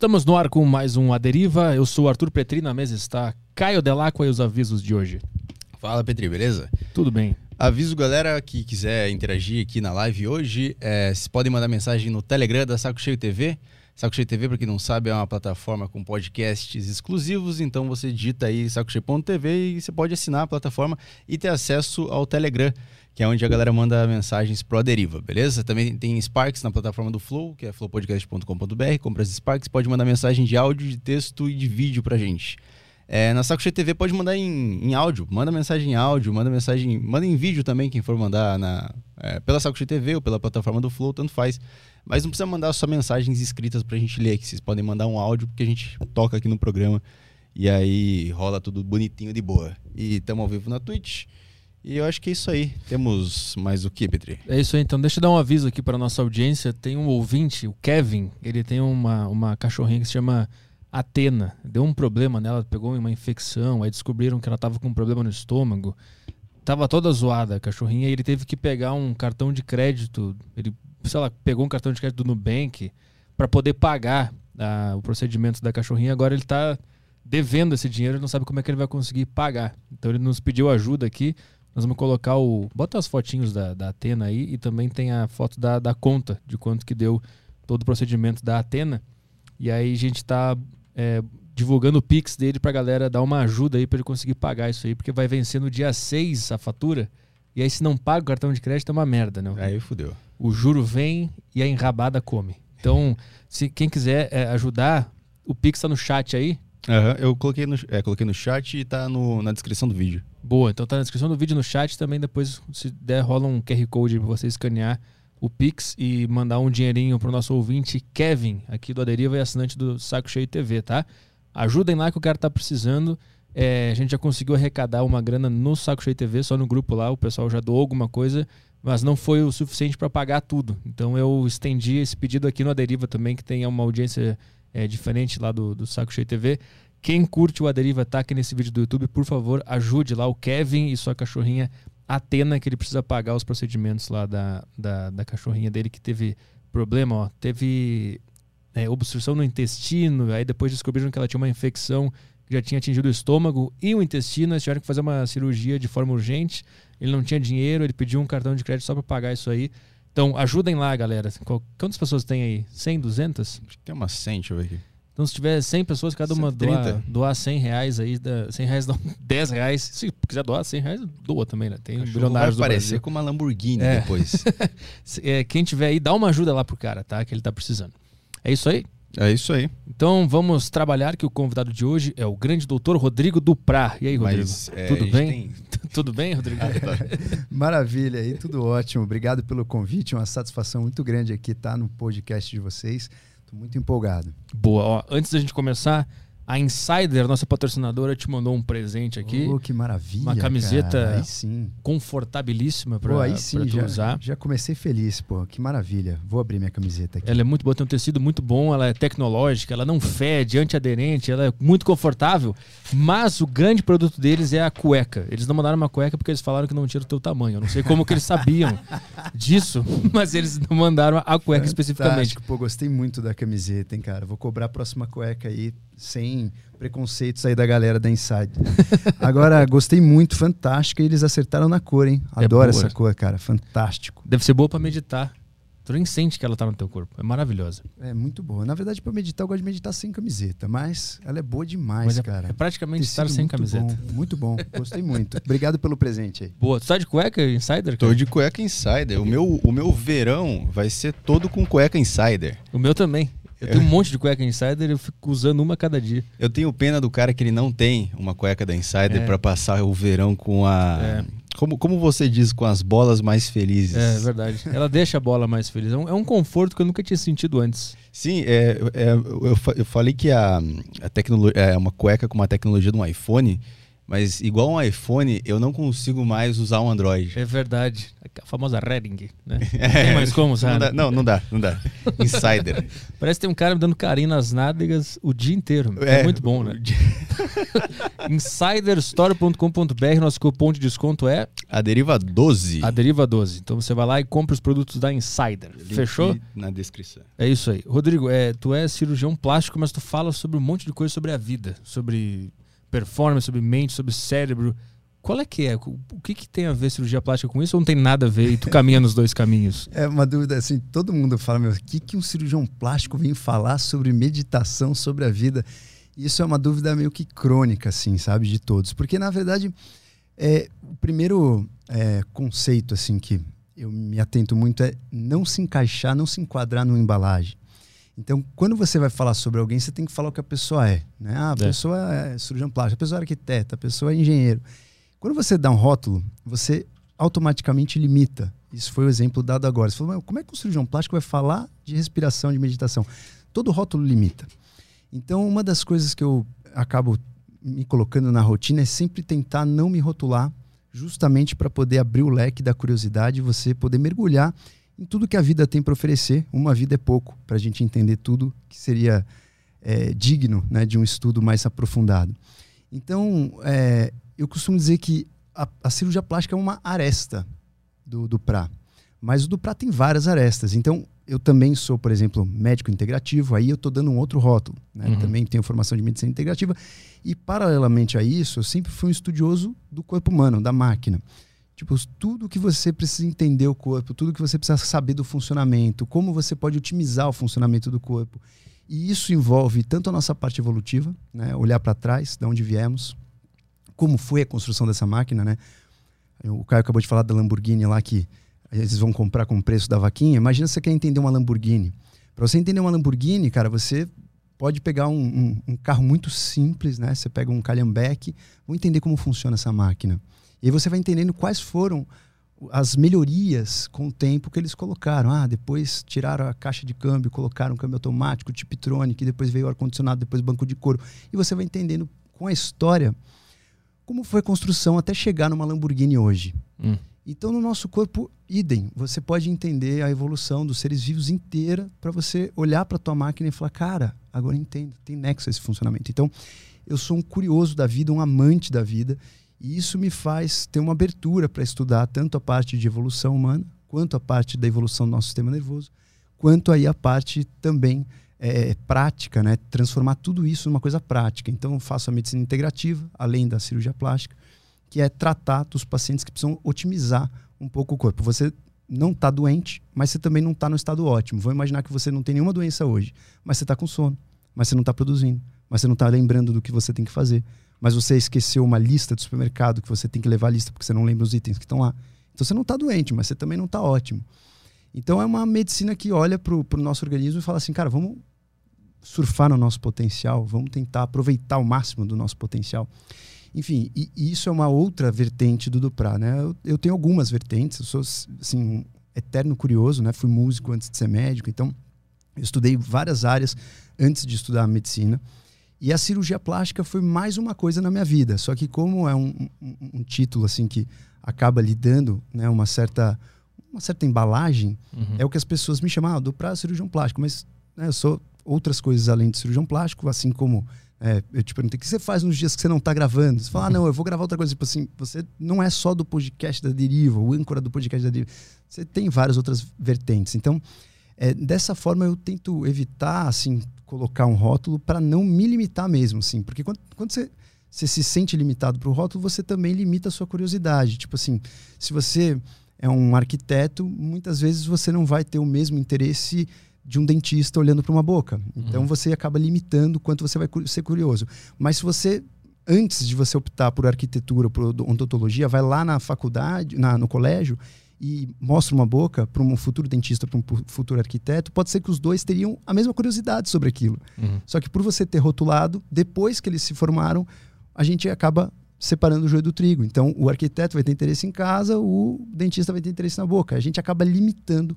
Estamos no ar com mais um A Deriva. Eu sou Arthur Petri, na mesa está Caio Delacqua e os avisos de hoje. Fala, Petri, beleza? Tudo bem. Aviso, galera, que quiser interagir aqui na live hoje, é, vocês podem mandar mensagem no Telegram da Saco Cheio TV. Saco TV, para quem não sabe, é uma plataforma com podcasts exclusivos, então você digita aí sacocheio.tv e você pode assinar a plataforma e ter acesso ao Telegram, que é onde a galera manda mensagens pro Deriva, beleza? Também tem Sparks na plataforma do Flow, que é flowpodcast.com.br. Compra as Sparks, pode mandar mensagem de áudio, de texto e de vídeo pra gente. É, na Saco TV pode mandar em, em, áudio, manda mensagem em áudio, manda mensagem, manda em vídeo também, quem for mandar na, é, pela Saco TV ou pela plataforma do Flow, tanto faz. Mas não precisa mandar só mensagens escritas pra gente ler aqui, vocês podem mandar um áudio porque a gente toca aqui no programa e aí rola tudo bonitinho de boa. E estamos ao vivo na Twitch. E eu acho que é isso aí. Temos mais o que, Petri? É isso aí, então deixa eu dar um aviso aqui para nossa audiência. Tem um ouvinte, o Kevin, ele tem uma, uma cachorrinha que se chama Atena. Deu um problema nela, pegou uma infecção, aí descobriram que ela tava com um problema no estômago. Tava toda zoada a cachorrinha e ele teve que pegar um cartão de crédito. Ele, sei lá, pegou um cartão de crédito do Nubank para poder pagar ah, o procedimento da cachorrinha. Agora ele tá devendo esse dinheiro e não sabe como é que ele vai conseguir pagar. Então ele nos pediu ajuda aqui. Nós vamos colocar o. Bota as fotinhos da, da Atena aí e também tem a foto da, da conta de quanto que deu todo o procedimento da Atena. E aí a gente está é, divulgando o Pix dele pra galera dar uma ajuda aí para ele conseguir pagar isso aí, porque vai vencer no dia 6 a fatura. E aí, se não paga o cartão de crédito, é uma merda, né? Aí fudeu. O juro vem e a enrabada come. Então, se quem quiser é, ajudar, o Pix tá no chat aí. Uhum, eu coloquei no, é, coloquei no chat e tá no, na descrição do vídeo. Boa, então tá na descrição do vídeo no chat também. Depois, se der, rola um QR Code pra você escanear o Pix e mandar um dinheirinho pro nosso ouvinte Kevin, aqui do Aderiva e assinante do Saco Cheio TV, tá? Ajudem lá que o cara tá precisando. É, a gente já conseguiu arrecadar uma grana no Saco Cheio TV, só no grupo lá, o pessoal já doou alguma coisa, mas não foi o suficiente para pagar tudo. Então eu estendi esse pedido aqui no Aderiva também, que tem uma audiência é, diferente lá do, do Saco Cheio TV. Quem curte o Aderiva tá aqui nesse vídeo do YouTube, por favor, ajude lá o Kevin e sua cachorrinha Atena que ele precisa pagar os procedimentos lá da, da, da cachorrinha dele que teve problema, ó, teve é, obstrução no intestino, aí depois descobriram que ela tinha uma infecção que já tinha atingido o estômago e o intestino, eles tiveram que fazer uma cirurgia de forma urgente, ele não tinha dinheiro, ele pediu um cartão de crédito só para pagar isso aí. Então, ajudem lá, galera. Quantas pessoas tem aí? 100, 200? Acho que tem umas 100, deixa eu ver aqui. Então, se tiver 100 pessoas, cada uma doar, doar 100 reais aí, 100 reais dá 10 reais. Se quiser doar 100 reais, doa também, né? Tem bilionários vai aparecer com uma Lamborghini é. depois. é, quem tiver aí, dá uma ajuda lá pro cara, tá? Que ele tá precisando. É isso aí? É isso aí. Então vamos trabalhar que o convidado de hoje é o grande doutor Rodrigo Duprá. E aí, Rodrigo? Mas, é, tudo bem? Tem... tudo bem, Rodrigo? Maravilha aí, tudo ótimo. Obrigado pelo convite, uma satisfação muito grande aqui estar no podcast de vocês. Tô muito empolgado. Boa. Ó, antes da gente começar, a Insider, nossa patrocinadora, te mandou um presente aqui. Oh, que maravilha. Uma camiseta confortabilíssima para tu já, usar. Já comecei feliz, pô. Que maravilha. Vou abrir minha camiseta aqui. Ela é muito boa, tem um tecido muito bom, ela é tecnológica, ela não fede, antiaderente, ela é muito confortável. Mas o grande produto deles é a cueca. Eles não mandaram uma cueca porque eles falaram que não tinha o teu tamanho. Eu não sei como que eles sabiam disso, mas eles não mandaram a cueca Fantástico. especificamente. Pô, gostei muito da camiseta, hein, cara. Vou cobrar a próxima cueca aí sem preconceitos aí da galera da Inside. Agora, gostei muito, fantástica. E eles acertaram na cor, hein? É Adoro é essa cor, cara. Fantástico. Deve ser boa para meditar. Tu nem sente que ela tá no teu corpo. É maravilhosa. É muito boa. Na verdade, para meditar, eu gosto de meditar sem camiseta, mas ela é boa demais, é, cara. É praticamente estar sem camiseta. Bom, muito bom. Gostei muito. Obrigado pelo presente aí. Boa. Tu tá de cueca Insider? Cara? Tô de cueca Insider. O meu, o meu verão vai ser todo com cueca Insider. O meu também. Eu tenho um monte de cueca Insider e eu fico usando uma cada dia. Eu tenho pena do cara que ele não tem uma cueca da Insider é. para passar o verão com a. É. Como, como você diz, com as bolas mais felizes. É verdade. Ela deixa a bola mais feliz. É um, é um conforto que eu nunca tinha sentido antes. Sim, é, é eu, eu falei que a, a tecnologia é uma cueca com uma tecnologia de um iPhone mas igual um iPhone, eu não consigo mais usar um Android. É verdade. A famosa Redding, né? É, não tem mais como, sabe? Não, dá, não, não dá, não dá. Insider. Parece que tem um cara me dando carinho nas nádegas o dia inteiro. É, é muito bom, né? Insiderstore.com.br, nosso cupom de desconto é A Deriva 12. a Deriva 12. Então você vai lá e compra os produtos da Insider. Link Fechou? Na descrição. É isso aí. Rodrigo, é, tu é cirurgião plástico, mas tu fala sobre um monte de coisa sobre a vida, sobre performance, sobre mente, sobre cérebro. Qual é que é? O que, que tem a ver cirurgia plástica com isso ou não tem nada a ver e tu caminha nos dois caminhos? É uma dúvida assim, todo mundo fala, meu, o que, que um cirurgião plástico vem falar sobre meditação, sobre a vida? Isso é uma dúvida meio que crônica, assim, sabe, de todos. Porque, na verdade, é, o primeiro é, conceito, assim, que eu me atento muito é não se encaixar, não se enquadrar numa embalagem. Então, quando você vai falar sobre alguém, você tem que falar o que a pessoa é. Né? Ah, a é. pessoa é cirurgião plástico, a pessoa é arquiteta, a pessoa é engenheiro. Quando você dá um rótulo, você automaticamente limita. Isso foi o exemplo dado agora. Você falou, como é que o cirurgião plástico vai falar de respiração, de meditação? Todo rótulo limita. Então, uma das coisas que eu acabo me colocando na rotina é sempre tentar não me rotular, justamente para poder abrir o leque da curiosidade e você poder mergulhar em tudo que a vida tem para oferecer. Uma vida é pouco para a gente entender tudo que seria é, digno né, de um estudo mais aprofundado. Então, é, eu costumo dizer que a, a, cirurgia plástica é uma aresta do, do PRA. Mas o do PRA tem várias arestas. Então, eu também sou, por exemplo, médico integrativo, aí eu estou dando um outro rótulo. Né? Uhum. Também tenho formação de medicina integrativa. E, paralelamente a isso, eu sempre fui um estudioso do corpo humano, da máquina. Tipo, tudo que você precisa entender o corpo, tudo que você precisa saber do funcionamento, como você pode otimizar o funcionamento do corpo. E isso envolve tanto a nossa parte evolutiva, né? olhar para trás, de onde viemos, como foi a construção dessa máquina, né? O Caio acabou de falar da Lamborghini lá que eles vão comprar com o preço da vaquinha. Imagina se você quer entender uma Lamborghini. Para você entender uma Lamborghini, cara, você pode pegar um, um, um, carro muito simples, né? Você pega um Calhambeck, vou entender como funciona essa máquina. E aí você vai entendendo quais foram as melhorias com o tempo que eles colocaram. Ah, depois tiraram a caixa de câmbio, colocaram câmbio automático, Tiptronic, depois veio o ar-condicionado, depois banco de couro. E você vai entendendo com a história como foi a construção até chegar numa Lamborghini hoje. Hum. Então, no nosso corpo, idem. Você pode entender a evolução dos seres vivos inteira para você olhar para a tua máquina e falar, cara, agora entendo, tem nexo esse funcionamento. Então, eu sou um curioso da vida, um amante da vida, e isso me faz ter uma abertura para estudar tanto a parte de evolução humana, quanto a parte da evolução do nosso sistema nervoso, quanto aí a parte também é, prática, né? transformar tudo isso numa coisa prática. Então, faço a medicina integrativa, além da cirurgia plástica, que é tratar dos pacientes que precisam otimizar um pouco o corpo. Você não está doente, mas você também não está no estado ótimo. Vou imaginar que você não tem nenhuma doença hoje, mas você está com sono, mas você não está produzindo, mas você não está lembrando do que você tem que fazer, mas você esqueceu uma lista do supermercado que você tem que levar a lista porque você não lembra os itens que estão lá. Então você não está doente, mas você também não está ótimo. Então é uma medicina que olha para o nosso organismo e fala assim, cara, vamos surfar no nosso potencial, vamos tentar aproveitar o máximo do nosso potencial. Enfim, e, e isso é uma outra vertente do Duprá, né? Eu, eu, tenho algumas vertentes, eu sou assim, um eterno curioso, né? Fui músico antes de ser médico, então eu estudei várias áreas antes de estudar medicina. E a cirurgia plástica foi mais uma coisa na minha vida. Só que como é um, um, um título assim que acaba lhe dando né, uma certa uma certa embalagem, uhum. é o que as pessoas me chamam ah, do pra cirurgião plástico. Mas né, eu sou outras coisas além de cirurgião plástico, assim como é, eu te perguntei, o que você faz nos dias que você não está gravando? Você fala, ah, não, eu vou gravar outra coisa. Tipo assim, você não é só do podcast da Deriva, o âncora do podcast da Deriva. Você tem várias outras vertentes. Então, é, dessa forma, eu tento evitar, assim, colocar um rótulo para não me limitar mesmo, assim. Porque quando, quando você, você se sente limitado para o rótulo, você também limita a sua curiosidade. Tipo assim, se você é um arquiteto, muitas vezes você não vai ter o mesmo interesse de um dentista olhando para uma boca. Então uhum. você acaba limitando quanto você vai ser curioso. Mas se você antes de você optar por arquitetura, por odontologia, vai lá na faculdade, na, no colégio e mostra uma boca para um futuro dentista, para um futuro arquiteto, pode ser que os dois teriam a mesma curiosidade sobre aquilo. Uhum. Só que por você ter rotulado, depois que eles se formaram, a gente acaba separando o joio do trigo. Então, o arquiteto vai ter interesse em casa, o dentista vai ter interesse na boca. A gente acaba limitando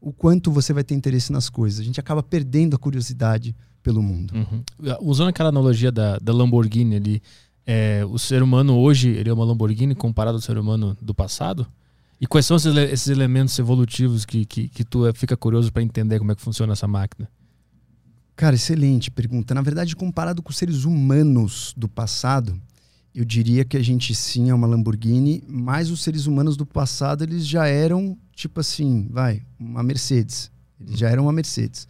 o quanto você vai ter interesse nas coisas. A gente acaba perdendo a curiosidade pelo mundo. Uhum. Usando aquela analogia da, da Lamborghini ali, é, o ser humano hoje ele é uma Lamborghini comparado ao ser humano do passado? E quais são esses, esses elementos evolutivos que, que, que tu é, fica curioso para entender como é que funciona essa máquina? Cara, excelente pergunta. Na verdade, comparado com os seres humanos do passado, eu diria que a gente sim é uma Lamborghini, mas os seres humanos do passado eles já eram tipo assim, vai, uma Mercedes. Eles já eram uma Mercedes.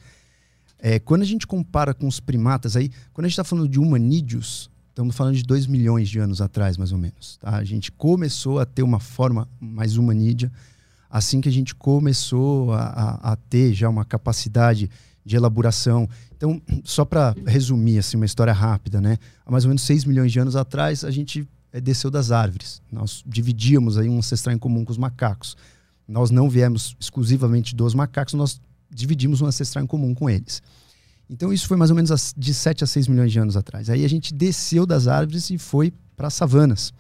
É, quando a gente compara com os primatas, aí, quando a gente está falando de humanídeos, estamos falando de 2 milhões de anos atrás, mais ou menos. Tá? A gente começou a ter uma forma mais humanídea, assim que a gente começou a, a, a ter já uma capacidade de elaboração. Então, só para resumir assim, uma história rápida, né? Há mais ou menos 6 milhões de anos atrás, a gente é, desceu das árvores. Nós dividíamos aí um ancestral em comum com os macacos. Nós não viemos exclusivamente dos macacos, nós dividimos um ancestral em comum com eles. Então, isso foi mais ou menos de 7 a 6 milhões de anos atrás. Aí a gente desceu das árvores e foi para as savanas.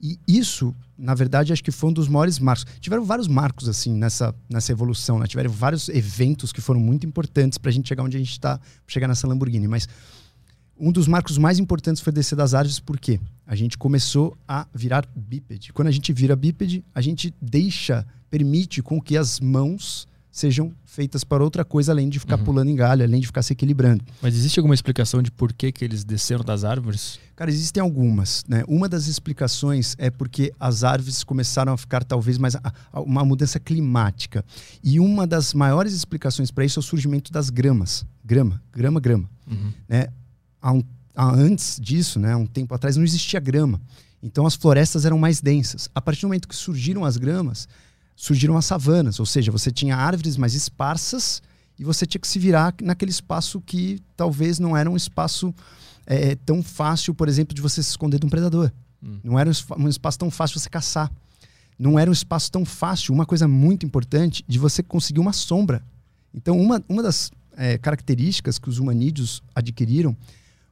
E isso, na verdade, acho que foi um dos maiores marcos. Tiveram vários marcos, assim, nessa, nessa evolução, né? Tiveram vários eventos que foram muito importantes para a gente chegar onde a gente está, chegar nessa Lamborghini. Mas um dos marcos mais importantes foi descer das árvores, porque a gente começou a virar bípede. Quando a gente vira bípede, a gente deixa, permite com que as mãos sejam feitas para outra coisa além de ficar uhum. pulando em galho, além de ficar se equilibrando. Mas existe alguma explicação de por que, que eles desceram das árvores? Cara, existem algumas. Né? Uma das explicações é porque as árvores começaram a ficar talvez mais a, a, uma mudança climática. E uma das maiores explicações para isso é o surgimento das gramas. Grama, grama, grama. Uhum. Né? Há um, há, antes disso, né, um tempo atrás, não existia grama. Então as florestas eram mais densas. A partir do momento que surgiram as gramas, surgiram as savanas, ou seja, você tinha árvores mais esparsas e você tinha que se virar naquele espaço que talvez não era um espaço é, tão fácil, por exemplo, de você se esconder de um predador. Hum. Não era um espaço tão fácil de você caçar. Não era um espaço tão fácil, uma coisa muito importante, de você conseguir uma sombra. Então, uma, uma das é, características que os humanídeos adquiriram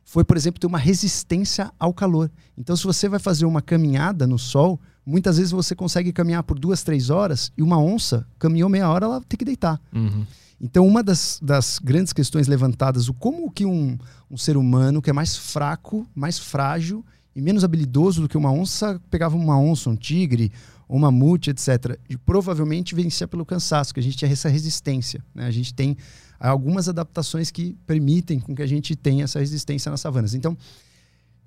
foi, por exemplo, ter uma resistência ao calor. Então, se você vai fazer uma caminhada no sol, muitas vezes você consegue caminhar por duas, três horas e uma onça caminhou meia hora, ela tem que deitar. Uhum. Então, uma das, das, grandes questões levantadas, o como que um, um, ser humano que é mais fraco, mais frágil e menos habilidoso do que uma onça, pegava uma onça, um tigre, um mamute, etc. E provavelmente vencia pelo cansaço, que a gente tinha essa resistência. Né? A gente tem algumas adaptações que permitem com que a gente tenha essa resistência nas savanas. Então,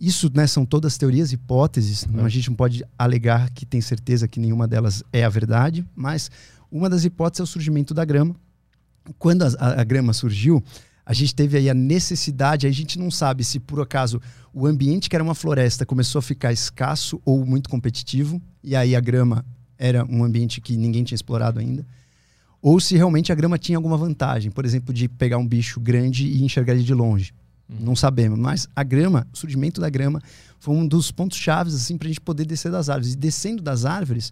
isso né, são todas teorias, hipóteses. Uhum. A gente não pode alegar que tem certeza que nenhuma delas é a verdade, mas uma das hipóteses é o surgimento da grama. Quando a, a, a grama surgiu, a gente teve aí a necessidade, a gente não sabe se por acaso o ambiente que era uma floresta começou a ficar escasso ou muito competitivo, e aí a grama era um ambiente que ninguém tinha explorado ainda ou se realmente a grama tinha alguma vantagem, por exemplo, de pegar um bicho grande e enxergar ele de longe. Uhum. Não sabemos, mas a grama, o surgimento da grama foi um dos pontos chaves assim para a gente poder descer das árvores. E descendo das árvores,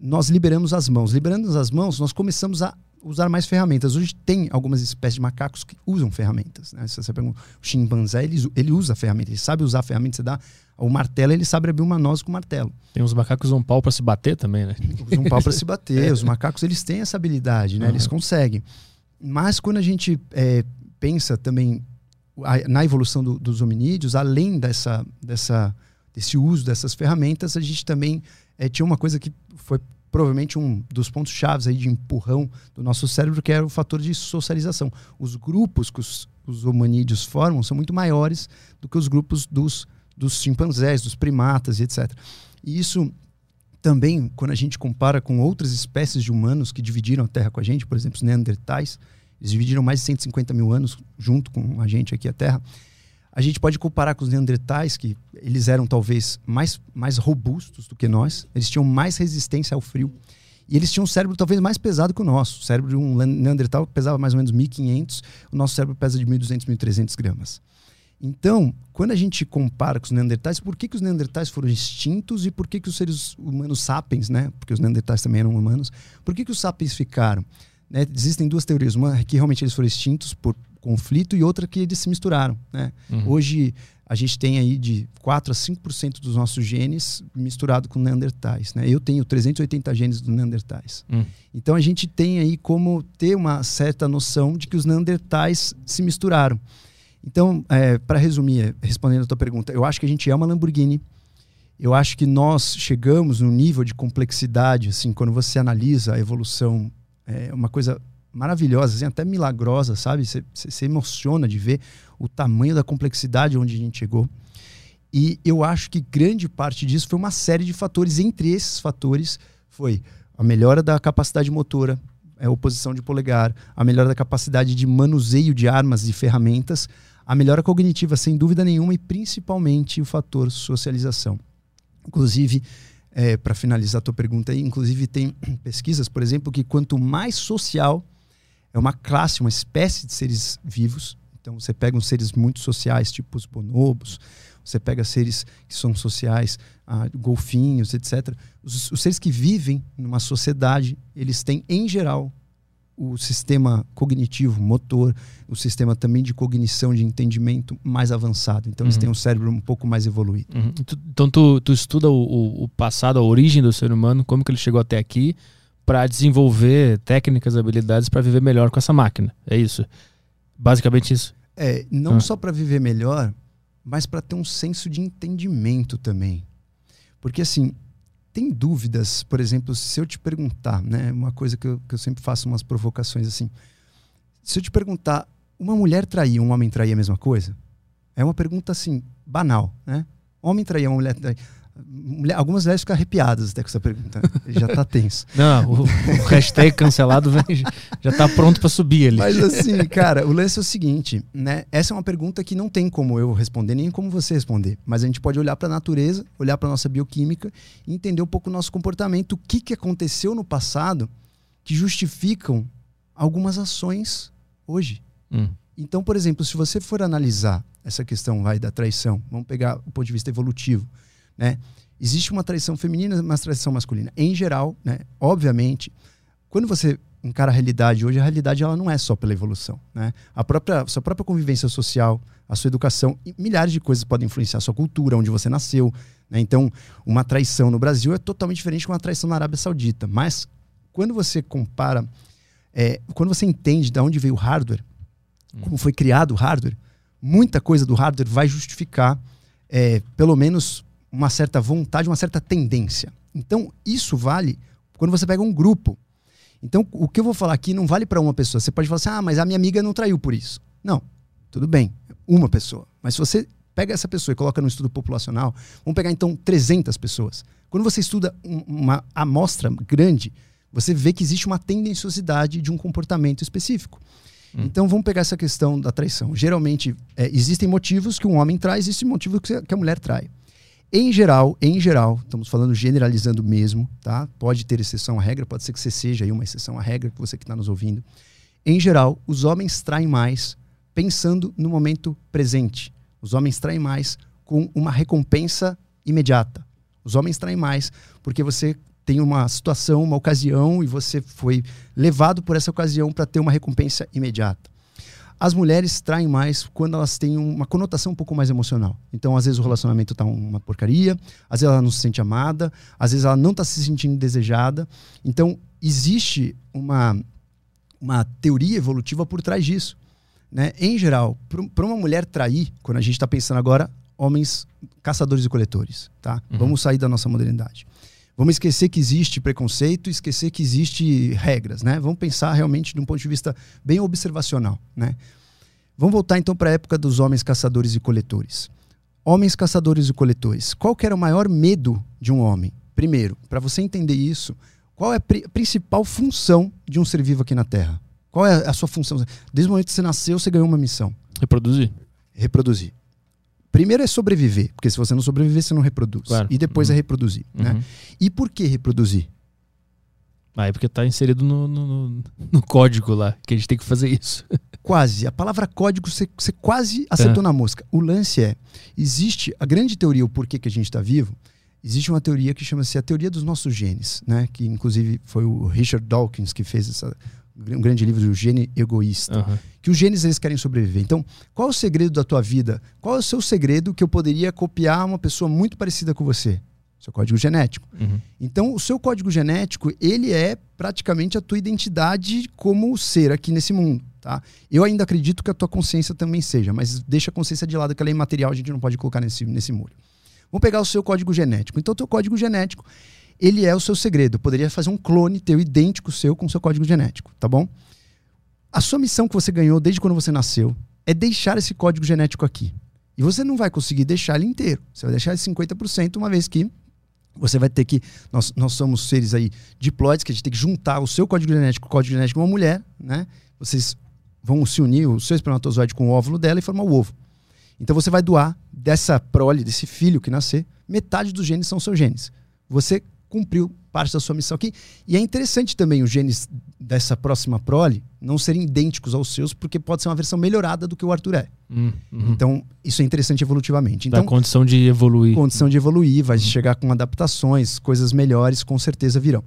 nós liberamos as mãos. Liberando as mãos, nós começamos a usar mais ferramentas. Hoje tem algumas espécies de macacos que usam ferramentas. Né? Se você pergunta, o chimpanzé, ele, ele usa ferramentas, ele sabe usar ferramentas. Você dá o martelo, ele sabe abrir uma noz com o martelo. Tem uns macacos usam pau para se bater também, né? Usam pau para se bater. é. Os macacos, eles têm essa habilidade, né? Uhum. Eles conseguem. Mas quando a gente é, pensa também na evolução do, dos hominídeos, além dessa, dessa, desse uso dessas ferramentas, a gente também é, tinha uma coisa que foi provavelmente um dos pontos chaves aí de empurrão do nosso cérebro, que era o fator de socialização. Os grupos que os, os hominídeos formam são muito maiores do que os grupos dos, dos chimpanzés, dos primatas e etc. E isso também, quando a gente compara com outras espécies de humanos que dividiram a Terra com a gente, por exemplo, os neandertais, eles dividiram mais de 150 mil anos junto com a gente aqui a Terra. A gente pode comparar com os neandertais, que eles eram talvez mais, mais robustos do que nós, eles tinham mais resistência ao frio. E eles tinham um cérebro talvez mais pesado que o nosso. O cérebro de um neandertal pesava mais ou menos 1.500, o nosso cérebro pesa de 1.200, 1.300 gramas. Então, quando a gente compara com os neandertais, por que, que os neandertais foram extintos e por que, que os seres humanos sapiens, né? Porque os neandertais também eram humanos, por que, que os sapiens ficaram? Né? Existem duas teorias. Uma é que realmente eles foram extintos por conflito e outra que eles se misturaram. Né? Uhum. Hoje a gente tem aí de 4 a 5% dos nossos genes misturado com neandertais. Né? Eu tenho 380 genes dos neandertais. Uhum. Então a gente tem aí como ter uma certa noção de que os neandertais se misturaram. Então, é, para resumir, respondendo a tua pergunta, eu acho que a gente é uma Lamborghini. Eu acho que nós chegamos no nível de complexidade, assim, quando você analisa a evolução, é uma coisa maravilhosas, assim, até milagrosas, sabe? Você se emociona de ver o tamanho da complexidade onde a gente chegou. E eu acho que grande parte disso foi uma série de fatores. Entre esses fatores foi a melhora da capacidade motora, a oposição de polegar, a melhora da capacidade de manuseio de armas e ferramentas, a melhora cognitiva, sem dúvida nenhuma, e principalmente o fator socialização. Inclusive, é, para finalizar a tua pergunta aí, inclusive tem pesquisas, por exemplo, que quanto mais social é uma classe, uma espécie de seres vivos, então você pega uns seres muito sociais, tipo os bonobos, você pega seres que são sociais, ah, golfinhos, etc. Os, os seres que vivem numa sociedade, eles têm, em geral, o sistema cognitivo, motor, o sistema também de cognição, de entendimento mais avançado. Então, uhum. eles têm um cérebro um pouco mais evoluído. Uhum. Então, tu, tu estuda o, o, passado, a origem do ser humano, como que ele chegou até aqui, para desenvolver técnicas, habilidades para viver melhor com essa máquina. É isso? Basicamente isso? É, não uhum. só para viver melhor, mas para ter um senso de entendimento também. Porque, assim, tem dúvidas, por exemplo, se eu te perguntar, né, uma coisa que eu, que eu sempre faço umas provocações assim, se eu te perguntar, uma mulher trair um homem trair a mesma coisa? É uma pergunta assim, banal, né? Homem trair uma mulher trair. Mulher, algumas mulheres ficam arrepiadas até com essa pergunta. Já tá tenso. Não, o, o hashtag cancelado vem, já tá pronto para subir ali. Mas assim, cara, o lance é o seguinte, né? Essa é uma pergunta que não tem como eu responder, nem como você responder. Mas a gente pode olhar para a natureza, olhar para nossa bioquímica e entender um pouco o nosso comportamento, o que, que aconteceu no passado que justificam algumas ações hoje. Hum. Então, por exemplo, se você for analisar essa questão vai da traição, vamos pegar o ponto de vista evolutivo né? Existe uma traição feminina e uma traição masculina. Em geral, né? obviamente, quando você encara a realidade hoje, a realidade ela não é só pela evolução. Né? A própria, sua própria convivência social, a sua educação, milhares de coisas podem influenciar a sua cultura, onde você nasceu. Né? Então, uma traição no Brasil é totalmente diferente de uma traição na Arábia Saudita. Mas, quando você compara, é, quando você entende de onde veio o hardware, hum. como foi criado o hardware, muita coisa do hardware vai justificar, é, pelo menos uma certa vontade, uma certa tendência. Então, isso vale quando você pega um grupo. Então, o que eu vou falar aqui não vale para uma pessoa. Você pode falar assim: ah, mas a minha amiga não traiu por isso. Não, tudo bem, uma pessoa. Mas se você pega essa pessoa e coloca no estudo populacional, vamos pegar então 300 pessoas. Quando você estuda uma amostra grande, você vê que existe uma tendenciosidade de um comportamento específico. Hum. Então vamos pegar essa questão da traição. Geralmente é, existem motivos que um homem traz, existem motivos que a mulher trai. Em geral, em geral, estamos falando generalizando mesmo, tá? Pode ter exceção à regra, pode ser que você seja aí uma exceção à regra, que você que está nos ouvindo. Em geral, os homens traem mais pensando no momento presente. Os homens traem mais com uma recompensa imediata. Os homens traem mais porque você tem uma situação, uma ocasião e você foi levado por essa ocasião para ter uma recompensa imediata. As mulheres traem mais quando elas têm uma conotação um pouco mais emocional. Então, às vezes o relacionamento tá uma porcaria, às vezes ela não se sente amada, às vezes ela não está se sentindo desejada. Então, existe uma, uma teoria evolutiva por trás disso. Né? Em geral, para uma mulher trair, quando a gente está pensando agora, homens caçadores e coletores, tá? Uhum. Vamos sair da nossa modernidade. Vamos esquecer que existe preconceito, esquecer que existe regras, né? Vamos pensar realmente de um ponto de vista bem observacional, né? Vamos voltar então para a época dos homens caçadores e coletores. Homens caçadores e coletores. Qual que era o maior medo de um homem? Primeiro, para você entender isso, qual é a pri principal função de um ser vivo aqui na Terra? Qual é a sua função? Desde o momento que você nasceu, você ganhou uma missão. Reproduzir. Reproduzir. Primeiro é sobreviver, porque se você não sobreviver, você não reproduz. Claro. E depois é uhum. é reproduzir. Né? Uhum. Né? E por que reproduzir? Ah, é porque está inserido no, no, no, código lá, que a gente tem que fazer isso. Quase. A palavra código você, você quase acertou é. na mosca. O lance é: existe a grande teoria, o porquê que a gente está vivo. Existe uma teoria que chama-se a teoria dos nossos genes, né? Que inclusive foi o Richard Dawkins que fez essa, um grande livro do Gene Egoísta, uhum. que os genes eles querem sobreviver. Então, qual é o segredo da tua vida? Qual é o seu segredo que eu poderia copiar uma pessoa muito parecida com você? Seu código genético. Uhum. Então, o seu código genético, ele é praticamente a tua identidade como ser aqui nesse mundo, tá? Eu ainda acredito que a tua consciência também seja, mas deixa a consciência de lado, que ela é imaterial, a gente não pode colocar nesse, nesse muro. Vamos pegar o seu código genético. Então, o teu código genético, ele é o seu segredo. Poderia fazer um clone teu idêntico seu com seu código genético, tá bom? A sua missão que você ganhou desde quando você nasceu é deixar esse código genético aqui. E você não vai conseguir deixar ele inteiro. Você vai deixar 50%, uma vez que você vai ter que. Nós, nós somos seres aí diploides, que a gente tem que juntar o seu código genético o código genético de uma mulher, né? Vocês vão se unir, o seu espermatozoide com o óvulo dela e formar o ovo. Então você vai doar dessa prole, desse filho que nascer, metade dos genes são seus genes. Você cumpriu parte da sua missão aqui. E é interessante também os genes dessa próxima prole não serem idênticos aos seus, porque pode ser uma versão melhorada do que o Arthur é. Hum, uhum. Então, isso é interessante evolutivamente. Então, Dá condição de evoluir. Condição de evoluir, vai uhum. chegar com adaptações, coisas melhores, com certeza virão.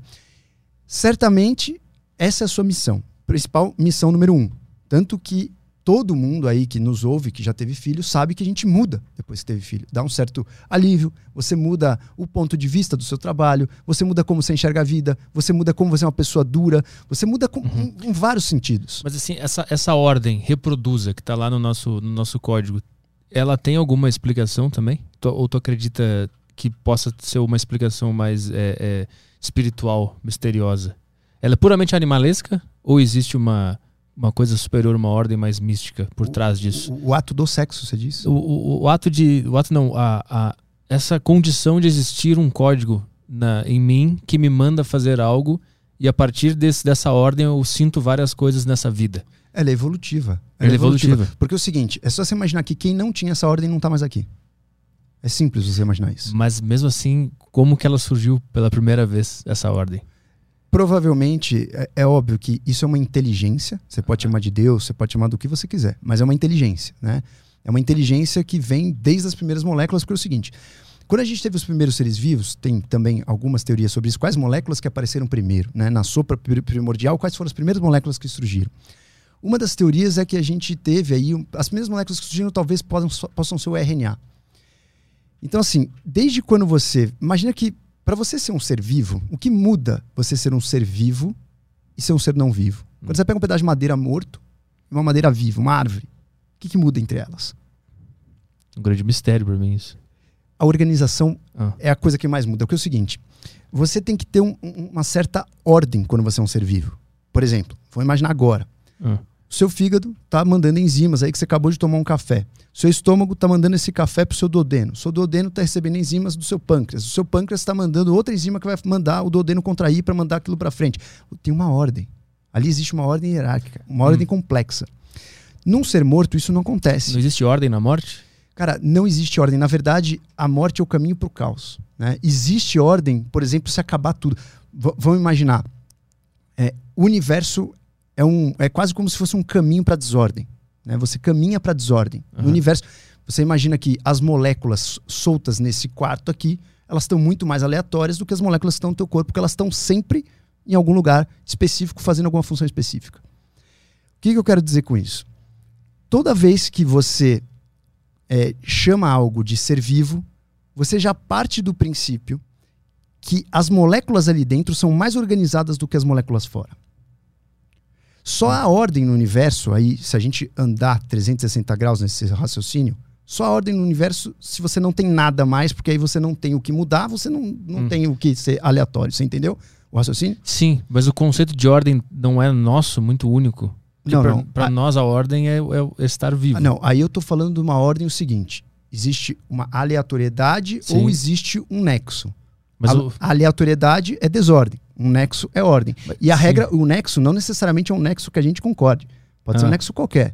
Certamente, essa é a sua missão. Principal missão número um. Tanto que todo mundo aí que nos ouve, que já teve filho, sabe que a gente muda depois que teve filho. Dá um certo alívio, você muda o ponto de vista do seu trabalho, você muda como você enxerga a vida, você muda como você é uma pessoa dura, você muda com, uhum. em, em, vários sentidos. Mas assim, essa, essa ordem, reproduza, que está lá no nosso, no nosso código, ela tem alguma explicação também? Ou tu acredita que possa ser uma explicação mais é, é, espiritual, misteriosa? Ela é puramente animalesca? Ou existe uma uma coisa superior, uma ordem mais mística por trás disso. O, o, ato do sexo, você disse? O, o, o, ato de. O ato não, a, a, essa condição de existir um código na, em mim que me manda fazer algo e a partir desse, dessa ordem eu sinto várias coisas nessa vida. Ela é evolutiva. Ela, Ela é evolutiva. evolutiva. Porque é o seguinte, é só você imaginar que quem não tinha essa ordem não está mais aqui. É simples você imaginar isso. Mas mesmo assim, como que ela surgiu pela primeira vez, essa ordem? Provavelmente é, é, óbvio que isso é uma inteligência. Você pode chamar de Deus, você pode chamar do que você quiser, mas é uma inteligência, né? É uma inteligência que vem desde as primeiras moléculas, porque é o seguinte: quando a gente teve os primeiros seres vivos, tem também algumas teorias sobre isso. Quais moléculas que apareceram primeiro, né? Na sopa primordial, quais foram as primeiras moléculas que surgiram? Uma das teorias é que a gente teve aí as primeiras moléculas que surgiram talvez possam, possam ser o RNA. Então assim, desde quando você imagina que para você ser um ser vivo, o que muda você ser um ser vivo e ser um ser não vivo? Quando hum. você pega um pedaço de madeira morto e uma madeira viva, uma árvore, o que, que muda entre elas? Um grande mistério para mim isso. A organização ah. é a coisa que mais muda. Porque é o seguinte, você tem que ter um, uma certa ordem quando você é um ser vivo. Por exemplo, vou imaginar agora. Ah. Seu fígado tá mandando enzimas aí que você acabou de tomar um café. Seu estômago está mandando esse café para o seu duodeno. O seu duodeno está recebendo enzimas do seu pâncreas. O seu pâncreas está mandando outra enzima que vai mandar o duodeno contrair para mandar aquilo para frente. Tem uma ordem. Ali existe uma ordem hierárquica, uma ordem hum. complexa. Num ser morto, isso não acontece. Não existe ordem na morte? Cara, não existe ordem. Na verdade, a morte é o caminho para o caos. Né? Existe ordem, por exemplo, se acabar tudo. V vamos imaginar. É, o universo é, um, é quase como se fosse um caminho para desordem. Né? Você caminha para desordem. Uhum. No universo, você imagina que as moléculas soltas nesse quarto aqui, elas estão muito mais aleatórias do que as moléculas que estão no teu corpo, porque elas estão sempre em algum lugar específico fazendo alguma função específica. O que, que eu quero dizer com isso? Toda vez que você é, chama algo de ser vivo, você já parte do princípio que as moléculas ali dentro são mais organizadas do que as moléculas fora. Só a ordem no universo, aí, se a gente andar 360 graus nesse raciocínio, só a ordem no universo, se você não tem nada mais, porque aí você não tem o que mudar, você não, não hum. tem o que ser aleatório, você entendeu o raciocínio? Sim, mas o conceito de ordem não é nosso, muito único. Porque não, pra, não. Para nós a ordem é, é, estar vivo. Ah, não, aí eu tô falando de uma ordem o seguinte: existe uma aleatoriedade Sim. ou existe um nexo. Mas a, o... a aleatoriedade é desordem. Um nexo é ordem. E a Sim. regra, o nexo não necessariamente é um nexo que a gente concorde. Pode ah. ser um ah. nexo qualquer.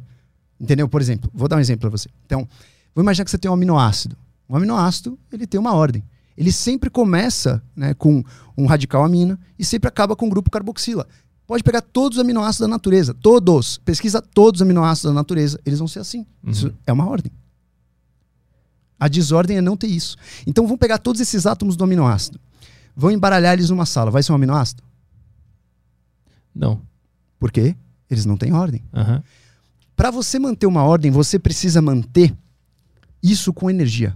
Entendeu? Por exemplo, vou dar um exemplo para você. Então, vou imaginar que você tem um aminoácido. Um aminoácido, ele tem uma ordem. Ele sempre começa né, com um radical amina e sempre acaba com um grupo carboxila. Pode pegar todos os aminoácidos da natureza, todos. Pesquisa todos os aminoácidos da natureza, eles vão ser assim. Uhum. Isso é uma ordem. A desordem é não ter isso. Então vamos pegar todos esses átomos do aminoácido vão embaralhar eles numa sala. Vai ser um aminoácido? Não. Por quê? Eles não têm ordem. Uhum. Para você manter uma ordem, você precisa manter isso com energia.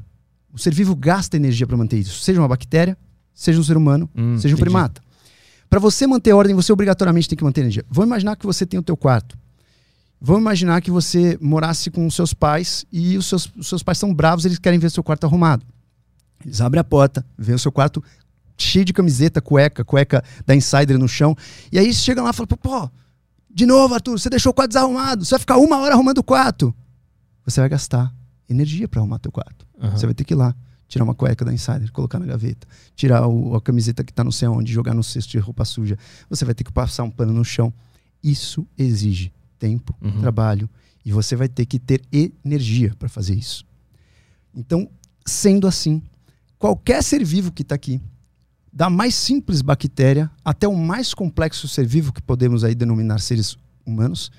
O ser vivo gasta energia para manter isso. Seja uma bactéria, seja um ser humano, hum, seja um entendi. primata. Para você manter ordem, você obrigatoriamente tem que manter energia. Vamos imaginar que você tem o teu quarto. Vamos imaginar que você morasse com os seus pais e os seus, os seus pais são bravos, eles querem ver seu quarto arrumado. Eles abrem a porta, veem o seu quarto cheio de camiseta, cueca, cueca da Insider no chão. E aí chegam lá e falam, pô, De novo, Arthur, você deixou o quarto desarrumado. Você vai ficar uma hora arrumando o quarto. Você vai gastar energia para arrumar teu quarto. Uhum. Você vai ter que ir lá, tirar uma cueca da Insider, colocar na gaveta, tirar o, a camiseta que está no céu onde, jogar no cesto de roupa suja. Você vai ter que passar um pano no chão. Isso exige tempo, uhum. trabalho e você vai ter que ter energia para fazer isso. Então, sendo assim, qualquer ser vivo que está aqui, da mais simples bactéria até o mais complexo ser vivo que podemos aí denominar seres humanos,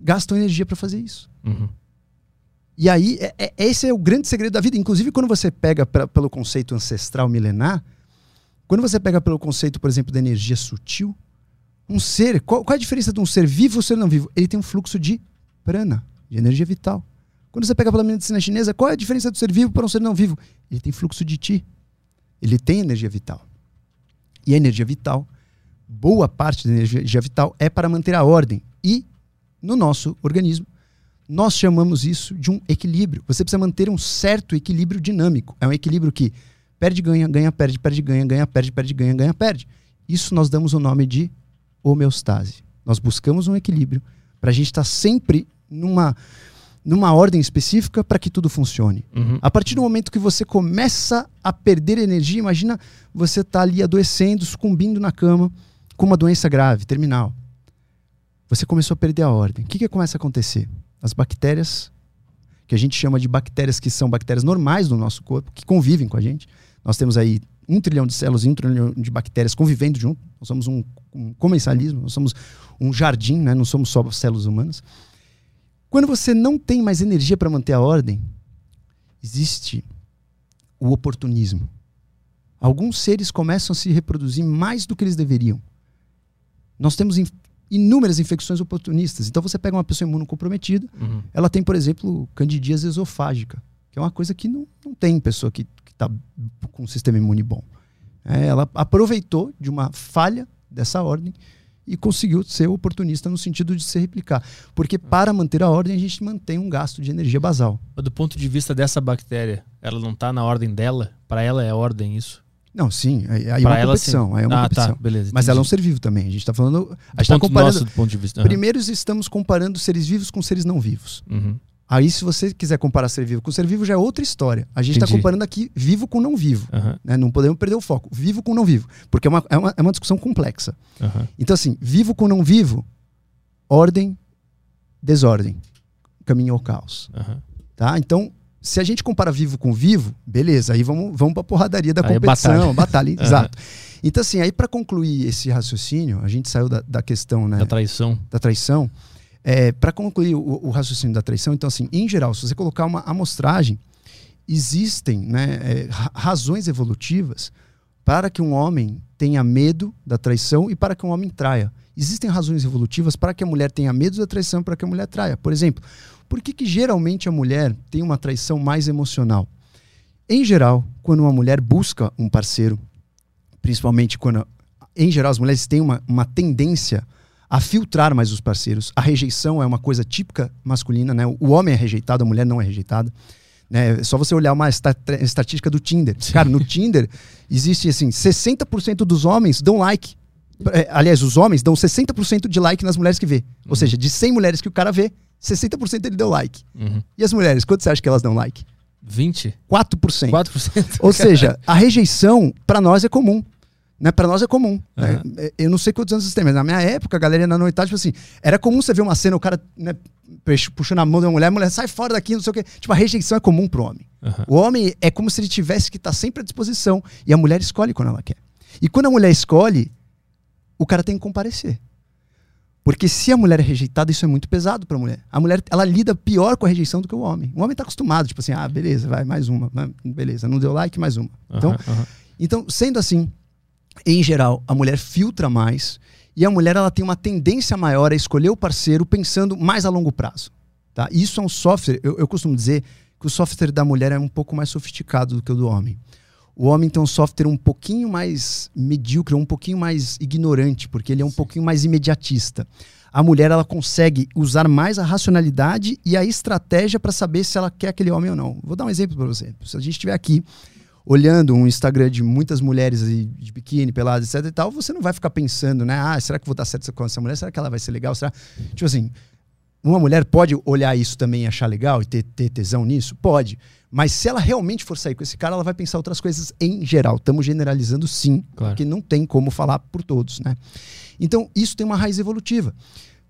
gastam energia para fazer isso. Uhum. E aí, é, é, esse é o grande segredo da vida. Inclusive, quando você pega pra, pelo conceito ancestral milenar, quando você pega pelo conceito, por exemplo, da energia sutil, um ser, qual, qual é a diferença de um ser vivo e um ser não vivo? Ele tem um fluxo de prana, de energia vital. Quando você pega pela medicina chinesa, qual é a diferença do ser vivo para um ser não vivo? Ele tem fluxo de ti. Ele tem energia vital. E a energia vital, boa parte da energia vital é para manter a ordem. E no nosso organismo, nós chamamos isso de um equilíbrio. Você precisa manter um certo equilíbrio dinâmico. É um equilíbrio que perde, ganha, ganha, perde, perde, ganha, ganha, perde, perde, ganha, ganha, perde. Isso nós damos o nome de homeostase. Nós buscamos um equilíbrio para a gente estar tá sempre numa, numa ordem específica para que tudo funcione. Uhum. A partir do momento que você começa a perder energia, imagina você estar tá ali adoecendo, sucumbindo na cama com uma doença grave, terminal. Você começou a perder a ordem. O que, que começa a acontecer? As bactérias, que a gente chama de bactérias que são bactérias normais do nosso corpo, que convivem com a gente. Nós temos aí um trilhão de células e um trilhão de bactérias convivendo junto. Nós somos um, um comensalismo, nós somos um jardim, né? não somos só células humanas. Quando você não tem mais energia para manter a ordem, existe o oportunismo. Alguns seres começam a se reproduzir mais do que eles deveriam. Nós temos inúmeras infecções oportunistas. Então você pega uma pessoa imunocomprometida, uhum. ela tem, por exemplo, candidíase esofágica, que é uma coisa que não, não tem pessoa que está com um sistema imune bom. É, ela aproveitou de uma falha dessa ordem e conseguiu ser oportunista no sentido de se replicar. Porque para manter a ordem, a gente mantém um gasto de energia basal. Do ponto de vista dessa bactéria, ela não está na ordem dela? Para ela é ordem isso? Não, sim. Aí é uma competição. Aí é uma ah, tá, competição. Tá, beleza, Mas ela é um ser vivo também. A gente está falando. A gente está comparando. Nosso, do ponto de vista. Uhum. Primeiro, estamos comparando seres vivos com seres não vivos. Uhum. Aí, se você quiser comparar ser vivo com ser vivo, já é outra história. A gente está comparando aqui vivo com não vivo. Uhum. Né? Não podemos perder o foco. Vivo com não vivo. Porque é uma, é uma, é uma discussão complexa. Uhum. Então, assim, vivo com não vivo, ordem, desordem. Caminho ao caos. Uhum. Tá? Então, se a gente compara vivo com vivo, beleza. Aí vamos, vamos para a porradaria da aí é competição. batalha, batalha exato. Então, assim, aí para concluir esse raciocínio, a gente saiu da, da questão, né? Da traição. Da traição é, para concluir o, o, raciocínio da traição, então, assim, em geral, se você colocar uma amostragem, existem né, é, razões evolutivas para que um homem tenha medo da traição e para que um homem traia. Existem razões evolutivas para que a mulher tenha medo da traição e para que a mulher traia. Por exemplo, por que, que geralmente a mulher tem uma traição mais emocional? Em geral, quando uma mulher busca um parceiro, principalmente quando, em geral, as mulheres têm uma, uma tendência a filtrar mais os parceiros. A rejeição é uma coisa típica masculina, né? O homem é rejeitado, a mulher não é rejeitada. Né? É só você olhar uma estatística do Tinder. Cara, no Tinder existe assim, 60% dos homens dão like. É, aliás, os homens dão 60% de like nas mulheres que vê. Uhum. Ou seja, de 100 mulheres que o cara vê, 60% ele deu like. Uhum. E as mulheres, quanto você acha que elas dão like? 20? 4%. 4%. Ou seja, a rejeição para nós é comum né, para nós é comum. Uhum. Né? Eu não sei quantos anos vocês têm, mas na minha época, a galera na noitade, tipo assim, era comum você ver uma cena, o cara né, puxando a mão de uma mulher, a mulher sai fora daqui, não sei o quê. Tipo, a rejeição é comum pro homem. Uhum. O homem é como se ele tivesse que estar tá sempre à disposição. E a mulher escolhe quando ela quer. E quando a mulher escolhe, o cara tem que comparecer. Porque se a mulher é rejeitada, isso é muito pesado para a mulher. A mulher, ela lida pior com a rejeição do que o homem. O homem está acostumado, tipo assim, ah, beleza, vai, mais uma. Beleza, não deu like, mais uma. Então, uhum, então sendo assim, em geral, a mulher filtra mais e a mulher ela tem uma tendência maior a escolher o parceiro pensando mais a longo prazo. Tá? Isso é um software, eu, eu costumo dizer que o software da mulher é um pouco mais sofisticado do que o do homem. O homem tem um software um pouquinho mais medíocre, um pouquinho mais ignorante, porque ele é um Sim. pouquinho mais imediatista. A mulher ela consegue usar mais a racionalidade e a estratégia para saber se ela quer aquele homem ou não. Vou dar um exemplo para você. Se a gente estiver aqui olhando um Instagram de muitas mulheres de biquíni, peladas, etc e tal, você não vai ficar pensando, né? Ah, será que vou dar certo com essa mulher? Será que ela vai ser legal? Será? Tipo assim, uma mulher pode olhar isso também e achar legal e ter, ter tesão nisso? Pode. Mas se ela realmente for sair com esse cara, ela vai pensar outras coisas em geral. Estamos generalizando sim, claro. porque não tem como falar por todos, né? Então, isso tem uma raiz evolutiva.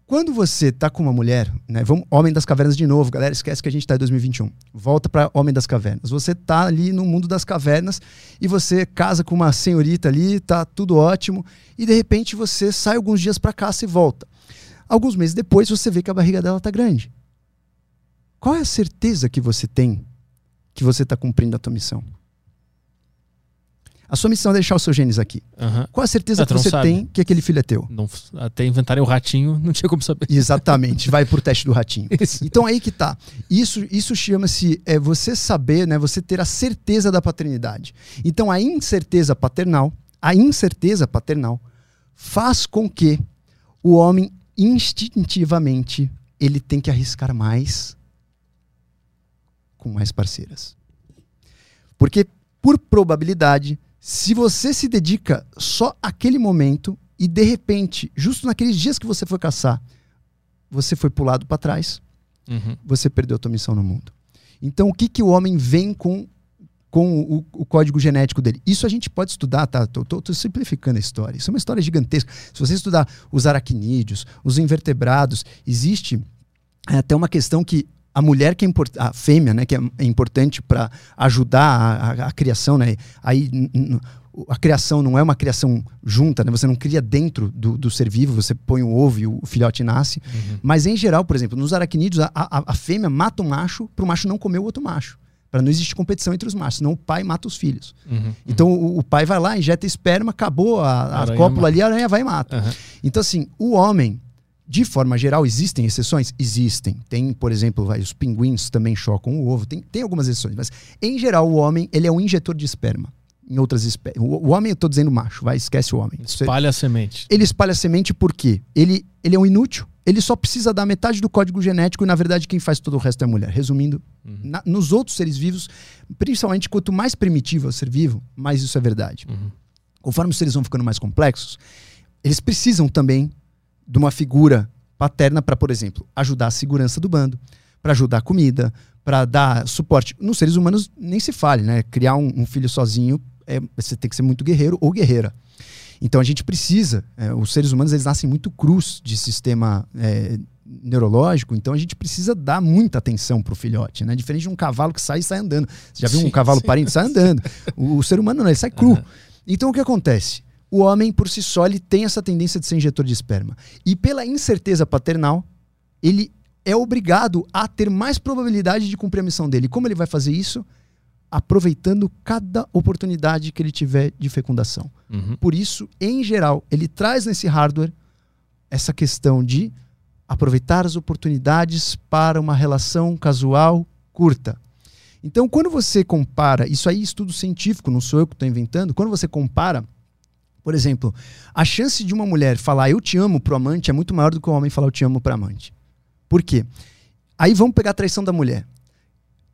Quando você tá com uma mulher, né? Vamos, Homem das Cavernas de novo, galera, esquece que a gente tá em 2021. Volta para Homem das Cavernas. Você tá ali no mundo das cavernas e você casa com uma senhorita ali, tá tudo ótimo, e de repente você sai alguns dias para caça e volta. Alguns meses depois você vê que a barriga dela tá grande. Qual é a certeza que você tem que você está cumprindo a tua missão? A sua missão é deixar os seus genes aqui. Uhum. Qual a certeza é, que você tem que aquele filho é teu? Não, até inventarem o ratinho, não tinha como saber. Exatamente, vai pro teste do ratinho. Isso. Então aí que tá. Isso, isso chama-se é, você saber, né, você ter a certeza da paternidade. Então a incerteza paternal, a incerteza paternal faz com que o homem instintivamente ele tem que arriscar mais com mais parceiras. Porque por probabilidade se você se dedica só àquele momento e de repente, justo naqueles dias que você foi caçar, você foi pulado para trás, uhum. você perdeu a tua missão no mundo. Então, o que, que o homem vem com, com o, o código genético dele? Isso a gente pode estudar, tá? Tô, tô, tô, simplificando a história. Isso é uma história gigantesca. Se você estudar os aracnídeos, os invertebrados, existe é, até uma questão que a mulher que é a fêmea, né, que é, é importante para ajudar a, a, a, criação, né? Aí a criação não é uma criação junta, né? Você não cria dentro do, do ser vivo, você põe o ovo e o filhote nasce. Uhum. Mas em geral, por exemplo, nos aracnídeos, a, a, a fêmea mata o macho para o macho não comer o outro macho. Para não existir competição entre os machos, senão o pai mata os filhos. Uhum, uhum. então o, o, pai vai lá, injeta esperma, acabou a, a cópula ali, a aranha vai e mata. Uhum. Então, assim, o homem, de forma geral, existem exceções? Existem. Tem, por exemplo, vai, os pinguins também chocam o ovo. Tem, tem algumas exceções. Mas, em geral, o homem ele é um injetor de esperma. Em outras espécies. O, o, homem, eu estou dizendo macho, vai, esquece o homem. Espalha a semente. Ele espalha a semente porque ele, ele é um inútil. Ele só precisa dar metade do código genético e, na verdade, quem faz todo o resto é a mulher. Resumindo, uhum. na, nos outros seres vivos, principalmente quanto mais primitivo é o ser vivo, mais isso é verdade. Uhum. Conforme os seres vão ficando mais complexos, eles precisam também de uma figura paterna para, por exemplo, ajudar a segurança do bando, para ajudar a comida, para dar suporte. Nos seres humanos nem se fale, né? Criar um, um filho sozinho, é, você tem que ser muito guerreiro ou guerreira. Então a gente precisa, é, os seres humanos eles nascem muito crus de sistema é, neurológico, então a gente precisa dar muita atenção pro filhote, né? Diferente de um cavalo que sai e sai andando. Você já viu sim, um cavalo sim. parindo sai andando. O, o, ser humano não, ele sai cru. Uhum. Então o que acontece? O homem por si só ele tem essa tendência de ser injetor de esperma. E pela incerteza paternal, ele é obrigado a ter mais probabilidade de cumprir a missão dele. Como ele vai fazer isso? Aproveitando cada oportunidade que ele tiver de fecundação. Uhum. Por isso, em geral, ele traz nesse hardware essa questão de aproveitar as oportunidades para uma relação casual curta. Então, quando você compara, isso aí é estudo científico, não sou eu que estou inventando, quando você compara por exemplo, a chance de uma mulher falar eu te amo pro amante é muito maior do que o um homem falar eu te amo pro amante. Por quê? Aí vamos pegar a traição da mulher.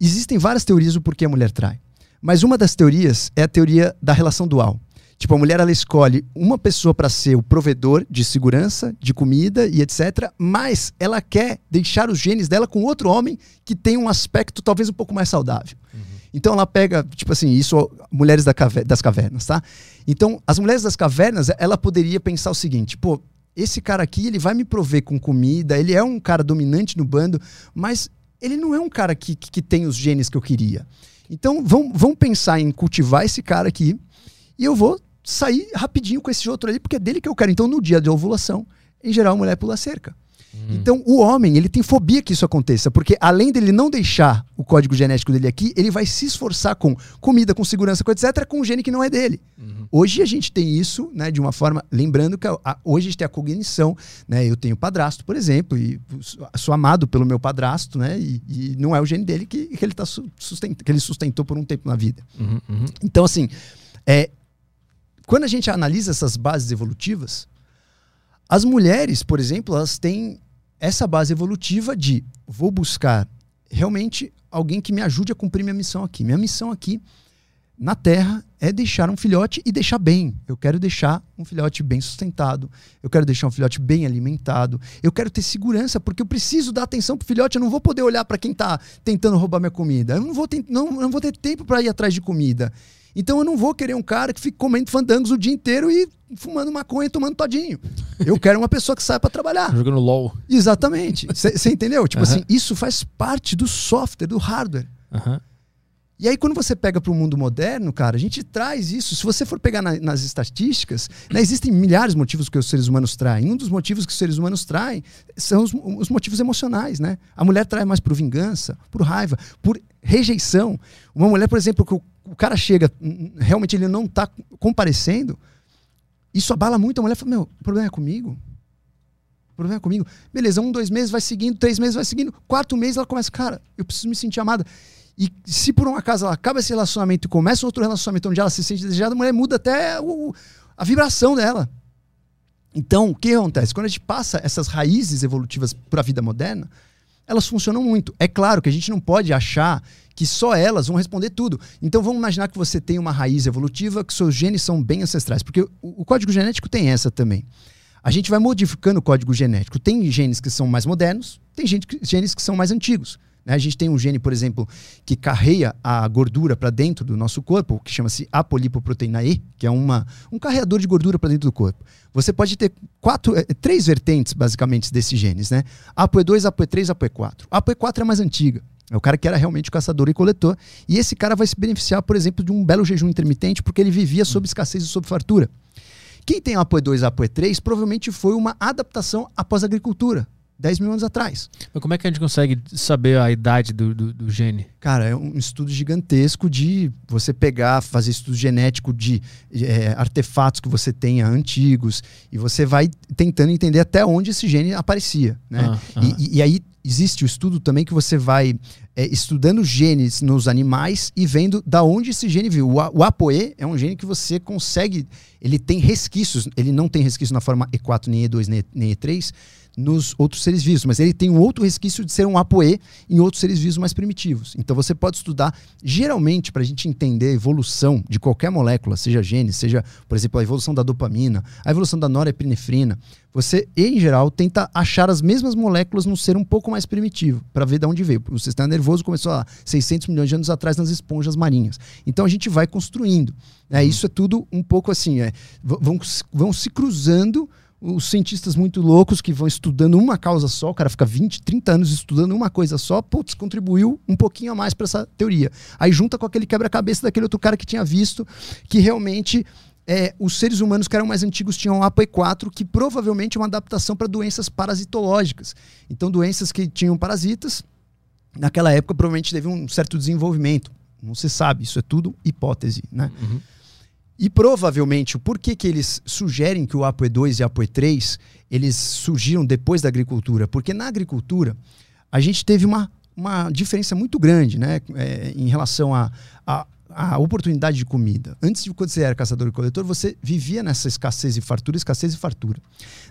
Existem várias teorias do porquê a mulher trai. Mas uma das teorias é a teoria da relação dual. Tipo, a mulher ela escolhe uma pessoa para ser o provedor de segurança, de comida e etc. Mas ela quer deixar os genes dela com outro homem que tem um aspecto talvez um pouco mais saudável. Uhum. Então ela pega, tipo assim, isso mulheres da das cavernas, tá? Então, as mulheres das cavernas, ela poderia pensar o seguinte, pô, esse cara aqui, ele vai me prover com comida, ele é um cara dominante no bando, mas ele não é um cara que, que, que tem os genes que eu queria. Então, vamos, vamos pensar em cultivar esse cara aqui e eu vou sair rapidinho com esse outro ali, porque é dele que eu quero. Então, no dia de ovulação, em geral, a mulher pula cerca. Hum. Então, o homem, ele tem fobia que isso aconteça, porque além dele não deixar o código genético dele aqui, ele vai se esforçar com comida, com segurança, com etc., com um gene que não é dele. Uhum. Hoje a gente tem isso, né, de uma forma, lembrando que a, a, hoje a gente tem a cognição, né, eu tenho padrasto, por exemplo, e sou amado pelo meu padrasto, né, e, e não é o gene dele que, que ele tá sustenta, que ele sustentou por um tempo na vida. Uhum, uhum. Então, assim, é, quando a gente analisa essas bases evolutivas, as mulheres, por exemplo, elas têm essa base evolutiva de vou buscar realmente alguém que me ajude a cumprir minha missão aqui. Minha missão aqui na Terra é deixar um filhote e deixar bem. Eu quero deixar um filhote bem sustentado, eu quero deixar um filhote bem alimentado, eu quero ter segurança, porque eu preciso dar atenção pro filhote, eu não vou poder olhar para quem está tentando roubar minha comida. Eu não vou não, não vou ter tempo para ir atrás de comida. Então eu não vou querer um cara que fique comendo fandangos o dia inteiro e fumando maconha e tomando todinho. Eu quero uma pessoa que saia para trabalhar. Jogando LOL. Exatamente. Você entendeu? Tipo assim, isso faz parte do software, do hardware. Aham. E aí, quando você pega para o mundo moderno, cara, a gente traz isso. Se você for pegar na, nas estatísticas, né, existem milhares de motivos que os seres humanos traem. Um dos motivos que os seres humanos traem são os, os motivos emocionais, né? A mulher trai mais por vingança, por raiva, por rejeição. Uma mulher, por exemplo, que o, o cara chega, realmente ele não está comparecendo, isso abala muito. A mulher fala: Meu, o problema é comigo? O problema é comigo? Beleza, um, dois meses vai seguindo, três meses vai seguindo, quarto mês ela começa, cara, eu preciso me sentir amada. E se por um acaso ela acaba esse relacionamento e começa outro relacionamento onde ela se sente desejada, a mulher muda até o, a vibração dela. Então, o que acontece? Quando a gente passa essas raízes evolutivas para a vida moderna, elas funcionam muito. É claro que a gente não pode achar que só elas vão responder tudo. Então vamos imaginar que você tem uma raiz evolutiva, que seus genes são bem ancestrais, porque o, o código genético tem essa também. A gente vai modificando o código genético. Tem genes que são mais modernos, tem genes que são mais antigos. A gente tem um gene, por exemplo, que carreia a gordura para dentro do nosso corpo, que chama-se apolipoproteína E, que é uma, um carreador de gordura para dentro do corpo. Você pode ter quatro, é, três vertentes, basicamente, desses genes, né? ApoE2, ApoE3, ApoE4. A ApoE4 é mais antiga. É o cara que era realmente caçador e coletor. E esse cara vai se beneficiar, por exemplo, de um belo jejum intermitente, porque ele vivia sob escassez e sob fartura. Quem tem ApoE2 e ApoE3 provavelmente foi uma adaptação após a agricultura. 10 mil anos atrás. Mas como é que a gente consegue saber a idade do, do, do, gene? Cara, é um estudo gigantesco de você pegar, fazer estudo genético de é, artefatos que você tenha antigos e você vai tentando entender até onde esse gene aparecia. Né? Ah, ah. E, e, aí existe o estudo também que você vai é, estudando genes nos animais e vendo da onde esse gene viu. O, o ApoE é um gene que você consegue, ele tem resquícios, ele não tem resquício na forma E4, nem E2, nem, nem E3, nos outros seres vivos, mas ele tem um outro resquício de ser um apoe em outros seres vivos mais primitivos. Então você pode estudar, geralmente, para a gente entender a evolução de qualquer molécula, seja gene, seja, por exemplo, a evolução da dopamina, a evolução da norepinefrina, você, em geral, tenta achar as mesmas moléculas num ser um pouco mais primitivo, para ver de onde veio. O sistema nervoso começou há 600 milhões de anos atrás nas esponjas marinhas. Então a gente vai construindo. Né? Isso é tudo um pouco assim, é, vão, vão se cruzando os cientistas muito loucos que vão estudando uma causa só, o cara fica 20, 30 anos estudando uma coisa só, putz, contribuiu um pouquinho a mais para essa teoria. Aí junta com aquele quebra-cabeça daquele outro cara que tinha visto que realmente é, os seres humanos que eram mais antigos tinham APOE4, que provavelmente é uma adaptação para doenças parasitológicas. Então, doenças que tinham parasitas, naquela época provavelmente teve um certo desenvolvimento. Não se sabe, isso é tudo hipótese, né? Uhum. E provavelmente o porquê que eles sugerem que o APOE2 e o APOE3 eles surgiram depois da agricultura? Porque na agricultura a gente teve uma, uma diferença muito grande né, é, em relação a, a a oportunidade de comida. Antes de quando você era caçador e coletor, você vivia nessa escassez e fartura, escassez e fartura.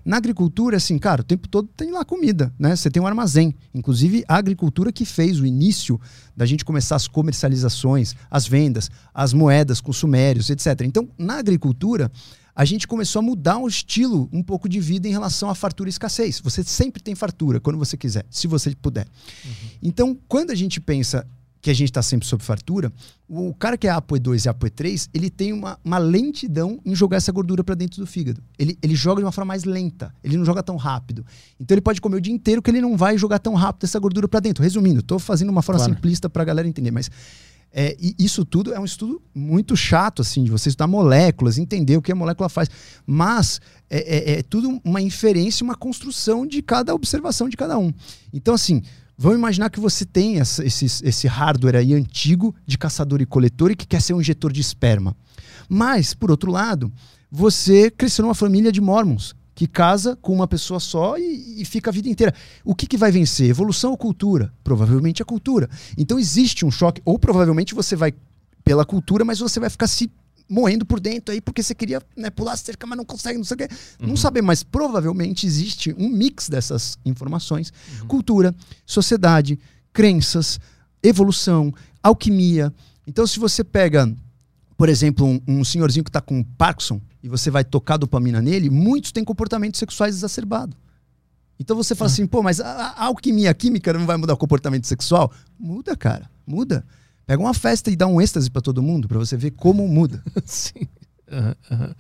Na agricultura, assim, cara, o tempo todo tem lá comida, né? Você tem um armazém. Inclusive, a agricultura que fez o início da gente começar as comercializações, as vendas, as moedas com sumérios, etc. Então, na agricultura, a gente começou a mudar o estilo um pouco de vida em relação à fartura e escassez. Você sempre tem fartura quando você quiser, se você puder. Uhum. Então, quando a gente pensa que a gente está sempre sob fartura, o cara que é ApoE2 e ApoE3, ele tem uma, uma lentidão em jogar essa gordura para dentro do fígado. Ele, ele joga de uma forma mais lenta, ele não joga tão rápido. Então ele pode comer o dia inteiro que ele não vai jogar tão rápido essa gordura para dentro. Resumindo, estou fazendo uma forma claro. simplista para a galera entender, mas é, isso tudo é um estudo muito chato, assim, de você estudar moléculas, entender o que a molécula faz. Mas é, é, é tudo uma inferência, uma construção de cada observação de cada um. Então, assim, Vamos imaginar que você tem essa, esse, esse hardware aí antigo de caçador e coletor e que quer ser um injetor de esperma. Mas, por outro lado, você cresceu numa família de mormons que casa com uma pessoa só e, e fica a vida inteira. O que, que vai vencer? Evolução ou cultura? Provavelmente a cultura. Então existe um choque, ou provavelmente você vai pela cultura, mas você vai ficar se moendo por dentro aí porque você queria né, pular a cerca, mas não consegue, não sei o quê. Uhum. Não saber, mas provavelmente existe um mix dessas informações: uhum. cultura, sociedade, crenças, evolução, alquimia. Então, se você pega por exemplo, um, um senhorzinho que está com Parkinson e você vai tocar dopamina nele, muitos têm comportamentos sexuais exacerbados. Então você fala ah. assim, pô, mas a, a, alquimia, a química não vai mudar o comportamento sexual? Muda, cara, muda. Pega uma festa e dá um êxtase para todo mundo, para você ver como muda. Sim. Uhum, uhum.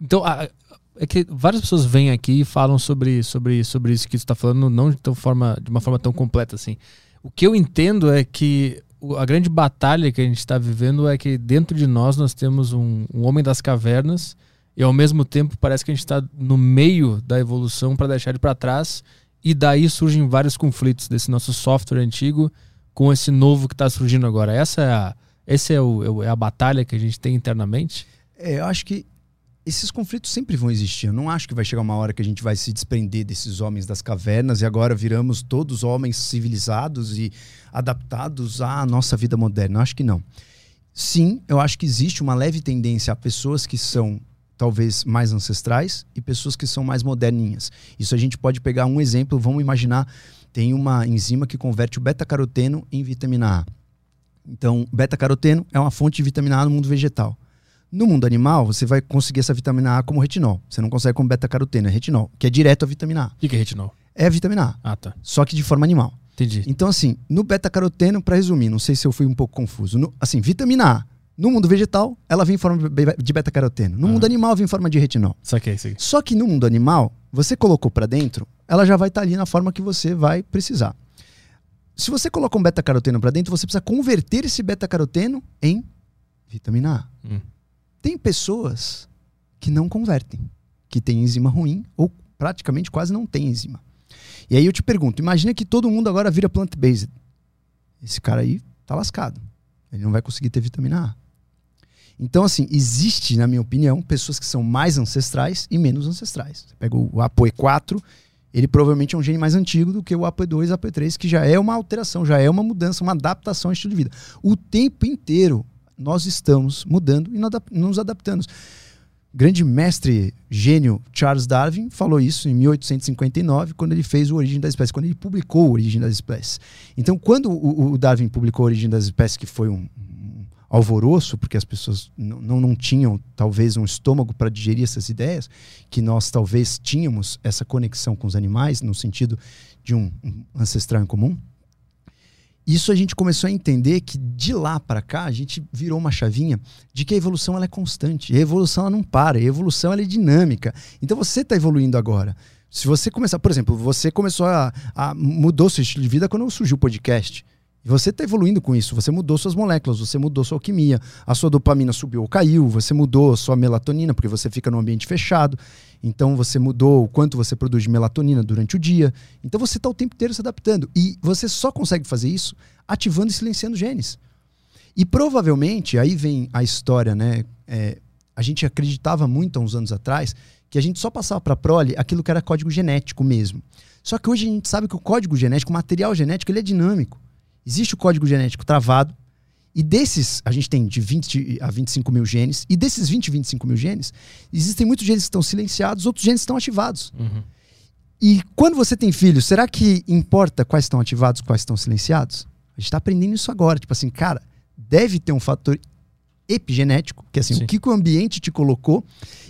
Então, a, é que várias pessoas vêm aqui e falam sobre, sobre, sobre isso que você está falando, não de, tão forma, de uma forma tão completa assim. O que eu entendo é que a grande batalha que a gente está vivendo é que dentro de nós nós temos um, um, homem das cavernas e ao mesmo tempo parece que a gente está no meio da evolução para deixar ele para trás e daí surgem vários conflitos desse nosso software antigo com esse novo que está surgindo agora. Essa é a, essa é, o, é a batalha que a gente tem internamente? É, eu acho que esses conflitos sempre vão existir. Eu não acho que vai chegar uma hora que a gente vai se desprender desses homens das cavernas e agora viramos todos homens civilizados e adaptados à nossa vida moderna. Eu acho que não. Sim, eu acho que existe uma leve tendência a pessoas que são talvez mais ancestrais e pessoas que são mais moderninhas. Isso a gente pode pegar um exemplo, vamos imaginar, tem uma enzima que converte o beta-caroteno em vitamina A. Então, beta-caroteno é uma fonte de vitamina A no mundo vegetal. No mundo animal, você vai conseguir essa vitamina A como retinol. Você não consegue como beta-caroteno, é retinol, que é direto a vitamina A. O que é retinol? É a vitamina A. Ah, tá. Só que de forma animal. Entendi. Então, assim, no beta-caroteno, para resumir, não sei se eu fui um pouco confuso. No, assim, vitamina A, no mundo vegetal, ela vem em forma de beta-caroteno. No ah. mundo animal, vem em forma de retinol. Saquei, sim. Só que no mundo animal, você colocou para dentro, ela já vai estar tá ali na forma que você vai precisar. Se você coloca um beta-caroteno para dentro, você precisa converter esse beta-caroteno em vitamina A. Hum. Tem pessoas que não convertem, que têm enzima ruim ou praticamente quase não tem enzima. E aí eu te pergunto, imagina que todo mundo agora vira plant-based. Esse cara aí tá lascado. Ele não vai conseguir ter vitamina A. Então, assim, existe, na minha opinião, pessoas que são mais ancestrais e menos ancestrais. Você pega o ApoE4, ele provavelmente é um gene mais antigo do que o ApoE2 e ApoE3, que já é uma alteração, já é uma mudança, uma adaptação ao estilo de vida. O tempo inteiro nós estamos mudando e nos adaptando. Grande mestre gênio Charles Darwin falou isso em 1859, quando ele fez o Origem das Espécies, quando ele publicou o Origem das Espécies. Então, quando o, o Darwin publicou a Origem das Espécies, que foi um alvoroço, porque as pessoas não, não, tinham talvez um estômago para digerir essas ideias, que nós talvez tínhamos essa conexão com os animais, no sentido de um, um ancestral em comum, isso a gente começou a entender que de lá para cá a gente virou uma chavinha de que a evolução ela é constante, a evolução ela não para, a evolução ela é dinâmica. Então você está evoluindo agora. Se você começar, por exemplo, você começou a, a mudou seu estilo de vida quando surgiu o podcast. Você está evoluindo com isso. Você mudou suas moléculas, você mudou sua alquimia, a sua dopamina subiu ou caiu, você mudou sua melatonina, porque você fica num ambiente fechado. Então você mudou o quanto você produz melatonina durante o dia. Então você está o tempo inteiro se adaptando. E você só consegue fazer isso ativando e silenciando genes. E provavelmente, aí vem a história, né? É, a gente acreditava muito há uns anos atrás que a gente só passava para a prole aquilo que era código genético mesmo. Só que hoje a gente sabe que o código genético, o material genético, ele é dinâmico. Existe o código genético travado, e desses, a gente tem de 20 a 25 mil genes, e desses 20 a 25 mil genes, existem muitos genes que estão silenciados, outros genes estão ativados. Uhum. E quando você tem filhos, será que importa quais estão ativados, quais estão silenciados? A gente está aprendendo isso agora. Tipo assim, cara, deve ter um fator epigenético, que é assim, Sim. o que, o ambiente te colocou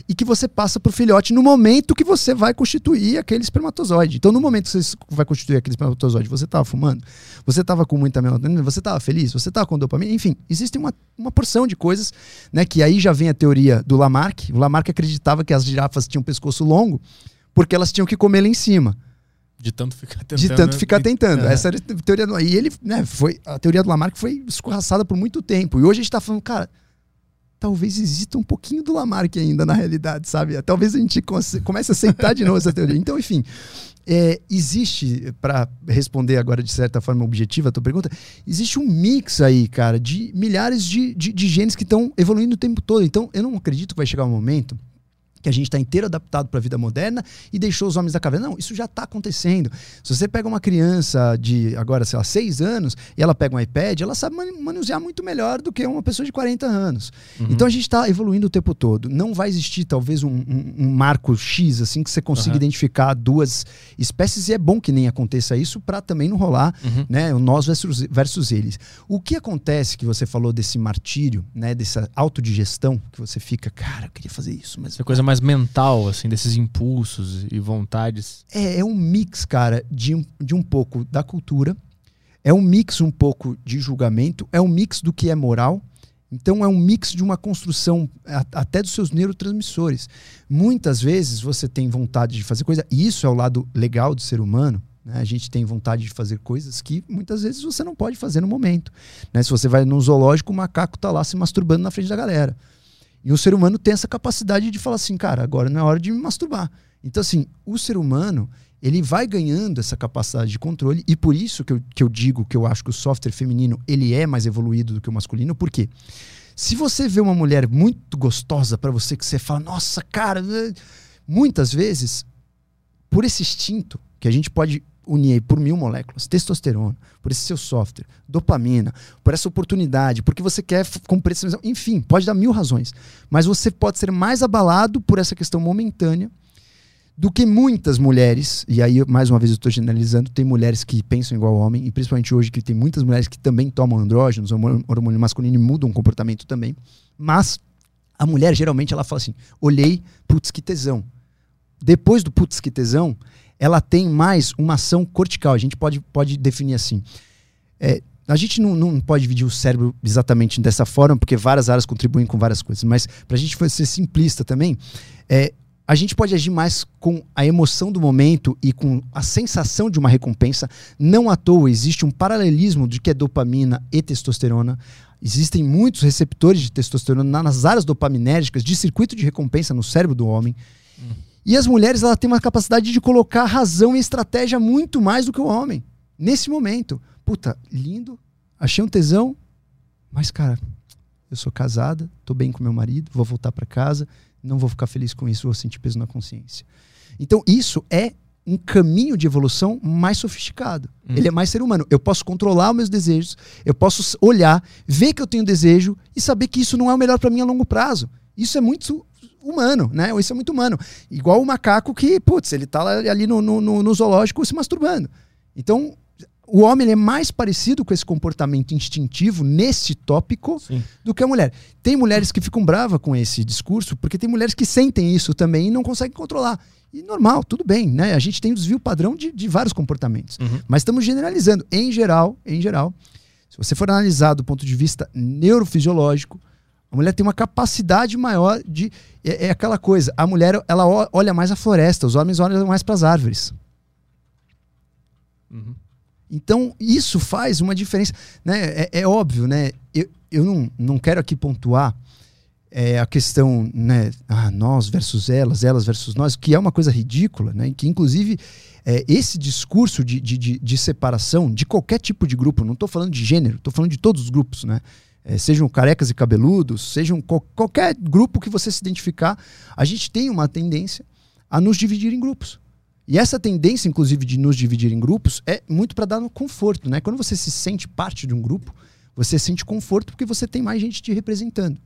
e que você passa para o filhote no momento que você vai constituir aquele espermatozoide. Então, no momento que você vai constituir aquele espermatozoide, você estava fumando, você estava com muita melatonina, você estava feliz, você estava com dopamina, enfim, existe uma, uma porção de coisas, né, que aí já vem a teoria do Lamarck. O Lamarck acreditava que as girafas tinham pescoço longo porque elas tinham que comer lá em cima. De tanto ficar tentando. De tanto ficar tentando. É. Essa era a teoria do. E ele, né, foi. A teoria do Lamarck foi escorraçada por muito tempo. E hoje a gente está falando, cara, talvez exista um pouquinho do Lamarck ainda na realidade, sabe? Talvez a gente comece a aceitar de novo essa teoria. Então, enfim, é, existe, para responder agora de certa forma objetiva a tua pergunta, existe um mix aí, cara, de milhares de, de, de genes que estão evoluindo o tempo todo. Então, eu não acredito que vai chegar um momento que a gente está inteiro adaptado para a vida moderna e deixou os homens da caverna. Não, isso já está acontecendo. Se você pega uma criança de agora, sei lá, seis anos e ela pega um iPad, ela sabe manusear muito melhor do que uma pessoa de 40 anos. Uhum. Então a gente está evoluindo o tempo todo. Não vai existir talvez um, um, um marco X assim que você consiga uhum. identificar duas espécies e é bom que nem aconteça isso para também não rolar, uhum. né, o nós versus, versus eles. O que acontece que você falou desse martírio, né, dessa autodigestão que você fica, cara, eu queria fazer isso, mas essa coisa mais mental assim desses impulsos e vontades. É, é um mix, cara, de, de um pouco da cultura, é um mix um pouco de julgamento, é um mix do que é moral então é um mix de uma construção até dos seus neurotransmissores. Muitas vezes você tem vontade de fazer coisa, e isso é o lado legal do ser humano. Né? A gente tem vontade de fazer coisas que muitas vezes você não pode fazer no momento. Né? Se você vai num zoológico, o macaco está lá se masturbando na frente da galera. E o ser humano tem essa capacidade de falar assim, cara, agora não é hora de me masturbar. Então, assim, o ser humano ele vai ganhando essa capacidade de controle e por isso que eu, que eu digo que eu acho que o software feminino ele é mais evoluído do que o masculino, porque se você vê uma mulher muito gostosa para você que você fala, nossa, cara, né", muitas vezes por esse instinto que a gente pode unir por mil moléculas, testosterona, por esse seu software, dopamina, por essa oportunidade, porque você quer cumprir essa enfim, pode dar mil razões, mas você pode ser mais abalado por essa questão momentânea do que muitas mulheres, e aí mais uma vez eu estou generalizando, tem mulheres que pensam igual homem, e principalmente hoje que tem muitas mulheres que também tomam andrógenos, hormônio masculino e mudam o comportamento também, mas a mulher geralmente ela fala assim, olhei, putz, que tesão. Depois do putz, que tesão, ela tem mais uma ação cortical, a gente pode, pode definir assim. É, a gente não, não pode dividir o cérebro exatamente dessa forma, porque várias áreas contribuem com várias coisas, mas para a gente ser simplista também, é, a gente pode agir mais com a emoção do momento e com a sensação de uma recompensa. Não à toa existe um paralelismo de que é dopamina e testosterona. Existem muitos receptores de testosterona nas áreas dopaminérgicas de circuito de recompensa no cérebro do homem. Hum. E as mulheres ela têm uma capacidade de colocar razão e estratégia muito mais do que o homem. Nesse momento. Puta, lindo, achei um tesão, mas cara, eu sou casada, tô bem com meu marido, vou voltar para casa não vou ficar feliz com isso, vou sentir peso na consciência. Então, isso é um caminho de evolução mais sofisticado. Hum. Ele é mais ser humano. Eu posso controlar os meus desejos, eu posso olhar, ver que eu tenho desejo e saber que isso não é o melhor para mim a longo prazo. Isso é muito humano, né? Isso é muito humano. Igual o macaco que, putz, ele tá ali no, no, no zoológico se masturbando. Então, o homem é mais parecido com esse comportamento instintivo nesse tópico Sim. do que a mulher. Tem mulheres que ficam bravas com esse discurso, porque tem mulheres que sentem isso também e não conseguem controlar. E normal, tudo bem, né? A gente tem um desvio padrão de, de vários comportamentos. Uhum. Mas estamos generalizando. Em geral, em geral, se você for analisar do ponto de vista neurofisiológico, a mulher tem uma capacidade maior de. É, é aquela coisa. A mulher ela olha mais a floresta, os homens olham mais para as árvores. Uhum. Então, isso faz uma diferença. Né? É, é óbvio, né? Eu, eu não, não quero aqui pontuar é, a questão, né? Ah, nós versus elas, elas versus nós, que é uma coisa ridícula, né? Que, inclusive, é, esse discurso de, de, de, de, separação de qualquer tipo de grupo, não estou falando de gênero, estou falando de todos os grupos, né? É, sejam carecas e cabeludos, sejam qualquer grupo que você se identificar, a gente tem uma tendência a nos dividir em grupos. E essa tendência, inclusive, de nos dividir em grupos é muito para dar no conforto, né? Quando você se sente parte de um grupo, você sente conforto porque você tem mais gente te representando.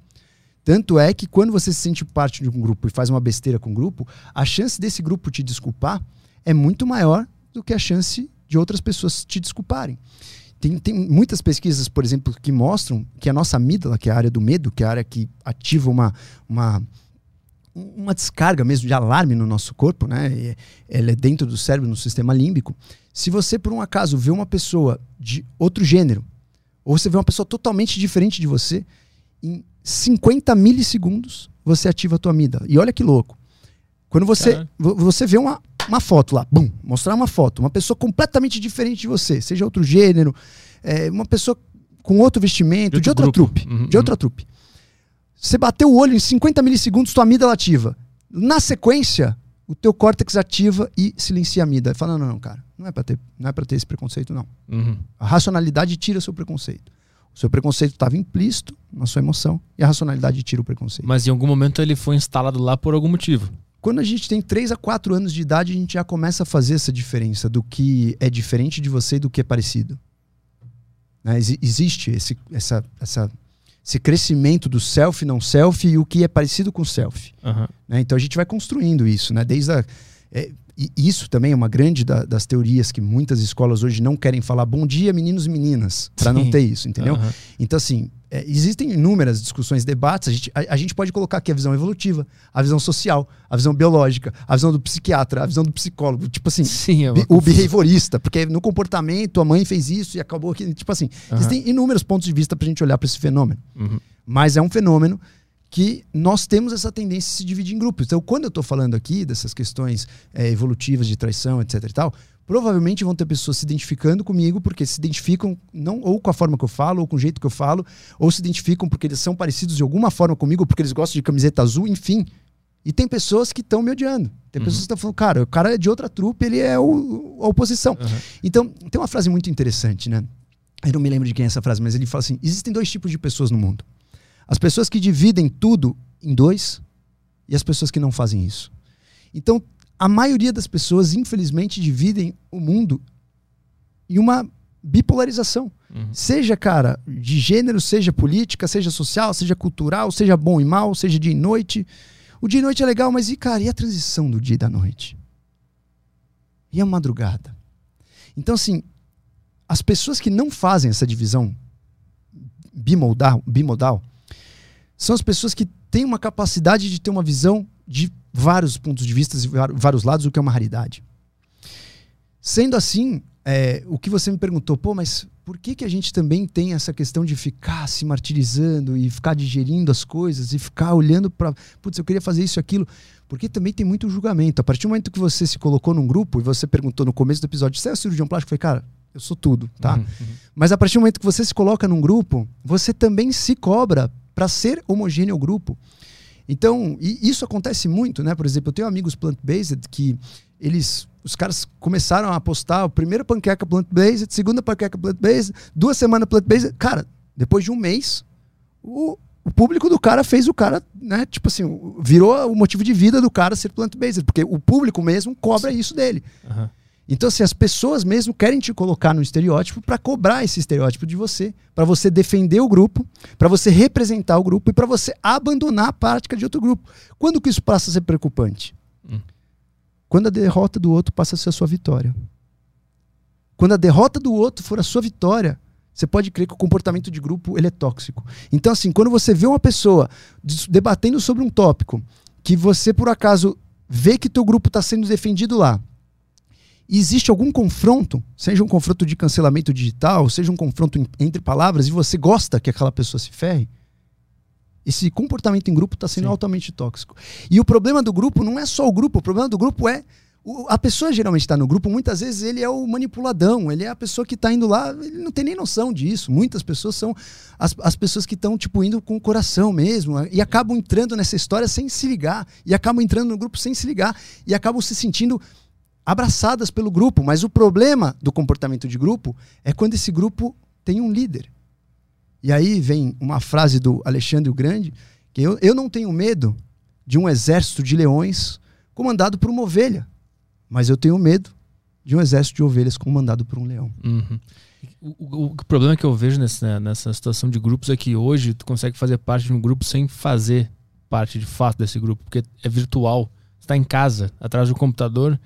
Tanto é que quando você se sente parte de um grupo e faz uma besteira com o um grupo, a chance desse grupo te desculpar é muito maior do que a chance de outras pessoas te desculparem. Tem, tem muitas pesquisas, por exemplo, que mostram que a nossa amígdala, que é a área do medo, que é a área que ativa uma, uma uma descarga mesmo de alarme no nosso corpo, né? Ela é dentro do cérebro, no sistema límbico. Se você, por um acaso, vê uma pessoa de outro gênero, ou você vê uma pessoa totalmente diferente de você, em 50 milissegundos você ativa a tua amígdala. E olha que louco. Quando você, você vê uma, uma foto lá, bum, mostrar uma foto, uma pessoa completamente diferente de você, seja outro gênero, é, uma pessoa com outro vestimento, de, de outra grupo. trupe, uhum, de outra uhum. trupe. Você bateu o olho em 50 milissegundos, tua amígdala ativa. Na sequência, o teu córtex ativa e silencia a amígdala. Fala, não, não, cara, não é para ter, não é para ter esse preconceito, não. Uhum. A racionalidade tira seu preconceito. O seu preconceito estava implícito na sua emoção e a racionalidade tira o preconceito. Mas em algum momento ele foi instalado lá por algum motivo. Quando a gente tem 3 a 4 anos de idade, a gente já começa a fazer essa diferença do que é diferente de você e do que é parecido. Né? Ex existe esse, essa, essa, esse crescimento do self, não self e o que é parecido com self. Uhum. Né? Então a gente vai construindo isso, né? Desde a, é, e isso também é uma grande da, das teorias que muitas escolas hoje não querem falar bom dia, meninos e meninas, para não ter isso, entendeu? Uhum. Então, assim, é, existem inúmeras discussões, debates. A gente, a, a gente pode colocar aqui a visão evolutiva, a visão social, a visão biológica, a visão do psiquiatra, a visão do psicólogo. Tipo assim, Sim, é o behaviorista, porque no comportamento a mãe fez isso e acabou aqui. Tipo assim, uhum. existem inúmeros pontos de vista para a gente olhar para esse fenômeno. Uhum. Mas é um fenômeno que nós temos essa tendência de se dividir em grupos. Então, quando eu estou falando aqui dessas questões é, evolutivas de traição, etc e tal, provavelmente vão ter pessoas se identificando comigo porque se identificam não ou com a forma que eu falo, ou com o jeito que eu falo, ou se identificam porque eles são parecidos de alguma forma comigo, porque eles gostam de camiseta azul, enfim. E tem pessoas que estão me odiando. Tem uhum. pessoas que estão falando, cara, o cara é de outra trupe, ele é o, a oposição. Uhum. Então, tem uma frase muito interessante, né? Eu não me lembro de quem é essa frase, mas ele fala assim: existem dois tipos de pessoas no mundo. As pessoas que dividem tudo em dois e as pessoas que não fazem isso. Então, a maioria das pessoas, infelizmente, dividem o mundo em uma bipolarização. Uhum. Seja, cara, de gênero, seja política, seja social, seja cultural, seja bom e mal, seja dia e noite. O dia e noite é legal, mas e, cara, e a transição do dia e da noite? E a madrugada? Então, assim, as pessoas que não fazem essa divisão bimodal, bimodal são as pessoas que têm uma capacidade de ter uma visão de vários pontos de vista e vários lados, o que é uma raridade. Sendo assim, é, o que você me perguntou, pô, mas por que, que a gente também tem essa questão de ficar se martirizando e ficar digerindo as coisas e ficar olhando para, putz, eu queria fazer isso e aquilo? Porque também tem muito julgamento. A partir do momento que você se colocou num grupo e você perguntou no começo do episódio, você é cirurgião plástico? Eu falei, cara, eu sou tudo, tá? Uhum, uhum. Mas a partir do momento que você se coloca num grupo, você também se cobra para ser homogêneo ao grupo. Então, isso acontece muito, né? Por exemplo, eu tenho amigos plant-based que eles, os caras começaram a apostar o primeiro panqueca plant-based, segunda panqueca plant-based, duas semanas plant-based. Cara, depois de um mês, o, o público do cara fez o cara, né? Tipo assim, virou o motivo de vida do cara ser plant-based, porque o público mesmo cobra isso dele. Uhum. Então, assim, as pessoas mesmo querem te colocar no estereótipo para cobrar esse estereótipo de você, para você defender o grupo, para você representar o grupo e para você abandonar a prática de outro grupo. Quando que isso passa a ser preocupante? Hum. Quando a derrota do outro passa a ser a sua vitória. Quando a derrota do outro for a sua vitória, você pode crer que o comportamento de grupo ele é tóxico. Então, assim, quando você vê uma pessoa debatendo sobre um tópico que você, por acaso, vê que teu grupo está sendo defendido lá, existe algum confronto, seja um confronto de cancelamento digital, seja um confronto entre palavras, e você gosta que aquela pessoa se ferre, esse comportamento em grupo está sendo Sim. altamente tóxico. E o problema do grupo não é só o grupo, o problema do grupo é. O, a pessoa geralmente está no grupo, muitas vezes ele é o manipuladão, ele é a pessoa que está indo lá, ele não tem nem noção disso. Muitas pessoas são as, as pessoas que estão tipo, indo com o coração mesmo e acabam entrando nessa história sem se ligar, e acabam entrando no grupo sem se ligar, e acabam se sentindo abraçadas pelo grupo. Mas o problema do comportamento de grupo é quando esse grupo tem um líder. E aí vem uma frase do Alexandre o Grande, que eu, eu não tenho medo de um exército de leões comandado por uma ovelha, mas eu tenho medo de um exército de ovelhas comandado por um leão. Uhum. O, o, o, problema que eu vejo nessa, nessa situação de grupos é que hoje tu consegue fazer parte de um grupo sem fazer parte de fato desse grupo, porque é virtual. Está em casa, atrás do computador,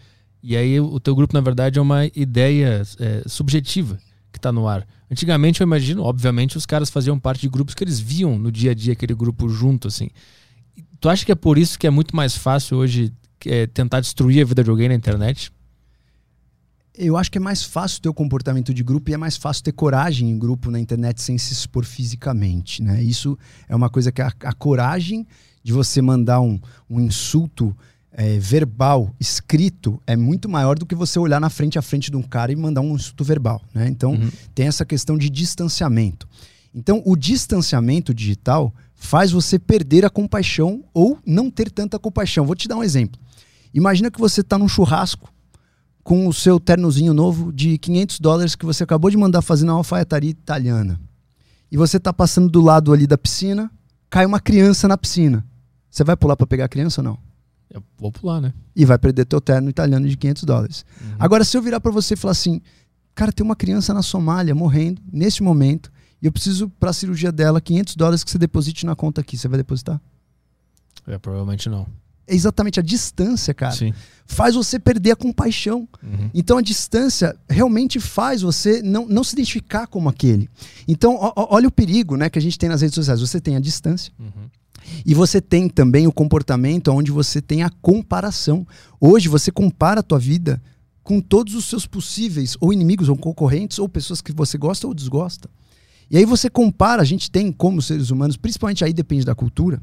e aí o teu grupo, na verdade, é uma ideia é, subjetiva que está no ar. Antigamente, eu imagino, obviamente, os caras faziam parte de grupos que eles viam no dia a dia aquele grupo junto, assim. Tu acha que é por isso que é muito mais fácil hoje é, tentar destruir a vida de alguém na internet? Eu acho que é mais fácil ter o comportamento de grupo e é mais fácil ter coragem em grupo na internet sem se expor fisicamente, né? Isso é uma coisa que a, a coragem de você mandar um, um insulto é, verbal, escrito, é muito maior do que você olhar na frente a frente de um cara e mandar um insulto verbal. Né? Então, uhum. tem essa questão de distanciamento. Então, o distanciamento digital faz você perder a compaixão ou não ter tanta compaixão. Vou te dar um exemplo. Imagina que você está num churrasco com o seu ternozinho novo de 500 dólares que você acabou de mandar fazer na alfaiataria italiana. e você tá passando do lado ali da piscina, cai uma criança na piscina. Você vai pular para pegar a criança ou não? Eu vou pular, né? E vai perder teu terno italiano de 500 dólares. Uhum. Agora, se eu virar para você e falar assim, cara, tem uma criança na Somália morrendo neste momento e eu preciso para a cirurgia dela 500 dólares que você deposite na conta aqui, você vai depositar? É, provavelmente não é exatamente a distância, cara. Sim. Faz você perder a compaixão. Uhum. Então a distância realmente faz você não, não se identificar como aquele. Então, ó, olha o perigo né, que a gente tem nas redes sociais. Você tem a distância. Uhum. E você tem também o comportamento onde você tem a comparação. Hoje você compara a tua vida com todos os seus possíveis ou inimigos ou concorrentes ou pessoas que você gosta ou desgosta. E aí você compara, a gente tem como seres humanos, principalmente aí depende da cultura,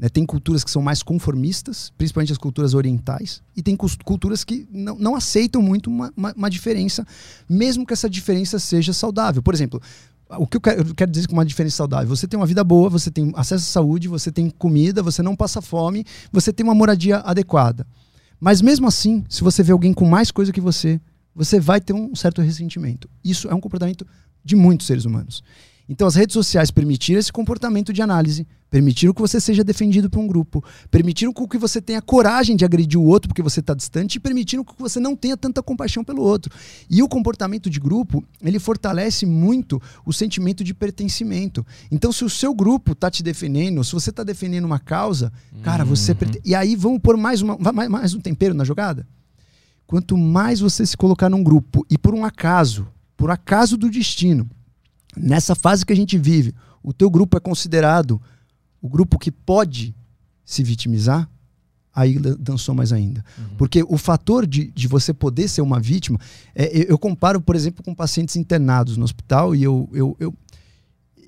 né? Tem culturas que são mais conformistas, principalmente as culturas orientais, e tem culturas que não, não aceitam muito uma, uma, uma, diferença, mesmo que essa diferença seja saudável. Por exemplo, o que eu quero, eu quero dizer com uma diferença saudável? Você tem uma vida boa, você tem acesso à saúde, você tem comida, você não passa fome, você tem uma moradia adequada. Mas mesmo assim, se você vê alguém com mais coisa que você, você vai ter um certo ressentimento. Isso é um comportamento de muitos seres humanos. Então, as redes sociais permitiram esse comportamento de análise, permitiram que você seja defendido por um grupo, permitiram que você tenha coragem de agredir o outro porque você está distante e permitiram que você não tenha tanta compaixão pelo outro. E o comportamento de grupo, ele fortalece muito o sentimento de pertencimento. Então, se o seu grupo está te defendendo, se você está defendendo uma causa, cara, você. Uhum. E aí, vamos pôr mais, uma, mais um tempero na jogada? Quanto mais você se colocar num grupo e por um acaso, por acaso do destino, nessa fase que a gente vive, o teu grupo é considerado o grupo que pode se vitimizar, aí dançou mais ainda. Uhum. Porque o fator de, de você poder ser uma vítima, é, eu comparo, por exemplo, com pacientes internados no hospital e eu, eu, eu,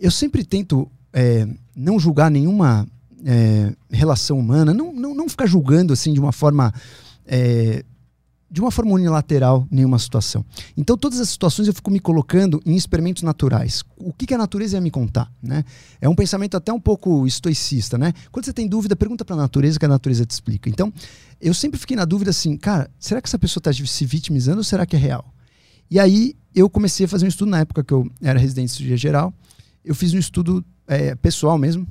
eu sempre tento é, não julgar nenhuma é, relação humana, não, não, não ficar julgando assim de uma forma é, de uma forma unilateral nenhuma situação. Então, todas as situações eu fico me colocando em experimentos naturais. O que, que a natureza ia me contar? Né? É um pensamento até um pouco estoicista. Né? Quando você tem dúvida, pergunta para a natureza que a natureza te explica. Então, eu sempre fiquei na dúvida assim, cara, será que essa pessoa está se vitimizando ou será que é real? E aí eu comecei a fazer um estudo na época que eu era residente de cirurgia geral. Eu fiz um estudo é, pessoal mesmo,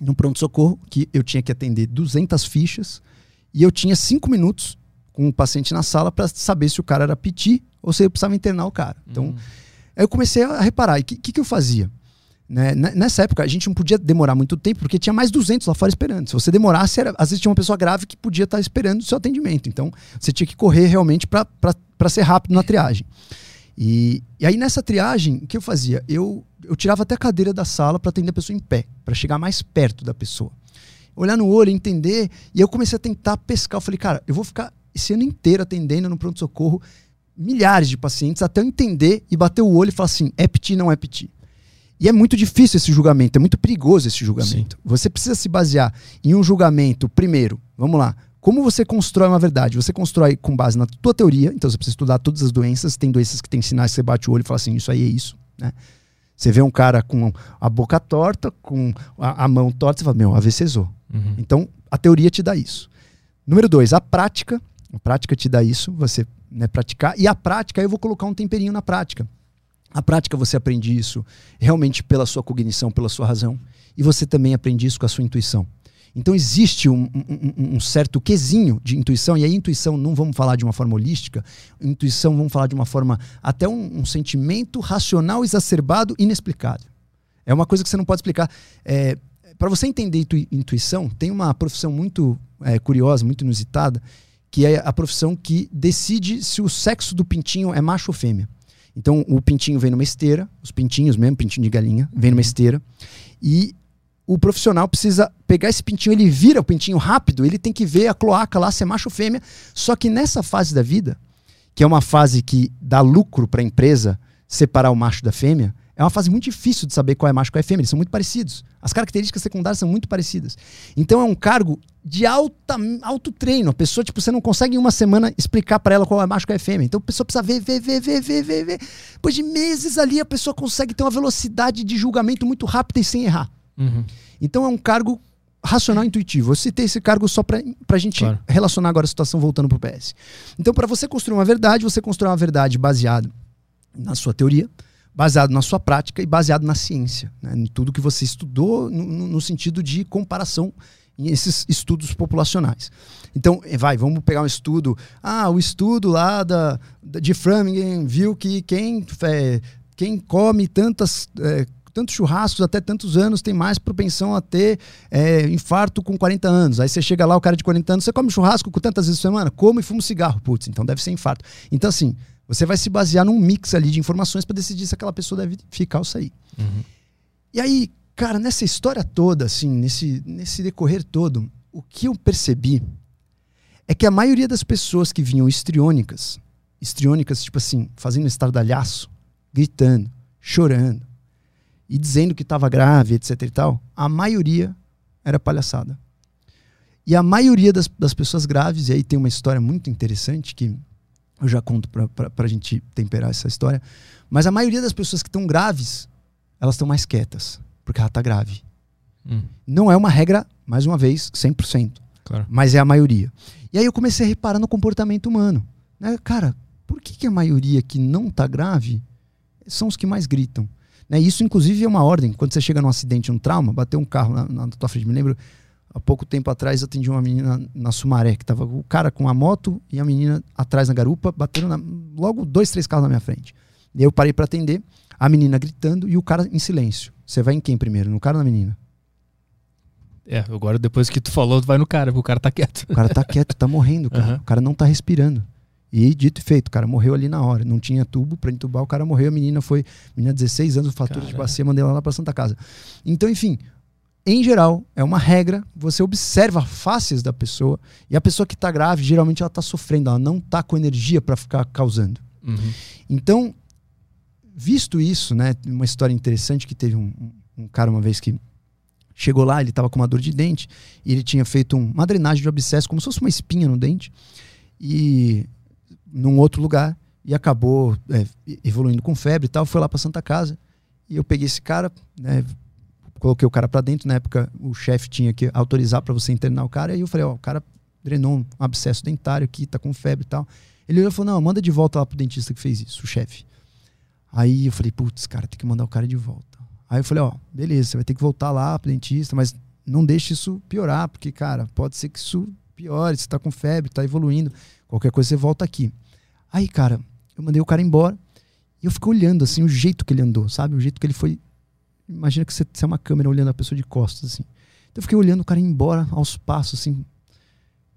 no pronto-socorro, que eu tinha que atender 200 fichas e eu tinha cinco minutos com um paciente na sala para saber se o cara era piti ou se eu precisava internar o cara. Então, hum. aí eu comecei a reparar. E o que, que, que, eu fazia? Né? Nessa época, a gente não podia demorar muito tempo, porque tinha mais 200 lá fora esperando. Se você demorasse, era, às vezes tinha uma pessoa grave que podia estar esperando o seu atendimento. Então, você tinha que correr realmente para ser rápido na triagem. E, e, aí, nessa triagem, o que eu fazia? Eu, eu tirava até a cadeira da sala para atender a pessoa em pé, para chegar mais perto da pessoa. Olhar no olho, entender. E eu comecei a tentar pescar. Eu falei, cara, eu vou ficar esse ano inteiro atendendo no pronto-socorro milhares de pacientes até eu entender e bater o olho e falar assim: é PT, não é PT. E é muito difícil esse julgamento, é muito perigoso esse julgamento. Sim. Você precisa se basear em um julgamento, primeiro, vamos lá. Como você constrói uma verdade? Você constrói com base na tua teoria, então você precisa estudar todas as doenças. Tem doenças que tem sinais, você bate o olho e fala assim: isso aí é isso. Né? Você vê um cara com a boca torta, com a, a mão torta, você fala: meu, AVCzou. Uhum. Então a teoria te dá isso. Número dois, a prática a prática te dá isso, você né, praticar. E a prática, eu vou colocar um temperinho na prática. A prática você aprende isso realmente pela sua cognição, pela sua razão. E você também aprende isso com a sua intuição. Então existe um, um, um, certo quesinho de intuição, e aí intuição não vamos falar de uma forma holística, intuição vamos falar de uma forma até um, um sentimento racional exacerbado, inexplicável. É uma coisa que você não pode explicar. É, Para você entender intuição, tem uma profissão muito é, curiosa, muito inusitada, que é a profissão que decide se o sexo do pintinho é macho ou fêmea. Então, o pintinho vem numa esteira, os pintinhos mesmo, pintinho de galinha, vem numa esteira, e o profissional precisa pegar esse pintinho, ele vira o pintinho rápido, ele tem que ver a cloaca lá se é macho ou fêmea. Só que nessa fase da vida, que é uma fase que dá lucro para a empresa separar o macho da fêmea, é uma fase muito difícil de saber qual é macho e qual é fêmea. Eles são muito parecidos. As características secundárias são muito parecidas. Então é um cargo de alta, alto treino. A pessoa, tipo, você não consegue em uma semana explicar para ela qual é macho e qual é fêmea. Então a pessoa precisa ver, ver, ver, ver, ver, ver, ver. Depois de meses ali, a pessoa consegue ter uma velocidade de julgamento muito rápida e sem errar. Uhum. Então é um cargo racional intuitivo. Eu citei esse cargo só para a gente claro. relacionar agora a situação voltando para o PS. Então, para você construir uma verdade, você constrói uma verdade baseada na sua teoria, baseado na sua prática e baseado na ciência, né? em tudo que você estudou no, no sentido de comparação esses estudos populacionais. Então, eh, vai, vamos pegar um estudo. Ah, o estudo lá da, de Framingham viu que quem, é, quem come tantas, é, tantos churrascos até tantos anos tem mais propensão a ter é, infarto com 40 anos. Aí você chega lá, o cara de 40 anos, você come churrasco com tantas vezes por semana? Como e fuma cigarro. Putz, então deve ser infarto. Então, assim, você vai se basear num mix ali de informações para decidir se aquela pessoa deve ficar ou sair. Uhum. E aí, Cara, nessa história toda, assim, nesse, nesse decorrer todo, o que eu percebi é que a maioria das pessoas que vinham histriônicas, histriônicas, tipo assim, fazendo estardalhaço, gritando, chorando e dizendo que estava grave, etc e tal, a maioria era palhaçada. E a maioria das, das pessoas graves, e aí tem uma história muito interessante que eu já conto para a gente temperar essa história, mas a maioria das pessoas que estão graves, elas estão mais quietas porque ela está grave. Hum. Não é uma regra, mais uma vez, 100%. Claro. Mas é a maioria. E aí eu comecei a reparar no comportamento humano. Né? Cara, por que, que a maioria que não está grave são os que mais gritam? Né? Isso, inclusive, é uma ordem. Quando você chega num acidente, um trauma, bateu um carro na, na tua frente. Me lembro, há pouco tempo atrás, atendi uma menina na Sumaré, que tava o cara com a moto e a menina atrás na garupa, bateram na, logo dois, três carros na minha frente. E aí eu parei para atender, a menina gritando e o cara em silêncio. Você vai em quem primeiro? No cara ou na menina? É, agora depois que tu falou, tu vai no cara, porque o cara tá quieto. O cara tá quieto, tá morrendo, cara. Uhum. O cara não tá respirando. E dito e feito, o cara morreu ali na hora. Não tinha tubo para entubar, o cara morreu. A menina foi, menina 16 anos, fatura Caramba. de bacia, mandei ela lá pra Santa Casa. Então, enfim, em geral, é uma regra. Você observa faces da pessoa e a pessoa que tá grave, geralmente ela tá sofrendo, ela não tá com energia para ficar causando. Uhum. Então, visto isso, né, uma história interessante que teve um, um cara uma vez que chegou lá, ele estava com uma dor de dente e ele tinha feito um, uma drenagem de abscesso, como se fosse uma espinha no dente, e num outro lugar, e acabou é, evoluindo com febre e tal, foi lá para Santa Casa, e eu peguei esse cara, né, coloquei o cara para dentro, na época o chefe tinha que autorizar para você internar o cara, e eu falei, ó, o cara drenou um abscesso dentário aqui, tá com febre e tal. Ele olhou e falou, não, manda de volta lá pro dentista que fez isso, o chefe. Aí eu falei, putz, cara, tem que mandar o cara de volta. Aí eu falei, ó, beleza, você vai ter que voltar lá pro dentista, mas não deixe isso piorar, porque, cara, pode ser que isso piore, você tá com febre, tá evoluindo, qualquer coisa você volta aqui. Aí, cara, eu mandei o cara embora e eu fiquei olhando, assim, o jeito que ele andou, sabe? O jeito que ele foi. Imagina que você, é uma câmera olhando a pessoa de costas, assim. Então eu fiquei olhando o cara ir embora aos passos, assim.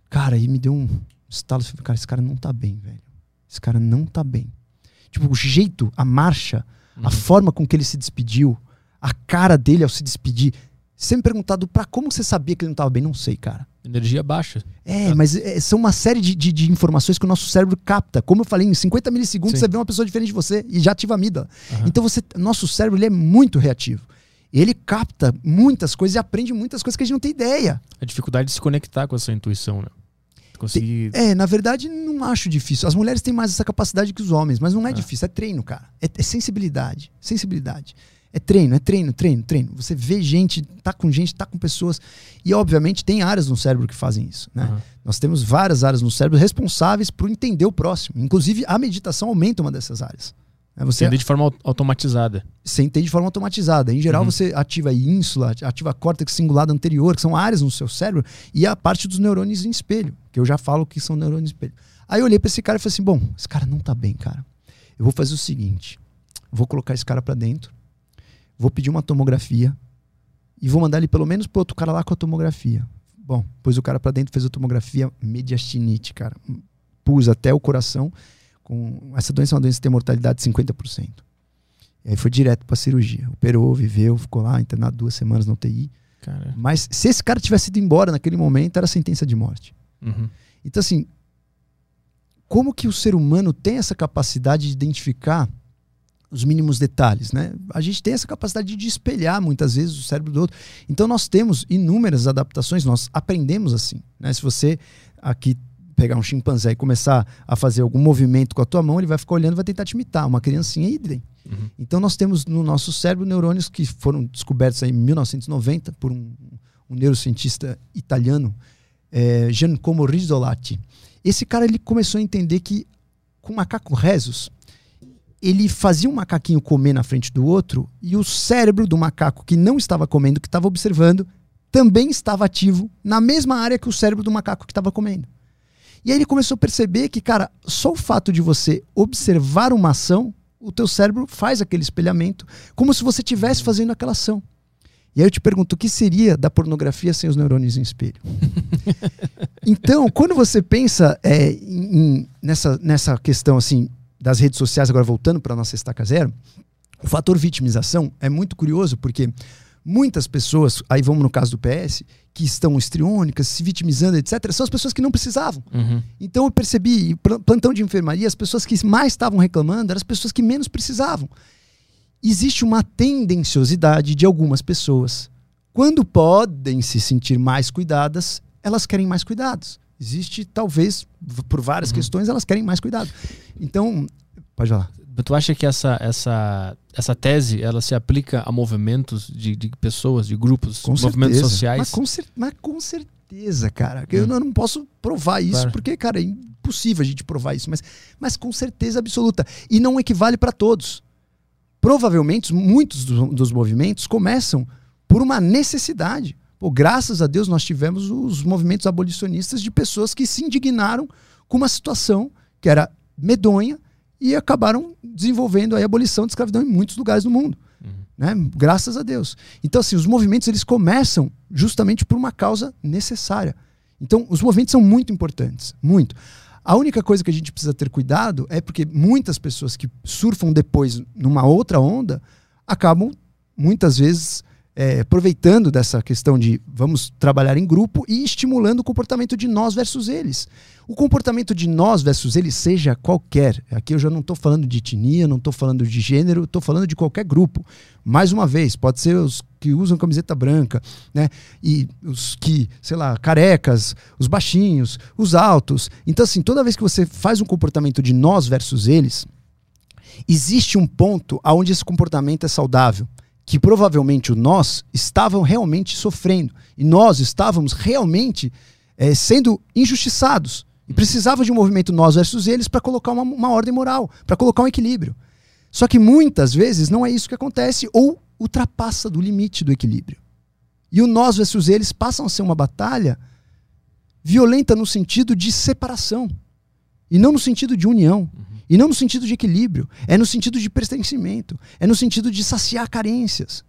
Cara, aí me deu um estalo, assim, cara, esse cara não tá bem, velho. Esse cara não tá bem. Tipo, o jeito, a marcha, uhum. a forma com que ele se despediu, a cara dele ao se despedir. Me perguntado pra como você sabia que ele não estava bem, não sei, cara. Energia baixa. É, tá. mas é, são uma série de, de, de, informações que o nosso cérebro capta. Como eu falei, em 50 milissegundos Sim. você vê uma pessoa diferente de você e já ativa a amígdala. Uhum. Então você, nosso cérebro ele é muito reativo. Ele capta muitas coisas e aprende muitas coisas que a gente não tem ideia. A dificuldade de se conectar com essa intuição, né? conseguir. É, na verdade, não acho difícil. As mulheres têm mais essa capacidade que os homens, mas não é, é. difícil, é treino, cara. É, é, sensibilidade. Sensibilidade. É treino, é treino, treino, treino. Você vê gente, tá com gente, tá com pessoas. E, obviamente, tem áreas no cérebro que fazem isso. Né? Uhum. Nós temos várias áreas no cérebro responsáveis por entender o próximo. Inclusive, a meditação aumenta uma dessas áreas. É você entende de forma automatizada. Você entende de forma automatizada. Em geral, uhum. você ativa a ínsula, ativa a córtex cingulado anterior, que são áreas no seu cérebro, e a parte dos neurônios em espelho, que eu já falo que são neurônios em espelho. Aí eu olhei para esse cara e falei assim: bom, esse cara não tá bem, cara. Eu vou fazer o seguinte: vou colocar esse cara para dentro, vou pedir uma tomografia e vou mandar ele pelo menos pro outro cara lá com a tomografia. Bom, pôs o cara para dentro, fez a tomografia mediastinite, cara. Pus até o coração com essa doença é uma doença que tem mortalidade de 50%. E aí foi direto para cirurgia. Operou, viveu, ficou lá internado duas semanas no UTI. Cara. Mas se esse cara tivesse ido embora naquele momento, era sentença de morte. Uhum. Então, assim, como que o ser humano tem essa capacidade de identificar os mínimos detalhes, né? A gente tem essa capacidade de espelhar muitas vezes o cérebro do outro. Então nós temos inúmeras adaptações, nós aprendemos assim, né? Se você aqui pegar um chimpanzé e começar a fazer algum movimento com a tua mão, ele vai ficar olhando e vai tentar te imitar. Uma criancinha idem. Uhum. Então nós temos no nosso cérebro neurônios que foram descobertos em 1990 por um, um neurocientista italiano, é, Giacomo Rizzolatti. Esse cara ele começou a entender que com macaco rezos, ele fazia um macaquinho comer na frente do outro e o cérebro do macaco que não estava comendo, que estava observando, também estava ativo na mesma área que o cérebro do macaco que estava comendo. E aí ele começou a perceber que, cara, só o fato de você observar uma ação, o teu cérebro faz aquele espelhamento, como se você estivesse fazendo aquela ação. E aí eu te pergunto, o que seria da pornografia sem os neurônios em espelho? então, quando você pensa é, em, nessa, nessa questão assim das redes sociais, agora voltando para a nossa estaca zero, o fator vitimização é muito curioso, porque muitas pessoas, aí vamos no caso do PS, que estão estriônicas, se vitimizando, etc., são as pessoas que não precisavam. Uhum. Então eu percebi, plantão de enfermaria, as pessoas que mais estavam reclamando eram as pessoas que menos precisavam. Existe uma tendenciosidade de algumas pessoas. Quando podem se sentir mais cuidadas, elas querem mais cuidados. Existe, talvez, por várias uhum. questões, elas querem mais cuidado. Então, pode falar. Tu acha que essa, essa, essa tese ela se aplica a movimentos de, de pessoas, de grupos, com movimentos certeza. sociais? Mas com, cer mas com certeza, cara. Hum. Eu não, não, posso provar isso, claro. porque, cara, é impossível a gente provar isso, mas, mas com certeza absoluta. E não equivale para todos. Provavelmente, muitos do, dos movimentos começam por uma necessidade. Pô, graças a Deus nós tivemos os movimentos abolicionistas de pessoas que se indignaram com uma situação que era medonha e acabaram desenvolvendo a abolição de escravidão em muitos lugares do mundo. Uhum. Né? Graças a Deus. Então, assim, os movimentos eles começam justamente por uma causa necessária. Então, os movimentos são muito importantes, muito. A única coisa que a gente precisa ter cuidado é porque muitas pessoas que surfam depois numa outra onda acabam muitas vezes é, aproveitando dessa questão de vamos trabalhar em grupo e estimulando o comportamento de nós versus eles. O comportamento de nós versus eles, seja qualquer, aqui eu já não estou falando de etnia, não estou falando de gênero, estou falando de qualquer grupo. Mais uma vez, pode ser os que usam camiseta branca, né? E os que, sei lá, carecas, os baixinhos, os altos. Então, assim, toda vez que você faz um comportamento de nós versus eles, existe um ponto onde esse comportamento é saudável que provavelmente o nós estavam realmente sofrendo e nós estávamos realmente é, sendo injustiçados e precisava de um movimento nós versus eles para colocar uma, uma ordem moral, para colocar um equilíbrio. Só que muitas vezes não é isso que acontece ou ultrapassa do limite do equilíbrio. E o nós versus eles passam a ser uma batalha violenta no sentido de separação e não no sentido de união. Uhum. E não no sentido de equilíbrio, é no sentido de pertencimento, é no sentido de saciar carências.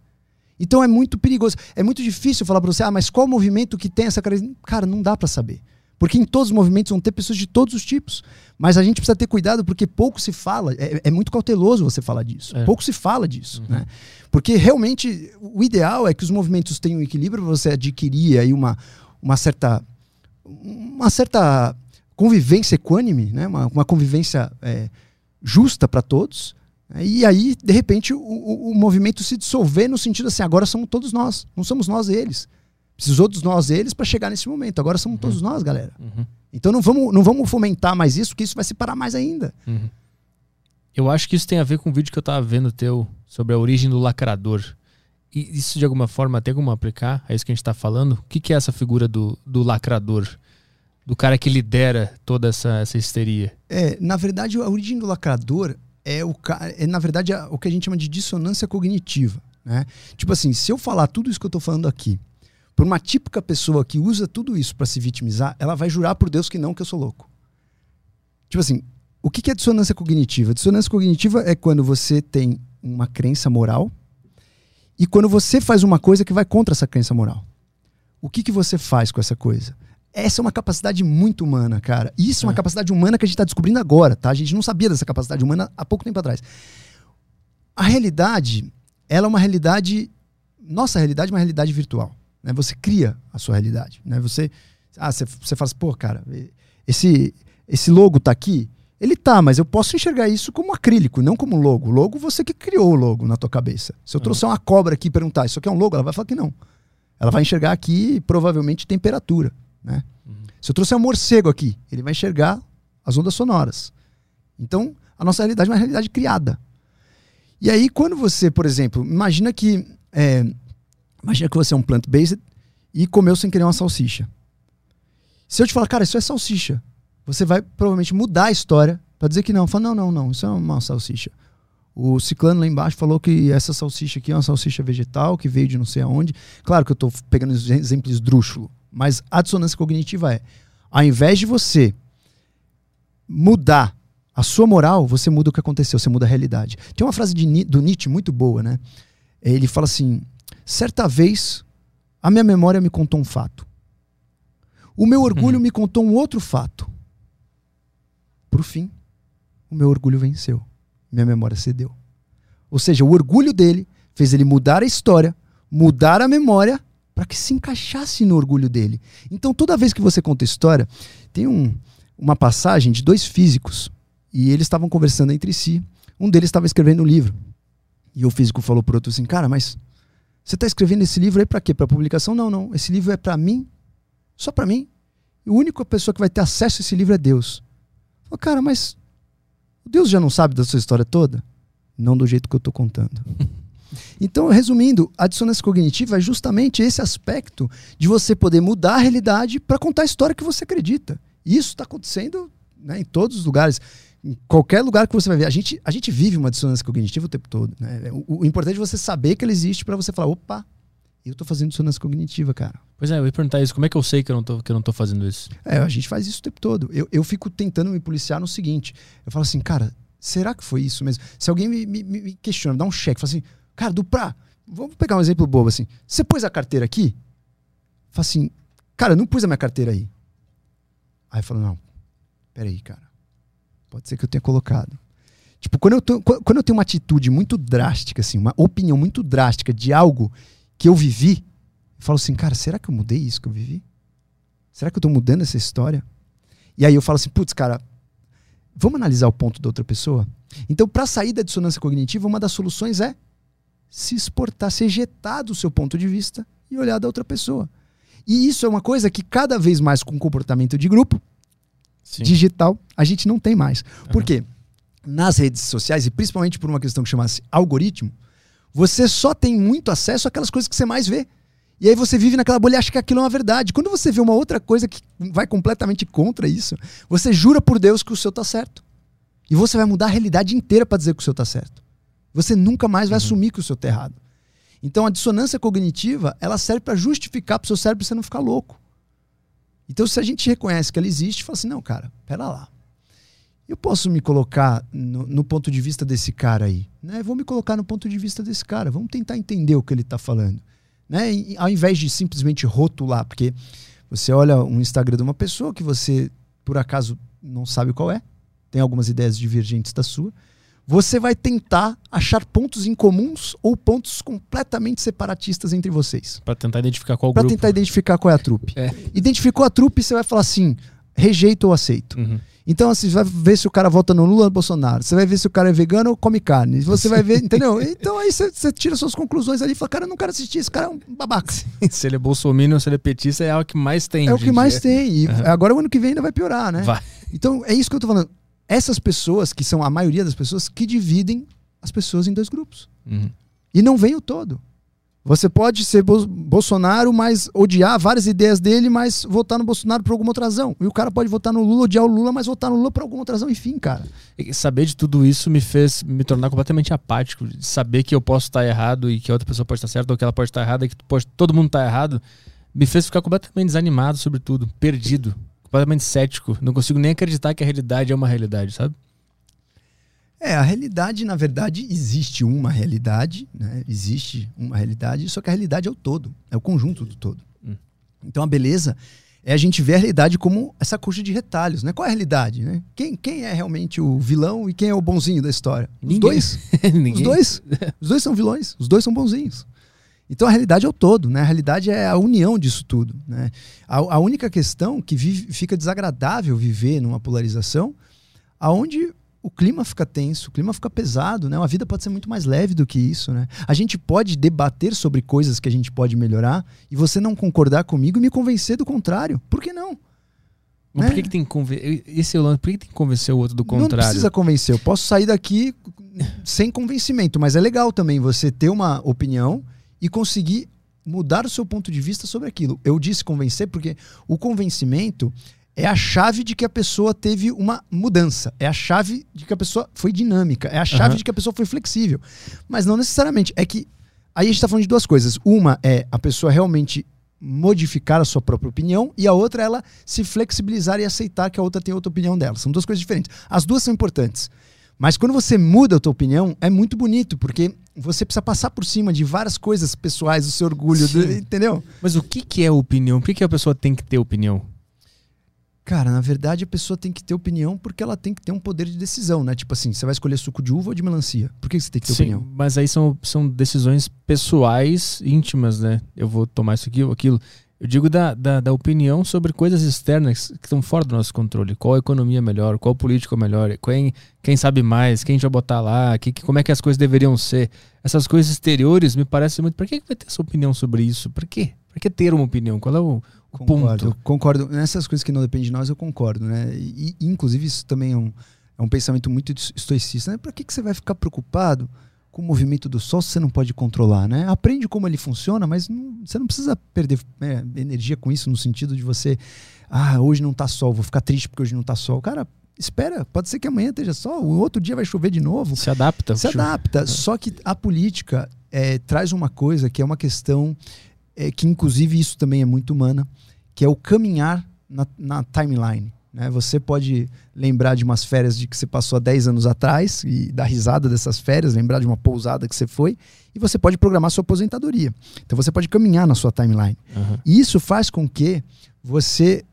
Então é muito perigoso. É muito difícil falar para você, ah, mas qual movimento que tem essa carência? Cara, não dá para saber. Porque em todos os movimentos vão ter pessoas de todos os tipos. Mas a gente precisa ter cuidado porque pouco se fala. É, é muito cauteloso você falar disso. É. Pouco se fala disso. Uhum. Né? Porque realmente o ideal é que os movimentos tenham equilíbrio para você adquirir aí uma, uma certa. Uma certa convivência equânime, né? uma, uma convivência é, justa para todos. Né? E aí, de repente, o, o, o, movimento se dissolver no sentido assim: agora somos todos nós, não somos nós eles. Precisou dos nós eles para chegar nesse momento. Agora somos uhum. todos nós, galera. Uhum. Então não vamos, não vamos fomentar mais isso, porque isso vai separar mais ainda. Uhum. Eu acho que isso tem a ver com o vídeo que eu estava vendo teu sobre a origem do lacrador. E isso de alguma forma tem como aplicar? É isso que a gente está falando? O que, que é essa figura do, do lacrador? Do cara que lidera toda essa, essa histeria? É, na verdade, a origem do lacrador é, o, é na verdade, o que a gente chama de dissonância cognitiva. Né? Tipo assim, se eu falar tudo isso que eu estou falando aqui, por uma típica pessoa que usa tudo isso para se vitimizar, ela vai jurar por Deus que não, que eu sou louco. Tipo assim, o que é dissonância cognitiva? Dissonância cognitiva é quando você tem uma crença moral e quando você faz uma coisa que vai contra essa crença moral. O que, que você faz com essa coisa? Essa é uma capacidade muito humana, cara. Isso é uma é. capacidade humana que a gente está descobrindo agora, tá? A gente não sabia dessa capacidade humana há pouco tempo atrás. A realidade, ela é uma realidade. Nossa realidade é uma realidade virtual. Né? Você cria a sua realidade. Né? Você, ah, você, você fala assim, pô, cara, esse, esse logo tá aqui. Ele tá, mas eu posso enxergar isso como acrílico, não como logo. Logo, você que criou o logo na tua cabeça. Se eu uhum. trouxer uma cobra aqui e perguntar, isso aqui é um logo? Ela vai falar que não. Ela vai enxergar aqui, provavelmente, temperatura. Né? Uhum. Se eu trouxer um morcego aqui, ele vai enxergar as ondas sonoras. Então, a nossa realidade é uma realidade criada. E aí, quando você, por exemplo, imagina que é, imagina que você é um plant-based e comeu sem querer uma salsicha. Se eu te falar, cara, isso é salsicha, você vai provavelmente mudar a história para dizer que não. Fala, não, não, não, isso é uma salsicha. O ciclano lá embaixo falou que essa salsicha aqui é uma salsicha vegetal que veio de não sei aonde. Claro que eu estou pegando exemplos esdrúxulo, mas a dissonância cognitiva é, ao invés de você mudar a sua moral, você muda o que aconteceu, você muda a realidade. Tem uma frase de, do Nietzsche muito boa, né? Ele fala assim: certa vez a minha memória me contou um fato. O meu orgulho uhum. me contou um outro fato. Por fim, o meu orgulho venceu. Minha memória cedeu. Ou seja, o orgulho dele fez ele mudar a história, mudar a memória, para que se encaixasse no orgulho dele. Então, toda vez que você conta história, tem um, uma passagem de dois físicos e eles estavam conversando entre si. Um deles estava escrevendo um livro. E o físico falou para outro assim: Cara, mas você está escrevendo esse livro aí para quê? Para publicação? Não, não. Esse livro é para mim, só para mim. E a única pessoa que vai ter acesso a esse livro é Deus. Falei, cara, mas Deus já não sabe da sua história toda? Não do jeito que eu estou contando. Então, resumindo, a dissonância cognitiva é justamente esse aspecto de você poder mudar a realidade para contar a história que você acredita. E isso está acontecendo né, em todos os lugares. Em qualquer lugar que você vai ver. A gente, a gente vive uma dissonância cognitiva o tempo todo. Né? O, o importante é você saber que ela existe para você falar: opa, eu tô fazendo dissonância cognitiva, cara. Pois é, eu ia perguntar isso. Como é que eu sei que eu não tô, que eu não tô fazendo isso? É, a gente faz isso o tempo todo. Eu, eu fico tentando me policiar no seguinte: eu falo assim, cara, será que foi isso mesmo? Se alguém me, me, me questiona, dá um cheque, fala assim, cara, do pra, vamos pegar um exemplo bobo assim. Você pôs a carteira aqui? Fala assim, cara, eu não pus a minha carteira aí. Aí eu falo, não, peraí, cara. Pode ser que eu tenha colocado. Tipo, quando eu, tô, quando eu tenho uma atitude muito drástica, assim, uma opinião muito drástica de algo que eu vivi, eu falo assim, cara, será que eu mudei isso que eu vivi? Será que eu tô mudando essa história? E aí eu falo assim, putz, cara, vamos analisar o ponto da outra pessoa? Então, para sair da dissonância cognitiva, uma das soluções é se exportar, se ejetar do seu ponto de vista e olhar da outra pessoa. E isso é uma coisa que cada vez mais com comportamento de grupo, Sim. digital, a gente não tem mais. Uhum. Por quê? Nas redes sociais, e principalmente por uma questão que chama-se algoritmo, você só tem muito acesso àquelas coisas que você mais vê. E aí você vive naquela bolha e acha que aquilo é uma verdade. Quando você vê uma outra coisa que vai completamente contra isso, você jura por Deus que o seu tá certo. E você vai mudar a realidade inteira para dizer que o seu tá certo. Você nunca mais vai uhum. assumir que o seu tá errado. Então a dissonância cognitiva, ela serve para justificar para o seu cérebro você não ficar louco. Então se a gente reconhece que ela existe, fala assim, não, cara, pera lá eu posso me colocar no, no, ponto de vista desse cara aí. Né? Vou me colocar no ponto de vista desse cara. Vamos tentar entender o que ele está falando. Né? E, ao invés de simplesmente rotular, porque você olha um Instagram de uma pessoa que você, por acaso, não sabe qual é, tem algumas ideias divergentes da sua, você vai tentar achar pontos em comuns ou pontos completamente separatistas entre vocês. Para tentar identificar qual pra grupo. Para tentar identificar qual é a trupe. É. Identificou a trupe, você vai falar assim, rejeito ou aceito. Uhum. Então, assim, você vai ver se o cara vota no Lula ou no Bolsonaro. Você vai ver se o cara é vegano ou come carne. Você vai ver, entendeu? Então aí você, você, tira suas conclusões ali e fala, cara, eu não quero assistir, esse cara é um babaca. se ele é bolsominion, se ele é petista, é o que mais tem. É o que mais tem. E uhum. agora o ano que vem ainda vai piorar, né? Vai. Então, é isso que eu tô falando. Essas pessoas, que são a maioria das pessoas, que dividem as pessoas em dois grupos. Uhum. E não vem o todo. Você pode ser Bolsonaro, mas odiar várias ideias dele, mas votar no Bolsonaro por alguma outra razão. E o cara pode votar no Lula, odiar o Lula, mas votar no Lula por alguma outra razão. Enfim, cara. E saber de tudo isso me fez me tornar completamente apático. Saber que eu posso estar errado e que a outra pessoa pode estar certa, ou que ela pode estar errada e que pode, todo mundo está errado, me fez ficar completamente desanimado sobre tudo, perdido, completamente cético. Não consigo nem acreditar que a realidade é uma realidade, sabe? É, a realidade, na verdade, existe uma realidade, né? Existe uma realidade, só que a realidade é o todo, é o conjunto do todo. Hum. Então a beleza é a gente ver a realidade como essa coxa de retalhos, né? Qual é a realidade, né? Quem, quem é realmente o vilão e quem é o bonzinho da história? Os dois. os dois. Os dois são vilões, os dois são bonzinhos. Então a realidade é o todo, né? A realidade é a união disso tudo, né? A, a única questão que vive, fica desagradável viver numa polarização aonde o clima fica tenso, o clima fica pesado, né? A vida pode ser muito mais leve do que isso, né? A gente pode debater sobre coisas que a gente pode melhorar e você não concordar comigo e me convencer do contrário. Por que não? Mas né? por que, que tem que convencer? Esse é o lance, por que, que tem que convencer o outro do contrário? Não precisa convencer. Eu posso sair daqui sem convencimento, mas é legal também você ter uma opinião e conseguir mudar o seu ponto de vista sobre aquilo. Eu disse convencer porque o convencimento é a chave de que a pessoa teve uma mudança. É a chave de que a pessoa foi dinâmica. É a chave uhum. de que a pessoa foi flexível. Mas não necessariamente. É que. Aí a gente está falando de duas coisas. Uma é a pessoa realmente modificar a sua própria opinião e a outra é ela se flexibilizar e aceitar que a outra tem outra opinião dela. São duas coisas diferentes. As duas são importantes. Mas quando você muda a tua opinião, é muito bonito, porque você precisa passar por cima de várias coisas pessoais, o seu orgulho, do, entendeu? Mas o que, que é opinião? Por que, que a pessoa tem que ter opinião? Cara, na verdade a pessoa tem que ter opinião porque ela tem que ter um poder de decisão, né? Tipo assim, você vai escolher suco de uva ou de melancia? Por que você tem que ter Sim, opinião? Mas aí são, são decisões pessoais, íntimas, né? Eu vou tomar isso aqui ou aquilo. Eu digo da, da, da, opinião sobre coisas externas que estão fora do nosso controle. Qual economia é melhor, qual político é melhor, quem, quem sabe mais, quem a gente vai botar lá, que, como é que as coisas deveriam ser. Essas coisas exteriores me parecem muito. Para que, que vai ter essa opinião sobre isso? Para quê? Para que ter uma opinião? Qual é o, o concordo, ponto? Concordo. Nessas coisas que não dependem de nós, eu concordo. Né? E, inclusive, isso também é um, é um pensamento muito estoicista. Né? Para que, que você vai ficar preocupado? Com o movimento do Sol você não pode controlar, né? Aprende como ele funciona, mas não, você não precisa perder é, energia com isso no sentido de você, ah, hoje não tá sol, vou ficar triste porque hoje não tá sol. Cara, espera, pode ser que amanhã esteja sol, o outro dia vai chover de novo. Se adapta. Se adapta. É. Só que a política é, traz uma coisa que é uma questão é, que, inclusive, isso também é muito humana, que é o caminhar na, na timeline. Né? Você pode lembrar de umas férias de que você passou há 10 anos atrás e dar risada dessas férias, lembrar de uma pousada que você foi, e você pode programar sua aposentadoria. Então você pode caminhar na sua timeline. Uhum. E isso faz com que você,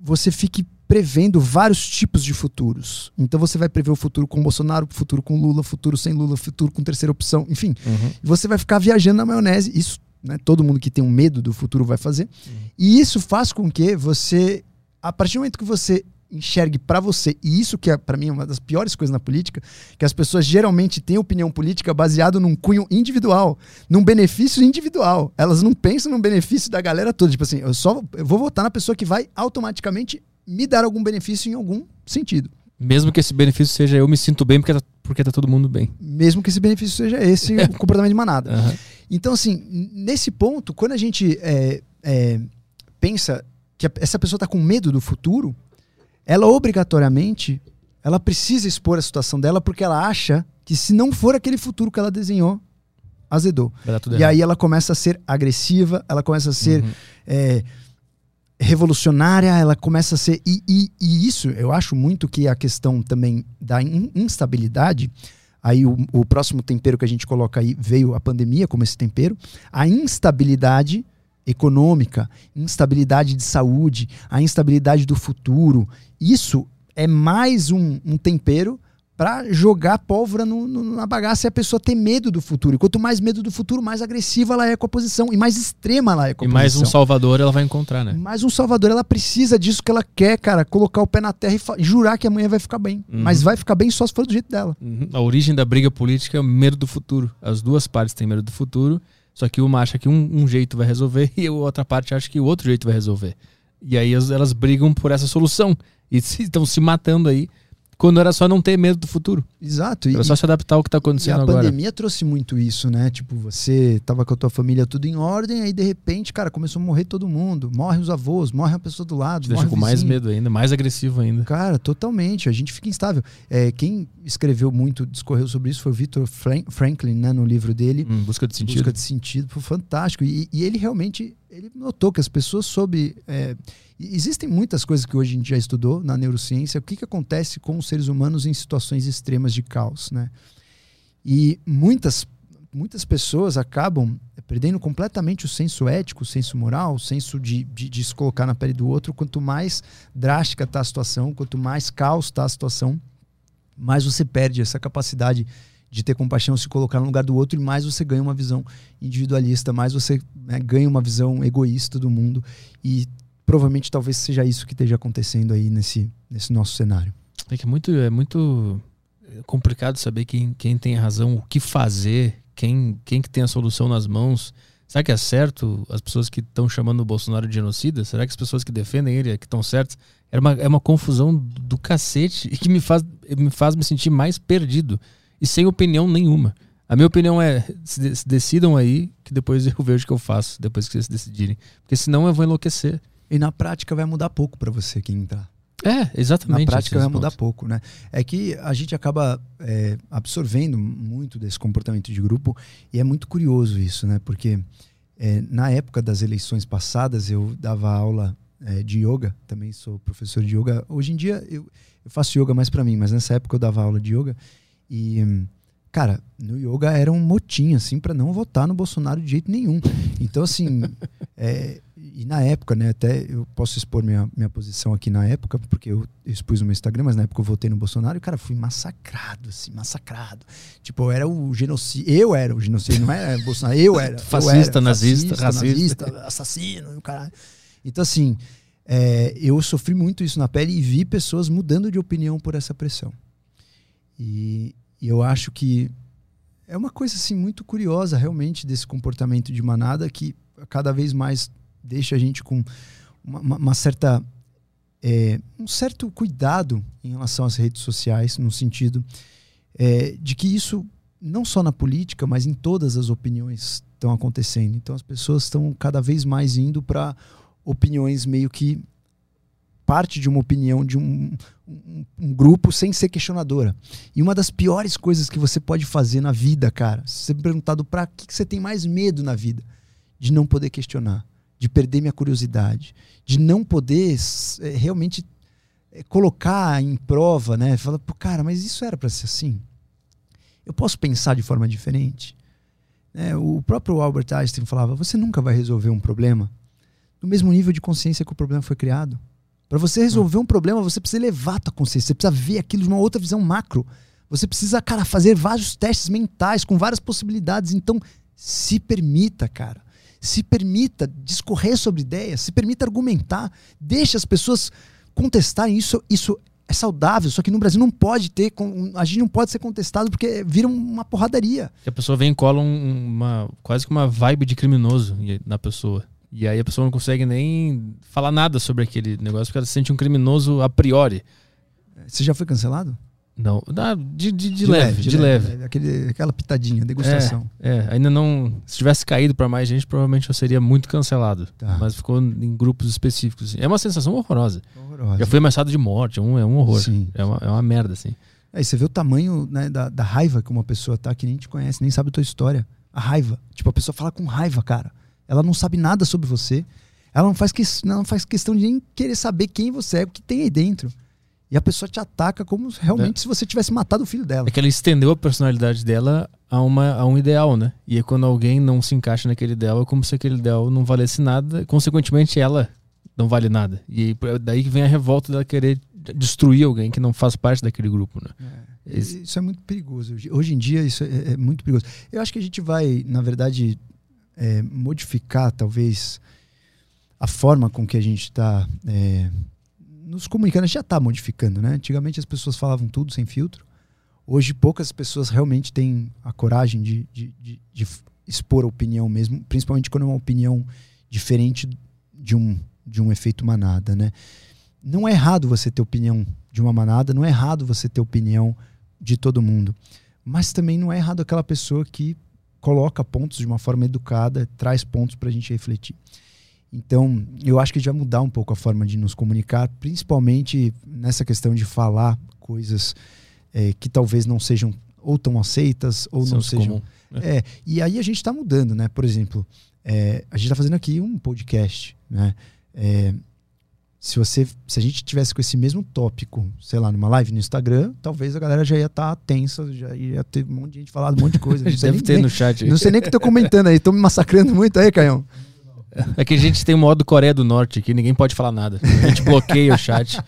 você fique prevendo vários tipos de futuros. Então você vai prever o futuro com Bolsonaro, o futuro com Lula, o futuro sem Lula, o futuro com terceira opção, enfim. Uhum. Você vai ficar viajando na maionese. Isso né, todo mundo que tem um medo do futuro vai fazer. Uhum. E isso faz com que você a partir do momento que você enxergue para você, e isso que é para mim é uma das piores coisas na política, que as pessoas geralmente têm opinião política baseado num cunho individual, num benefício individual. Elas não pensam no benefício da galera toda, tipo assim, eu só eu vou votar na pessoa que vai automaticamente me dar algum benefício em algum sentido. Mesmo que esse benefício seja eu me sinto bem porque tá, porque tá todo mundo bem. Mesmo que esse benefício seja esse o comportamento de manada. Uhum. Então, assim, nesse ponto, quando a gente é, é, pensa que essa pessoa está com medo do futuro, ela obrigatoriamente ela precisa expor a situação dela porque ela acha que se não for aquele futuro que ela desenhou, azedou. E aí ela começa a ser agressiva, ela começa a ser uhum. é, revolucionária, ela começa a ser. E, e, e, isso eu acho muito que a questão também da instabilidade. Aí o, o próximo tempero que a gente coloca aí veio a pandemia como esse tempero. A instabilidade econômica, instabilidade de saúde, a instabilidade do futuro. Isso é mais um, um tempero para jogar pólvora no, no, na bagaça e a pessoa ter medo do futuro. E quanto mais medo do futuro, mais agressiva ela é com a posição e mais extrema ela é com a e posição. E mais um salvador ela vai encontrar, né? Mais um salvador, ela precisa disso que ela quer, cara, colocar o pé na terra e jurar que amanhã vai ficar bem. Uhum. Mas vai ficar bem só se for do jeito dela. Uhum. A origem da briga política é o medo do futuro. As duas partes têm medo do futuro só que uma acha que um, um, jeito vai resolver e a outra parte acha que o outro jeito vai resolver. E aí elas, elas brigam por essa solução. E estão se matando aí quando era só não ter medo do futuro. Exato. Era e, só se adaptar ao que está acontecendo agora. a agora. pandemia trouxe muito isso, né? Tipo, você tava com a tua família tudo em ordem, aí de repente, cara, começou a morrer todo mundo. Morre os avós, morre a pessoa do lado. Deixa com mais medo ainda, mais agressivo ainda. Cara, totalmente. A gente fica instável. É, quem escreveu muito, discorreu sobre isso foi o Victor Franklin, né? No livro dele. Hum, busca de sentido. Busca de sentido. Foi fantástico. E, e ele realmente ele notou que as pessoas sob. É, existem muitas coisas que hoje a gente já estudou na neurociência. O que, que acontece com os seres humanos em situações extremas de caos, né? E muitas, muitas pessoas acabam perdendo completamente o senso ético, o senso moral, o senso de, de, de se colocar na pele do outro. Quanto mais drástica está a situação, quanto mais caos está a situação, mais você perde essa capacidade de ter compaixão, se colocar no lugar do outro, e mais você ganha uma visão individualista, mais você né, ganha uma visão egoísta do mundo. E provavelmente talvez seja isso que esteja acontecendo aí nesse, nesse nosso cenário. É que é muito, é muito complicado saber quem, quem tem a razão, o que fazer, quem, quem que tem a solução nas mãos. Será que é certo as pessoas que estão chamando o Bolsonaro de genocida? Será que as pessoas que defendem ele é que estão certas? É uma, é uma confusão do cacete e que me faz, me faz me sentir mais perdido e sem opinião nenhuma. A minha opinião é: se decidam aí, que depois eu vejo o que eu faço, depois que vocês decidirem. Porque senão eu vou enlouquecer. E na prática vai mudar pouco para você quem entrar. É, exatamente. Na prática vai mudar pontos. pouco, né? É que a gente acaba é, absorvendo muito desse comportamento de grupo e é muito curioso isso, né? Porque é, na época das eleições passadas eu dava aula é, de yoga, também sou professor de yoga. Hoje em dia eu, eu faço yoga mais para mim, mas nessa época eu dava aula de yoga e cara, no yoga era um motim assim para não votar no Bolsonaro de jeito nenhum. Então assim, é, e na época, né, até eu posso expor minha, minha posição aqui na época, porque eu expus no meu Instagram, mas na época eu votei no Bolsonaro e, cara, fui massacrado, assim, massacrado. Tipo, eu era o genocídio, eu era o genocídio, não era Bolsonaro, eu era. fascista, eu era, nazista, fascista, nazista, assassino, o caralho. Então, assim, é, eu sofri muito isso na pele e vi pessoas mudando de opinião por essa pressão. E, e eu acho que é uma coisa, assim, muito curiosa, realmente, desse comportamento de manada que cada vez mais deixa a gente com uma, uma certa é, um certo cuidado em relação às redes sociais, no sentido é, de que isso, não só na política, mas em todas as opiniões estão acontecendo. Então as pessoas estão cada vez mais indo para opiniões meio que parte de uma opinião de um, um, um, grupo sem ser questionadora. E uma das piores coisas que você pode fazer na vida, cara, se você perguntado para que, que você tem mais medo na vida, de não poder questionar de perder minha curiosidade, de não poder é, realmente é, colocar em prova, né? Falar, pô, cara, mas isso era para ser assim? Eu posso pensar de forma diferente? É, o próprio Albert Einstein falava: você nunca vai resolver um problema no mesmo nível de consciência que o problema foi criado. Para você resolver um problema, você precisa elevar a tua consciência, você precisa ver aquilo de uma outra visão macro. Você precisa, cara, fazer vários testes mentais com várias possibilidades. Então, se permita, cara se permita discorrer sobre ideias, se permita argumentar, deixe as pessoas contestarem isso, isso é saudável, só que no Brasil não pode ter, a gente não pode ser contestado porque vira uma porradaria. A pessoa vem e cola uma, quase que uma vibe de criminoso na pessoa. E aí a pessoa não consegue nem falar nada sobre aquele negócio porque ela se sente um criminoso a priori. Você já foi cancelado? Não, de, de, de, leve, de, leve. leve. Aquele, aquela pitadinha, degustação. É, é, ainda não. Se tivesse caído para mais gente, provavelmente eu seria muito cancelado. Tá. Mas ficou em grupos específicos. É uma sensação horrorosa. horrorosa. Já foi ameaçado de morte, é um, é um horror. Sim. É, uma, é uma merda, assim. É, você vê o tamanho né, da, da raiva que uma pessoa tá que nem te conhece, nem sabe a tua história. A raiva. Tipo, a pessoa fala com raiva, cara. Ela não sabe nada sobre você. Ela não faz, que, não faz questão de nem querer saber quem você é, o que tem aí dentro. E a pessoa te ataca como realmente é. se você tivesse matado o filho dela. É que ela estendeu a personalidade dela a, uma, a um ideal, né? E é quando alguém não se encaixa naquele ideal, é como se aquele ideal não valesse nada. Consequentemente, ela não vale nada. E é daí que vem a revolta dela querer destruir alguém que não faz parte daquele grupo, né? É. Isso é muito perigoso. Hoje em dia, isso é, é muito perigoso. Eu acho que a gente vai, na verdade, é, modificar, talvez, a forma com que a gente está é, nos comunicando, a gente já está modificando, né? Antigamente as pessoas falavam tudo sem filtro. Hoje poucas pessoas realmente têm a coragem de, de, de, de expor a opinião mesmo, principalmente quando é uma opinião diferente de um, de um efeito manada, né? Não é errado você ter opinião de uma manada, não é errado você ter opinião de todo mundo. Mas também não é errado aquela pessoa que coloca pontos de uma forma educada, traz pontos para a gente refletir. Então, eu acho que a gente vai mudar um pouco a forma de nos comunicar, principalmente nessa questão de falar coisas é, que talvez não sejam ou tão aceitas ou não sejam. Comum, né? É, e aí a gente está mudando, né? Por exemplo, é, a gente está fazendo aqui um podcast, né? É, se você, se a gente tivesse com esse mesmo tópico, sei lá, numa live no Instagram, talvez a galera já ia estar tá tensa, já ia ter um monte de gente falando um monte de coisa. Deve nem, ter no chat. Não sei nem o que tô comentando aí, tô me massacrando muito aí, Caião. É que a gente tem o modo Coreia do Norte aqui, ninguém pode falar nada. A gente bloqueia o chat.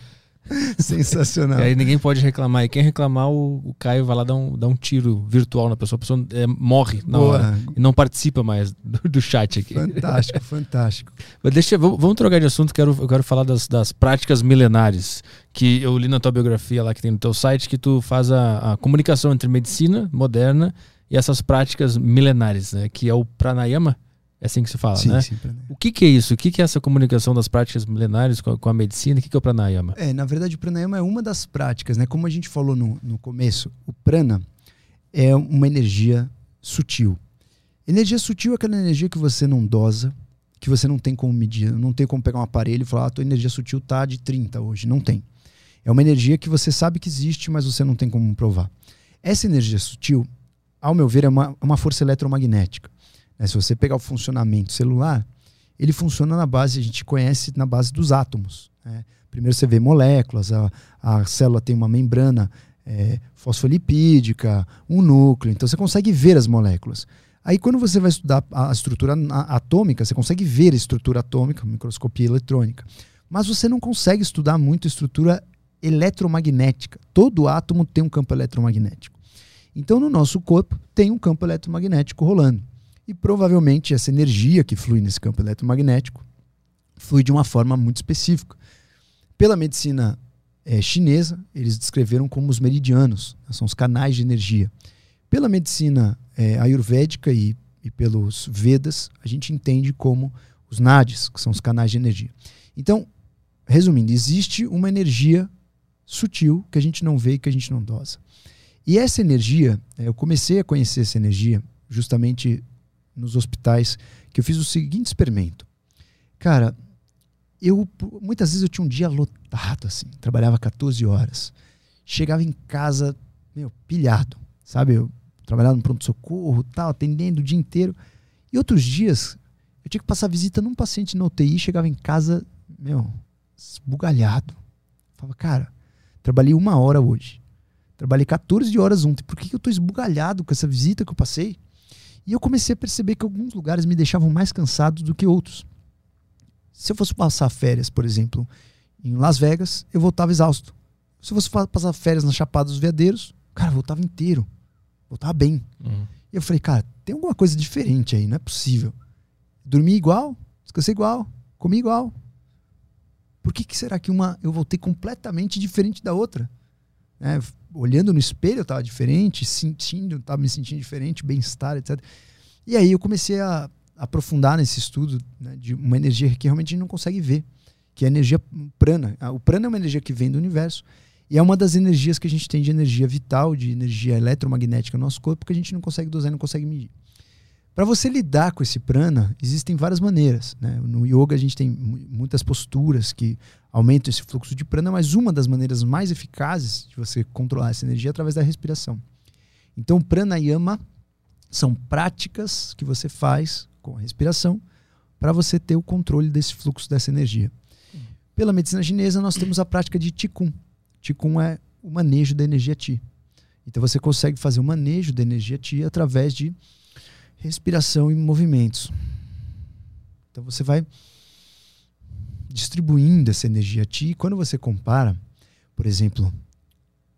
Sensacional. E aí ninguém pode reclamar. E quem reclamar, o, o Caio vai lá dar um, dar um tiro virtual na pessoa. A pessoa é, morre na Boa. hora. E não participa mais do, do chat aqui. Fantástico, fantástico. Mas deixa, vamos, vamos trocar de assunto. Quero, eu quero falar das, das práticas milenares. Que eu li na tua biografia lá que tem no teu site, que tu faz a, a comunicação entre medicina moderna e essas práticas milenares, né? Que é o pranayama. É assim que se fala, sim, né? Sim, o que, que, é isso? O que, que, é essa comunicação das práticas milenares com a, com a medicina? O que, que, é o pranayama? É, na verdade, o pranayama é uma das práticas, né? Como a gente falou no, no começo, o prana é uma energia sutil. Energia sutil é aquela energia que você não dosa, que você não tem como medir, não tem como pegar um aparelho e falar, a ah, tua energia sutil tá de 30 hoje, não tem. É uma energia que você sabe que existe, mas você não tem como provar. Essa energia sutil, ao meu ver, é uma, uma força eletromagnética. Né? Se você pegar o funcionamento celular, ele funciona na base, a gente conhece na base dos átomos. Né? Primeiro você vê moléculas, a, a célula tem uma membrana é, fosfolipídica, um núcleo, então você consegue ver as moléculas. Aí quando você vai estudar a estrutura atômica, você consegue ver a estrutura atômica, microscopia eletrônica. Mas você não consegue estudar muito a estrutura eletromagnética. Todo átomo tem um campo eletromagnético. Então no nosso corpo tem um campo eletromagnético rolando. E provavelmente essa energia que flui nesse campo eletromagnético flui de uma forma muito específica. Pela medicina é, chinesa, eles descreveram como os meridianos, são os canais de energia. Pela medicina é, ayurvédica e, e pelos Vedas, a gente entende como os nadis, que são os canais de energia. Então, resumindo, existe uma energia sutil que a gente não vê e que a gente não dosa. E essa energia, é, eu comecei a conhecer essa energia justamente nos hospitais, que eu fiz o seguinte experimento. Cara, eu muitas vezes eu tinha um dia lotado assim, trabalhava 14 horas. Chegava em casa, meu, pilhado, sabe? Eu trabalhava no pronto socorro, tal, atendendo o dia inteiro. E outros dias eu tinha que passar visita num paciente na UTI, chegava em casa, meu, esbugalhado. Falava, cara, trabalhei uma hora hoje. Trabalhei 14 horas ontem. Por que, que eu tô esbugalhado com essa visita que eu passei? E eu comecei a perceber que alguns lugares me deixavam mais cansado do que outros. Se eu fosse passar férias, por exemplo, em Las Vegas, eu voltava exausto. Se eu fosse passar férias na Chapada dos Veadeiros, cara, eu voltava inteiro. Voltava bem. Uhum. E eu falei, cara, tem alguma coisa diferente aí, não é possível. Dormi igual, descansei igual, comi igual. Por que, que será que uma eu voltei completamente diferente da outra? É, olhando no espelho eu estava diferente, sentindo, estava me sentindo diferente, bem-estar, etc. E aí eu comecei a aprofundar nesse estudo né, de uma energia que realmente a gente não consegue ver, que é a energia prana. O prana é uma energia que vem do universo e é uma das energias que a gente tem de energia vital, de energia eletromagnética no nosso corpo, que a gente não consegue dosar, não consegue medir. Para você lidar com esse prana, existem várias maneiras. Né? No yoga a gente tem muitas posturas que aumentam esse fluxo de prana, mas uma das maneiras mais eficazes de você controlar essa energia é através da respiração. Então, pranayama são práticas que você faz com a respiração para você ter o controle desse fluxo dessa energia. Pela medicina chinesa, nós temos a prática de Qigong. Qigong é o manejo da energia Qi. Então, você consegue fazer o manejo da energia Qi através de respiração e movimentos. Então você vai distribuindo essa energia a ti. E quando você compara, por exemplo,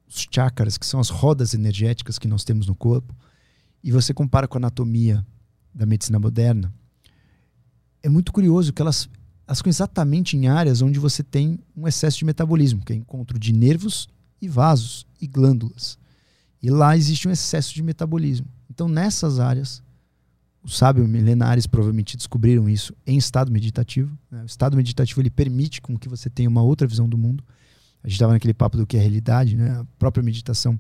os chakras, que são as rodas energéticas que nós temos no corpo, e você compara com a anatomia da medicina moderna, é muito curioso que elas, elas ficam exatamente em áreas onde você tem um excesso de metabolismo, que é encontro de nervos e vasos e glândulas. E lá existe um excesso de metabolismo. Então, nessas áreas, os sábios milenares provavelmente descobriram isso em estado meditativo. Né? O estado meditativo ele permite com que você tenha uma outra visão do mundo. A gente estava naquele papo do que é realidade, né? A própria meditação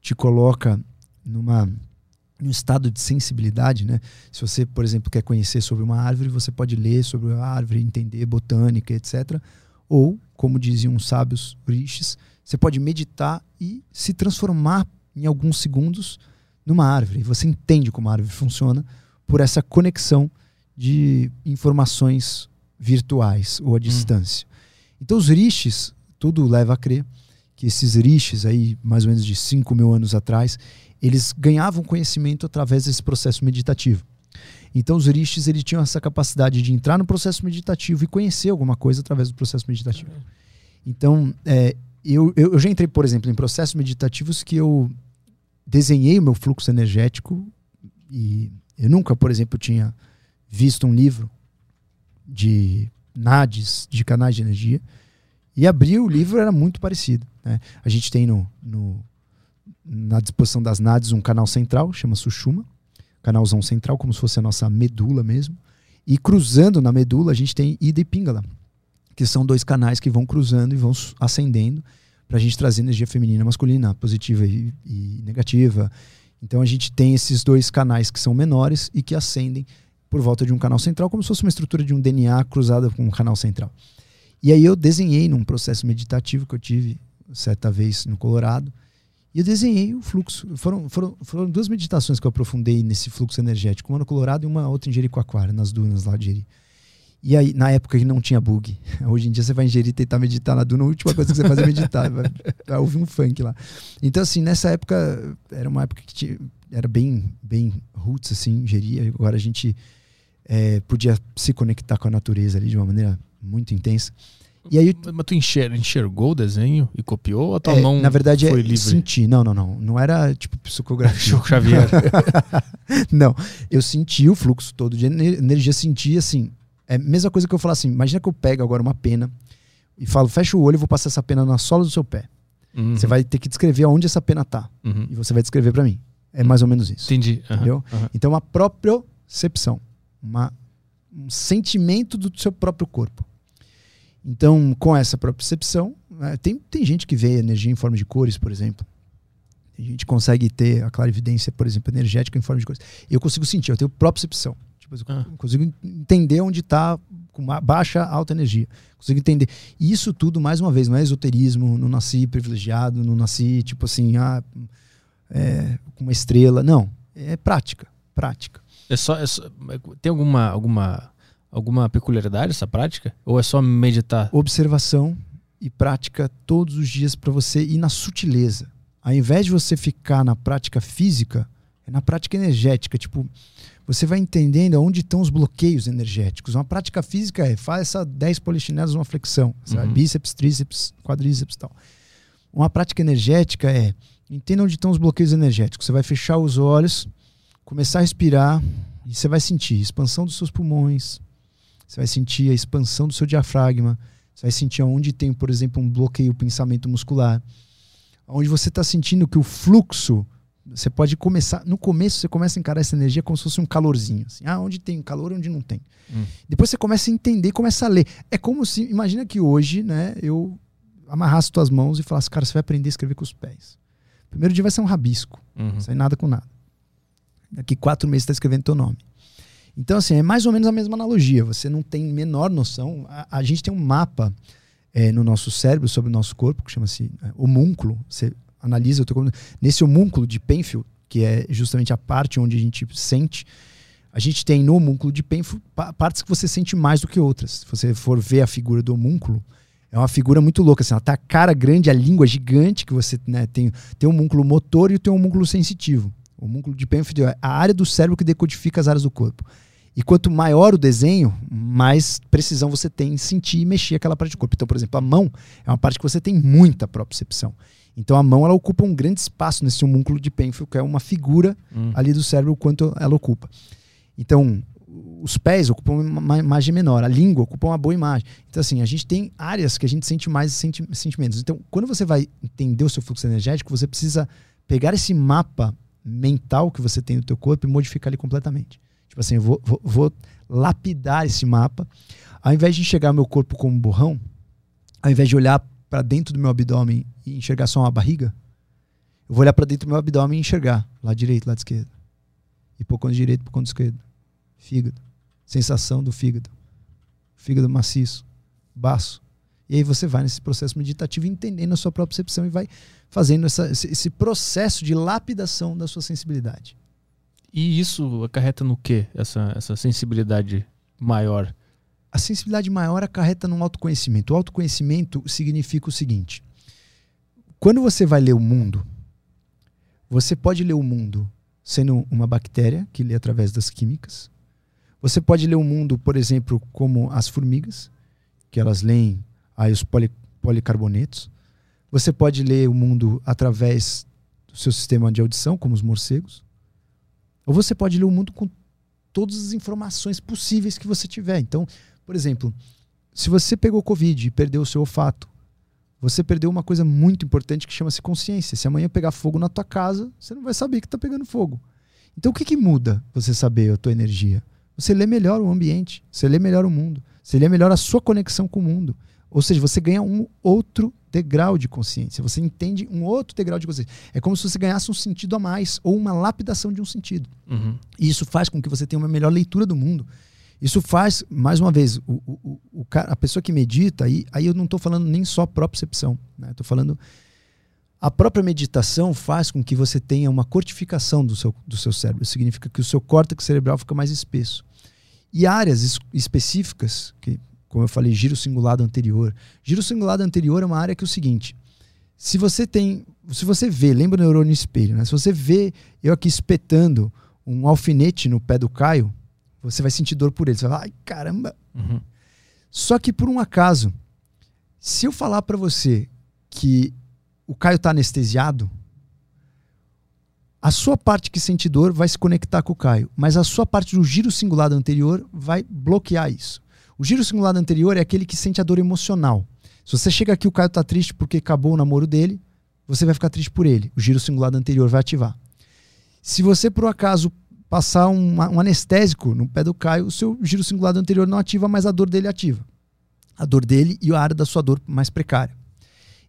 te coloca numa um estado de sensibilidade, né? Se você, por exemplo, quer conhecer sobre uma árvore, você pode ler sobre a árvore, entender botânica, etc. Ou, como diziam os sábios rishis, você pode meditar e se transformar em alguns segundos numa árvore. Você entende como a árvore funciona por essa conexão de informações virtuais ou à hum. distância. Hum. Então os rishis, tudo leva a crer que esses rishis aí, mais ou menos de 5 mil anos atrás, eles ganhavam conhecimento através desse processo meditativo. Então os rishis eles tinham essa capacidade de entrar no processo meditativo e conhecer alguma coisa através do processo meditativo. Então é, eu, eu já entrei, por exemplo, em processos meditativos que eu desenhei o meu fluxo energético e eu nunca, por exemplo, tinha visto um livro de NADs, de canais de energia, e abri o livro era muito parecido. Né? A gente tem no, no, na disposição das NADs um canal central, chama Sushuma, canalzão central, como se fosse a nossa medula mesmo. E cruzando na medula, a gente tem Ida e Pingala, que são dois canais que vão cruzando e vão acendendo para a gente trazer energia feminina masculina, positiva e, e negativa, então a gente tem esses dois canais que são menores e que acendem por volta de um canal central, como se fosse uma estrutura de um DNA cruzada com um canal central. E aí eu desenhei num processo meditativo que eu tive certa vez no Colorado, e eu desenhei o fluxo. Foram, foram, foram duas meditações que eu aprofundei nesse fluxo energético, uma no Colorado e uma outra em Jericoacoara, nas dunas lá de Jeri. E aí, na época que não tinha bug. Hoje em dia você vai Jeri tentar meditar na duna, a última coisa que você faz é meditar. vai, vai ouvir um funk lá. Então, assim, nessa época, era uma época que tinha, era bem, bem roots, assim, Jeri. Agora a gente é, podia se conectar com a natureza ali de uma maneira muito intensa. E aí, mas tu enxergou o desenho e copiou ou a tua é, mão Na verdade, foi é livre? senti. Não, não, não. Não era tipo psicografia. Chico Xavier. não. Eu senti o fluxo todo de energia, senti assim. É a mesma coisa que eu falar assim: imagina que eu pego agora uma pena e falo, fecha o olho e vou passar essa pena na sola do seu pé. Uhum. Você vai ter que descrever aonde essa pena tá. Uhum. E você vai descrever para mim. É mais ou menos isso. Entendi. Uhum. Entendeu? Então, uma propriocepção. Uma, um sentimento do seu próprio corpo. Então, com essa propriocepção, né, tem, tem gente que vê energia em forma de cores, por exemplo. Tem gente consegue ter a clarividência, por exemplo, energética em forma de cores. Eu consigo sentir, eu tenho propriocepção. Tipo, eu Ah. consigo entender onde está com uma baixa, alta energia. Consigo entender. E isso tudo, mais uma vez, não é esoterismo, não nasci privilegiado, não nasci, tipo assim, ah, é, com uma estrela. Não. É prática. Prática. É só, é só- tem alguma, alguma, alguma peculiaridade essa prática? Ou é só meditar? observação e prática todos os dias para você ir na sutileza. Ao invés de você ficar na prática física, é na prática energética. Tipo, você vai entendendo onde estão os bloqueios energéticos. Uma prática física é faça 10 polichinelos uma flexão, sabe? Uhum. bíceps, tríceps, quadríceps e tal. Uma prática energética é entenda onde estão os bloqueios energéticos. Você vai fechar os olhos, começar a respirar e você vai sentir expansão dos seus pulmões, você vai sentir a expansão do seu diafragma, você vai sentir onde tem, por exemplo, um bloqueio pensamento muscular. Onde você está sentindo que o fluxo, você pode começar. No começo, você começa a encarar essa energia como se fosse um calorzinho. Assim, ah, onde tem calor e onde não tem. Hum. Depois você começa a entender, começa a ler. É como se. Imagina que hoje, né, eu amarrasse tuas mãos e falasse, cara, você vai aprender a escrever com os pés. Primeiro dia vai ser um rabisco, Uhum. sai nada com nada. Daqui quatro meses você está escrevendo teu nome. Então, assim, é mais ou menos a mesma analogia. Você não tem menor noção. A, a gente tem um mapa é, no nosso cérebro sobre o nosso corpo, que chama-se é, homúnculo. Você analisa teu corpo. Nesse homúnculo de Penfield, que é justamente a parte onde a gente sente, a gente tem no homúnculo de Penfield pa- partes que você sente mais do que outras. Se você for ver a figura do homúnculo, é uma figura muito louca. Assim, ela tá a cara grande, a língua gigante, que você né, tem, tem o homúnculo motor e tem o homúnculo sensitivo. O homúnculo de Penfield é a área do cérebro que decodifica as áreas do corpo. E quanto maior o desenho, mais precisão você tem em sentir e mexer aquela parte do corpo. Então, por exemplo, a mão é uma parte que você tem muita propriocepção. Então, a mão ela ocupa um grande espaço nesse homúnculo de Penfield, que é uma figura Hum. ali do cérebro, o quanto ela ocupa. Então, os pés ocupam uma imagem menor, a língua ocupa uma boa imagem. Então, assim, a gente tem áreas que a gente sente mais senti sentimentos. Então, quando você vai entender o seu fluxo energético, você precisa pegar esse mapa mental que você tem no teu corpo e modificar ele completamente. Tipo assim, eu vou, vou, vou lapidar esse mapa. Ao invés de enxergar meu corpo como um borrão, ao invés de olhar para dentro do meu abdômen e enxergar só uma barriga, eu vou olhar para dentro do meu abdômen e enxergar lado direito, lado esquerdo. Hipocôndrio direito, hipocôndrio esquerdo. Fígado. Sensação do fígado. Fígado maciço. Baço. E aí você vai nesse processo meditativo entendendo a sua própria percepção e vai fazendo essa- esse, processo de lapidação da sua sensibilidade. E isso acarreta no quê? Essa, essa sensibilidade maior? A sensibilidade maior acarreta no autoconhecimento. O autoconhecimento significa o seguinte: quando você vai ler o mundo, você pode ler o mundo sendo uma bactéria que lê através das químicas. Você pode ler o mundo, por exemplo, como as formigas, que elas leem aí os poli- policarbonetos. Você pode ler o mundo através do seu sistema de audição, como os morcegos. Ou você pode ler o mundo com todas as informações possíveis que você tiver. Então, por exemplo, se você pegou Covid e perdeu o seu olfato, você perdeu uma coisa muito importante que chama-se consciência. Se amanhã pegar fogo na tua casa, você não vai saber que está pegando fogo. Então, o que, que muda você saber a tua energia? Você lê melhor o ambiente, você lê melhor o mundo, você lê melhor a sua conexão com o mundo. Ou seja, você ganha um outro degrau de consciência. Você entende um outro degrau de consciência. É como se você ganhasse um sentido a mais ou uma lapidação de um sentido. Uhum. E isso faz com que você tenha uma melhor leitura do mundo. Isso faz, mais uma vez, o, o, o cara, a pessoa que medita, aí, aí eu não estou falando nem só propriocepção, né? Estou falando a própria meditação faz com que você tenha uma cortificação do seu, do seu cérebro. Significa que o seu córtex cerebral fica mais espesso. E áreas es específicas, que, como eu falei, giro cingulado anterior. Giro cingulado anterior é uma área que é o seguinte: se você tem. Se você vê, lembra o neurônio espelho, né? Se você vê eu aqui espetando um alfinete no pé do Caio, você vai sentir dor por ele. Você vai falar, ai caramba. Uhum. Só que por um acaso, se eu falar para você que o Caio tá anestesiado, a sua parte que sente dor vai se conectar com o Caio, mas a sua parte do giro cingulado anterior vai bloquear isso. O giro cingulado anterior é aquele que sente a dor emocional. Se você chega aqui o Caio tá triste porque acabou o namoro dele, você vai ficar triste por ele. O giro cingulado anterior vai ativar. Se você por um acaso passar um, um anestésico no pé do Caio, o seu giro cingulado anterior não ativa, mas a dor dele ativa. A dor dele e a área da sua dor mais precária.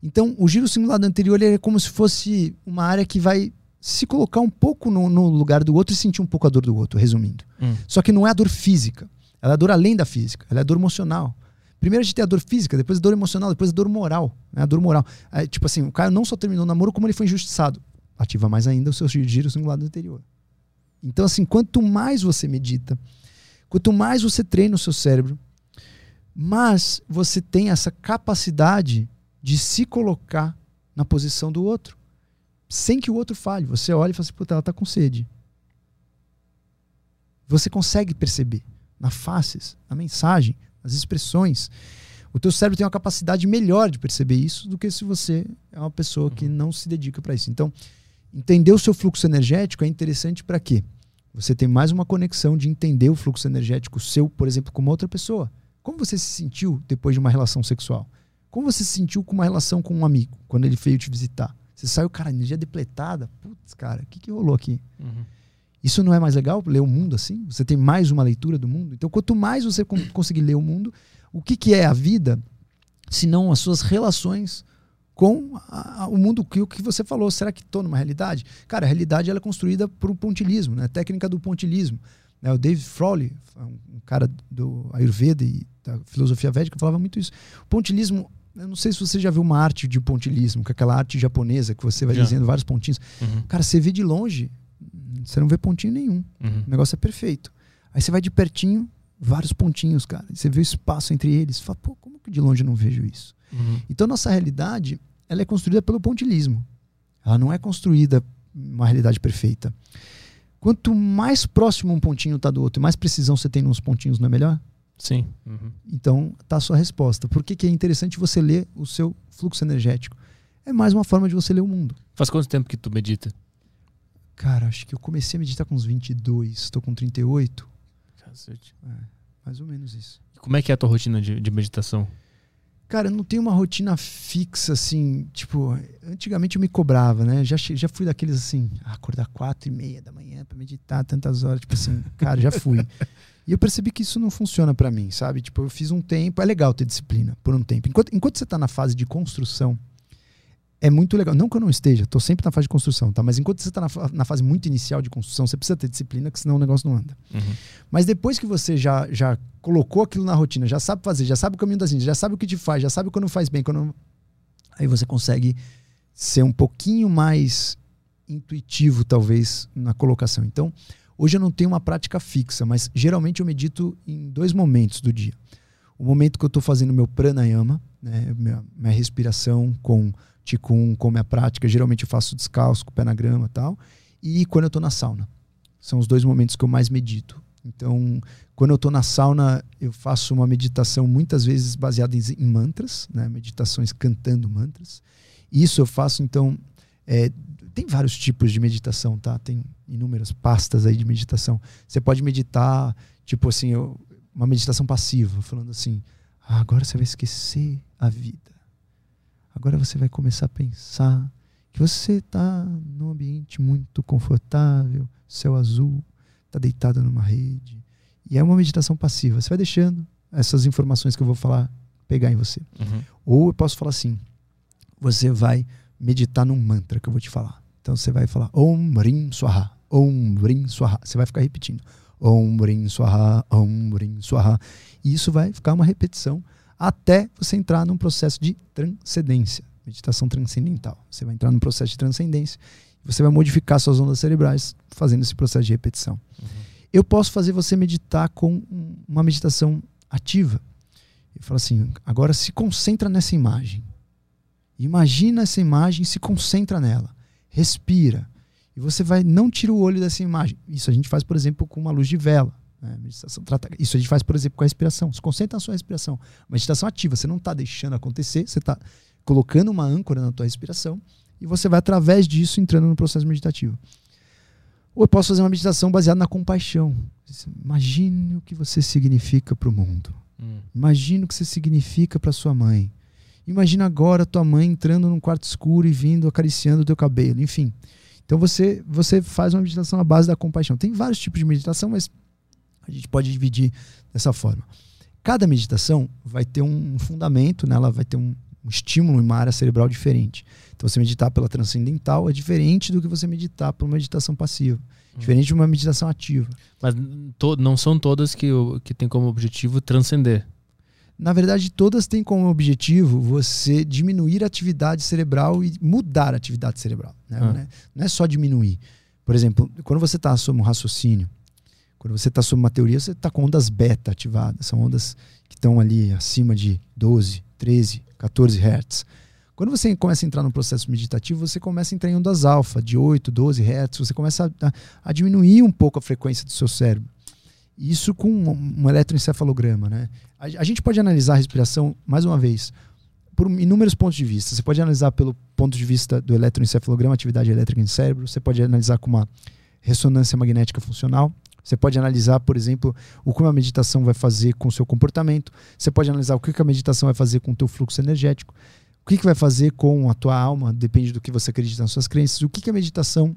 Então, o giro simulado anterior é como se fosse uma área que vai se colocar um pouco no, no lugar do outro e sentir um pouco a dor do outro, resumindo. Hum. Só que não é a dor física. Ela é a dor além da física. Ela é a dor emocional. Primeiro a gente tem a dor física, depois a dor emocional, depois a dor moral. Né? A dor moral. É, tipo assim, o cara não só terminou o namoro, como ele foi injustiçado. Ativa mais ainda o seu giro simulado anterior. Então, assim, quanto mais você medita, quanto mais você treina o seu cérebro, mais você tem essa capacidade de se colocar na posição do outro, sem que o outro fale. Você olha e fala assim, puta, ela tá com sede. Você consegue perceber na faces, na mensagem, nas expressões. O teu cérebro tem uma capacidade melhor de perceber isso do que se você é uma pessoa que não se dedica para isso. Então, entender o seu fluxo energético é interessante para quê? Você tem mais uma conexão de entender o fluxo energético seu, por exemplo, com uma outra pessoa. Como você se sentiu depois de uma relação sexual? Como você se sentiu com uma relação com um amigo, quando ele veio te visitar? Você saiu, cara, energia depletada. Putz, cara, o que, que rolou aqui? Uhum. Isso não é mais legal, ler o mundo assim? Você tem mais uma leitura do mundo? Então, quanto mais você conseguir ler o mundo, o que, que é a vida, se não as suas relações com a, a, o mundo que o que você falou. Será que estou numa realidade? Cara, a realidade ela é construída por um pontilismo, né? a técnica do pontilismo. Né? O David Frawley, um cara do Ayurveda e da filosofia védica, falava muito isso. O pontilismo eu não sei se você já viu uma arte de pontilismo, que é aquela arte japonesa que você vai já. dizendo vários pontinhos. Uhum. Cara, você vê de longe, você não vê pontinho nenhum. Uhum. O negócio é perfeito. Aí você vai de pertinho, vários pontinhos, cara. Você vê o espaço entre eles. Você fala, pô, como que de longe eu não vejo isso? Uhum. Então, nossa realidade, ela é construída pelo pontilismo. Ela não é construída uma realidade perfeita. Quanto mais próximo um pontinho está do outro, mais precisão você tem nos pontinhos, não é melhor? Sim. Uhum. Então, tá a sua resposta. Por que, que é interessante você ler o seu fluxo energético? É mais uma forma de você ler o mundo. Faz quanto tempo que tu medita? Cara, acho que eu comecei a meditar com uns 22, estou com 38. Cacete. É, mais ou menos isso. E como é que é a tua rotina de, de meditação? Cara, eu não tenho uma rotina fixa, assim, tipo, antigamente eu me cobrava, né? Já, já fui daqueles assim, acordar quatro e meia da manhã para meditar tantas horas, tipo assim, cara, já fui. E eu percebi que isso não funciona para mim, sabe? Tipo, eu fiz um tempo, é legal ter disciplina por um tempo. Enquanto, enquanto você tá na fase de construção, é muito legal. Não que eu não esteja, tô sempre na fase de construção, tá? Mas enquanto você tá na, na fase muito inicial de construção, você precisa ter disciplina, que senão o negócio não anda. Uhum. Mas depois que você já, já colocou aquilo na rotina, já sabe fazer, já sabe o caminho das índias, já sabe o que te faz, já sabe quando faz bem, quando. Aí você consegue ser um pouquinho mais intuitivo, talvez, na colocação. Então, hoje eu não tenho uma prática fixa, mas geralmente eu medito em dois momentos do dia. O momento que eu estou fazendo meu pranayama, né, minha, minha respiração com ticum, com minha prática, geralmente eu faço descalço, com o pé na grama e tal, e quando eu estou na sauna. São os dois momentos que eu mais medito. Então, quando eu estou na sauna, eu faço uma meditação muitas vezes baseada em, em mantras, né? meditações cantando mantras. Isso eu faço, então, é, tem vários tipos de meditação, tá? Tem inúmeras pastas aí de meditação. Você pode meditar, tipo assim, eu, uma meditação passiva, falando assim: ah, agora você vai esquecer a vida. Agora você vai começar a pensar que você está num ambiente muito confortável, céu azul, está deitado numa rede. E é uma meditação passiva. Você vai deixando essas informações que eu vou falar pegar em você. Uhum. Ou eu posso falar assim: você vai meditar num mantra que eu vou te falar. Então você vai falar Om Rim Swaha, Om Rim Swaha. Você vai ficar repetindo Om Rim Swaha, Om Rim Swaha. E isso vai ficar uma repetição até você entrar num processo de transcendência, meditação transcendental. Você vai entrar num processo de transcendência e você vai modificar suas ondas cerebrais fazendo esse processo de repetição. Uhum. Eu posso fazer você meditar com uma meditação ativa. Eu falo assim, agora se concentra nessa imagem. Imagina essa imagem, se concentra nela. Respira. E você vai, não tira o olho dessa imagem. Isso a gente faz, por exemplo, com uma luz de vela. Né? Meditação trata, isso a gente faz, por exemplo, com a respiração. Se concentra na sua respiração. Meditação ativa. Você não está deixando acontecer, você está colocando uma âncora na tua respiração e você vai, através disso, entrando no processo meditativo. Ou eu posso fazer uma meditação baseada na compaixão. Imagine o que você significa para o mundo. Hum. Imagine o que você significa para sua mãe. Imagina agora tua mãe entrando num quarto escuro e vindo acariciando o teu cabelo, enfim. Então você você faz uma meditação à base da compaixão. Tem vários tipos de meditação, mas a gente pode dividir dessa forma. Cada meditação vai ter um fundamento, né? ela vai ter um, um estímulo em uma área cerebral diferente. Então você meditar pela transcendental é diferente do que você meditar por uma meditação passiva. Hum. Diferente de uma meditação ativa. Mas não são todas que, que têm como objetivo transcender. Na verdade, todas têm como objetivo você diminuir a atividade cerebral e mudar a atividade cerebral. Né? Ah. É, não é só diminuir. Por exemplo, quando você está sob um raciocínio, quando você está sob uma teoria, você está com ondas beta ativadas. São ondas que estão ali acima de 12, 13, 14 Hz. Quando você começa a entrar no processo meditativo, você começa a entrar em ondas alfa, de 8, 12 Hz. Você começa a, a diminuir um pouco a frequência do seu cérebro. Isso com um, um eletroencefalograma. Né? A, a, gente pode analisar a respiração, mais uma vez, por inúmeros pontos de vista. Você pode analisar pelo ponto de vista do eletroencefalograma, atividade elétrica no cérebro. Você pode analisar com uma ressonância magnética funcional. Você pode analisar, por exemplo, o que uma meditação vai fazer com o seu comportamento. Você pode analisar o que a meditação vai fazer com o teu fluxo energético. O que, que vai fazer com a tua alma, depende do que você acredita nas suas crenças. O que, que a meditação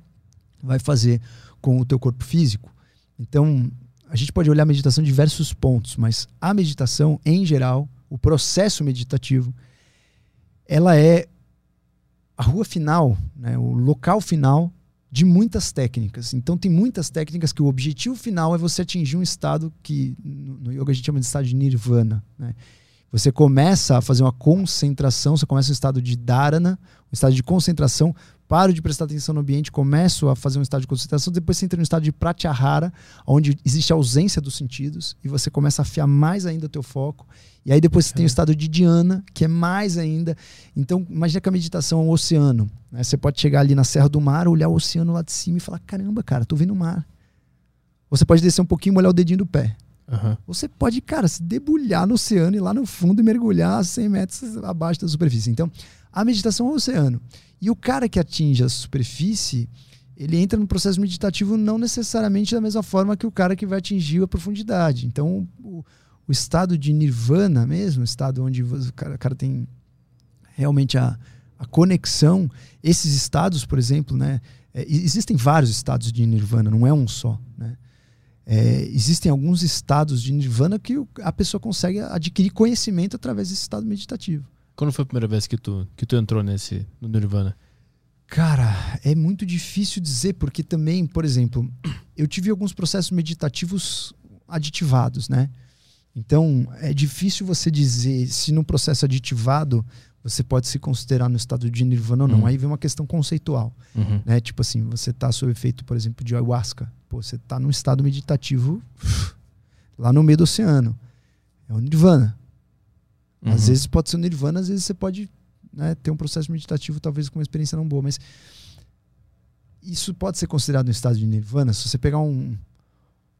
vai fazer com o teu corpo físico. Então, a gente pode olhar a meditação de diversos pontos, mas a meditação, em geral, o processo meditativo, ela é a rua final, né, o local final de muitas técnicas. Então, tem muitas técnicas que o objetivo final é você atingir um estado que no yoga a gente chama de estado de nirvana. Né? Você começa a fazer uma concentração, você começa um estado de dharana, um estado de concentração paro de prestar atenção no ambiente, começo a fazer um estado de concentração, depois você entra no estado de pratyahara, onde existe a ausência dos sentidos, e você começa a afiar mais ainda o teu foco. E aí depois você é. tem o estado de dhyana, que é mais ainda. Então, imagina que a meditação é um oceano. Né? Você pode chegar ali na Serra do Mar, olhar o oceano lá de cima e falar, caramba, cara, tô vendo o mar. Você pode descer um pouquinho e molhar o dedinho do pé. Uhum. Você pode, cara, se debulhar no oceano e lá no fundo e mergulhar 100 metros abaixo da superfície. Então, a meditação é o oceano. E o cara que atinge a superfície, ele entra no processo meditativo não necessariamente da mesma forma que o cara que vai atingir a profundidade. Então, o, o estado de nirvana mesmo, o estado onde o cara, o cara tem realmente a, a conexão, esses estados, por exemplo, né? É, existem vários estados de nirvana, não é um só, né? É, existem alguns estados de nirvana que a pessoa consegue adquirir conhecimento através desse estado meditativo. Quando foi a primeira vez que tu, que tu entrou nesse no Nirvana? Cara, é muito difícil dizer, porque também, por exemplo, eu tive alguns processos meditativos aditivados, né? Então, é difícil você dizer se no processo aditivado você pode se considerar no estado de nirvana ou não. Uhum. Aí vem uma questão conceitual. Uhum. Né? Tipo assim, você está sob efeito, por exemplo, de ayahuasca. Pô, você está num estado meditativo lá no meio do oceano. É o nirvana. Uhum. Às vezes pode ser um nirvana, às vezes você pode né, ter um processo meditativo, talvez com uma experiência não boa, mas isso pode ser considerado um estado de nirvana. Se você pegar um,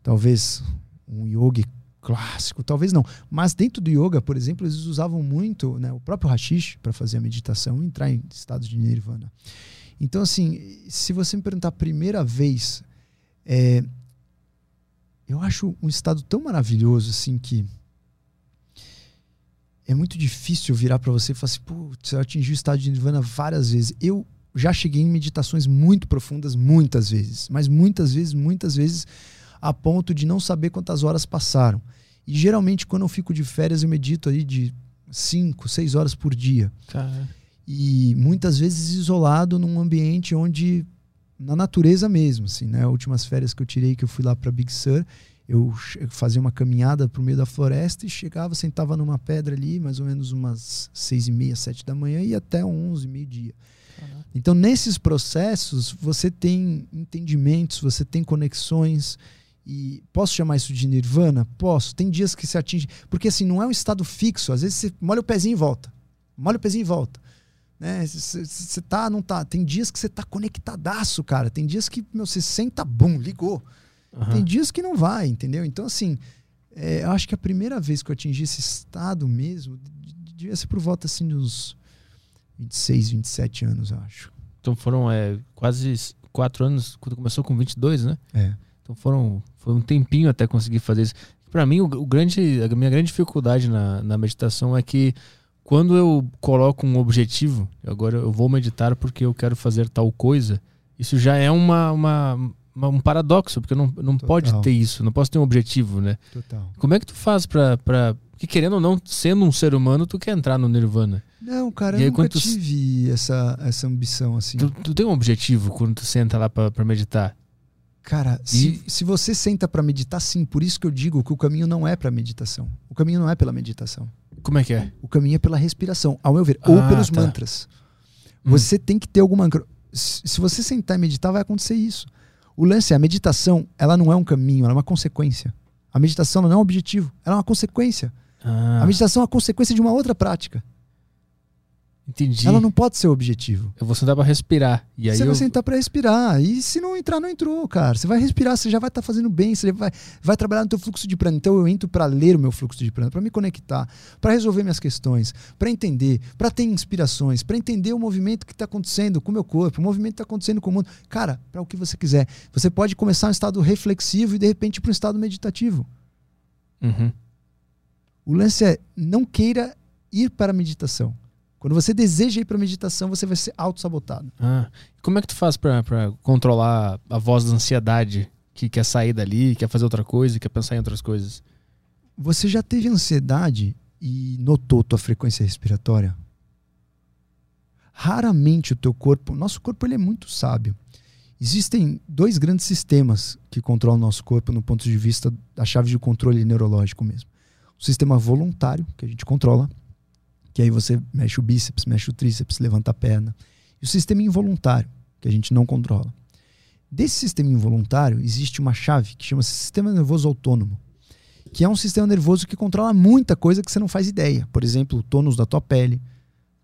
talvez, um yogi clássico, talvez não. Mas dentro do yoga, por exemplo, eles usavam muito né, o próprio hashish para fazer a meditação e entrar em estados de nirvana. Então, assim, se você me perguntar a primeira vez, é, eu acho um estado tão maravilhoso assim que é muito difícil virar para você e falar assim, putz, eu atingi o estado de nirvana várias vezes. Eu já cheguei em meditações muito profundas muitas vezes, mas muitas vezes, muitas vezes, a ponto de não saber quantas horas passaram. E geralmente, quando eu fico de férias, eu medito aí de 5, 6 horas por dia. Caramba. e muitas vezes isolado num ambiente onde na natureza mesmo, assim, né? Últimas férias que eu tirei que eu fui lá para Big Sur, eu fazia uma caminhada pro meio da floresta e chegava, sentava numa pedra ali, mais ou menos umas seis e meia, sete da manhã e até onze, meio dia. Então, nesses processos, você tem entendimentos, você tem conexões. E posso chamar isso de nirvana? Posso. Tem dias que se atinge. Porque assim, não é um estado fixo. Às vezes você molha o pezinho e volta. Molha o pezinho e volta. Né? Você tá, não tá. Tem dias que você tá conectadaço, cara. Tem dias que meu, você senta, bum, ligou. Uhum. Tem dias que não vai, entendeu? Então, assim, é, eu acho que a primeira vez que eu atingi esse estado mesmo devia ser por volta assim dos 26, 27 anos, eu acho. Então foram é, quase quatro anos, quando começou com 22, né? É. Então foram foi um tempinho até conseguir fazer isso. Para mim, o, o, grande, a minha grande dificuldade na, na meditação é que quando eu coloco um objetivo, agora eu vou meditar porque eu quero fazer tal coisa, isso já é uma, uma, uma um paradoxo, porque não, não pode ter isso, não posso ter um objetivo, né? Total. Como é que tu faz pra, pra que querendo ou não, sendo um ser humano, tu quer entrar no Nirvana. Não, cara, e eu nunca tu... tive essa, essa ambição assim. Tu, tu, tem um objetivo quando tu senta lá para meditar? Cara, e... se, se você senta para meditar, sim. Por isso que eu digo que o caminho não é para meditação. O caminho não é pela meditação. Como é que é? O caminho é pela respiração, ao meu ver, ah, ou pelos tá. mantras. Hum. Você tem que ter alguma. Se você sentar e meditar, vai acontecer isso. O lance é a meditação, ela não é um caminho, ela é uma consequência. A meditação não é um objetivo, ela é uma consequência. Ah. A meditação é a consequência de uma outra prática. Entendi. Ela não pode ser o objetivo. Eu vou sentar para respirar. E aí você eu... vai sentar para respirar. E se não entrar, não entrou, cara. Você vai respirar, você já vai estar tá fazendo bem, você vai, vai trabalhar no teu fluxo de prana. Então eu entro para ler o meu fluxo de prana, para me conectar, para resolver minhas questões, para entender, para ter inspirações, para entender o movimento que está acontecendo com o meu corpo, o movimento que está acontecendo com o mundo. Cara, para o que você quiser. Você pode começar um estado reflexivo e de repente para um estado meditativo. Uhum. O lance é não queira ir para a meditação. Quando você deseja ir para a meditação, você vai ser auto-sabotado. Ah, como é que tu faz para controlar a voz da ansiedade que quer sair dali, quer fazer outra coisa, quer pensar em outras coisas? Você já teve ansiedade e notou tua frequência respiratória? Raramente o teu corpo, nosso corpo ele é muito sábio. Existem dois grandes sistemas que controlam o nosso corpo no ponto de vista da chave de controle neurológico mesmo o sistema voluntário, que a gente controla, que aí você mexe o bíceps, mexe o tríceps, levanta a perna. E o sistema involuntário, que a gente não controla. Desse sistema involuntário, existe uma chave que chama-se sistema nervoso autônomo, que é um sistema nervoso que controla muita coisa que você não faz ideia. Por exemplo, o tônus da tua pele,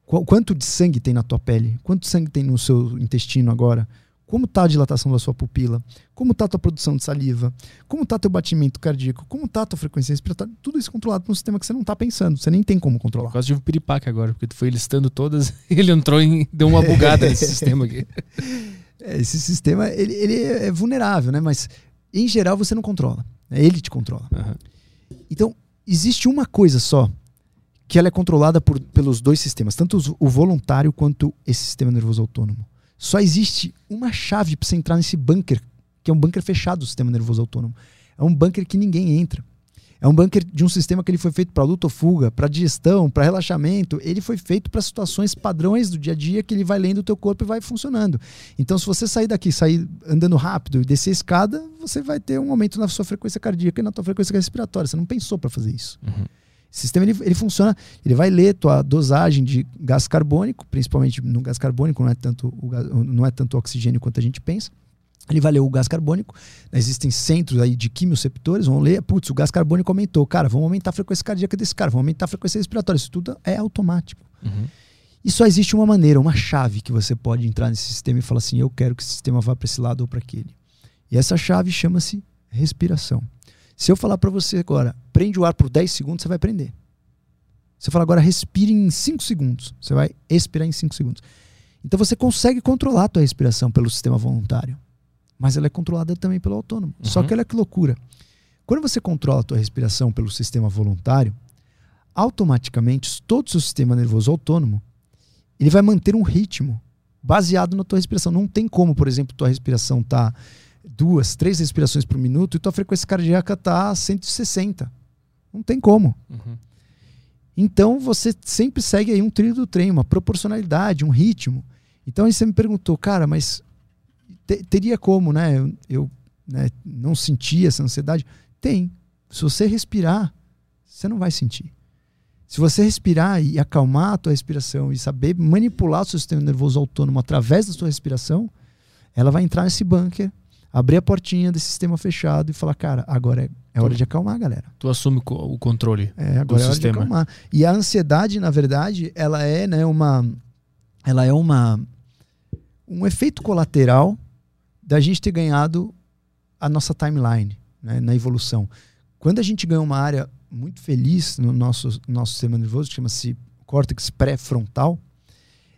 quanto de sangue tem na tua pele, quanto sangue tem no seu intestino agora, como está a dilatação da sua pupila, como está a tua produção de saliva, como está teu batimento cardíaco, como está a tua frequência respiratória, tudo isso controlado por um sistema que você não está pensando, você nem tem como controlar. quase tive um piripaque agora, porque tu foi listando todas e ele entrou e deu uma bugada nesse sistema aqui. É, esse sistema, ele, ele, é vulnerável, né? Mas, em geral, você não controla. Né? Ele te controla. Uhum. Então, existe uma coisa só que ela é controlada por, pelos dois sistemas, tanto o voluntário quanto esse sistema nervoso autônomo só existe uma chave para você entrar nesse bunker, que é um bunker fechado do sistema nervoso autônomo. É um bunker que ninguém entra. É um bunker de um sistema que ele foi feito para luta ou fuga, para digestão, para relaxamento. Ele foi feito para situações padrões do dia a dia que ele vai lendo o teu corpo e vai funcionando. Então, se você sair daqui, sair andando rápido e descer a escada, você vai ter um aumento na sua frequência cardíaca e na tua frequência respiratória. Você não pensou para fazer isso. Uhum. O sistema ele, ele funciona, ele vai ler tua dosagem de gás carbônico, principalmente no gás carbônico, não é tanto o, não é tanto oxigênio quanto a gente pensa. Ele vai ler o gás carbônico. Existem centros aí de quimioceptores, vão ler, putz, o gás carbônico aumentou. Cara, vamos aumentar a frequência cardíaca desse cara, vamos aumentar a frequência respiratória. Isso tudo é automático. Uhum. E só existe uma maneira, uma chave que você pode entrar nesse sistema e falar assim: eu quero que esse sistema vá para esse lado ou para aquele. E essa chave chama-se respiração. Se eu falar para você agora, prende o ar por 10 segundos, você vai prender. Você fala agora, respire em 5 segundos. Você vai expirar em 5 segundos. Então você consegue controlar a tua respiração pelo sistema voluntário. Mas ela é controlada também pelo autônomo. Uhum. Só que olha que loucura. Quando você controla a tua respiração pelo sistema voluntário, automaticamente todo o seu sistema nervoso autônomo ele vai manter um ritmo baseado na tua respiração. Não tem como, por exemplo, tua respiração tá duas, três respirações por minuto e tua frequência cardíaca tá 160. Não tem como. Uhum. Então você sempre segue aí um trilho do trem, uma proporcionalidade, um ritmo. Então aí você me perguntou, cara, mas te, teria como, né? Eu, eu né, não sentir essa ansiedade? Tem. Se você respirar, você não vai sentir. Se você respirar e acalmar a tua respiração e saber manipular o seu sistema nervoso autônomo através da sua respiração, ela vai entrar nesse bunker, abrir a portinha desse sistema fechado e falar, cara, agora é, é hora de acalmar, galera. Tu assume o controle. É, agora é hora sistema. de acalmar. E a ansiedade, na verdade, ela é, né, uma ela é uma um efeito colateral da gente ter ganhado a nossa timeline né, na evolução. Quando a gente ganha uma área muito feliz no nosso, nosso sistema nervoso, que chama-se córtex pré-frontal,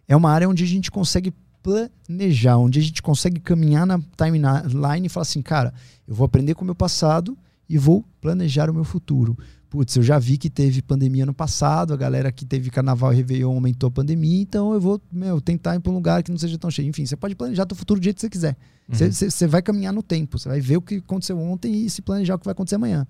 é uma área onde a gente consegue planejar, onde a gente consegue caminhar na timeline e falar assim, cara, eu vou aprender com o meu passado e vou planejar o meu futuro. Putz, eu já vi que teve pandemia no passado, a galera que teve carnaval e Réveillon aumentou a pandemia, então eu vou meu, tentar ir para um lugar que não seja tão cheio. Enfim, você pode planejar o futuro do jeito que você quiser. Você uhum. vai caminhar no tempo, você vai ver o que aconteceu ontem e se planejar o que vai acontecer amanhã.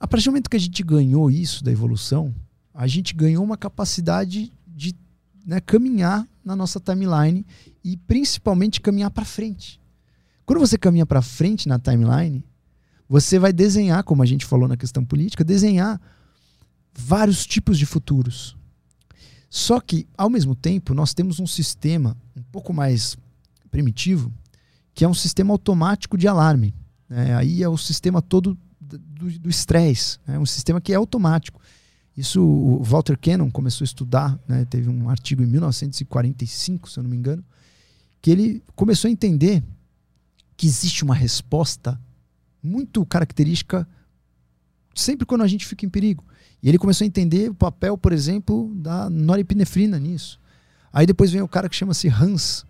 A partir do momento que a gente ganhou isso da evolução, a gente ganhou uma capacidade de né, caminhar na nossa timeline e principalmente caminhar para frente. Quando você caminha para frente na timeline, você vai desenhar, como a gente falou na questão política, desenhar vários tipos de futuros. Só que, ao mesmo tempo, nós temos um sistema um pouco mais primitivo, que é um sistema automático de alarme. Né? Aí é o sistema todo do estresse. É um sistema que é automático. Isso o Walter Cannon começou a estudar, né? teve um artigo em 1945, se eu não me engano, que ele começou a entender que existe uma resposta muito característica sempre quando a gente fica em perigo. E ele começou a entender o papel, por exemplo, da norepinefrina nisso. Aí depois vem o cara que chama-se Hans.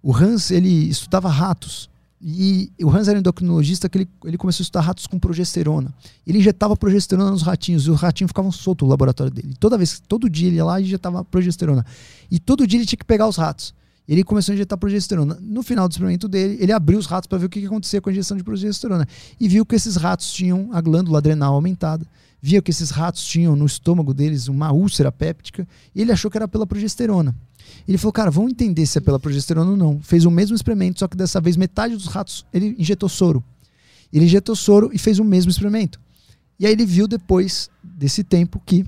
O Hans, ele estudava ratos. E o Hans era endocrinologista que ele, ele começou a estudar ratos com progesterona. Ele injetava progesterona nos ratinhos e os ratinhos ficavam soltos no laboratório dele. Toda vez, todo dia ele ia lá e injetava progesterona. E todo dia ele tinha que pegar os ratos. Ele começou a injetar progesterona. No final do experimento dele, ele abriu os ratos para ver o que, que acontecia com a injeção de progesterona. E viu que esses ratos tinham a glândula adrenal aumentada. Via que esses ratos tinham no estômago deles uma úlcera péptica. E ele achou que era pela progesterona. Ele falou, cara, vamos entender se é pela progesterona ou não. Fez o mesmo experimento, só que dessa vez metade dos ratos ele injetou soro. Ele injetou soro e fez o mesmo experimento. E aí ele viu depois desse tempo que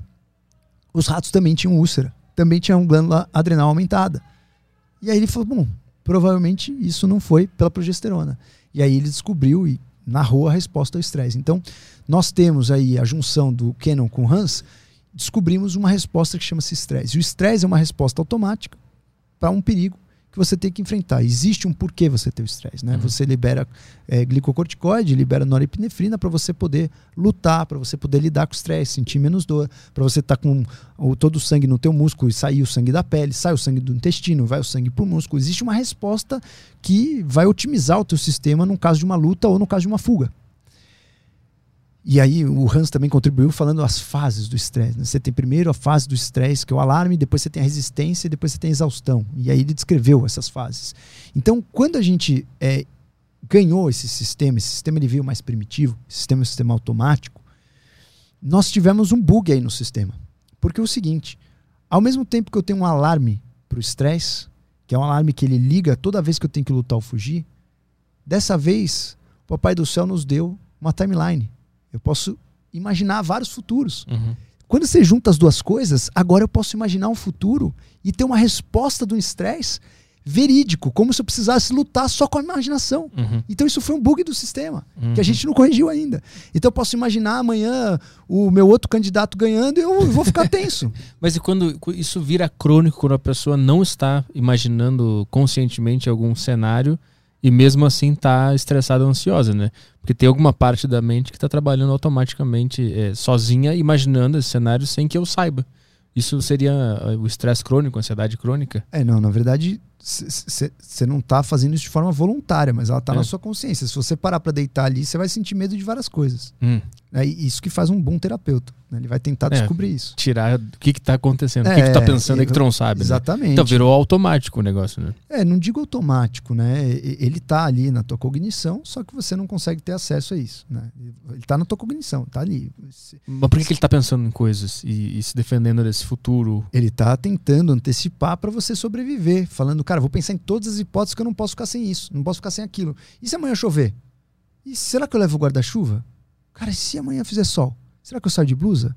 os ratos também tinham úlcera, também tinham glândula adrenal aumentada. E aí ele falou, bom, provavelmente isso não foi pela progesterona. E aí ele descobriu e narrou a resposta ao estresse. Então, nós temos aí a junção do Canon com Hans, descobrimos uma resposta que chama-se estresse. O estresse é uma resposta automática para um perigo que você tem que enfrentar. Existe um porquê você ter o estresse, né? Uhum. Você libera é, glicocorticoide, libera norepinefrina para você poder lutar, para você poder lidar com o estresse, sentir menos dor, para você estar tá com o, todo o sangue no teu músculo e sair o sangue da pele, sai o sangue do intestino, vai o sangue para o músculo. Existe uma resposta que vai otimizar o teu sistema no caso de uma luta ou no caso de uma fuga. E aí o Hans também contribuiu falando as fases do estresse. Né? Você tem primeiro a fase do estresse, que é o alarme, depois você tem a resistência, depois você tem a exaustão. E aí ele descreveu essas fases. Então, quando a gente é, ganhou esse sistema, esse sistema ele veio mais primitivo, sistema é um sistema automático, nós tivemos um bug aí no sistema. Porque é o seguinte, ao mesmo tempo que eu tenho um alarme para o estresse, que é um alarme que ele liga toda vez que eu tenho que lutar ou fugir, dessa vez o Papai do Céu nos deu uma timeline eu posso imaginar vários futuros. Uhum. Quando você junta as duas coisas, agora eu posso imaginar um futuro e ter uma resposta do estresse verídico, como se eu precisasse lutar só com a imaginação. Uhum. Então isso foi um bug do sistema, uhum. que a gente não corrigiu ainda. Então eu posso imaginar amanhã o meu outro candidato ganhando e eu vou ficar tenso. Mas e quando isso vira crônico, quando a pessoa não está imaginando conscientemente algum cenário e mesmo assim tá estressada ansiosa, né? Porque tem alguma parte da mente que está trabalhando automaticamente é, sozinha, imaginando esse cenário sem que eu saiba. Isso seria uh, o estresse crônico, a ansiedade crônica? É, não, na verdade, você não está fazendo isso de forma voluntária, mas ela está é. na sua consciência. Se você parar para deitar ali, você vai sentir medo de várias coisas. Hum. É isso que faz um bom terapeuta. Né? Ele vai tentar é, descobrir isso. Tirar o que está acontecendo, o que está pensando é, que tu não sabe. Né? Exatamente. Né? Então virou automático o negócio, né? É, não digo automático, né? Ele está ali na tua cognição, só que você não consegue ter acesso a isso. Né? Ele está na tua cognição, está ali. Mas por que, que ele está pensando em coisas e, e, se defendendo desse futuro? Ele está tentando antecipar para você sobreviver, falando, cara, vou pensar em todas as hipóteses que eu não posso ficar sem isso, não posso ficar sem aquilo. E se amanhã chover? E será que eu levo o guarda-chuva? Cara, e se amanhã fizer sol? Será que eu saio de blusa?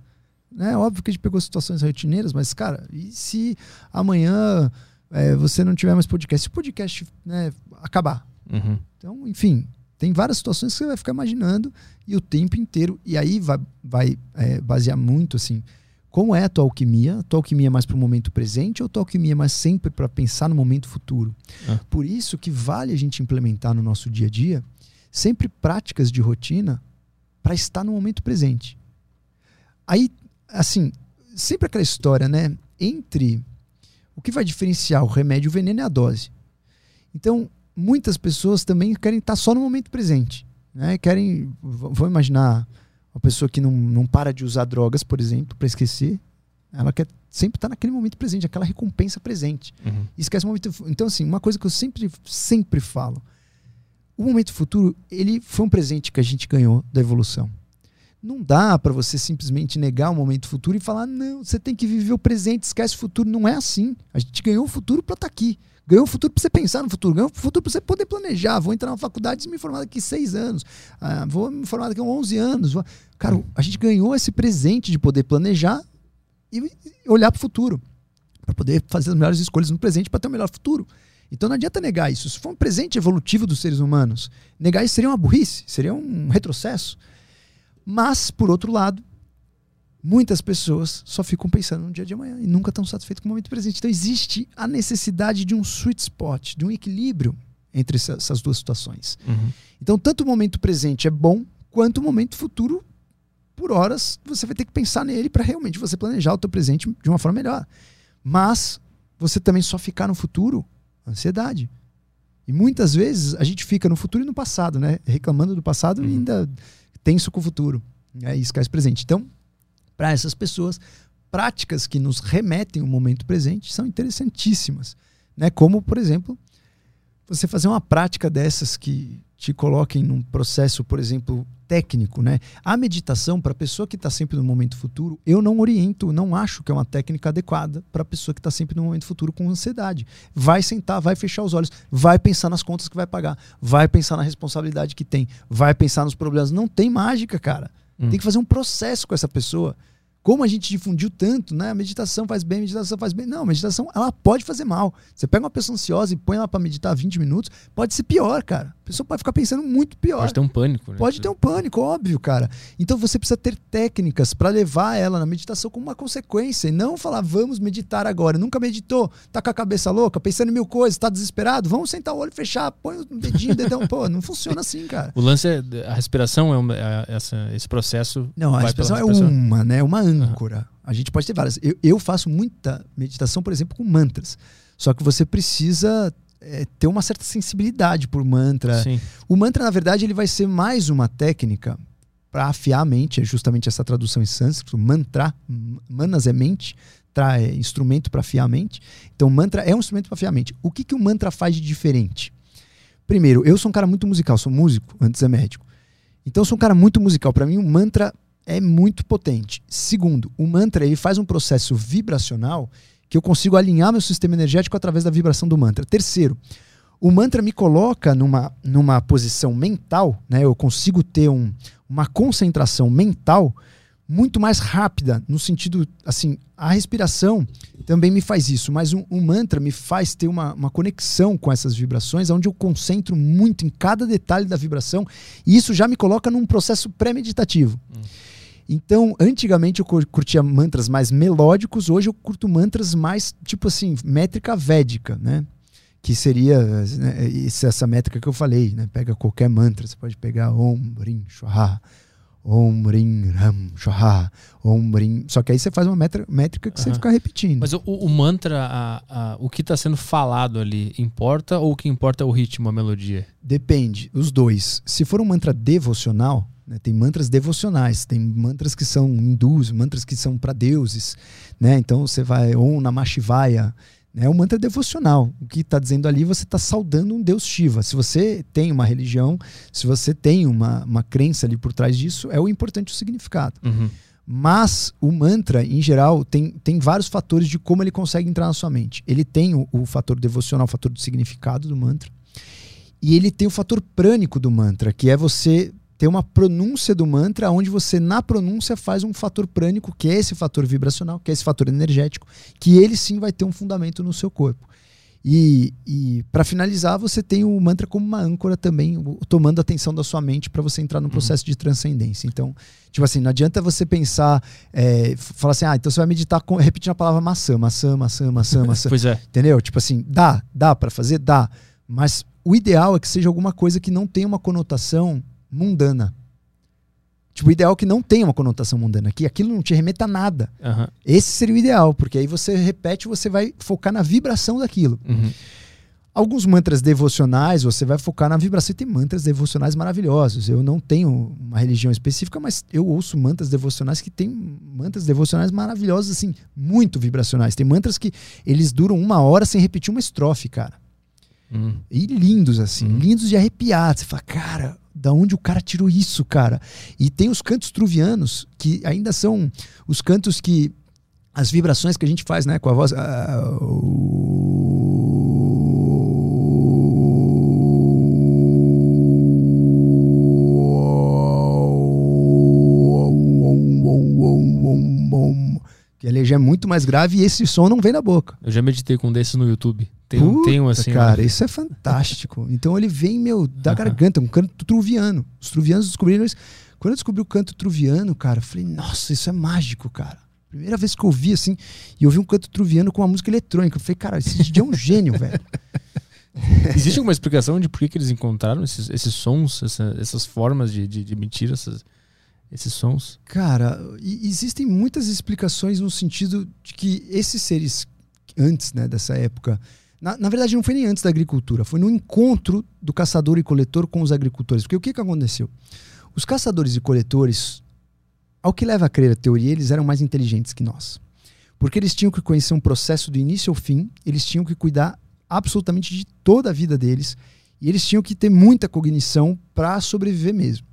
É óbvio que a gente pegou situações rotineiras, mas, cara, e se amanhã é, você não tiver mais podcast? Se o podcast né, acabar? Uhum. Então, enfim, tem várias situações que você vai ficar imaginando e o tempo inteiro. E aí vai, vai é, basear muito, assim, como é a tua alquimia? A tua alquimia é mais para o momento presente ou a tua alquimia é mais sempre para pensar no momento futuro? Ah. Por isso que vale a gente implementar no nosso dia a dia sempre práticas de rotina para estar no momento presente. Aí, assim, sempre aquela história, né? Entre o que vai diferenciar o remédio, o veneno é a dose. Então, muitas pessoas também querem estar só no momento presente. Né? Querem, vou imaginar uma pessoa que não, não para de usar drogas, por exemplo, para esquecer. Ela quer sempre estar naquele momento presente, aquela recompensa presente. Uhum. Esquece o momento. Então, assim, uma coisa que eu sempre, sempre falo o momento futuro, ele foi um presente que a gente ganhou da evolução. Não dá para você simplesmente negar o momento futuro e falar, não, você tem que viver o presente, esquece o futuro. Não é assim. A gente ganhou o futuro para estar tá aqui. Ganhou o futuro para você pensar no futuro, ganhou o futuro para você poder planejar. Vou entrar na faculdade e me formar daqui seis anos. Ah, vou me formar daqui a 11 anos. Cara, a gente ganhou esse presente de poder planejar e olhar para o futuro. Para poder fazer as melhores escolhas no presente para ter o um melhor futuro. Então não adianta negar isso. Se for um presente evolutivo dos seres humanos, negar isso seria uma burrice, seria um retrocesso. Mas, por outro lado, muitas pessoas só ficam pensando no dia de amanhã e nunca estão satisfeitos com o momento presente. Então existe a necessidade de um sweet spot, de um equilíbrio entre essas duas situações. Uhum. Então, tanto o momento presente é bom, quanto o momento futuro, por horas, você vai ter que pensar nele para realmente você planejar o teu presente de uma forma melhor. Mas você também só ficar no futuro Ansiedade. E muitas vezes a gente fica no futuro e no passado, né? Reclamando do passado uhum. e ainda tenso com o futuro. Né? E esquece presente. Então, para essas pessoas, práticas que nos remetem ao momento presente são interessantíssimas. Né? Como, por exemplo, você fazer uma prática dessas que te coloquem num processo, por exemplo, técnico, né? A meditação para a pessoa que está sempre no momento futuro, eu não oriento, não acho que é uma técnica adequada para a pessoa que está sempre no momento futuro com ansiedade. Vai sentar, vai fechar os olhos, vai pensar nas contas que vai pagar, vai pensar na responsabilidade que tem, vai pensar nos problemas. Não tem mágica, cara. Hum. Tem que fazer um processo com essa pessoa como a gente difundiu tanto, né? A meditação faz bem, a meditação faz bem. Não, a meditação ela pode fazer mal. Você pega uma pessoa ansiosa e põe ela para meditar 20 minutos, pode ser pior, cara. A pessoa pode ficar pensando muito pior. Pode ter um pânico, né? Pode ter um pânico, óbvio, cara. Então você precisa ter técnicas para levar ela na meditação como uma consequência e não falar, vamos meditar agora. Nunca meditou, tá com a cabeça louca, pensando em mil coisas, tá desesperado, vamos sentar o olho, fechar, põe o dedinho, o dedão. Pô, não funciona assim, cara. O lance é a respiração, é, uma, é essa, esse processo. Não, a respiração, respiração é uma, né? Uma âncora. Uhum. A gente pode ter várias. Eu, eu, faço muita meditação, por exemplo, com mantras. Só que você precisa é, ter uma certa sensibilidade por mantra. Sim. O mantra, na verdade, ele vai ser mais uma técnica para afiar a mente. É justamente essa tradução em sânscrito. Mantra, manas é mente, tra é instrumento para afiar a mente. Então, mantra é um instrumento para afiar a mente. O que, que o mantra faz de diferente? Primeiro, eu sou um cara muito musical, sou músico, antes é médico. Então, eu sou um cara muito musical. Para mim, o mantra é muito potente. Segundo, o mantra ele faz um processo vibracional que eu consigo alinhar meu sistema energético através da vibração do mantra. Terceiro, o mantra me coloca numa, numa posição mental, né? Eu consigo ter um, uma concentração mental muito mais rápida, no sentido, assim, a respiração também me faz isso, mas um, um mantra me faz ter uma, uma conexão com essas vibrações, onde eu concentro muito em cada detalhe da vibração, e isso já me coloca num processo pré-meditativo. Hum. Então, antigamente eu curtia mantras mais melódicos, hoje eu curto mantras mais, tipo assim, métrica védica, né? Que seria né, essa métrica que eu falei, né? Pega qualquer mantra, você pode pegar Om, Brim, Shwaha, Om Rim Ram Shoha, Om Rim. Só que aí você faz uma métrica que você fica repetindo. Mas o, o mantra, a, a, o que está sendo falado ali, importa ou o que importa é o ritmo, a melodia? Depende, os dois. Se for um mantra devocional, né, tem mantras devocionais, tem mantras que são hindus, mantras que são para deuses. Né? Então você vai Om Namah Shivaya, é um mantra devocional. O que está dizendo ali, você está saudando um Deus Shiva. Se você tem uma religião, se você tem uma, uma crença ali por trás disso, é o importante o significado. Uhum. Mas o mantra, em geral, tem, tem vários fatores de como ele consegue entrar na sua mente. Ele tem o, o fator devocional, o fator do significado do mantra. E ele tem o fator prânico do mantra, que é você tem uma pronúncia do mantra, onde você, na pronúncia, faz um fator prânico, que é esse fator vibracional, que é esse fator energético, que ele sim vai ter um fundamento no seu corpo. E, e para finalizar, você tem o mantra como uma âncora também, tomando a atenção da sua mente para você entrar no uhum. processo uhum. de transcendência. Então, tipo assim, não adianta você pensar, é, falar assim, ah, então você vai meditar com, repetindo a palavra maçã, maçã, maçã, maçã, maçã. pois é. Entendeu? Tipo assim, dá, dá para fazer? Dá. Mas o ideal é que seja alguma coisa que não tenha uma conotação mundana. Tipo, o ideal é que não tenha uma conotação mundana, que aquilo não te remeta a nada. Uhum. Esse seria o ideal, porque aí você repete, você vai focar na vibração daquilo. Uhum. Alguns mantras devocionais, você vai focar na vibração. E tem mantras devocionais maravilhosos. Eu não tenho uma religião específica, mas eu ouço mantras devocionais que tem mantras devocionais maravilhosos, assim, muito vibracionais. Tem mantras que eles duram uma hora sem repetir uma estrofe, cara. Uhum. E lindos, assim, uhum. lindos de arrepiar. Você fala, cara, da onde o cara tirou isso, cara? E tem os cantos truvianos, que ainda são os cantos que. As vibrações que a gente faz, né? Com a voz. que ele já é muito mais grave e esse som não vem da boca. Eu já meditei com um no YouTube. Tem, Puta, tem um assim. Cara, isso é fantástico. então ele vem, meu, da uh -huh. garganta, um canto truviano. Os truvianos descobriram isso. Quando eu descobri o canto truviano, cara, eu falei, nossa, isso é mágico, cara. Primeira vez que eu ouvi assim, e eu vi um canto truviano com uma música eletrônica. Eu falei, cara, esse DJ é um gênio, velho. Existe alguma explicação de por que, que eles encontraram esses, esses sons, essa, essas formas de, de, de emitir essas, esses sons? Cara, existem muitas explicações no sentido de que esses seres, antes né, dessa época, na, na, verdade, não foi nem antes da agricultura, foi no encontro do caçador e coletor com os agricultores. Porque o que, que aconteceu? Os caçadores e coletores, ao que leva a crer a teoria, eles eram mais inteligentes que nós. Porque eles tinham que conhecer um processo do início ao fim, eles tinham que cuidar absolutamente de toda a vida deles, e eles tinham que ter muita cognição para sobreviver mesmo.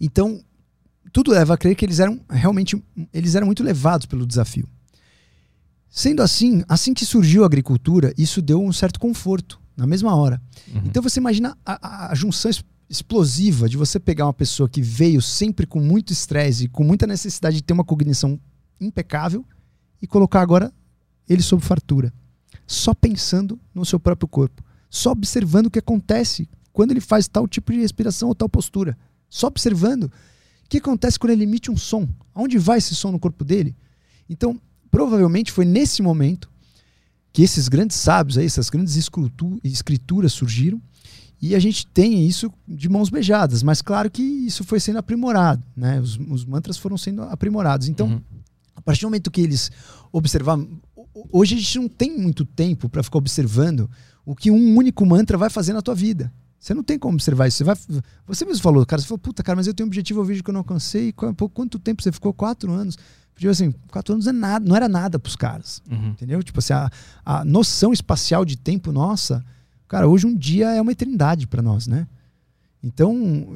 Então, tudo leva a crer que eles eram realmente eles eram muito levados pelo desafio. Sendo assim, assim que surgiu a agricultura, isso deu um certo conforto na mesma hora. Uhum. Então você imagina a, a, a, junção explosiva de você pegar uma pessoa que veio sempre com muito estresse e com muita necessidade de ter uma cognição impecável e colocar agora ele sob fartura, só pensando no seu próprio corpo, só observando o que acontece quando ele faz tal tipo de respiração ou tal postura, só observando o que acontece quando ele emite um som, aonde vai esse som no corpo dele. Então, provavelmente foi nesse momento que esses grandes sábios, aí, essas grandes escrituras surgiram e a gente tem isso de mãos beijadas, mas claro que isso foi sendo aprimorado, né? Os, os mantras foram sendo aprimorados. Então, uhum. a partir do momento que eles observaram, hoje a gente não tem muito tempo para ficar observando o que um único mantra vai fazer na tua vida. Você não tem como observar isso. Você, vai, você mesmo falou, cara, você falou, puta, cara, mas eu tenho um objetivo, eu vejo que eu não alcancei. Quanto tempo você ficou? Quatro anos. Tipo assim, quatro anos é nada, não era nada pros caras. Uhum. Entendeu? Tipo assim, a, a noção espacial de tempo nossa, cara, hoje um dia é uma eternidade para nós, né? Então,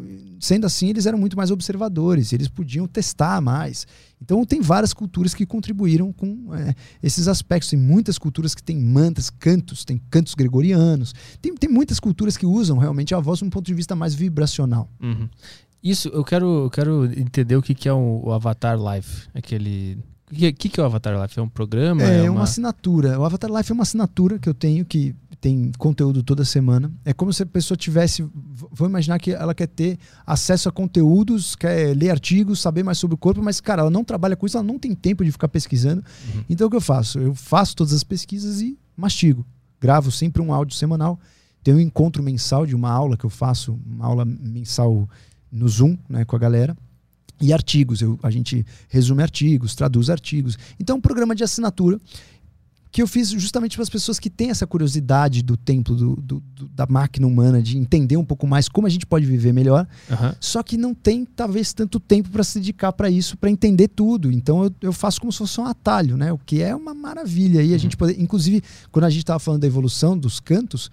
sendo assim, eles eram muito mais observadores, eles podiam testar mais. Então, tem várias culturas que contribuíram com é, esses aspectos. Tem muitas culturas que têm mantras, cantos, tem cantos gregorianos. Tem, tem muitas culturas que usam realmente a voz de um ponto de vista mais vibracional. Uhum. Isso, eu quero, eu quero entender o que, que é o, o Avatar Life. Aquele. O que, que, que, é o Avatar Life? É um programa? É, é uma... uma... assinatura. O Avatar Life é uma assinatura que eu tenho que tem conteúdo toda semana. É como se a pessoa tivesse. Vou imaginar que ela quer ter acesso a conteúdos, quer ler artigos, saber mais sobre o corpo, mas, cara, ela não trabalha com isso, ela não tem tempo de ficar pesquisando. Uhum. Então o que eu faço? Eu faço todas as pesquisas e mastigo. Gravo sempre um áudio semanal. Tem um encontro mensal de uma aula que eu faço, uma aula mensal no Zoom, né, com a galera. E artigos, eu, a gente resume artigos, traduz artigos. Então, um programa de assinatura que eu fiz justamente para as pessoas que têm essa curiosidade do templo, do, do, do, da máquina humana, de entender um pouco mais como a gente pode viver melhor, Aham. só que não tem talvez tanto tempo para se dedicar para isso, para entender tudo. Então eu, eu faço como se fosse um atalho, né? O que é uma maravilha. E a gente poder, inclusive, quando a gente estava falando da evolução dos cantos,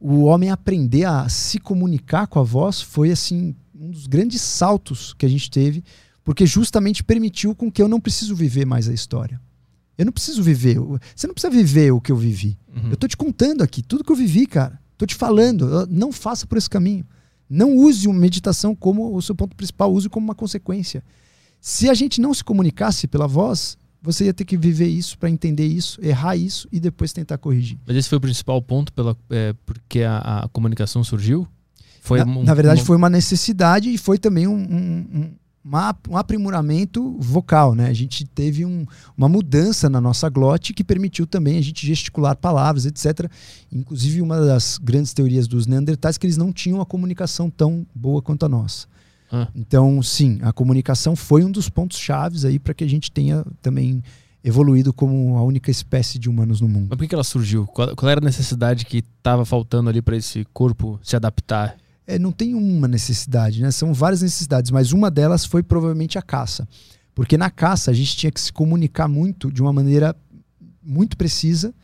o homem aprender a se comunicar com a voz foi assim um dos grandes saltos que a gente teve, porque justamente permitiu com que eu não preciso viver mais a história. Eu não preciso viver. Você não precisa viver o que eu vivi. Uhum. Eu tô te contando aqui tudo que eu vivi, cara. Tô te falando. Não faça por esse caminho. Não use uma meditação como o seu ponto principal, use como uma consequência. Se a gente não se comunicasse pela voz, você ia ter que viver isso para entender isso, errar isso e depois tentar corrigir. Mas esse foi o principal ponto pela, é, porque a, a comunicação surgiu? Foi na, um- na verdade, um- foi uma necessidade e foi também um, um- um- uma- aprimoramento vocal. Né? A gente teve um- uma mudança na nossa glote que permitiu também a gente gesticular palavras, etc. Inclusive, uma das grandes teorias dos Neandertais é que eles não tinham a comunicação tão boa quanto a nossa. Ah. Então, sim, a comunicação foi um dos pontos chaves aí para que a gente tenha também evoluído como a única espécie de humanos no mundo. Mas por que que ela surgiu? Qual, qual era a necessidade que estava faltando ali para esse corpo se adaptar? É, não tem uma necessidade, né? São várias necessidades, mas uma delas foi provavelmente a caça. Porque na caça a gente tinha que se comunicar muito de uma maneira muito precisa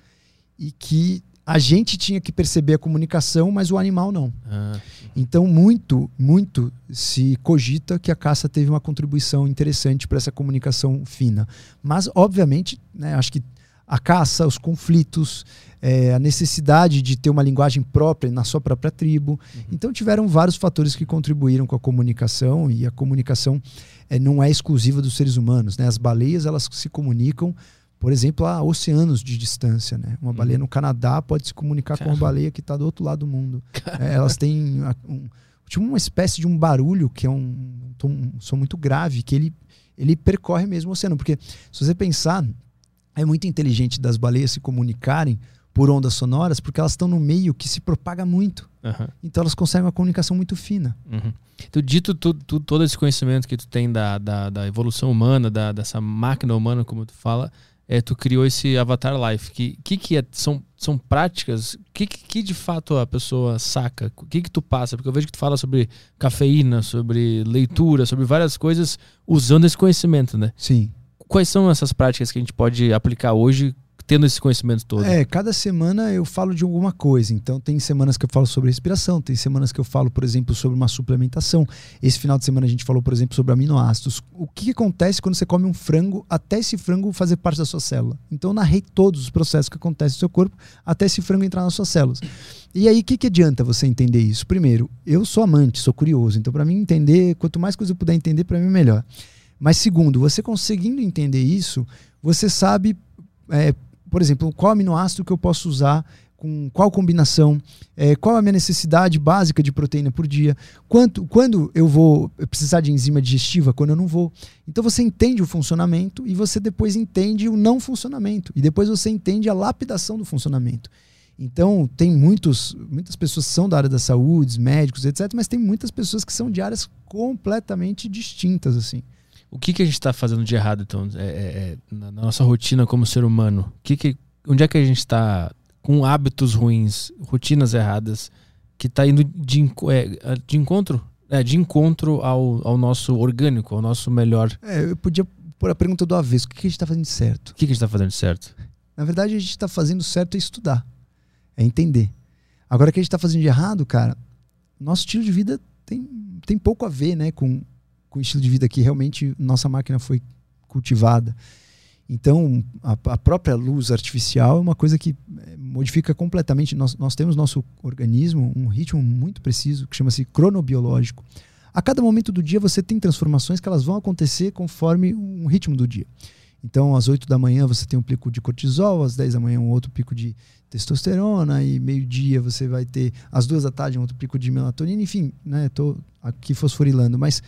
e que a gente tinha que perceber a comunicação, mas o animal não. Ah, Então, muito, muito se cogita que a caça teve uma contribuição interessante para essa comunicação fina. Mas, obviamente, né, acho que a caça, os conflitos, eh, a necessidade de ter uma linguagem própria na sua própria tribo. Então, tiveram vários fatores que contribuíram com a comunicação e a comunicação eh, não é exclusiva dos seres humanos. Né? As baleias elas se comunicam, por exemplo, a oceanos de distância. Né? Uma baleia no Canadá pode se comunicar com uma Caramba. baleia que está do outro lado do mundo. É, elas têm um, tipo uma espécie de um barulho que é um, um som muito grave, que ele, ele percorre mesmo o oceano. Porque se você pensar, é muito inteligente das baleias se comunicarem por ondas sonoras, porque elas estão no meio que se propaga muito. aham, Então elas conseguem uma comunicação muito fina. uhum. Então, dito tu, tu- todo esse conhecimento que tu tem da, da, da evolução humana, da, dessa máquina humana, como tu fala, é, tu criou esse Avatar Life. Que que, que é, são, são práticas? Que, que, que de fato a pessoa saca? O que que tu passa? Porque eu vejo que tu fala sobre cafeína, sobre leitura, sobre várias coisas usando esse conhecimento, né? Sim. Quais são essas práticas que a gente pode aplicar hoje tendo esse conhecimento todo? É, cada semana eu falo de alguma coisa. Então, tem semanas que eu falo sobre respiração, tem semanas que eu falo, por exemplo, sobre uma suplementação. Esse final de semana a gente falou, por exemplo, sobre aminoácidos. O que, acontece quando você come um frango até esse frango fazer parte da sua célula? Então, eu narrei todos os processos que acontecem no seu corpo até esse frango entrar nas suas células. E aí, o que, que adianta você entender isso? Primeiro, eu sou amante, sou curioso. Então, para mim entender, quanto mais coisa eu puder entender, para mim é melhor. Mas segundo, você conseguindo entender isso, você sabe é, por exemplo, qual aminoácido que eu posso usar, com qual combinação, é, qual a minha necessidade básica de proteína por dia, quanto, quando eu vou precisar de enzima digestiva, quando eu não vou. Então você entende o funcionamento e você depois entende o não funcionamento. E depois você entende a lapidação do funcionamento. Então, tem muitos, muitas pessoas que são da área da saúde, médicos, etc., mas tem muitas pessoas que são de áreas completamente distintas, assim. O que, que a gente está fazendo de errado, então, é, é, é, na nossa rotina como ser humano? Que que, onde é que a gente está com hábitos ruins, rotinas erradas, que está indo de, é, de encontro, é, de encontro ao, ao nosso orgânico, ao nosso melhor? É, eu podia pôr a pergunta do avesso: o que que a gente está fazendo de certo? O que, que a gente está fazendo certo? Na verdade, a gente está fazendo certo é estudar, é entender. Agora, o que a gente está fazendo de errado, cara, nosso estilo de vida tem, tem pouco a ver né, com, com o estilo de vida que realmente nossa máquina foi cultivada. Então, a, a própria luz artificial é uma coisa que eh, modifica completamente. Nós, nós temos nosso organismo, um ritmo muito preciso, que chama-se cronobiológico. A cada momento do dia você tem transformações que elas vão acontecer conforme um ritmo do dia. Então, às 8 da manhã você tem um pico de cortisol, às 10 da manhã um outro pico de testosterona, e meio-dia você vai ter, às duas da tarde, um outro pico de melatonina, enfim, né? Aqui fosforilando, mas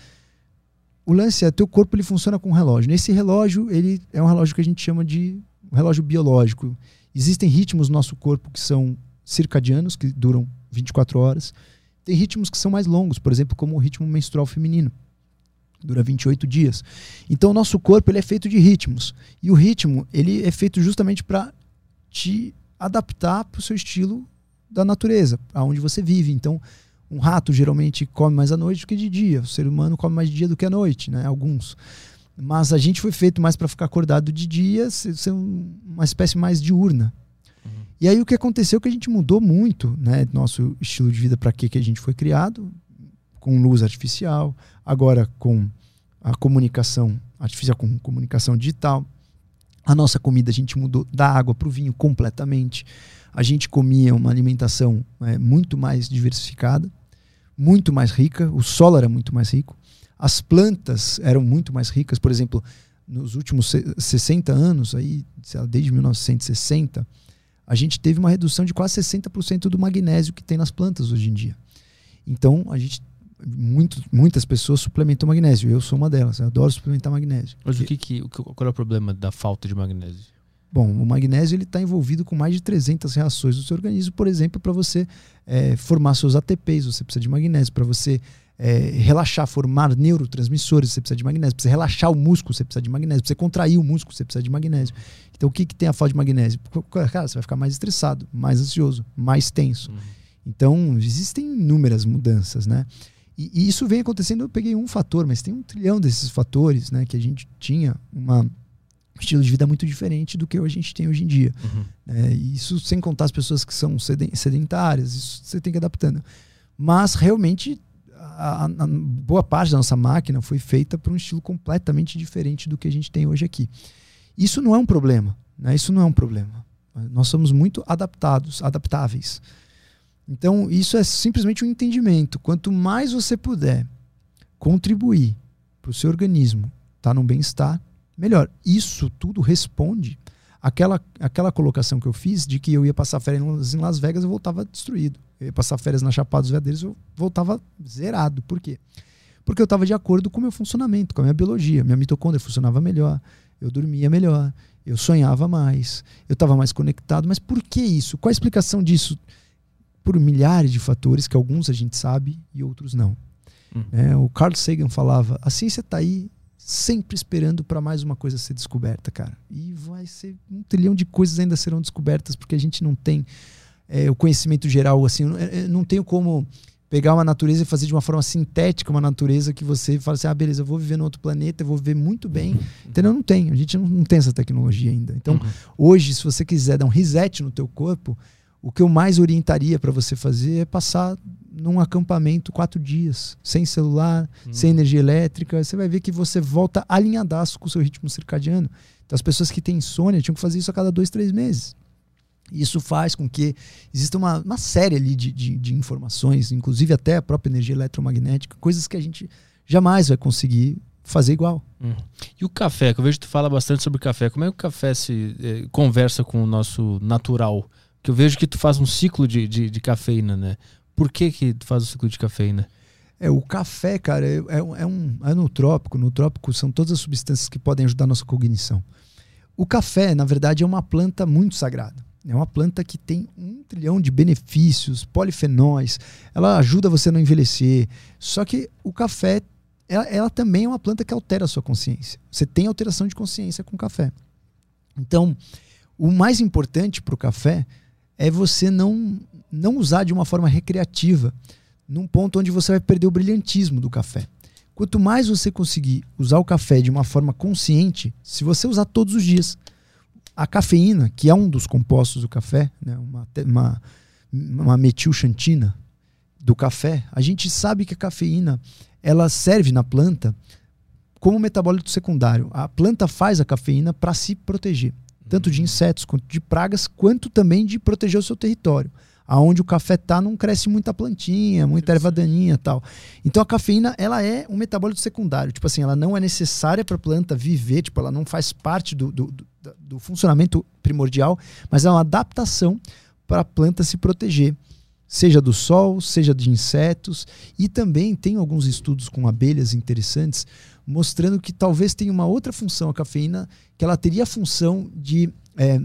o lance é teu corpo ele funciona com um relógio. Nesse relógio, ele é um relógio que a gente chama de um relógio biológico. Existem ritmos no nosso corpo que são circadianos, que duram 24 horas. tem ritmos que são mais longos, por exemplo, como o ritmo menstrual feminino. Dura 28 dias. Então, o nosso corpo ele é feito de ritmos. E o ritmo ele é feito justamente para te adaptar para o seu estilo da natureza, aonde você vive. Então, um rato geralmente come mais à noite do que de dia. O ser humano come mais de dia do que à noite, né? Alguns. Mas a gente foi feito mais para ficar acordado de dia, ser uma espécie mais diurna. Uhum. E aí o que aconteceu é que a gente mudou muito, né? Nosso estilo de vida para que que a gente foi criado com luz artificial, agora com a comunicação artificial, com comunicação digital. A nossa comida a gente mudou da água para o vinho completamente. A gente comia uma alimentação é, muito mais diversificada, muito mais rica. O solo era muito mais rico. As plantas eram muito mais ricas. Por exemplo, nos últimos 60 anos, aí, desde 1960, a gente teve uma redução de quase 60% do magnésio que tem nas plantas hoje em dia. Então, a gente muito, muitas pessoas suplementam magnésio. Eu sou uma delas. Eu adoro suplementar magnésio. Mas o que, que, qual é o problema da falta de magnésio? Bom, o magnésio ele está envolvido com mais de 300 reações do seu organismo. Por exemplo, para você é, formar seus ATPs, você precisa de magnésio. Para você é, relaxar, formar neurotransmissores, você precisa de magnésio. Para você relaxar o músculo, você precisa de magnésio. Para você contrair o músculo, você precisa de magnésio. Então, o que, que tem a falta de magnésio? Cara, você vai ficar mais estressado, mais ansioso, mais tenso. Uhum. Então, existem inúmeras mudanças, né? E, e, isso vem acontecendo, eu peguei um fator, mas tem um trilhão desses fatores, né? Que a gente tinha uma, um estilo de vida muito diferente do que a gente tem hoje em dia. Uhum. É, isso sem contar as pessoas que são sedentárias, isso você tem que ir adaptando. Mas realmente a, a, a boa parte da nossa máquina foi feita para um estilo completamente diferente do que a gente tem hoje aqui. Isso não é um problema, né? Isso não é um problema. Nós somos muito adaptados, adaptáveis. Então, isso é simplesmente um entendimento. Quanto mais você puder contribuir para o seu organismo estar tá num bem-estar, melhor. Isso tudo responde àquela, àquela colocação que eu fiz de que eu ia passar férias em Las Vegas e eu voltava destruído. Eu ia passar férias na Chapada dos Veadeiros eu voltava zerado. Por quê? Porque eu estava de acordo com o meu funcionamento, com a minha biologia. Minha mitocôndria funcionava melhor, eu dormia melhor, eu sonhava mais, eu estava mais conectado. Mas por que isso? Qual a explicação disso? por milhares de fatores que alguns a gente sabe e outros não. Uhum. É, o Carl Sagan falava: a ciência está aí sempre esperando para mais uma coisa ser descoberta, cara. E vai ser um trilhão de coisas ainda serão descobertas porque a gente não tem é, o conhecimento geral assim. Eu é, não tenho como pegar uma natureza e fazer de uma forma sintética uma natureza que você fala assim: ah, beleza, eu vou viver no outro planeta, eu vou viver muito bem. Entendeu? Não tem. A gente não, não tem essa tecnologia ainda. Então, uhum. hoje, se você quiser dar um reset no teu corpo o que eu mais orientaria para você fazer é passar num acampamento quatro dias, sem celular, hum. sem energia elétrica. Você vai ver que você volta alinhadaço com o seu ritmo circadiano. Então, as pessoas que têm insônia tinham que fazer isso a cada dois, três meses. Isso faz com que exista uma, uma série ali de, de, de informações, inclusive até a própria energia eletromagnética, coisas que a gente jamais vai conseguir fazer igual. Hum. E o café, que eu vejo que tu fala bastante sobre café. Como é que o café se eh, conversa com o nosso natural? Que eu vejo que tu faz um ciclo de, de, de cafeína, né? Por que, que faz o ciclo de cafeína? É, o café, cara, é, é, é um é nutrópico. Nutrópico são todas as substâncias que podem ajudar a nossa cognição. O café, na verdade, é uma planta muito sagrada. É uma planta que tem um trilhão de benefícios, polifenóis, ela ajuda você a não envelhecer. Só que o café, ela, ela também é uma planta que altera a sua consciência. Você tem alteração de consciência com o café. Então, o mais importante para o café é você não, não usar de uma forma recreativa, num ponto onde você vai perder o brilhantismo do café. Quanto mais você conseguir usar o café de uma forma consciente, se você usar todos os dias, a cafeína, que é um dos compostos do café, né, uma, uma, uma metilxantina do café, a gente sabe que a cafeína ela serve na planta como metabólito secundário. A planta faz a cafeína para se proteger tanto de insetos quanto de pragas, quanto também de proteger o seu território. Aonde o café tá não cresce muita plantinha, muita erva daninha tal. Então a cafeína, ela é um metabólito secundário. Tipo assim, ela não é necessária para a planta viver, tipo, ela não faz parte do, do, do, do funcionamento primordial, mas é uma adaptação para a planta se proteger seja do sol, seja de insetos, e também tem alguns estudos com abelhas interessantes mostrando que talvez tenha uma outra função a cafeína, que ela teria a função de é,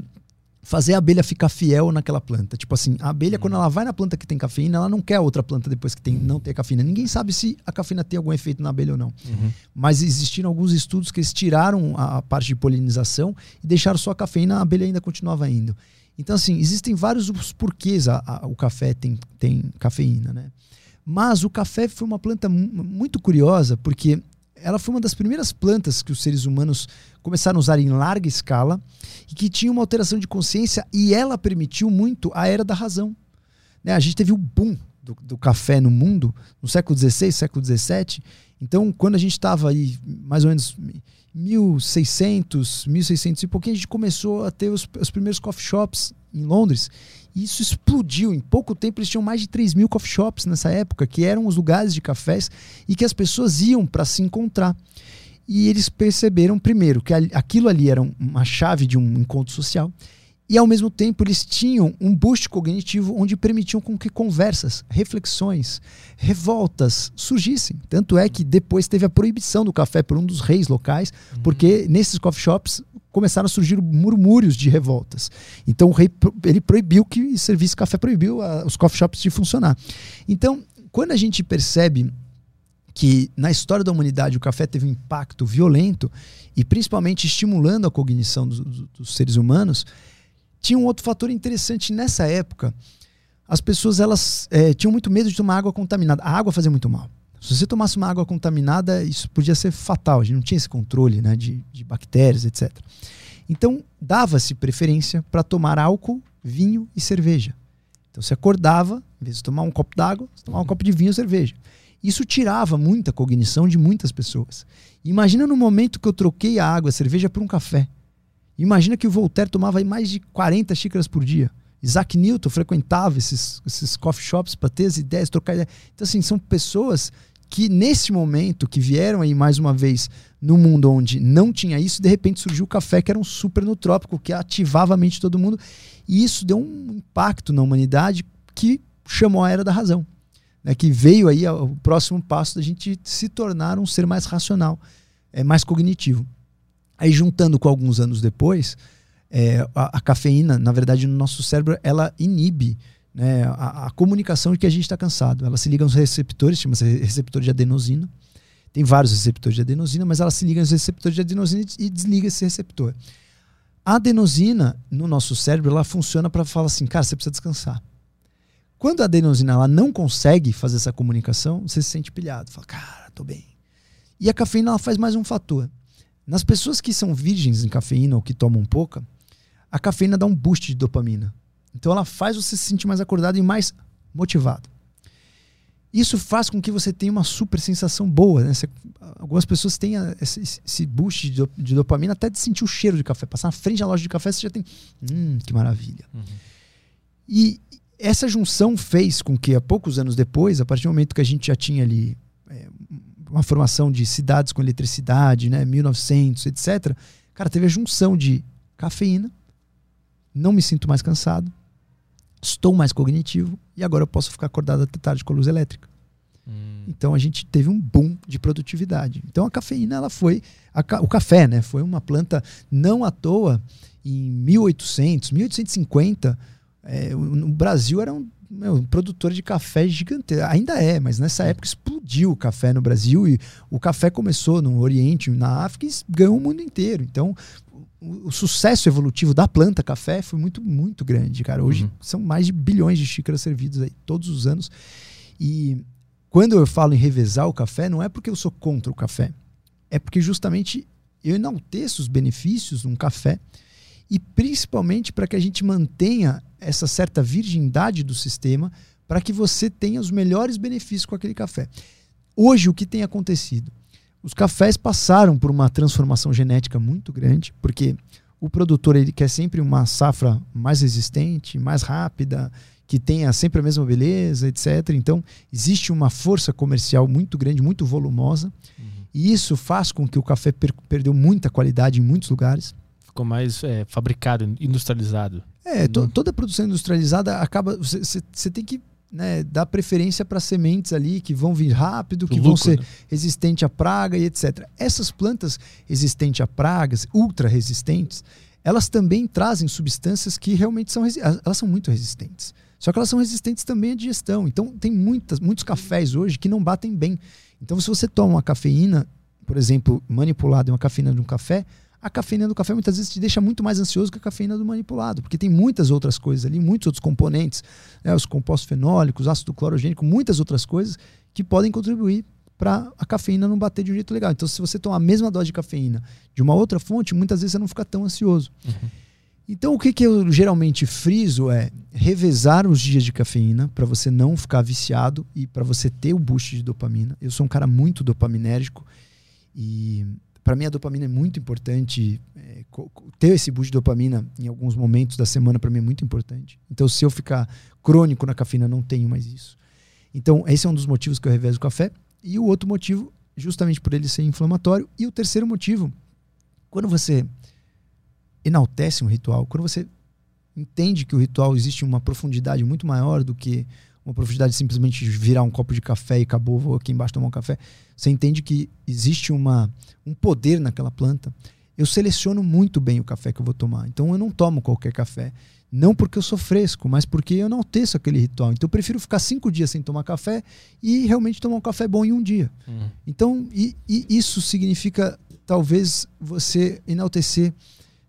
fazer a abelha ficar fiel naquela planta. Tipo assim, a abelha, quando ela vai na planta que tem cafeína, ela não quer outra planta depois que tem, não tem cafeína. Ninguém sabe se a cafeína tem algum efeito na abelha ou não. Uhum. Mas existiram alguns estudos que eles tiraram a, parte de polinização e deixaram só a cafeína, a abelha ainda continuava indo. Então, assim, existem vários porquês a, a, o café tem, tem cafeína, né? Mas o café foi uma planta muito curiosa, porque ela foi uma das primeiras plantas que os seres humanos começaram a usar em larga escala e que tinha uma alteração de consciência e ela permitiu muito a era da razão. Né? A gente teve o boom do, do café no mundo no século XVI, século XVII. Então, quando a gente estava aí, mais ou menos 1600, 1600 e pouquinho, a gente começou a ter os, os primeiros coffee shops em Londres. E isso explodiu. Em pouco tempo, eles tinham mais de 3 mil coffee shops nessa época, que eram os lugares de cafés e que as pessoas iam para se encontrar. E eles perceberam, primeiro, que aquilo ali era uma chave de um encontro social. E ao mesmo tempo eles tinham um boost cognitivo onde permitiam com que conversas, reflexões, revoltas surgissem. Tanto é que depois teve a proibição do café por um dos reis locais, uhum. porque nesses coffee shops começaram a surgir murmúrios de revoltas. Então o rei ele proibiu que servisse café, proibiu a, os coffee shops de funcionar. Então, quando a gente percebe que na história da humanidade o café teve um impacto violento e principalmente estimulando a cognição dos, dos seres humanos, tinha um outro fator interessante nessa época. As pessoas elas é, tinham muito medo de tomar água contaminada. A água fazia muito mal. Se você tomasse uma água contaminada, isso podia ser fatal. A gente não tinha esse controle né, de, de bactérias, etc. Então, dava-se preferência para tomar álcool, vinho e cerveja. Então, você acordava, em vez de tomar um copo d'água, você tomava um copo de vinho ou cerveja. Isso tirava muita cognição de muitas pessoas. Imagina no momento que eu troquei a água, a cerveja, por um café. Imagina que o Voltaire tomava mais de 40 xícaras por dia. Isaac Newton frequentava esses, esses coffee shops para ter as ideias, trocar ideias. Então, assim, são pessoas que nesse momento que vieram aí mais uma vez no mundo onde não tinha isso, de repente surgiu o café que era um super nutrópico, que ativava a mente de todo mundo. E isso deu um impacto na humanidade que chamou a era da razão. Né, que veio aí o próximo passo da gente se tornar um ser mais racional, é, mais cognitivo. Aí juntando com alguns anos depois, é, a, a, cafeína, na verdade, no nosso cérebro, ela inibe né, a, a, comunicação de que a gente está cansado. Ela se liga aos receptores, chama-se receptor de adenosina. Tem vários receptores de adenosina, mas ela se liga aos receptores de adenosina e desliga esse receptor. A adenosina, no nosso cérebro, ela funciona para falar assim, cara, você precisa descansar. Quando a adenosina ela não consegue fazer essa comunicação, você se sente pilhado. Fala, cara, tô bem. E a cafeína ela faz mais um fator. Nas pessoas que são virgens em cafeína ou que tomam pouca, a cafeína dá um boost de dopamina. Então ela faz você se sentir mais acordado e mais motivado. Isso faz com que você tenha uma super sensação boa. Né? Você, algumas pessoas têm esse, esse boost de, de, dopamina até de sentir o cheiro de café. Passar na frente da loja de café, você já tem. Hum, que maravilha. Uhum. E essa junção fez com que, há poucos anos depois, a partir do momento que a gente já tinha ali é, uma formação de cidades com eletricidade, né, 1900, etc. Cara, teve a junção de cafeína, não me sinto mais cansado, estou mais cognitivo e agora eu posso ficar acordado até tarde com a luz elétrica. Hum. Então a gente teve um boom de produtividade. Então a cafeína ela foi a, o café, né? Foi uma planta não à toa em 1800, 1850 é, no Brasil era um meu, produtor de café gigante. Ainda é, mas nessa época explodiu o café no Brasil e o café começou no Oriente, na África e ganhou o mundo inteiro. Então, o, sucesso evolutivo da planta café foi muito, muito grande, cara. Hoje uhum. são mais de bilhões de xícaras servidas aí todos os anos. E quando eu falo em revezar o café, não é porque eu sou contra o café. É porque justamente eu enalteço os benefícios de um café e principalmente para que a gente mantenha essa certa virgindade do sistema para que você tenha os melhores benefícios com aquele café. Hoje, o que tem acontecido? Os cafés passaram por uma transformação genética muito grande, porque o produtor ele quer sempre uma safra mais resistente, mais rápida, que tenha sempre a mesma beleza, etc. Então, existe uma força comercial muito grande, muito volumosa, uhum. e isso faz com que o café per perdeu muita qualidade em muitos lugares ficou mais é, fabricado, industrializado. É, to, toda produção industrializada acaba. Você tem que né, dar preferência para sementes ali que vão vir rápido, que vão ser né? resistentes à praga e etc. Essas plantas resistentes a pragas, ultra resistentes, elas também trazem substâncias que realmente são elas são muito resistentes. Só que elas são resistentes também à digestão. Então tem muitas, muitos cafés hoje que não batem bem. Então se você toma uma cafeína, por exemplo, manipulada em uma cafeína de um café, a cafeína do café muitas vezes te deixa muito mais ansioso que a cafeína do manipulado, porque tem muitas outras coisas ali, muitos outros componentes, né, os compostos fenólicos, ácido clorogênico, muitas outras coisas que podem contribuir para a cafeína não bater de um jeito legal. Então, se você tomar a mesma dose de cafeína de uma outra fonte, muitas vezes você não fica tão ansioso. Uhum. Então, o que, que eu geralmente friso é revezar os dias de cafeína para você não ficar viciado e para você ter o boost de dopamina. Eu sou um cara muito dopaminérgico e para mim a dopamina é muito importante. É, ter esse boost de dopamina em alguns momentos da semana para mim é muito importante. Então, se eu ficar crônico na cafeína, não tenho mais isso. Então, esse é um dos motivos que eu revezo o café. E o outro motivo, justamente por ele ser inflamatório. E o terceiro motivo, quando você enaltece um ritual, quando você entende que o ritual existe uma profundidade muito maior do que uma profundidade de simplesmente virar um copo de café e acabou, vou aqui embaixo tomar um café. Você entende que existe uma, um poder naquela planta. Eu seleciono muito bem o café que eu vou tomar. Então eu não tomo qualquer café. Não porque eu sou fresco, mas porque eu não tenho aquele ritual. Então eu prefiro ficar cinco dias sem tomar café e realmente tomar um café bom em um dia. Uhum. Então, e, e isso significa talvez você enaltecer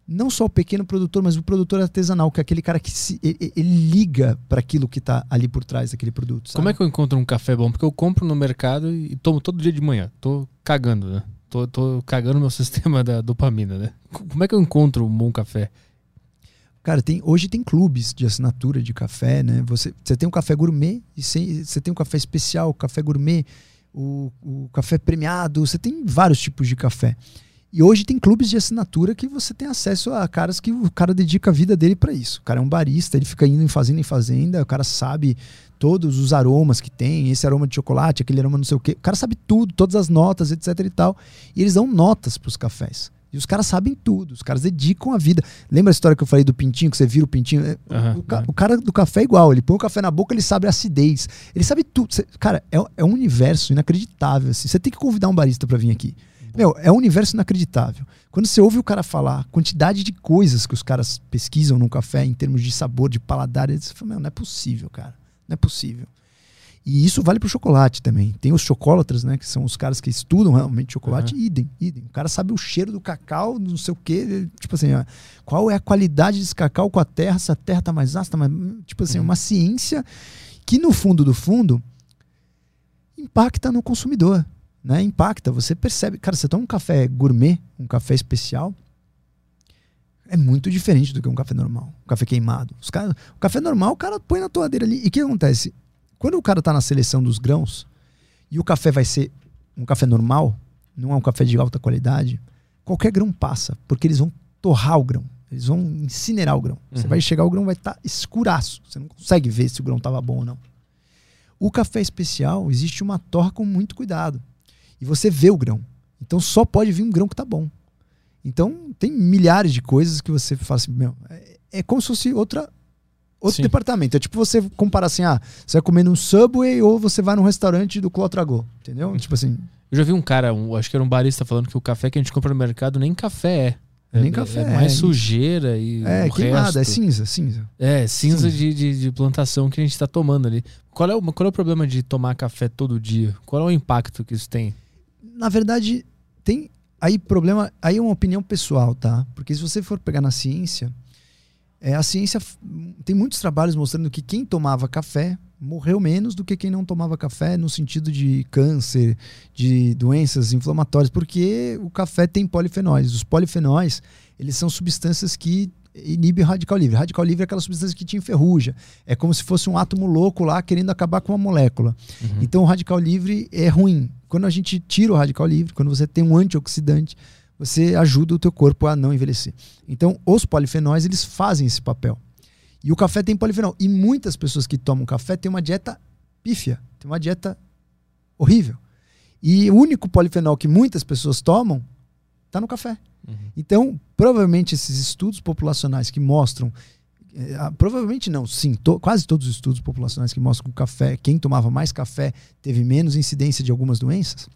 não só o pequeno produtor, mas o produtor artesanal, que é aquele cara que se, ele, ele liga para aquilo que está ali por trás daquele produto. Sabe? Como é que eu encontro um café bom? Porque eu compro no mercado e tomo todo dia de manhã. Tô cagando, né? Tô, tô cagando meu sistema da dopamina, né? Como é que eu encontro um bom café? Cara, tem, hoje tem clubes de assinatura de café, né? Você, você tem um café gourmet, e você tem um café especial, café gourmet, o, o café premiado, você tem vários tipos de café. E hoje tem clubes de assinatura que você tem acesso a caras que o cara dedica a vida dele para isso. O cara é um barista, ele fica indo em fazenda em fazenda, o cara sabe todos os aromas que tem, esse aroma de chocolate, aquele aroma não sei o quê. O cara sabe tudo, todas as notas, etc e tal. E eles dão notas para os cafés. E os caras sabem tudo, os caras dedicam a vida. Lembra a história que eu falei do pintinho, que você vira o pintinho? Uhum, o, ca uhum. o, cara do café é igual, ele põe o café na boca, ele sabe a acidez, ele sabe tudo. Você, cara, é, é, um universo inacreditável. Assim. Você tem que convidar um barista para vir aqui. Meu, é um universo inacreditável. Quando você ouve o cara falar a quantidade de coisas que os caras pesquisam no café em termos de sabor, de paladar, você fala, meu, não é possível, cara. Não é possível. E isso vale para o chocolate também. Tem os chocolatras, né? Que são os caras que estudam realmente chocolate. Uhum. Idem, idem. O cara sabe o cheiro do cacau, não sei o quê. Tipo assim, ó, qual é a qualidade desse cacau com a terra, se a terra tá mais ácida, mais... Tipo assim, uhum. uma ciência que no fundo do fundo impacta no consumidor. Né? Impacta. Você percebe. Cara, você toma um café gourmet, um café especial. É muito diferente do que um café normal, um café queimado. Os cara, o café normal, o cara põe na toadeira ali. E o que acontece? Quando o cara está na seleção dos grãos e o café vai ser um café normal, não é um café de alta qualidade, qualquer grão passa, porque eles vão torrar o grão. Eles vão incinerar o grão. Uhum. Você vai chegar, o grão vai estar tá escuraço. Você não consegue ver se o grão estava bom ou não. O café especial, existe uma torra com muito cuidado. E você vê o grão. Então só pode vir um grão que está bom. Então tem milhares de coisas que você fala assim, meu, é, é como se fosse outra outro Sim. departamento. É tipo você comparar assim, ah, você vai comer num Subway ou você vai num restaurante do Clotragô, entendeu? Uhum. Tipo assim. Eu já vi um cara, um, acho que era um barista falando que o café que a gente compra no mercado nem café é. É, nem café. É mais é, sujeira e. É, queimada, é cinza, cinza. É, cinza, cinza. De, de, de, plantação que a gente está tomando ali. Qual é, o, qual é o problema de tomar café todo dia? Qual é o impacto que isso tem? Na verdade, tem. Aí problema. Aí é uma opinião pessoal, tá? Porque se você for pegar na ciência, é, a ciência tem muitos trabalhos mostrando que quem tomava café morreu menos do que quem não tomava café no sentido de câncer, de doenças inflamatórias, porque o café tem polifenóis. Os polifenóis, eles são substâncias que inibem o radical livre. Radical livre é aquela substância que te enferruja. É como se fosse um átomo louco lá querendo acabar com uma molécula. Uhum. Então o radical livre é ruim. Quando a gente tira o radical livre, quando você tem um antioxidante, você ajuda o teu corpo a não envelhecer. Então, os polifenóis, eles fazem esse papel. E o café tem polifenol. E muitas pessoas que tomam café têm uma dieta pífia, tem uma dieta horrível. E o único polifenol que muitas pessoas tomam está no café. Uhum. Então, provavelmente esses estudos populacionais que mostram eh, ah, provavelmente não, sim, to, quase todos os estudos populacionais que mostram que o café, quem tomava mais café teve menos incidência de algumas doenças,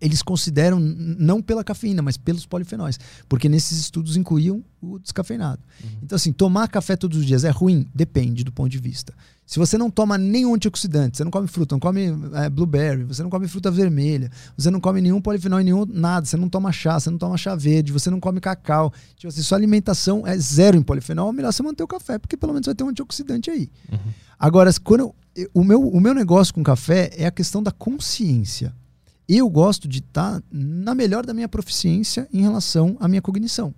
eles consideram não pela cafeína, mas pelos polifenóis, porque nesses estudos incluíam o descafeinado. Uhum. Então, assim, tomar café todos os dias é ruim? Depende do ponto de vista. Se você não toma nenhum antioxidante, você não come fruta, não come é, blueberry, você não come fruta vermelha, você não come nenhum polifenol, nenhum nada, você não toma chá, você não toma chá verde, você não come cacau, tipo assim, sua alimentação é zero em polifenol, é melhor você manter o café, porque pelo menos vai ter um antioxidante aí. Uhum. Agora, quando eu, o, meu, o meu negócio com café é a questão da consciência eu gosto de estar tá na melhor da minha proficiência em relação à minha cognição.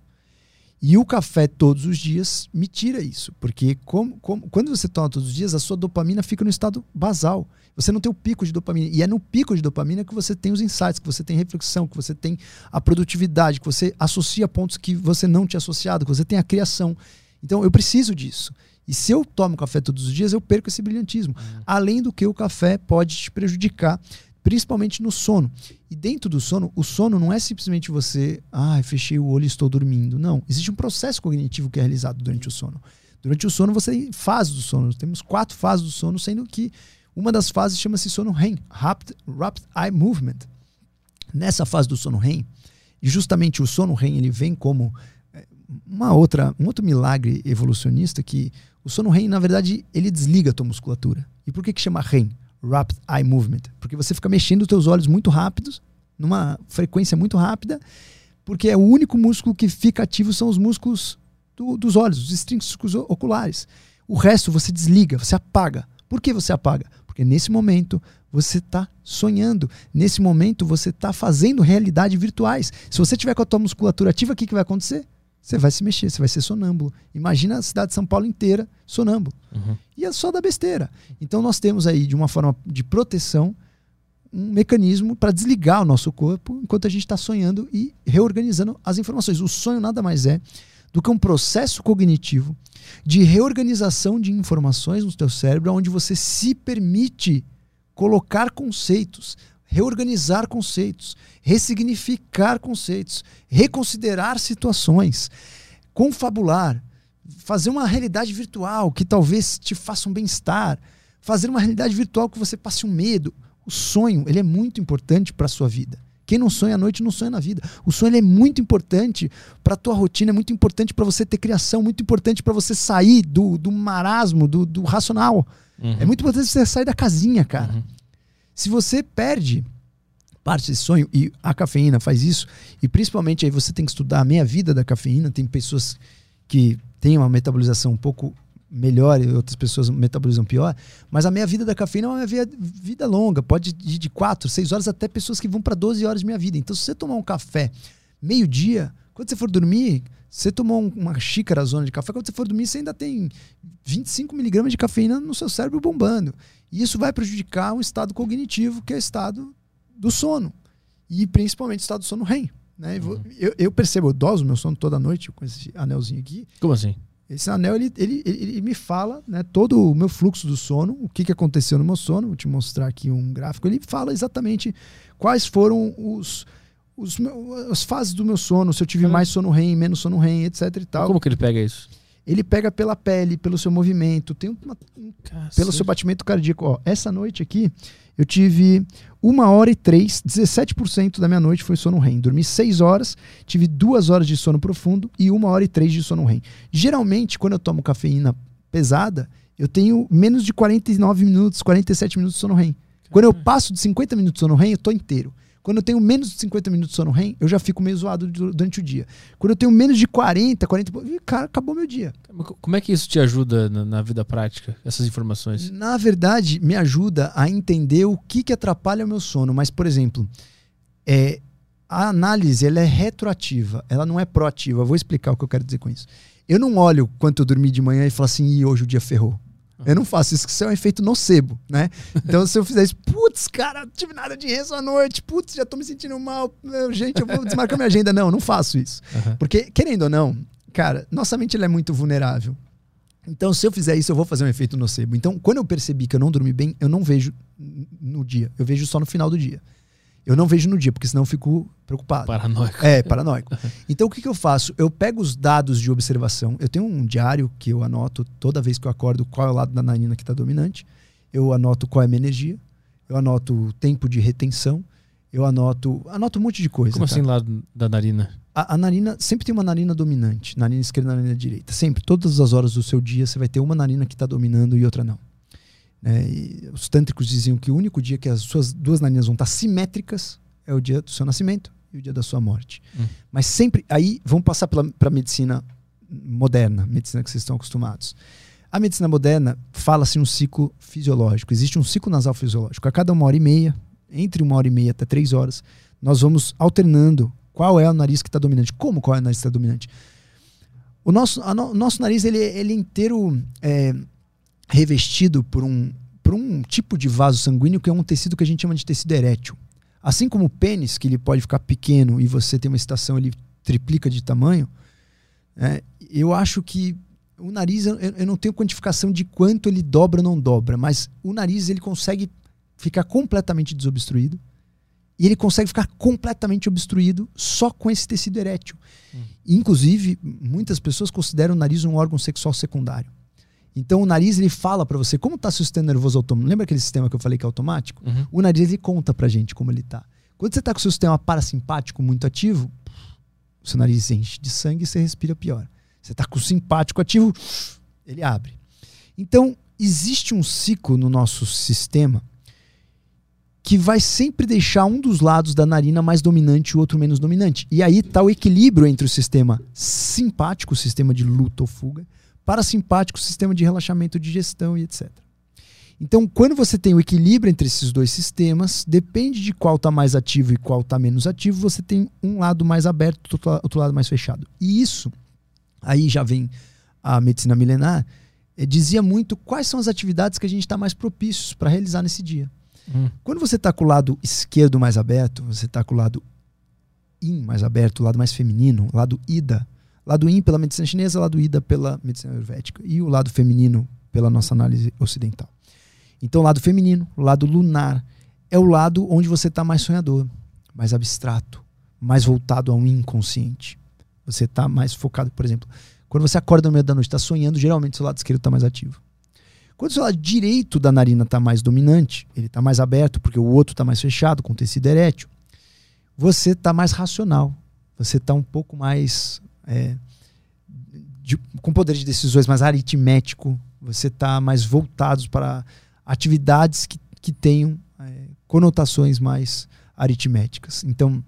E o café todos os dias me tira isso, porque como, como, quando você toma todos os dias, a sua dopamina fica no estado basal. Você não tem o pico de dopamina. E é no pico de dopamina que você tem os insights, que você tem reflexão, que você tem a produtividade, que você associa pontos que você não tinha associado, que você tem a criação. Então eu preciso disso. E se eu tomo café todos os dias, eu perco esse brilhantismo. Uhum. Além do que o café pode te prejudicar principalmente no sono. E dentro do sono, o sono não é simplesmente você, ah, fechei o olho e estou dormindo. Não, existe um processo cognitivo que é realizado durante o sono. Durante o sono você tem fases do sono. Temos quatro fases do sono, sendo que uma das fases chama-se sono REM, Rapid, Rapid Eye Movement. Nessa fase do sono REM, e justamente o sono REM ele vem como eh, uma outra, um outro milagre evolucionista que o sono REM, na verdade, ele desliga a tua musculatura. E por que que chama REM? Rapid Eye Movement, porque você fica mexendo os teus olhos muito rápidos, numa frequência muito rápida, porque é o único músculo que fica ativo são os músculos do, dos olhos, os extrínsecos oculares. O resto você desliga, você apaga. Por que você apaga? Porque nesse momento você está sonhando. Nesse momento você está fazendo realidade virtuais. Se você tiver com a tua musculatura ativa, o que, que vai acontecer? Você vai se mexer, você vai ser sonâmbulo. Imagina a cidade de São Paulo inteira sonâmbulo. Uhum. E é só da besteira. Então nós temos aí, de uma forma de proteção, um mecanismo para desligar o nosso corpo enquanto a gente está sonhando e reorganizando as informações. O sonho nada mais é do que um processo cognitivo de reorganização de informações no teu cérebro, onde você se permite colocar conceitos, reorganizar conceitos, ressignificar conceitos, reconsiderar situações, confabular, fazer uma realidade virtual que talvez te faça um bem-estar, fazer uma realidade virtual que você passe um medo. O sonho, ele é muito importante para a sua vida. Quem não sonha à noite não sonha na vida. O sonho é muito importante para a tua rotina, é muito importante para você ter criação, muito importante para você sair do, do marasmo, do, do racional. Uhum. É muito importante você sair da casinha, cara. Uhum. Se você perde parte desse sonho, e a cafeína faz isso, e principalmente aí você tem que estudar a meia-vida da cafeína, tem pessoas que têm uma metabolização um pouco melhor e outras pessoas metabolizam pior, mas a meia-vida da cafeína é uma vida, vida longa, pode ir de 4, 6 horas até pessoas que vão para 12 horas de minha vida. Então, se você tomar um café meio-dia, quando você for dormir, você tomou uma xícara zona de café, quando você for dormir, você ainda tem 25 miligramas de cafeína no seu cérebro bombando. E isso vai prejudicar um estado cognitivo, que é o estado do sono. E principalmente o estado do sono REM. Né? Uhum. Eu, eu, percebo, eu doso meu sono toda noite com esse anelzinho aqui. Como assim? Esse anel, ele, ele, ele, ele, me fala né, todo o meu fluxo do sono, o que, que aconteceu no meu sono. Vou te mostrar aqui um gráfico. Ele fala exatamente quais foram os, os as fases do meu sono, se eu tive mais sono REM, menos sono REM, etc e tal. Como que ele pega isso? Ele pega pela pele, pelo seu movimento, tem uma, pelo seu batimento cardíaco. Ó, essa noite aqui, eu tive uma hora e três, 17% da minha noite foi sono REM. Dormi seis horas, tive duas horas de sono profundo e uma hora e três de sono REM. Geralmente, quando eu tomo cafeína pesada, eu tenho menos de 49 minutos, 47 minutos de sono REM. Quando eu passo de 50 minutos de sono REM, eu tô inteiro. Quando eu tenho menos de 50 minutos de sono REM, eu já fico meio zoado durante o dia. Quando eu tenho menos de 40, 40, cara, acabou meu dia. Como é que isso te ajuda na, na vida prática, essas informações? Na verdade, me ajuda a entender o que, que atrapalha o meu sono. Mas, por exemplo, é, a análise ela é retroativa, ela não é proativa. Eu vou explicar o que eu quero dizer com isso. Eu não olho quanto eu dormi de manhã e falo assim, e hoje o dia ferrou. Eu não faço isso, que isso é um efeito nocebo, né? Então, se eu fizer isso, putz, cara, não tive nada de rezo à noite, putz, já tô me sentindo mal, gente, eu vou desmarcar minha agenda. Não, não faço isso. Uhum. Porque, querendo ou não, cara, nossa mente ela é muito vulnerável. Então, se eu fizer isso, eu vou fazer um efeito nocebo. Então, quando eu percebi que eu não dormi bem, eu não vejo no dia, eu vejo só no final do dia. Eu não vejo no dia, porque senão eu fico preocupado. Paranoico. É, paranoico. Então o que, que eu faço? Eu pego os dados de observação. Eu tenho um diário que eu anoto toda vez que eu acordo qual é o lado da nanina que está dominante. Eu anoto qual é a minha energia. Eu anoto o tempo de retenção. eu anoto, anoto um monte de coisa. Como tá? assim lá da narina? A, a, narina sempre tem uma narina dominante, narina esquerda e narina direita. Sempre, todas as horas do seu dia, você vai ter uma narina que está dominando e outra não. É, os tântricos diziam que o único dia que as suas duas narinas vão estar simétricas é o dia do seu nascimento e o dia da sua morte. Hum. Mas sempre, aí vamos passar para a medicina moderna, medicina que vocês estão acostumados. A medicina moderna fala-se um ciclo fisiológico. Existe um ciclo nasal fisiológico. A cada uma hora e meia, entre uma hora e meia até três horas, nós vamos alternando qual é o nariz que está dominante. Como qual é o nariz que está dominante? O nosso, no, nosso nariz ele, ele é inteiro é, revestido por um, por um tipo de vaso sanguíneo que é um tecido que a gente chama de tecido erétil. Assim como o pênis, que ele pode ficar pequeno e você tem uma estação, ele triplica de tamanho, é, eu acho que o nariz, eu, eu, não tenho quantificação de quanto ele dobra ou não dobra, mas o nariz ele consegue ficar completamente desobstruído e ele consegue ficar completamente obstruído só com esse tecido erétil. Hum. Inclusive, muitas pessoas consideram o nariz um órgão sexual secundário. Então o nariz ele fala para você como está seu sistema nervoso autônomo. Lembra aquele sistema que eu falei que é automático? Uhum. O nariz ele conta pra gente como ele tá. Quando você está com o seu sistema parasimpático muito ativo, o seu nariz enche de sangue e você respira pior. Você está com o simpático ativo, ele abre. Então, existe um ciclo no nosso sistema que vai sempre deixar um dos lados da narina mais dominante e o outro menos dominante. E aí está o equilíbrio entre o sistema simpático, o sistema de luta ou fuga, parasimpático, sistema de relaxamento, digestão e etc. Então, quando você tem o equilíbrio entre esses dois sistemas, depende de qual está mais ativo e qual está menos ativo, você tem um lado mais aberto, outro lado mais fechado. E isso aí já vem a medicina milenar, eh, dizia muito quais são as atividades que a gente está mais propícios para realizar nesse dia. Hum. Quando você está com o lado esquerdo mais aberto, você está com o lado yin mais aberto, o lado mais feminino, o lado ida, lado yin pela medicina chinesa, lado ida pela medicina ayurvédica e o lado feminino pela nossa análise ocidental. Então, o lado feminino, o lado lunar, é o lado onde você está mais sonhador, mais abstrato, mais voltado ao inconsciente. Você está mais focado, por exemplo, quando você acorda no meio da noite, está sonhando, geralmente seu lado esquerdo está mais ativo. Quando o seu lado direito da narina está mais dominante, ele está mais aberto, porque o outro está mais fechado, com tecido erétil, você está mais racional. Você está um pouco mais. É, de, com poder de decisões mais aritmético. Você está mais voltado para atividades que, que tenham é, conotações mais aritméticas. Então,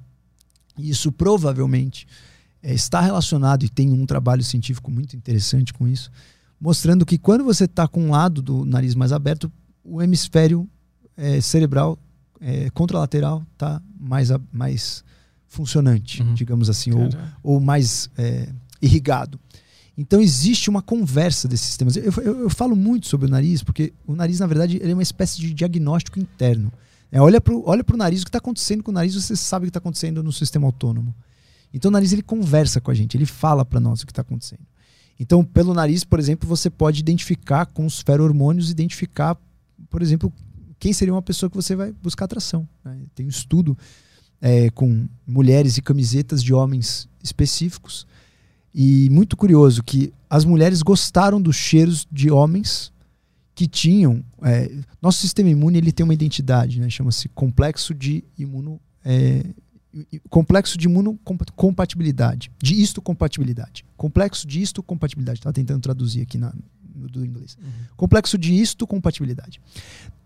isso provavelmente é, está relacionado e tem um trabalho científico muito interessante com isso, mostrando que quando você está com um lado do nariz mais aberto, o hemisfério é, cerebral é, contralateral está mais, mais funcionante, uhum. digamos assim, ou, ou mais é, irrigado. Então existe uma conversa desses sistemas. Eu, eu, eu, falo muito sobre o nariz, porque o nariz, na verdade, ele é uma espécie de diagnóstico interno. É, olha para o nariz, o que está acontecendo com o nariz, você sabe o que está acontecendo no sistema autônomo. Então o nariz ele conversa com a gente, ele fala para nós o que está acontecendo. Então, pelo nariz, por exemplo, você pode identificar com os feromônios, identificar, por exemplo, quem seria uma pessoa que você vai buscar atração. Né? Tem um estudo é, com mulheres e camisetas de homens específicos. E muito curioso que as mulheres gostaram dos cheiros de homens que tinham. É, nosso sistema imune ele tem uma identidade, né? chama-se complexo de imuno. É, complexo de imunocompatibilidade, de histocompatibilidade. Complexo de histocompatibilidade. Estava tentando traduzir aqui na, no, do inglês. Uhum. Complexo de histocompatibilidade.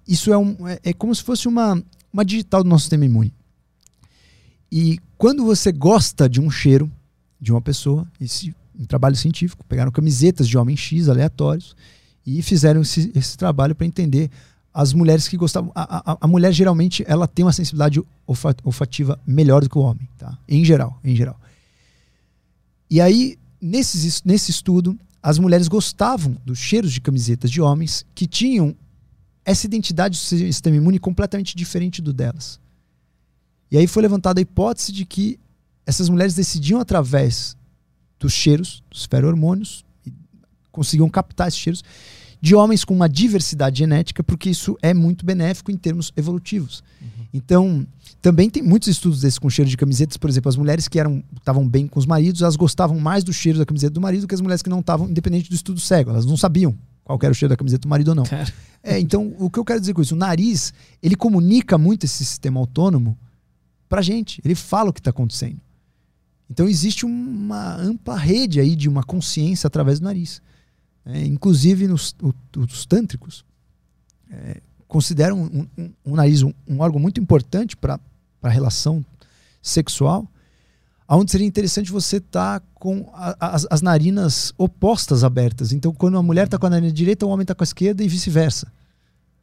Isso é, um, é, é, como se fosse uma, uma digital do nosso sistema imune. E quando você gosta de um cheiro de uma pessoa, esse, em trabalho científico, pegaram camisetas de homem X aleatórios e fizeram esse, esse trabalho para entender as mulheres que gostavam. A, a, a, mulher geralmente ela tem uma sensibilidade olfativa melhor do que o homem, tá? Em geral, em geral. E aí, nesse, nesse estudo, as mulheres gostavam dos cheiros de camisetas de homens que tinham essa identidade do sistema imune completamente diferente do delas. E aí foi levantada a hipótese de que essas mulheres decidiam através dos cheiros, dos feromônios, conseguiam captar esses cheiros de homens com uma diversidade genética, porque isso é muito benéfico em termos evolutivos. Uhum. Então, também tem muitos estudos desses com cheiro de camisetas, por exemplo, as mulheres que eram estavam bem com os maridos, elas gostavam mais do cheiro da camiseta do marido do que as mulheres que não estavam, independente do estudo cego, elas não sabiam qual era o cheiro da camiseta do marido ou não. É, então, o que eu quero dizer com isso, o nariz, ele comunica muito esse sistema autônomo pra gente. Ele fala o que está acontecendo. Então existe uma ampla rede aí de uma consciência através do nariz. É, inclusive nos, os tântricos é, consideram um, um, um nariz um, um, órgão muito importante para a relação sexual, onde seria interessante você estar tá com a, as, as, narinas opostas abertas. Então, quando a mulher está com a narina direita, o homem está com a esquerda e vice-versa.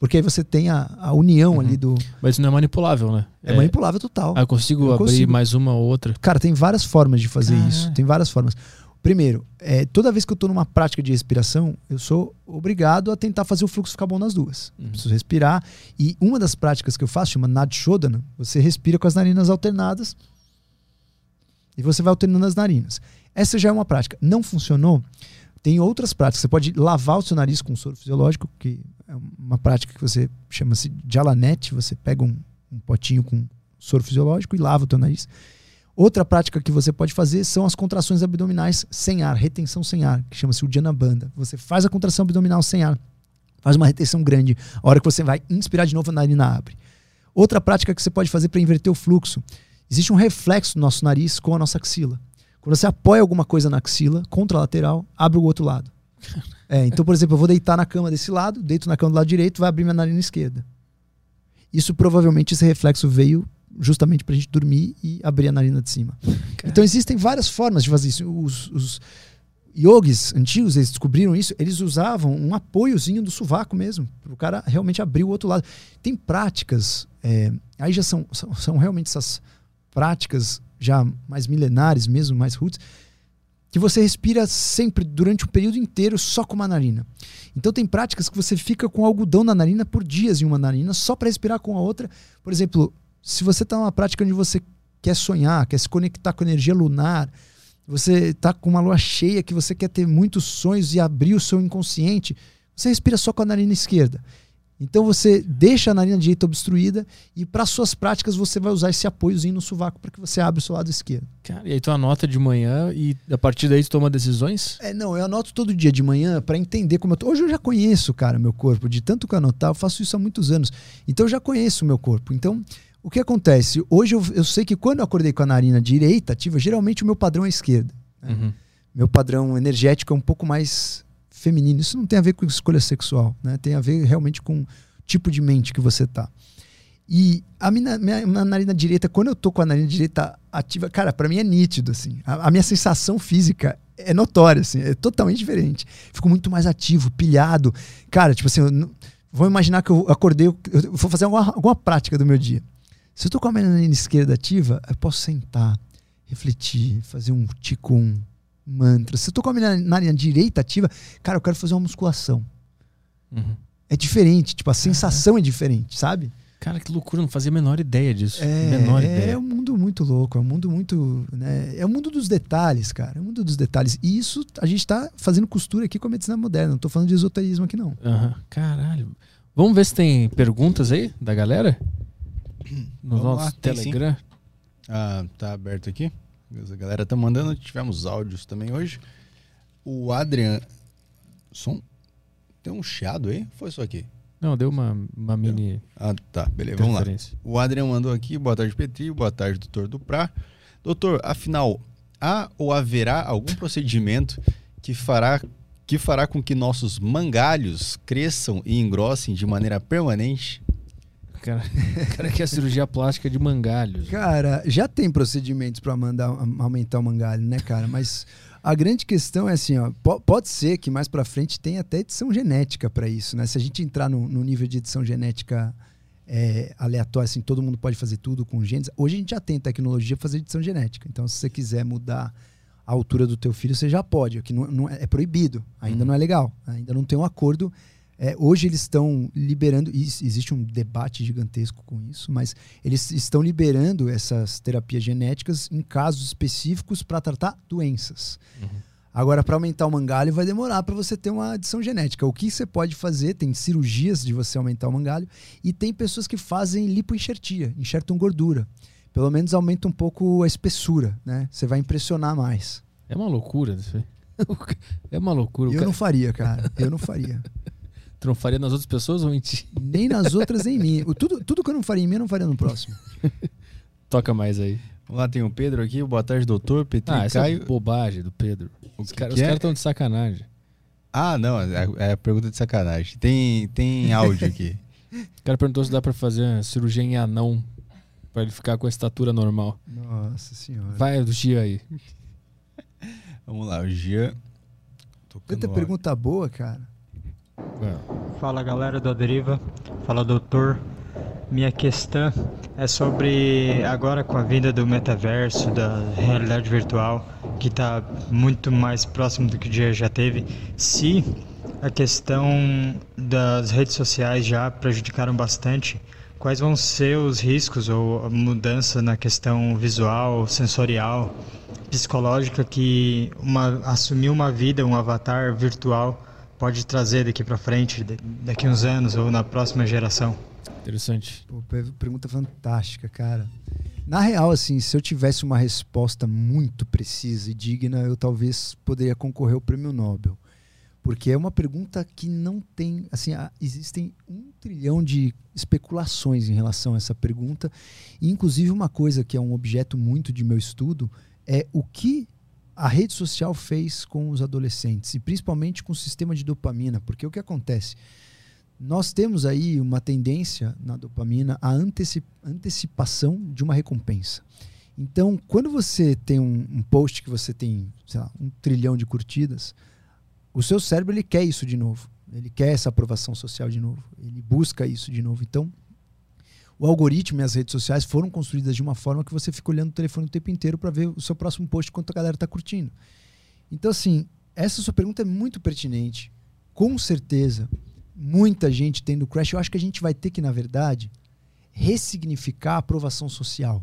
Porque aí você tem a, a união uhum. ali do. Mas isso não é manipulável, né? É, é... manipulável total. Ah, eu consigo eu abrir consigo. mais uma ou outra. Cara, tem várias formas de fazer isso. Tem várias formas. Primeiro, é, toda vez que eu estou numa prática de respiração, eu sou obrigado a tentar fazer o fluxo ficar bom nas duas. Uhum. Preciso respirar. E uma das práticas que eu faço chama Nadshodana. Você respira com as narinas alternadas e você vai alternando as narinas. Essa já é uma prática. Não funcionou? Tem outras práticas. Você pode lavar o seu nariz com soro fisiológico, que é uma prática que você chama-se Jalanete. Você pega um, um potinho com soro fisiológico e lava o teu nariz. Outra prática que você pode fazer são as contrações abdominais sem ar, retenção sem ar, que chama-se o Banda. Você faz a contração abdominal sem ar, faz uma retenção grande. A hora que você vai inspirar de novo, a narina abre. Outra prática que você pode fazer para inverter o fluxo. Existe um reflexo do nosso nariz com a nossa axila. Quando você apoia alguma coisa na axila, contralateral, abre o outro lado. É, então, por exemplo, eu vou deitar na cama desse lado, deito na cama do lado direito, vai abrir minha narina esquerda. Isso provavelmente esse reflexo veio justamente para a gente dormir e abrir a narina de cima. Então existem várias formas de fazer isso. Os, os yogis antigos, eles descobriram isso, eles usavam um apoiozinho do sovaco mesmo, para o cara realmente abrir o outro lado. Tem práticas, é, aí já são, são, são, realmente essas práticas já mais milenares mesmo, mais roots, que você respira sempre, durante o período inteiro, só com uma narina. Então tem práticas que você fica com algodão na narina por dias em uma narina, só para respirar com a outra. Por exemplo, se você está numa prática onde você quer sonhar, quer se conectar com energia lunar, você está com uma lua cheia que você quer ter muitos sonhos e abrir o seu inconsciente, você respira só com a narina esquerda. Então você deixa a narina direita obstruída e para suas práticas você vai usar esse apoiozinho no sovaco para que você abra o seu lado esquerdo. Cara, e aí tu anota de manhã e a partir daí tu toma decisões? É, não, eu anoto todo dia de manhã para entender como eu tô. Hoje eu já conheço, cara, meu corpo, de tanto que eu anotar, eu faço isso há muitos anos. Então eu já conheço o meu corpo. Então o que acontece? Hoje eu, eu, sei que quando eu acordei com a narina direita ativa, geralmente o meu padrão é esquerda. Né? Uhum. Meu padrão energético é um pouco mais feminino. Isso não tem a ver com escolha sexual, né? Tem a ver realmente com o tipo de mente que você tá. E a minha, minha, minha narina direita, quando eu tô com a narina direita ativa, cara, para mim é nítido, assim. A, a, minha sensação física é notória, assim, é totalmente diferente. Fico muito mais ativo, pilhado. Cara, tipo assim, eu, vou imaginar que eu acordei, eu, eu vou fazer alguma, alguma prática do meu dia. Se eu tô com a narina esquerda ativa, eu posso sentar, refletir, fazer um ticum, mantra. Se eu tô com a narina direita ativa, cara, eu quero fazer uma musculação. Uhum. É diferente, tipo, a sensação é diferente, sabe? Cara, que loucura, não fazia a menor ideia disso. É, menor ideia. é um mundo muito louco, é um mundo muito. Né, é o um mundo dos detalhes, cara. É o um mundo dos detalhes. E isso a gente tá fazendo costura aqui com a medicina moderna. Não tô falando de esoterismo aqui, não. Uhum. Caralho. Vamos ver se tem perguntas aí da galera? No Vamos nosso lá, Telegram. Ah, tá aberto aqui. A galera tá mandando. Tivemos áudios também hoje. O Adrian. Som. Tem um chiado aí? Foi só aqui? Não, deu uma, uma mini. Ah, tá. Beleza, vamos lá. O Adrian mandou aqui. Boa tarde, Petri. Boa tarde, doutor Duprá. Doutor, afinal, há ou haverá algum procedimento que fará que fará com que nossos mangalhos cresçam e engrossem de maneira permanente? Cara, cara quer cirurgia plástica de mangalhos. Cara, já tem procedimentos para aumentar o mangalho, né, cara? Mas a grande questão é assim, ó, pode ser que mais para frente tenha até edição genética para isso, né? Se a gente entrar no, no nível de edição genética é, aleatória, assim, todo mundo pode fazer tudo com genes. Hoje a gente já tem tecnologia para fazer edição genética. Então, se você quiser mudar a altura do teu filho, você já pode. Aqui não, não é, é proibido, ainda uhum. não é legal, ainda não tem um acordo é, hoje eles estão liberando, existe um debate gigantesco com isso, mas eles estão liberando essas terapias genéticas em casos específicos para tratar doenças. Uhum. Agora, para aumentar o mangalho, vai demorar para você ter uma adição genética. O que você pode fazer? Tem cirurgias de você aumentar o mangalho e tem pessoas que fazem lipoenxertia, enxertam gordura. Pelo menos aumenta um pouco a espessura, né? Você vai impressionar mais. É uma loucura isso aí. É uma loucura. Eu não faria, cara. Eu não faria. Tu não faria nas outras pessoas ou em ti? Nem nas outras, nem em mim. Tudo, tudo que eu não faria em mim, eu não faria no próximo. toca mais aí. Vamos lá, tem o Pedro aqui. Boa tarde, doutor. Petri Ah, essa Caio. é bobagem do Pedro. O Os caras é? estão de sacanagem. Ah, não, é, é a pergunta de sacanagem. Tem, tem áudio aqui. O cara perguntou se dá pra fazer uma cirurgia em anão pra ele ficar com a estatura normal. Nossa senhora. Vai do dia aí. Vamos lá, o Gia. Tanta pergunta boa, cara. Vai. Fala galera do Aderiva, fala doutor. Minha questão é sobre agora com a vinda do metaverso, da realidade virtual, que está muito mais próximo do que o dia já teve, se a questão das redes sociais já prejudicaram bastante, quais vão ser os riscos ou a mudança na questão visual, sensorial, psicológica que uma, assumir uma vida, um avatar virtual pode trazer daqui para frente, daqui uns anos ou na próxima geração? Interessante. Pô, per- pergunta fantástica, cara. Na real, assim, se eu tivesse uma resposta muito precisa e digna, eu talvez poderia concorrer ao prêmio Nobel. Porque é uma pergunta que não tem. Assim, existem um trilhão de especulações em relação a essa pergunta. E, inclusive, uma coisa que é um objeto muito de meu estudo é o que a rede social fez com os adolescentes, e principalmente com o sistema de dopamina. Porque o que acontece? Nós temos aí uma tendência na dopamina à anteci- antecipação de uma recompensa. Então, quando você tem um, um post que você tem, lá, um trilhão de curtidas, o seu cérebro ele quer isso de novo. Ele quer essa aprovação social de novo. Ele busca isso de novo. Então, o algoritmo e as redes sociais foram construídas de uma forma que você fica olhando o telefone o tempo inteiro para ver o seu próximo post quanto a galera está curtindo. Então, assim, essa sua pergunta é muito pertinente. Com certeza, muita gente tendo crash. Eu acho que a gente vai ter que, na verdade, ressignificar a aprovação social.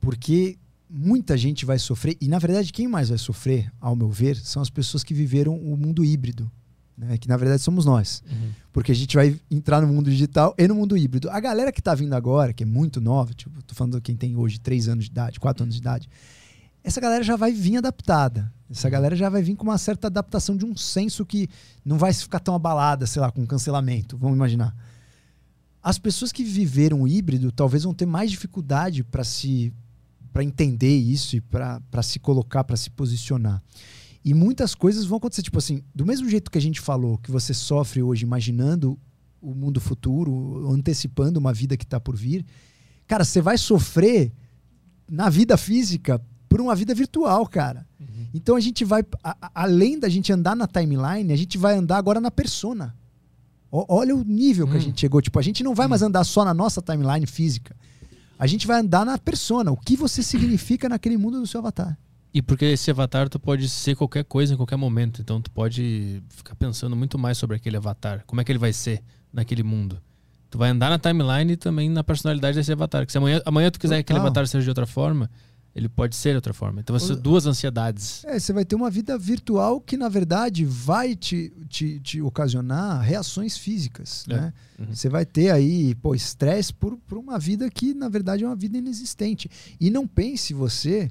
Porque muita gente vai sofrer, e na verdade, quem mais vai sofrer, ao meu ver, são as pessoas que viveram o mundo híbrido. Né? Que na verdade somos nós. Porque a gente vai entrar no mundo digital e no mundo híbrido. A galera que está vindo agora, que é muito nova, tipo, tô falando de quem tem hoje 3 anos de idade, 4 anos de idade, essa galera já vai vir adaptada. Essa galera já vai vir com uma certa adaptação de um senso que não vai ficar tão abalada, sei lá, com cancelamento. Vamos imaginar. As pessoas que viveram o híbrido talvez vão ter mais dificuldade para se para entender isso e para se colocar, para se posicionar. E muitas coisas vão acontecer, tipo assim, do mesmo jeito que a gente falou, que você sofre hoje imaginando o mundo futuro, antecipando uma vida que está por vir, cara, você vai sofrer na vida física por uma vida virtual, cara. Então a gente vai, a- além da gente andar na timeline, a gente vai andar agora na persona. Ó- Olha o nível que a Hum. gente chegou. Tipo, a gente não vai mais andar só na nossa timeline física. A gente vai andar na persona. O que você significa naquele mundo do seu avatar. E porque esse avatar tu pode ser qualquer coisa em qualquer momento. Então tu pode ficar pensando muito mais sobre aquele avatar. Como é que ele vai ser naquele mundo. Tu vai andar na timeline e também na personalidade desse avatar. Que se amanhã, amanhã tu quiser que aquele Total. avatar seja de outra forma, ele pode ser de outra forma. Então O- duas ansiedades. É, você vai ter uma vida virtual que, na verdade, vai te, te, te ocasionar reações físicas. É. Né? Uhum. Você vai ter aí, pô, estresse por, por uma vida que, na verdade, é uma vida inexistente. E não pense você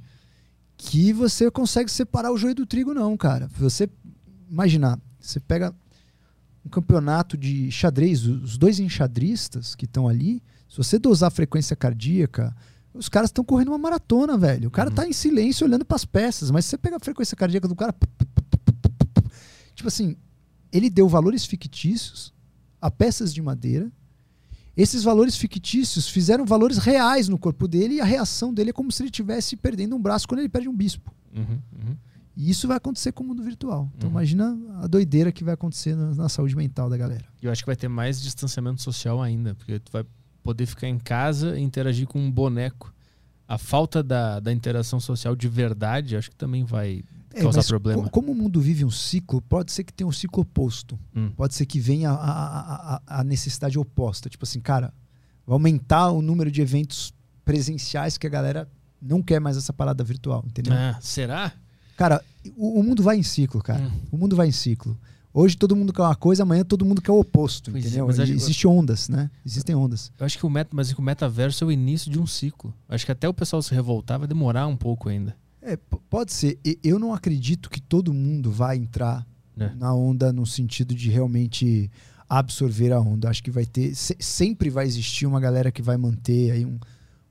que você consegue separar o joio do trigo, não, cara. Você, imaginar, você pega um campeonato de xadrez, os dois enxadristas que estão ali, se você dosar a frequência cardíaca, os caras estão correndo uma maratona, velho. O cara Uhum. tá em silêncio olhando para as peças, mas se você pega a frequência cardíaca do cara, tipo assim, ele deu valores fictícios a peças de madeira. Esses valores fictícios fizeram valores reais no corpo dele e a reação dele é como se ele estivesse perdendo um braço quando ele perde um bispo. Uhum, uhum. E isso vai acontecer com o mundo virtual. Então Uhum. imagina a doideira que vai acontecer na, na saúde mental da galera. E eu acho que vai ter mais distanciamento social ainda, porque tu vai poder ficar em casa e interagir com um boneco. A falta da, da interação social de verdade, acho que também vai causar É, problema. co- como o mundo vive um ciclo, pode ser que tenha um ciclo oposto. Hum. Pode ser que venha a, a, a- necessidade oposta. Tipo assim, cara, vai aumentar o número de eventos presenciais que a galera não quer mais essa parada virtual, entendeu? Ah, será? Cara, o, o mundo vai em ciclo, cara. Hum. O mundo vai em ciclo. Hoje todo mundo quer uma coisa, amanhã todo mundo quer o oposto, Pois é, entendeu? mas Existem ondas, né? Existem ondas. Eu acho que o meta, mas o metaverso é o início de um ciclo. Acho que até o pessoal se revoltar vai demorar um pouco ainda. É, pode ser. Eu não acredito que todo mundo vai entrar É. na onda no sentido de realmente absorver a onda. Acho que vai ter. se- sempre vai existir uma galera que vai manter aí um,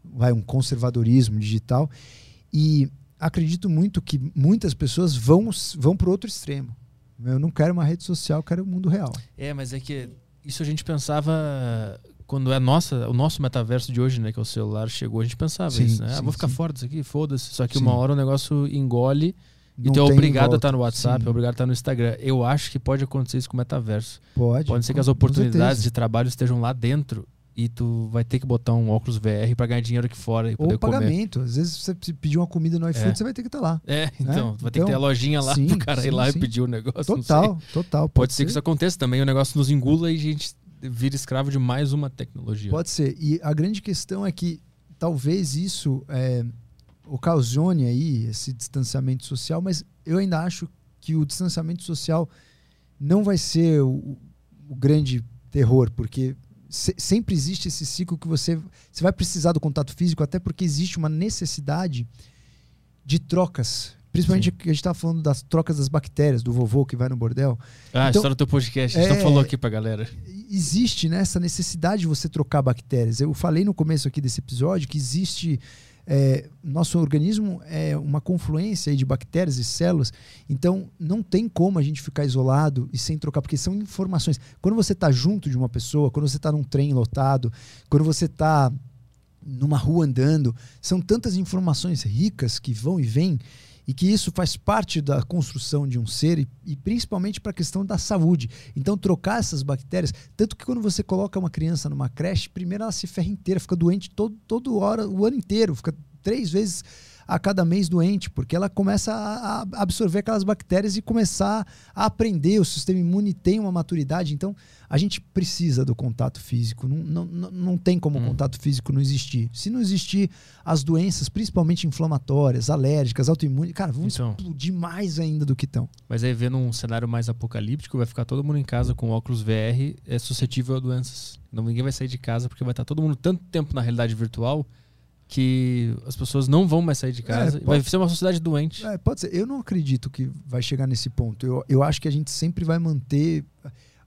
vai, um conservadorismo digital. E acredito muito que muitas pessoas vão, vão para o outro extremo. Eu não quero uma rede social, eu quero o mundo real. É, mas é que isso a gente pensava quando é nossa, o nosso metaverso de hoje, né, que é o celular, chegou, a gente pensava sim, isso, né? Sim, ah, vou ficar sim. fora disso aqui, foda-se. Só que uma hora o negócio engole e tu é obrigado a estar no WhatsApp, é obrigado a estar no Instagram. Eu acho que pode acontecer isso com o metaverso. Pode. Pode ser que as oportunidades de trabalho estejam lá dentro e tu vai ter que botar um óculos VR para ganhar dinheiro aqui fora e poder Ou pagamento. Comer. Às vezes você pedir uma comida no iFood, é. você vai ter que estar tá lá. É, né? então, vai ter então, que ter a lojinha lá sim, pro cara sim, ir lá sim. e pedir o negócio. Total, total. Pode, pode ser, ser que isso aconteça também, o negócio nos engula e a gente vira escravo de mais uma tecnologia. Pode ser. E a grande questão é que talvez isso é, ocasione aí esse distanciamento social, mas eu ainda acho que o distanciamento social não vai ser o, o grande terror, porque se, sempre existe esse ciclo que você, você vai precisar do contato físico, até porque existe uma necessidade de trocas. Principalmente Sim. que a gente estava falando das trocas das bactérias, do vovô que vai no bordel. Ah, então, história do teu podcast, a gente é, falou aqui pra galera. Existe né, essa necessidade de você trocar bactérias. Eu falei no começo aqui desse episódio que existe é, nosso organismo é uma confluência de bactérias e células, então não tem como a gente ficar isolado e sem trocar, porque são informações. Quando você está junto de uma pessoa, quando você está num trem lotado, quando você está numa rua andando, são tantas informações ricas que vão e vêm e que isso faz parte da construção de um ser e, e principalmente para a questão da saúde. Então, trocar essas bactérias, tanto que quando você coloca uma criança numa creche, primeiro ela se ferra inteira, fica doente todo, todo hora, o ano inteiro, fica três vezes a cada mês doente, porque ela começa a absorver aquelas bactérias e começar a aprender. O sistema imune tem uma maturidade, então a gente precisa do contato físico. Não, não, não tem como hum. o contato físico não existir. Se não existir, as doenças, principalmente inflamatórias, alérgicas, autoimunes, cara, vão então, explodir mais ainda do que estão. Mas aí, vendo um cenário mais apocalíptico, vai ficar todo mundo em casa com óculos VR, é suscetível a doenças. Não, ninguém vai sair de casa porque vai estar todo mundo tanto tempo na realidade virtual que as pessoas não vão mais sair de casa. É, pode, vai ser uma sociedade doente. É, pode ser. Eu não acredito que vai chegar nesse ponto. Eu, eu acho que a gente sempre vai manter.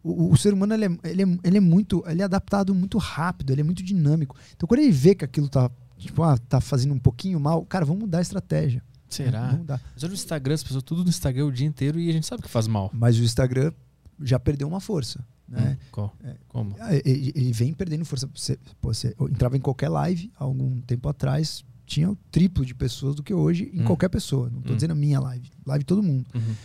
O, o ser humano ele é, ele, é, ele é muito. Ele é adaptado muito rápido, ele é muito dinâmico. Então quando ele vê que aquilo tá, tipo, ah, tá fazendo um pouquinho mal, cara, vamos mudar a estratégia. Será? Vamos mudar. Mas olha o Instagram, as pessoas tudo no Instagram o dia inteiro e a gente sabe que faz mal. Mas o Instagram já perdeu uma força. Né? Hum? É, Como? Ele, ele, vem perdendo força. Você, você entrava em qualquer live há algum tempo atrás, tinha o triplo de pessoas do que hoje em hum. qualquer pessoa. Não estou hum. dizendo a minha live, live todo mundo. Uhum.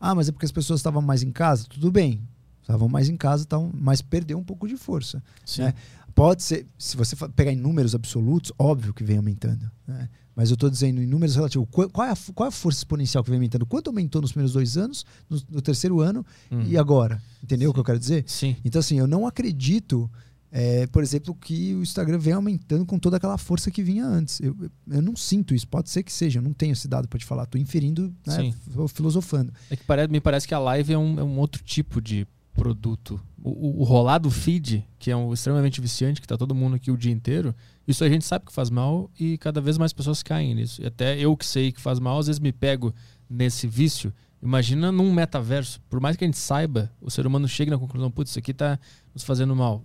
Ah, mas é porque as pessoas estavam mais em casa? Tudo bem. Estavam mais em casa, tavam, mas perdeu um pouco de força. Né? Pode ser, se você pegar em números absolutos, óbvio que vem aumentando. Né? Mas eu estou dizendo em números relativos. Qual é, a, qual é a força exponencial que vem aumentando? Quanto aumentou nos primeiros dois anos, no, no terceiro ano hum. e agora? Entendeu Sim. o que eu quero dizer? Sim. Então, assim, eu não acredito, é, por exemplo, que o Instagram vem aumentando com toda aquela força que vinha antes. Eu, eu não sinto isso. Pode ser que seja. Eu não tenho esse dado para te falar. Estou inferindo, né, filosofando. É que parece, me parece que a live é um, é um outro tipo de produto. O, o, o rolado feed, que é um extremamente viciante, que está todo mundo aqui o dia inteiro, isso a gente sabe que faz mal e cada vez mais pessoas caem nisso. E até eu que sei que faz mal, às vezes me pego nesse vício. Imagina num metaverso, por mais que a gente saiba, o ser humano chegue na conclusão, putz, isso aqui está nos fazendo mal.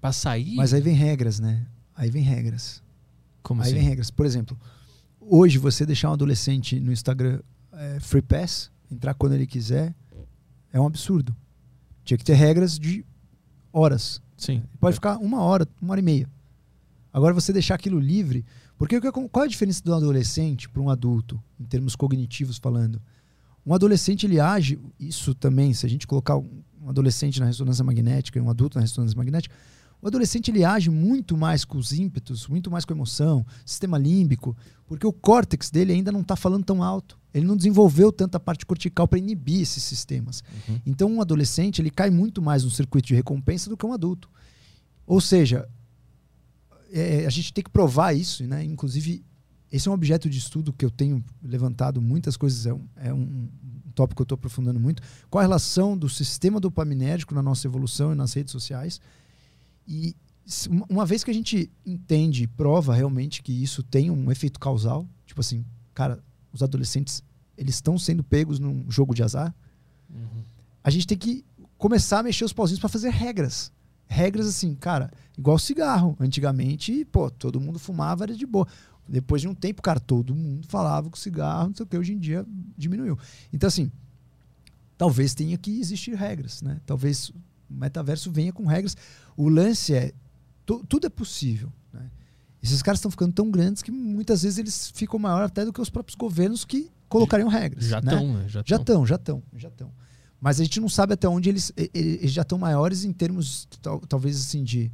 Para sair. Mas aí vem regras, né? Aí vem regras. Como aí assim? vem regras. Por exemplo, hoje você deixar um adolescente no Instagram é, free pass, entrar quando ele quiser, é um absurdo. Tinha que ter regras de horas. Sim. Pode ficar uma hora, uma hora e meia. Agora você deixar aquilo livre, porque qual é a diferença do adolescente para um adulto, em termos cognitivos falando? Um adolescente ele age, isso também, se a gente colocar um adolescente na ressonância magnética e um adulto na ressonância magnética, o adolescente ele age muito mais com os ímpetos, muito mais com a emoção, sistema límbico, porque o córtex dele ainda não está falando tão alto. Ele não desenvolveu tanta parte cortical para inibir esses sistemas. Uhum. Então, um adolescente ele cai muito mais no circuito de recompensa do que um adulto. Ou seja, é, a gente tem que provar isso, né? Inclusive, esse é um objeto de estudo que eu tenho levantado muitas coisas, é um, é um tópico que eu estou aprofundando muito. Qual a relação do sistema dopaminérgico na nossa evolução e nas redes sociais? E uma vez que a gente entende e prova realmente que isso tem um efeito causal, tipo assim, cara, os adolescentes eles estão sendo pegos num jogo de azar, uhum. a gente tem que começar a mexer os pauzinhos para fazer regras regras assim, cara, igual cigarro. Antigamente, pô, todo mundo fumava, era de boa. Depois de um tempo, cara, todo mundo falava que o cigarro, não sei o que, hoje em dia diminuiu. Então, assim, talvez tenha que existir regras, né? Talvez o metaverso venha com regras. O lance é, tudo é possível, né? Esses caras estão ficando tão grandes que muitas vezes eles ficam maior até do que os próprios governos que colocariam regras. Já estão, né? Já estão, já estão, já estão. Mas a gente não sabe até onde eles, eles já estão maiores em termos, talvez assim, de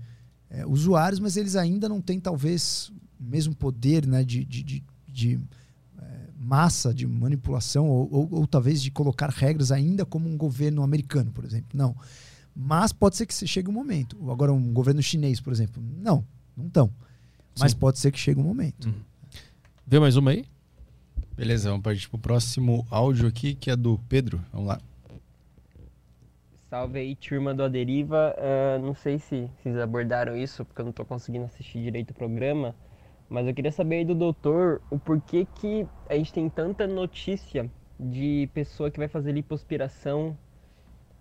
é, usuários, mas eles ainda não têm, talvez, o mesmo poder né, de, de, de, de é, massa, de manipulação, ou, ou, ou, talvez de colocar regras ainda como um governo americano, por exemplo. Não. Mas pode ser que chegue um momento. Agora, um governo chinês, por exemplo. Não, não estão. Mas Sim. pode ser que chegue um momento. Uhum. Vê mais uma aí? Beleza, vamos partir para o próximo áudio aqui, que é do Pedro. Vamos lá. Salve aí, turma do Aderiva. Uh, não sei se vocês abordaram isso, porque eu não estou conseguindo assistir direito o programa. Mas eu queria saber aí do doutor o porquê que a gente tem tanta notícia de pessoa que vai fazer lipoaspiração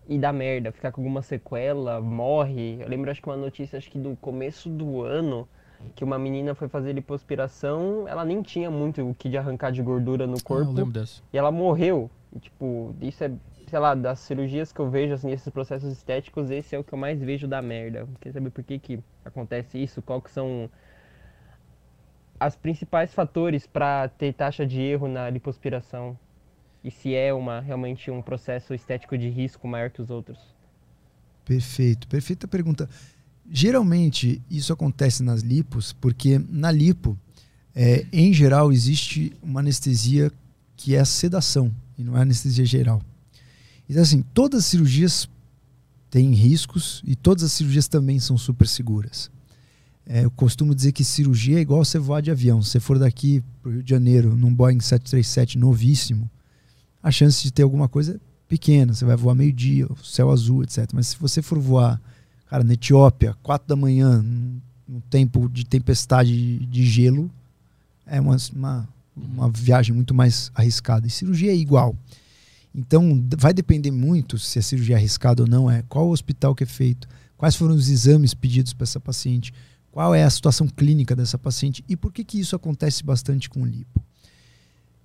e dá merda, ficar com alguma sequela, morre. Eu lembro acho que uma notícia acho que do começo do ano que uma menina foi fazer lipoaspiração, ela nem tinha muito o que de arrancar de gordura no corpo. Ah, dessa. E ela morreu. E, tipo, isso é, sei lá, das cirurgias que eu vejo, assim, esses processos estéticos, esse é o que eu mais vejo da merda. Quer saber por que que acontece isso? Qual que são as principais fatores para ter taxa de erro na lipoaspiração? E se é uma realmente um processo estético de risco maior que os outros? Perfeito, perfeita pergunta. Geralmente isso acontece nas lipos porque na lipo, é, em geral, existe uma anestesia que é a sedação e não é anestesia geral. Então, assim, todas as cirurgias têm riscos e todas as cirurgias também são super seguras. É, eu costumo dizer que cirurgia é igual você voar de avião. Se você for daqui para o Rio de Janeiro num Boeing 737 novíssimo, a chance de ter alguma coisa é pequena. Você vai voar meio-dia, céu azul, etc. Mas se você for voar Cara, na Etiópia, quatro da manhã, num tempo de tempestade de gelo, é uma, uma, uma viagem muito mais arriscada. E cirurgia é igual. Então, vai depender muito se a cirurgia é arriscada ou não, é qual o hospital que é feito, quais foram os exames pedidos para essa paciente, qual é a situação clínica dessa paciente e por que, que isso acontece bastante com lipo.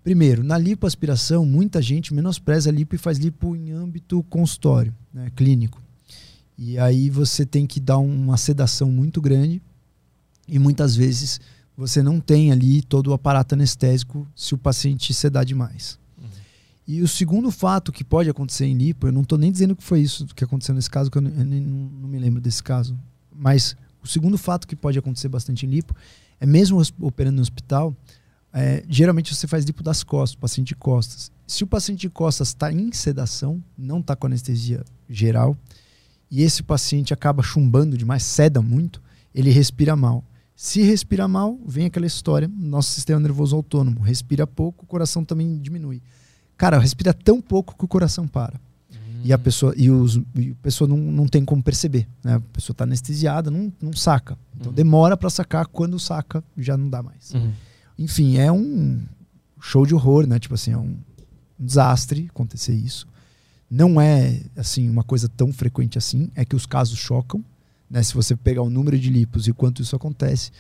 Primeiro, na lipoaspiração, muita gente menospreza a lipo e faz lipo em âmbito consultório, né, clínico. E aí você tem que dar uma sedação muito grande e muitas vezes você não tem ali todo o aparato anestésico se o paciente sedar demais. Uhum. E o segundo fato que pode acontecer em lipo, eu não estou nem dizendo que foi isso que aconteceu nesse caso, que eu, não, eu não, me lembro desse caso, mas o segundo fato que pode acontecer bastante em lipo é mesmo operando no hospital, é, geralmente você faz lipo das costas, paciente de costas. Se o paciente de costas está em sedação, não está com anestesia geral, e esse paciente acaba chumbando demais, ceda muito, ele respira mal. Se respira mal, vem aquela história, nosso sistema nervoso autônomo, respira pouco, o coração também diminui. Cara, respira tão pouco que o coração para. Uhum. E a pessoa, e os, e a pessoa não, não tem como perceber. Né? A pessoa está anestesiada, não, não saca. Então uhum. demora para sacar, quando saca, já não dá mais. Uhum. Enfim, é um show de horror, né? Tipo assim, é um desastre acontecer isso. Não é assim uma coisa tão frequente assim, é que os casos chocam. Né? Se você pegar o número de lipos e quanto isso acontece,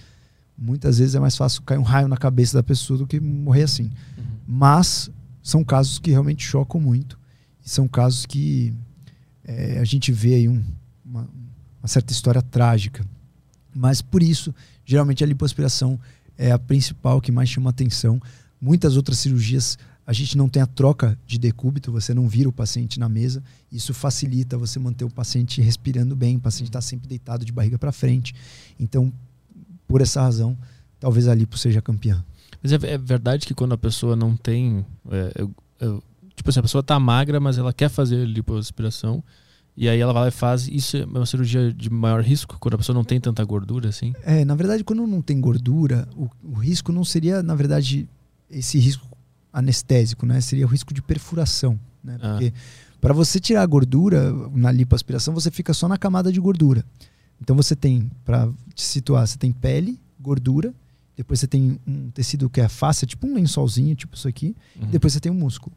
muitas vezes é mais fácil cair um raio na cabeça da pessoa do que morrer assim. Uhum. Mas são casos que realmente chocam muito. E são casos que é, a gente vê aí um, uma, uma, certa história trágica. Mas por isso, geralmente a lipoaspiração é a principal que mais chama atenção. Muitas outras cirurgias a gente não tem a troca de decúbito, você não vira o paciente na mesa. Isso facilita você manter o paciente respirando bem, o paciente está sempre deitado de barriga para frente. Então, por essa razão, talvez a lipo seja campeã. Mas é, é verdade que quando a pessoa não tem. É, eu, eu, tipo assim, a pessoa está magra, mas ela quer fazer lipoaspiração. E aí ela vai lá e faz. Isso é uma cirurgia de maior risco, quando a pessoa não tem tanta gordura assim? É, na verdade, quando não tem gordura, o, o risco não seria, na verdade, esse risco anestésico, né? Seria o risco de perfuração, né? Ah. Porque para você tirar a gordura na lipoaspiração, você fica só na camada de gordura. Então você tem, para te situar, você tem pele, gordura, depois você tem um tecido que é face, tipo um lençolzinho, tipo isso aqui, uhum. depois você tem o um músculo.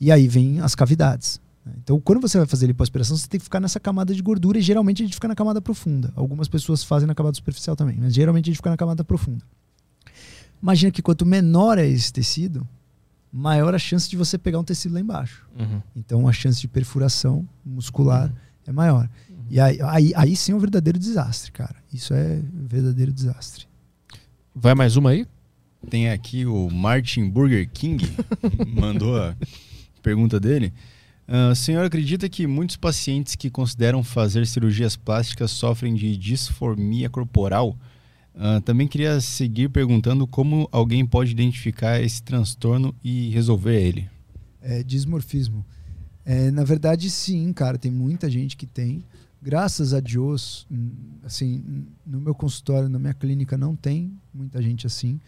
E aí vem as cavidades. Então, quando você vai fazer lipoaspiração, você tem que ficar nessa camada de gordura e geralmente a gente fica na camada profunda. Algumas pessoas fazem na camada superficial também, mas geralmente a gente fica na camada profunda. Imagina que quanto menor é esse tecido, maior a chance de você pegar um tecido lá embaixo. Uhum. Então a chance de perfuração muscular uhum. é maior. Uhum. E aí, aí, aí sim é um verdadeiro desastre, cara. Isso é um verdadeiro desastre. Vai mais uma aí? Tem aqui o Martin Burger King, mandou a pergunta dele. O senhor acredita que muitos pacientes que consideram fazer cirurgias plásticas sofrem de disformia corporal? Uh, também queria seguir perguntando como alguém pode identificar esse transtorno e resolver ele. É, dismorfismo. É, na verdade, sim, cara, tem muita gente que tem. Graças a Deus, hum, assim, no meu consultório, na minha clínica, não tem muita gente assim.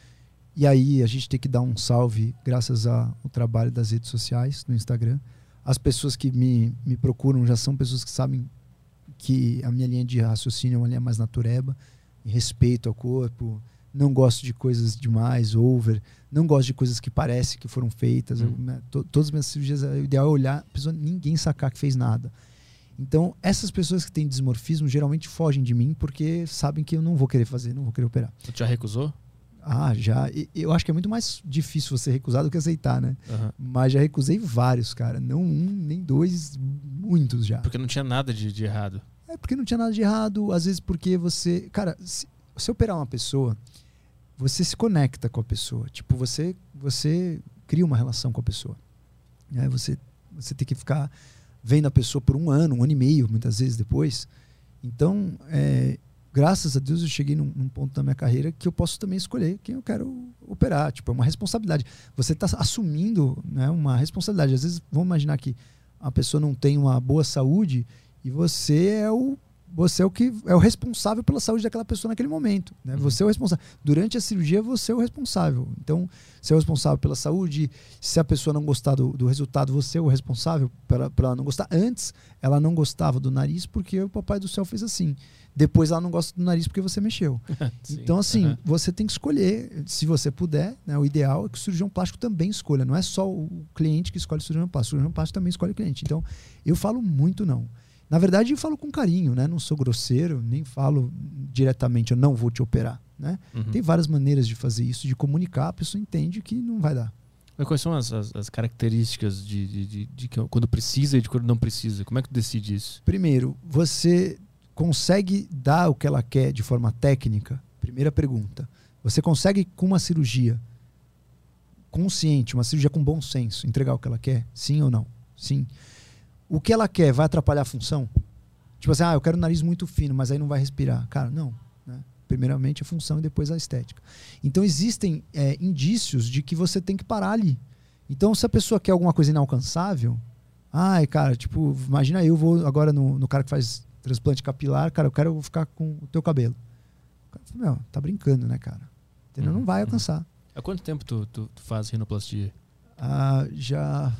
E aí a gente tem que dar um salve, graças ao trabalho das redes sociais, no Instagram. As pessoas que me, me procuram já são pessoas que sabem que a minha linha de raciocínio é uma linha mais natureba respeito ao corpo, não gosto de coisas demais, over, não gosto de coisas que parecem que foram feitas. Hum. Eu, né, to, todas as minhas cirurgias, o ideal é olhar, a pessoa, ninguém sacar que fez nada. Então, essas pessoas que têm dismorfismo geralmente fogem de mim porque sabem que eu não vou querer fazer, não vou querer operar. Você já recusou? Ah, já. Eu acho que é muito mais difícil você recusar do que aceitar, né? Uhum. Mas já recusei vários, cara. Não um, nem dois, muitos já. Porque não tinha nada de, de errado. É porque não tinha nada de errado, às vezes porque você. Cara, se você operar uma pessoa, você se conecta com a pessoa. Tipo, você, você cria uma relação com a pessoa. Né? Você, você tem que ficar vendo a pessoa por um ano, um ano e meio, muitas vezes depois. Então, é, graças a Deus, eu cheguei num, num, ponto da minha carreira que eu posso também escolher quem eu quero operar. Tipo, é uma responsabilidade. Você está assumindo né, uma responsabilidade. Às vezes, vamos imaginar que a pessoa não tem uma boa saúde e você é o você é o que é o responsável pela saúde daquela pessoa naquele momento. Né? Uhum. Você é o responsável. Durante a cirurgia, você é o responsável. Então, você é o responsável pela saúde. Se a pessoa não gostar do, do resultado, você é o responsável pela, ela não gostar. Antes, ela não gostava do nariz porque o papai do céu fez assim. Depois, ela não gosta do nariz porque você mexeu. então, assim, uhum. você tem que escolher. Se você puder, né? o ideal é que o cirurgião plástico também escolha. Não é só o cliente que escolhe o cirurgião plástico. O cirurgião plástico também escolhe o cliente. Então, eu falo muito não. Na verdade, eu falo com carinho, né? Não sou grosseiro, nem falo diretamente, eu não vou te operar. Né? Uhum. Tem várias maneiras de fazer isso, de comunicar, a pessoa entende que não vai dar. Mas quais são as, as, as características de, de, de, de, quando precisa e de quando não precisa? Como é que tu decide isso? Primeiro, você consegue dar o que ela quer de forma técnica? Primeira pergunta. Você consegue, com uma cirurgia consciente, uma cirurgia com bom senso, entregar o que ela quer? Sim ou não? Sim o que ela quer vai atrapalhar a função? Tipo assim, ah, eu quero um nariz muito fino, mas aí não vai respirar. Cara, não. Né? Primeiramente a função e depois a estética. Então existem é, indícios de que você tem que parar ali. Então, se a pessoa quer alguma coisa inalcançável, ai, cara, tipo, imagina eu vou agora no, no cara que faz transplante capilar, cara, eu quero ficar com o teu cabelo. Cara, meu, tá brincando, né, cara? Entendeu? Uhum, não vai uhum. alcançar. Há quanto tempo tu, tu, tu faz rinoplastia? Ah, já.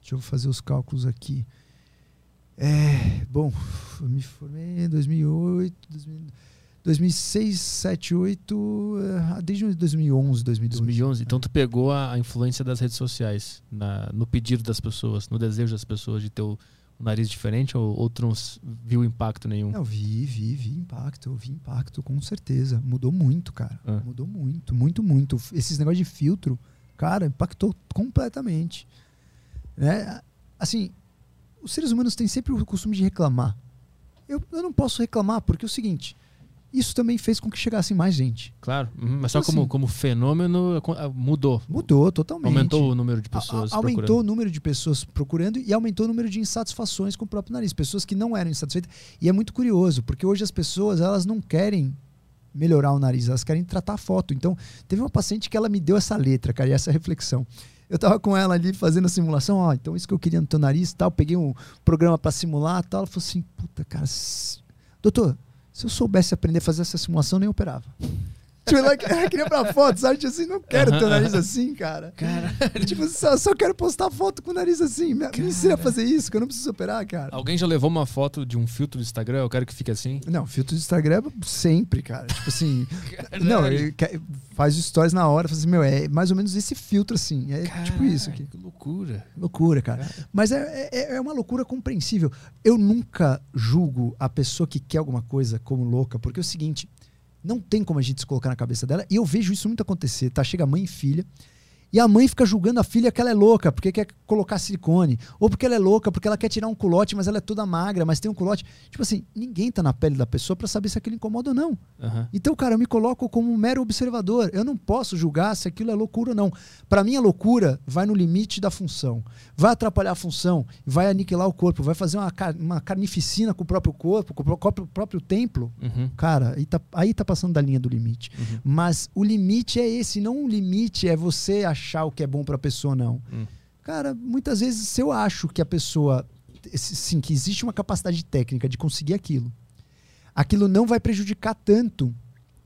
Deixa eu fazer os cálculos aqui. É, bom, eu me formei em 2008, 2006, 2007, 2008, desde 2011, 2012. 2011. Então tu pegou a, influência das redes sociais na, no pedido das pessoas, no desejo das pessoas de ter o, o nariz diferente ou, ou tu não viu impacto nenhum? Não, vi, vi, vi impacto, eu vi impacto com certeza. Mudou muito, cara. Ah. Mudou muito, muito, muito. Esses negócios de filtro, cara, impactou completamente. Né? Assim, os seres humanos têm sempre o costume de reclamar. Eu, eu não posso reclamar, porque é o seguinte: isso também fez com que chegasse mais gente. Claro, uhum, mas então, só como, assim, como fenômeno ah, mudou. Mudou totalmente. Aumentou o número de pessoas. A, aumentou procurando. o número de pessoas procurando e aumentou o número de insatisfações com o próprio nariz. Pessoas que não eram insatisfeitas. E é muito curioso, porque hoje as pessoas elas não querem melhorar o nariz, elas querem tratar a foto. Então, teve uma paciente que ela me deu essa letra, cara, e essa reflexão. Eu tava com ela ali fazendo a simulação, ó, então isso que eu queria no teu nariz tal. Peguei um programa para simular tal. Ela falou assim: puta, cara, doutor, se eu soubesse aprender a fazer essa simulação, nem operava. Tipo, ela queria pra foto, sabe? Tipo assim, não quero ter o nariz assim, cara. Cara. Tipo, só, só quero postar foto com o nariz assim. Me, me ensina a fazer isso, que eu não preciso operar, cara. Alguém já levou uma foto de um filtro do Instagram? Eu quero que fique assim. Não, filtro do Instagram é sempre, cara. Tipo assim. Caralho. não, ele faz stories na hora, faz assim, meu, é mais ou menos esse filtro assim. É tipo isso aqui. Que loucura. Loucura, cara. Mas é, é, é uma loucura compreensível. Eu nunca julgo a pessoa que quer alguma coisa como louca, porque é o seguinte, não tem como a gente se colocar na cabeça dela, e eu vejo isso muito acontecer, tá? Chega mãe e filha, e a mãe fica julgando a filha que ela é louca, porque quer colocar silicone, ou porque ela é louca, porque ela quer tirar um culote, mas ela é toda magra, mas tem um culote. Tipo assim, ninguém tá na pele da pessoa pra saber se aquilo incomoda ou não. Aham. Então, cara, eu me coloco como um mero observador. Eu não posso julgar se aquilo é loucura ou não. Para mim, a loucura vai no limite da função. Vai atrapalhar a função, vai aniquilar o corpo, vai fazer uma, car- uma carnificina com o próprio corpo, com o próprio, próprio templo. Uhum. Cara, aí tá, aí tá passando da linha do limite. Uhum. Mas o limite é esse, não o limite é você achar o que é bom pra pessoa, não. Hum. Cara, muitas vezes se eu acho que a pessoa, sim, que existe uma capacidade técnica de conseguir aquilo, aquilo não vai prejudicar tanto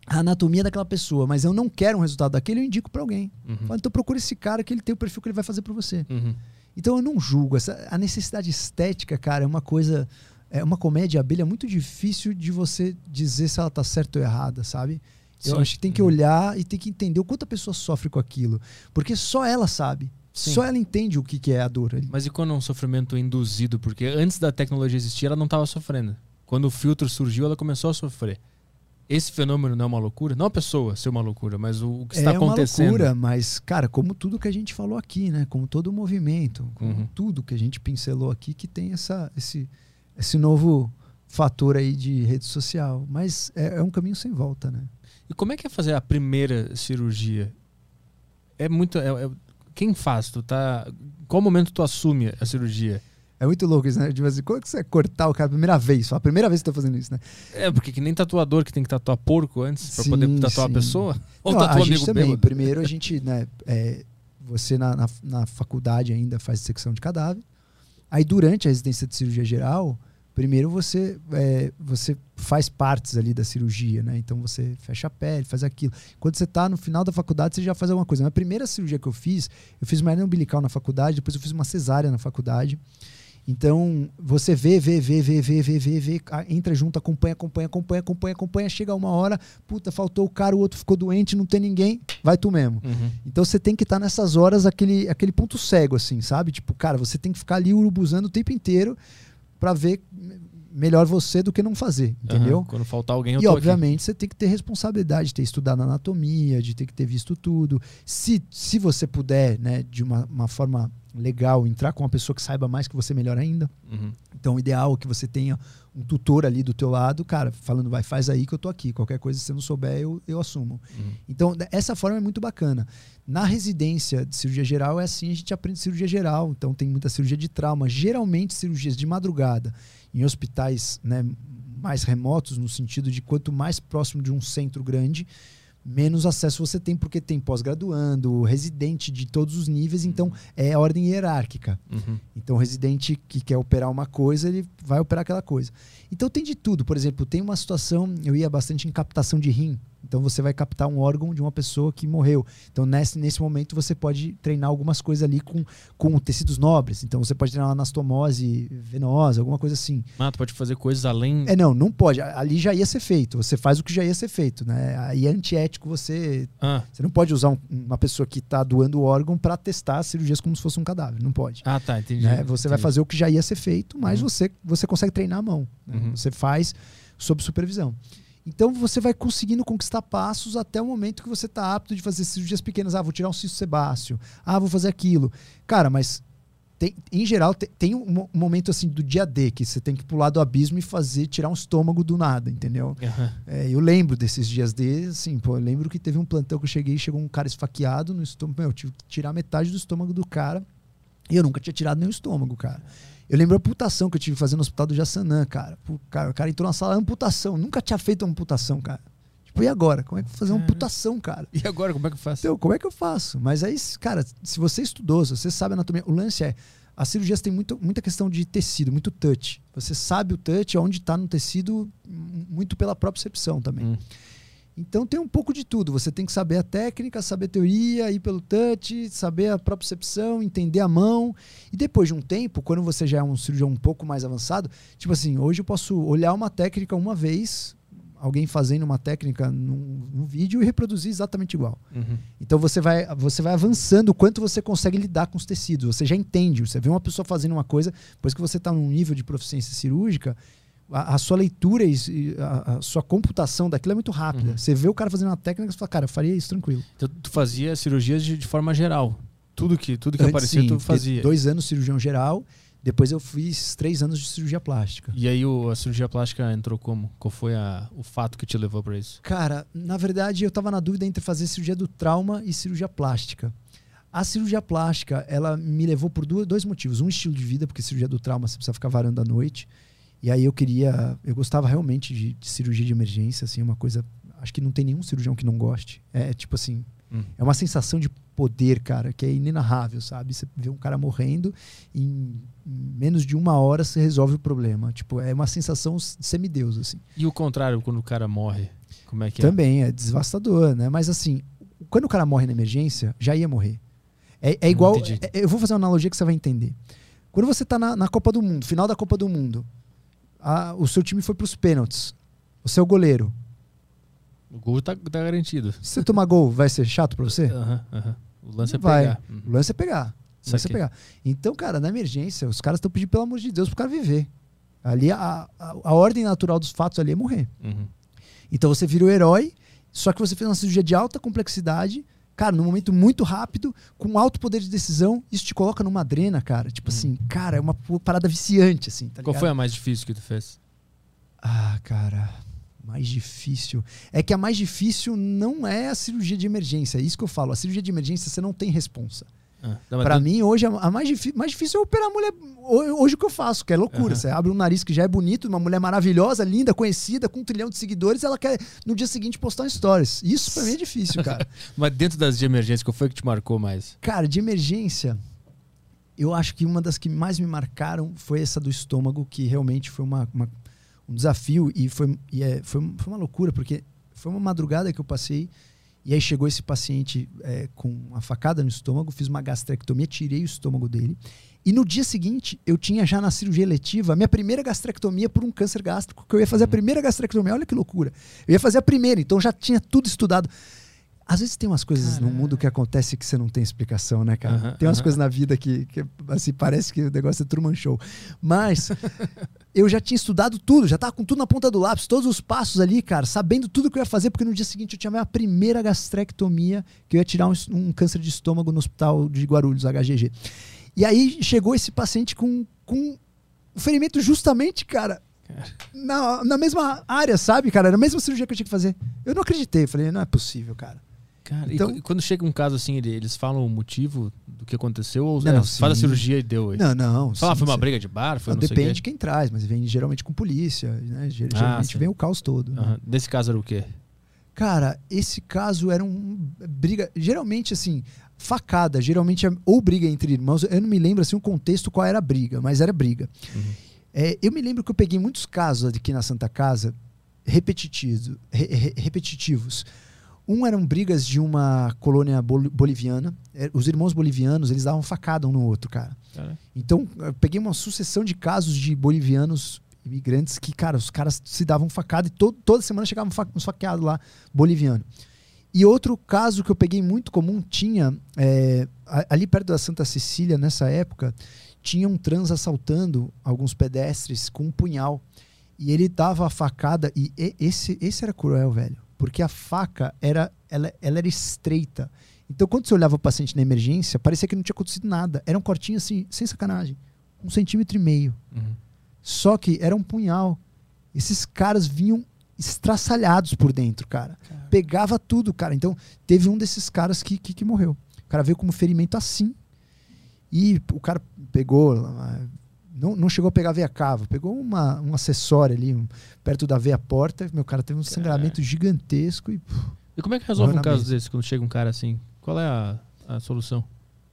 a anatomia daquela pessoa, mas eu não quero um resultado daquele, eu indico pra alguém. Uhum. Fala, Então procura esse cara que ele tem o perfil que ele vai fazer pra você. Uhum. Então eu não julgo. Essa, a necessidade estética, cara, é uma coisa. É uma comédia abelha muito difícil de você dizer se ela tá certa ou errada, sabe? Eu Sim. acho que tem que Uhum. olhar e tem que entender o quanto a pessoa sofre com aquilo. Porque só ela sabe. Sim. Só ela entende o que, que é a dor. Mas e quando é um sofrimento induzido? Porque antes da tecnologia existir, ela não estava sofrendo. Quando o filtro surgiu, ela começou a sofrer. Esse fenômeno não é uma loucura? Não a pessoa ser uma loucura, mas o, que está é uma acontecendo. loucura, mas, cara, como tudo que a gente falou aqui, né? Como todo o movimento, como Uhum. tudo que a gente pincelou aqui, que tem essa, esse, esse novo fator aí de rede social. Mas é, é um caminho sem volta, né? E como é que é fazer a primeira cirurgia? É muito. é- é- quem faz? Tu tá. Qual momento tu assume a cirurgia? É muito louco isso, né? Tipo assim, quando que você cortar o cara a primeira vez? Só a primeira vez que você tá fazendo isso, né? É, porque que nem tatuador que tem que tatuar porco antes pra Sim, poder tatuar sim. a pessoa? Ou Não, tatuar a gente também. bêbado? Primeiro a gente, né? é, você na, na, na faculdade ainda faz secção de cadáver. Aí durante a residência de cirurgia geral, primeiro você, é, você faz partes ali da cirurgia, né? Então você fecha a pele, faz aquilo. Quando você tá no final da faculdade, você já faz alguma coisa. Na primeira cirurgia que eu fiz, eu fiz uma hernia umbilical na faculdade, depois eu fiz uma cesárea na faculdade. Então, você vê, vê, vê, vê, vê, vê, vê, vê, entra junto, acompanha, acompanha, acompanha, acompanha, acompanha, chega uma hora, puta, faltou o cara, o outro ficou doente, não tem ninguém, vai tu mesmo. Uhum. Então você tem que estar nessas horas aquele, aquele ponto cego, assim, sabe? Tipo, cara, você tem que ficar ali urubuzando o tempo inteiro para ver melhor você do que não fazer, entendeu? Aham. Quando faltar alguém, eu E obviamente você tem que ter responsabilidade de ter estudado anatomia, de ter que ter visto tudo. Se, se você puder, né, de uma, uma forma legal, entrar com uma pessoa que saiba mais que você, melhor ainda. aqui. Uhum. Então, o ideal é que você tenha um tutor ali do teu lado, cara, falando, vai, faz aí que eu tô aqui. Qualquer coisa, se você não souber, eu, eu assumo. Uhum. Então, essa forma é muito bacana. Na residência de cirurgia geral, é assim, a gente aprende cirurgia geral. Então, tem muita cirurgia de trauma. Geralmente, cirurgias de madrugada, em hospitais né, mais remotos, no sentido de quanto mais próximo de um centro grande, menos acesso você tem, porque tem pós-graduando, residente de todos os níveis, então é ordem hierárquica. Uhum. Então, o residente que quer operar uma coisa, ele vai operar aquela coisa. Então, tem de tudo. Por exemplo, tem uma situação, eu ia bastante em captação de rim. Então, você vai captar um órgão de uma pessoa que morreu. Então, nesse, nesse momento, você pode treinar algumas coisas ali com, com tecidos nobres. Então, você pode treinar uma anastomose venosa, alguma coisa assim. Ah, tu pode fazer coisas além. É, não, não pode. Ali já ia ser feito. Você faz o que já ia ser feito, né? Aí é antiético você Ah, você não pode usar um- uma pessoa que está doando o órgão para testar cirurgias como se fosse um cadáver. Não pode. ah tá, entendi. Né? Você vai Entendi. fazer o que já ia ser feito, mas Uhum. você, você consegue treinar a mão. né? Uhum. Você faz sob supervisão. Então você vai conseguindo conquistar passos até o momento que você está apto de fazer cirurgias pequenas. Ah, vou tirar um cisto sebáceo. Ah, vou fazer aquilo. Cara, mas tem, em geral te- tem, um, mo- momento assim do dia D que você tem que pular do abismo e fazer tirar um estômago do nada, entendeu? Aham. É, eu lembro desses dias D, assim, pô, eu lembro que teve um plantão que eu cheguei e chegou um cara esfaqueado no estômago. Meu, eu tive que tirar metade do estômago do cara. E eu nunca tinha tirado o estômago, cara. Eu lembro a amputação que eu tive fazer no hospital do Jaçanã, cara. Pô, cara. O cara entrou na sala, amputação. Nunca tinha feito uma amputação, cara. Tipo, e agora? Como é que eu vou fazer uma amputação, cara? E agora, como é que eu faço? Então, como é que eu faço? Mas aí, cara, se você estudou, se você sabe anatomia, o lance é, as cirurgias têm muito, muita questão de tecido, muito touch. Você sabe o touch, onde está no tecido, muito pela propriocepção também. Hum. Então tem um pouco de tudo. Você tem que saber a técnica, saber a teoria, ir pelo touch, saber a propriocepção, entender a mão. E depois de um tempo, quando você já é um cirurgião um pouco mais avançado, tipo assim, hoje eu posso olhar uma técnica uma vez, alguém fazendo uma técnica num, num vídeo e reproduzir exatamente igual. Uhum. Então você vai, você vai avançando o quanto você consegue lidar com os tecidos. Você já entende. Você vê uma pessoa fazendo uma coisa, depois que você está num nível de proficiência cirúrgica, a, a sua leitura e a, a, sua computação daquilo é muito rápida. Uhum. Você vê o cara fazendo uma técnica e você fala, cara, eu faria isso tranquilo. Então tu fazia cirurgias de, de forma geral. Tudo que, tudo que Antes, aparecia sim, tu fazia. Dois anos cirurgião geral. Depois eu fiz três anos de cirurgia plástica. E aí o, a cirurgia plástica entrou como? Qual foi a, o fato que te levou para isso? Cara, na verdade eu tava na dúvida entre fazer cirurgia do trauma e cirurgia plástica. A cirurgia plástica, ela me levou por dois motivos. Um estilo de vida, porque cirurgia do trauma você precisa ficar varando à noite. E aí eu queria, eu gostava realmente de, de cirurgia de emergência, assim, uma coisa, acho que não tem nenhum cirurgião que não goste. É tipo assim, Hum. é uma sensação de poder, cara, que é inenarrável, sabe? Você vê um cara morrendo em, em menos de uma hora você resolve o problema. Tipo, é uma sensação semideus, assim. E o contrário, quando o cara morre, como é que Também é devastador, né? Mas assim, quando o cara morre na emergência, já ia morrer. É, é igual. é- eu vou fazer uma analogia que você vai entender. Quando você tá na, na Copa do Mundo, final da Copa do Mundo, a- o seu time foi pros pênaltis. O seu goleiro. é? O gol tá, tá garantido. Se você tomar gol, vai ser chato pra você? O lance é Vai. pegar. Uhum. O lance é pegar. O lance é pegar. Então, cara, na emergência, os caras estão pedindo, pelo amor de Deus, pro cara viver. Ali, a, a, a ordem natural dos fatos ali é morrer. Uhum. Então você vira o herói, só que você fez uma cirurgia de alta complexidade, cara, num momento muito rápido, com alto poder de decisão, isso te coloca numa adrena, cara. Tipo assim, cara, é uma parada viciante, assim, tá Qual foi a mais difícil que tu fez? Ah, cara, mais difícil. É que a mais difícil não é a cirurgia de emergência, é isso que eu falo. A cirurgia de emergência você não tem responsa. Ah, não, mas Pra tu- mim, hoje, a mais, mais difícil é operar a mulher. ho- Hoje o que eu faço, que é loucura. Aham. Você abre um nariz que já é bonito, uma mulher maravilhosa, linda, conhecida, com um trilhão de seguidores, ela quer no dia seguinte postar um stories. Isso pra mim é difícil, cara. Mas dentro das de emergência, qual foi que te marcou mais? cara, de emergência, eu acho que uma das que mais me marcaram foi essa do estômago, que realmente foi uma, uma- um desafio e, foi, e é, foi, foi uma loucura, porque foi uma madrugada que eu passei. E aí chegou esse paciente é, com uma facada no estômago, fiz uma gastrectomia, tirei o estômago dele. E no dia seguinte, eu tinha já na cirurgia eletiva a minha primeira gastrectomia por um câncer gástrico, que eu ia fazer a primeira gastrectomia. Olha que loucura. Eu ia fazer a primeira, então já tinha tudo estudado. Às vezes tem umas coisas no mundo que acontece que você não tem explicação, né, cara? Tem umas coisas na vida que, que, assim, parece que o negócio é Truman Show. Mas eu já tinha estudado tudo, já tava com tudo na ponta do lápis, todos os passos ali, cara, sabendo tudo que eu ia fazer, porque no dia seguinte eu tinha a minha primeira gastrectomia, que eu ia tirar um, um câncer de estômago no hospital de Guarulhos, HGG. E aí chegou esse paciente com, com um ferimento justamente, cara, na, na mesma área, sabe, cara? Era a mesma cirurgia que eu tinha que fazer. Eu não acreditei, falei, não é possível, cara. Cara, Então- e, qu- quando chega um caso assim, ele- eles falam o motivo do que aconteceu ou Não, é, não, faz a cirurgia e deu? aí? Não, não. Fala, sim, foi uma briga de bar? Foi Não, não depende de quem traz, mas vem geralmente com polícia, né? Ah, Geralmente sim. vem o caos todo. né? Aham. Nesse caso era o quê? Cara, esse caso era um briga, geralmente assim, facada, geralmente é ou briga entre irmãos. Eu não me lembro assim o contexto qual era a briga, mas era briga. Uhum. É, eu me lembro que eu peguei muitos casos aqui na Santa Casa repetitivos, re- re- repetitivos. Um eram brigas de uma colônia bol- boliviana. É, Os irmãos bolivianos, eles davam facada um no outro, cara. Cara, Então, eu peguei uma sucessão de casos de bolivianos imigrantes que, cara, os caras se davam facada e to- toda semana chegava um, fa faqueado lá, boliviano. E outro caso que eu peguei muito comum tinha, é, ali perto da Santa Cecília, nessa época, tinha um trans assaltando alguns pedestres com um punhal. E ele dava a facada, e e- esse, esse era cruel, velho. Porque a faca era, ela, ela era estreita. Então, quando você olhava o paciente na emergência, parecia que não tinha acontecido nada. Era um cortinho assim, sem sacanagem. Um centímetro e meio. uhum. Só que era um punhal. Esses caras vinham estraçalhados por dentro, cara. Pegava tudo, cara. Então, teve um desses caras que, que, que morreu. O cara veio com um ferimento assim. E o cara pegou. Não, não chegou a pegar a veia cava, pegou uma, um acessório ali, um- perto da veia porta. Meu cara teve um sangramento gigantesco e E como é que resolve um caso mesa. desse quando chega um cara assim? Qual é a, a solução?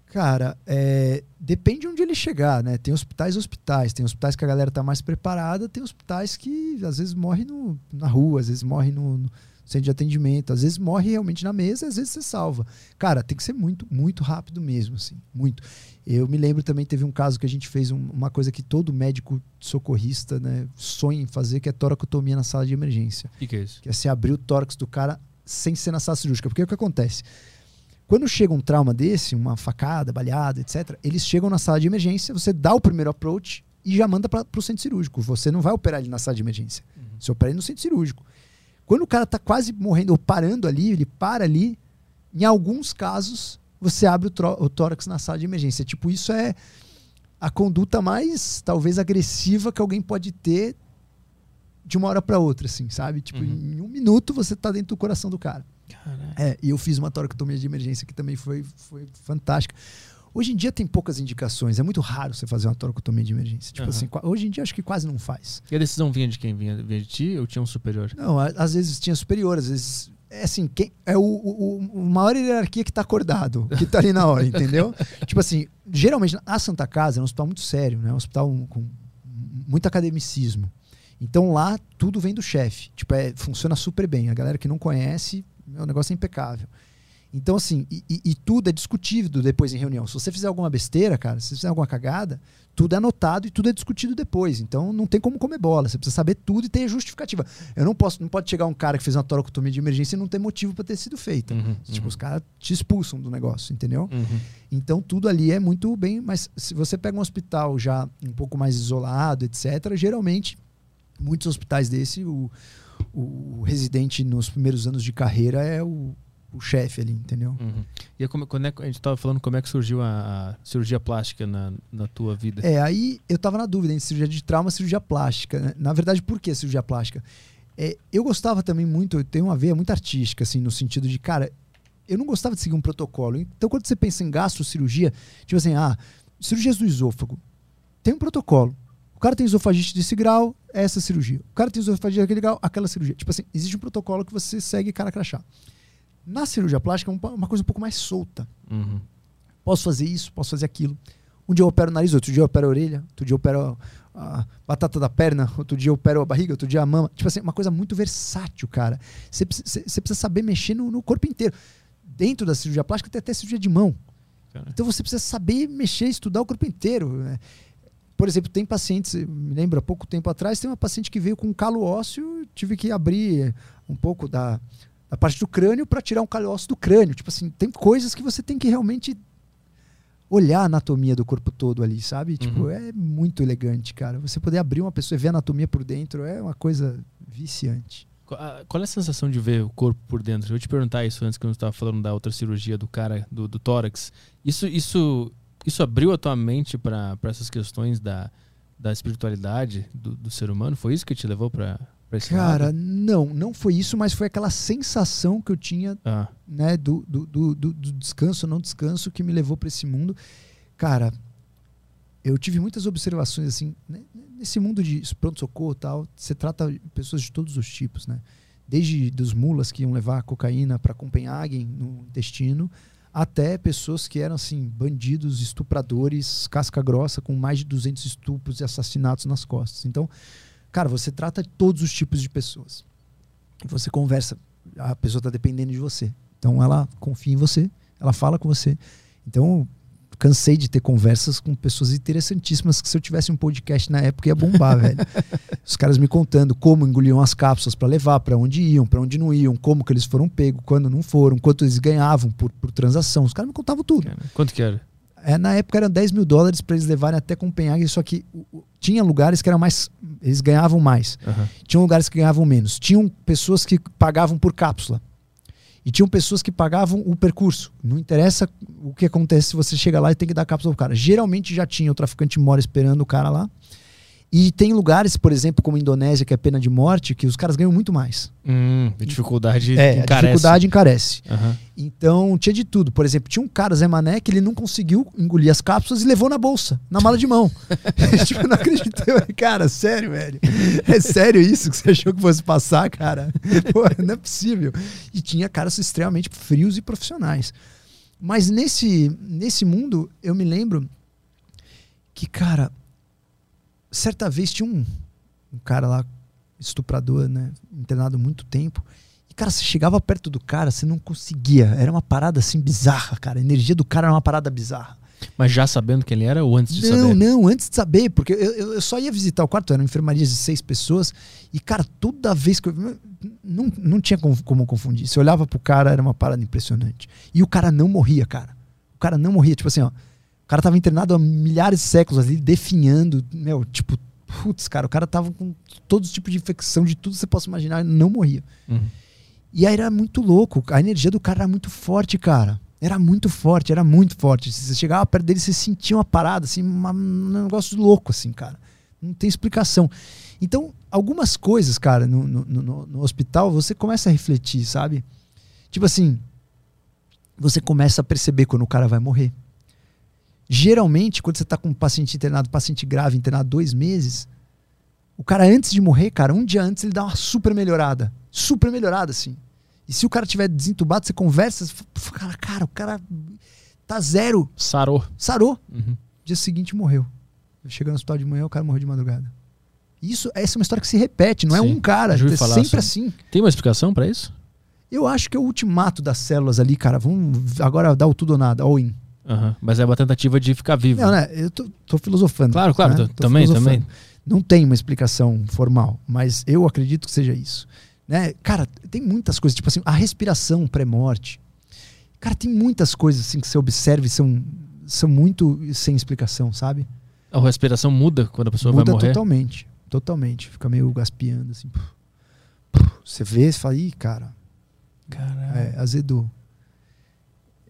Cara, é, depende de onde ele chegar, né? Tem hospitais hospitais. Tem hospitais que a galera tá mais preparada, tem hospitais que às vezes morre no- na rua, às vezes morre no, no- centro de atendimento. Às vezes morre realmente na mesa, às vezes você salva. Cara, tem que ser muito, muito rápido mesmo, assim, muito. Eu me lembro também, teve um caso que a gente fez um, uma coisa que todo médico socorrista né, sonha em fazer, que é toracotomia na sala de emergência. O que, que é isso? Que é você abrir o tórax do cara sem ser na sala cirúrgica. Porque o que acontece? Quando chega um trauma desse, uma facada, baleada, etc., eles chegam na sala de emergência, você dá o primeiro approach e já manda para o centro cirúrgico. Você não vai operar ele na sala de emergência. Uhum. Você opera ele no centro cirúrgico. Quando o cara está quase morrendo ou parando ali, ele para ali, em alguns casos, você abre o, o tórax na sala de emergência. Tipo, isso é a conduta mais, talvez, agressiva que alguém pode ter de uma hora para outra, assim, sabe? Tipo, uhum. em um minuto você tá dentro do coração do cara. É, e eu fiz uma toracotomia de emergência que também foi, foi fantástica. Hoje em dia tem poucas indicações, é muito raro você fazer uma toracotomia de emergência. Tipo uhum. assim, hoje em dia acho que quase não faz. E a decisão vinha de quem? Vinha, vinha de ti ou tinha um superior? Não, às vezes tinha superior, às vezes é assim, quem, é o, o, o maior hierarquia que está acordado, que está ali na hora, entendeu? tipo assim, geralmente a Santa Casa é um hospital muito sério, né? Um hospital com muito academicismo. Então lá tudo vem do chefe. Tipo, é, funciona super bem. A galera que não conhece, o negócio é impecável. Então, assim, e, e, tudo é discutível depois em reunião. Se você fizer alguma besteira, cara, se você fizer alguma cagada, tudo é anotado e tudo é discutido depois. Então não tem como comer bola. Você precisa saber tudo e ter justificativa. Eu não posso, não pode chegar um cara que fez uma toracotomia de emergência e não ter motivo para ter sido feita. Uhum, tipo, uhum. os caras te expulsam do negócio, entendeu? Uhum. Então tudo ali é muito bem, mas se você pega um hospital já um pouco mais isolado, etc., geralmente muitos hospitais desse, o, o residente nos primeiros anos de carreira é o o chefe ali, entendeu? Uhum. E como, quando é, a gente estava falando como é que surgiu a, a, cirurgia plástica na, na tua vida? É, aí eu estava na dúvida entre cirurgia de trauma e cirurgia plástica. Né? Na verdade, por que cirurgia plástica? É, eu gostava também muito, eu tenho uma veia muito artística, assim, no sentido de, cara, eu não gostava de seguir um protocolo. Então, quando você pensa em gastrocirurgia, tipo assim, ah, cirurgias do esôfago, tem um protocolo. O cara tem esofagite desse grau, é essa cirurgia. O cara tem esofagite daquele grau, aquela cirurgia. Tipo assim, existe um protocolo que você segue cara crachá. Na cirurgia plástica é uma coisa um pouco mais solta. Uhum. Posso fazer isso, posso fazer aquilo. Um dia eu opero o nariz, outro dia eu opero a orelha, outro dia eu opero a batata da perna, outro dia eu opero a barriga, outro dia a mama. Tipo assim, uma coisa muito versátil, cara. Você precisa saber mexer no, no, corpo inteiro. Dentro da cirurgia plástica tem até cirurgia de mão. Cara. Então você precisa saber mexer, estudar o corpo inteiro. Né? Por exemplo, tem pacientes, me lembro há pouco tempo atrás, tem uma paciente que veio com um calo ósseo, tive que abrir um pouco da, a parte do crânio para tirar um calhócio do crânio. Tipo assim, tem coisas que você tem que realmente olhar a anatomia do corpo todo ali, sabe? Tipo, uhum. é muito elegante, cara. Você poder abrir uma pessoa e ver a anatomia por dentro é uma coisa viciante. Qual é a sensação de ver o corpo por dentro? Eu te perguntar isso antes que eu estava falando da outra cirurgia do cara, do, do tórax. Isso, isso, isso abriu a tua mente para essas questões da, da espiritualidade do, do ser humano? Foi isso que te levou para Cara, lado? não, não foi isso, mas foi aquela sensação que eu tinha ah. né, do, do, do, do, descanso, não descanso, que me levou para esse mundo. Cara, eu tive muitas observações assim, né, nesse mundo de pronto-socorro tal, você trata pessoas de todos os tipos, né? Desde dos mulas que iam levar cocaína para Copenhagen no destino, até pessoas que eram assim, bandidos, estupradores, casca grossa, com mais de 200 estupros e assassinatos nas costas. Então, Cara, você trata todos os tipos de pessoas. Você conversa, a pessoa está dependendo de você. Então ela confia em você, ela fala com você. Então, cansei de ter conversas com pessoas interessantíssimas que se eu tivesse um podcast na época ia bombar, velho. Os caras me contando como engoliam as cápsulas para levar, para onde iam, para onde não iam, como que eles foram pegos, quando não foram, quanto eles ganhavam por, por transação. Os caras me contavam tudo. Quanto que era? É, na época eram 10 mil dólares para eles levarem até Copenhague, só que tinha lugares que eram mais. Eles ganhavam mais. Uhum. Tinham lugares que ganhavam menos. Tinham pessoas que pagavam por cápsula. E tinham pessoas que pagavam o percurso. Não interessa o que acontece se você chega lá e tem que dar cápsula pro cara. Geralmente já tinha o traficante mora esperando o cara lá. E tem lugares, por exemplo, como a Indonésia, que é pena de morte, que os caras ganham muito mais. Hum, a dificuldade é, encarece. A dificuldade encarece. Uhum. Então, tinha de tudo. Por exemplo, tinha um cara, Zé Mané, que ele não conseguiu engolir as cápsulas e levou na bolsa, na mala de mão. tipo, não acreditei. Cara, sério, velho. É sério isso que você achou que fosse passar, cara? Pô, não é possível. E tinha caras extremamente frios e profissionais. Mas nesse, nesse mundo, eu me lembro que, cara, certa vez tinha um, um cara lá, estuprador, né? Internado muito tempo. E, cara, você chegava perto do cara, você não conseguia. Era uma parada assim bizarra, cara. A energia do cara era uma parada bizarra. Mas já sabendo quem ele era ou antes de não, saber? Não, não, antes de saber, porque eu, eu só ia visitar o quarto, eram enfermarias de seis pessoas, e, cara, toda vez que eu. Não, não tinha como, como confundir. Você olhava pro cara, era uma parada impressionante. E o cara não morria, cara. O cara não morria. Tipo assim, ó. O cara tava internado há milhares de séculos ali, definhando, meu, tipo, putz, cara, o cara tava com todos os tipos de infecção, de tudo que você possa imaginar, não morria. Uhum. E aí era muito louco, a energia do cara era muito forte, cara. Era muito forte, era muito forte. Se você chegava perto dele, você sentia uma parada, assim, uma, um negócio louco, assim, cara. Não tem explicação. Então, algumas coisas, cara, no, no, no, no hospital, você começa a refletir, sabe? Tipo assim, você começa a perceber quando o cara vai morrer. Geralmente, quando você está com um paciente internado, paciente grave, internado dois meses, o cara, antes de morrer, cara, um dia antes, ele dá uma super melhorada. Super melhorada, assim. E se o cara tiver desentubado, você conversa, você fala, cara, o cara tá zero. Sarou. Sarou. Uhum. Dia seguinte morreu. Chega no hospital de manhã, o cara morreu de madrugada. Isso, essa é uma história que se repete, não é Sim, é um cara, é sempre assim. Tem uma explicação para isso? Eu acho que é o ultimato das células ali, cara. Vamos agora dar o tudo ou nada, all in. Uhum. Mas é uma tentativa de ficar vivo. Não, né? Eu tô, tô filosofando. Claro, claro. Né? Tô, também, filosofando. também. Não tem uma explicação formal, mas eu acredito que seja isso. Né? Cara, tem muitas coisas, tipo assim, a respiração pré-morte. Cara, tem muitas coisas assim que você observa e são, são muito sem explicação, sabe? A respiração muda quando a pessoa muda vai morrer? totalmente. Totalmente. Fica meio gaspiando, assim. Você vê e fala, ih, cara. Caralho. É, azedou.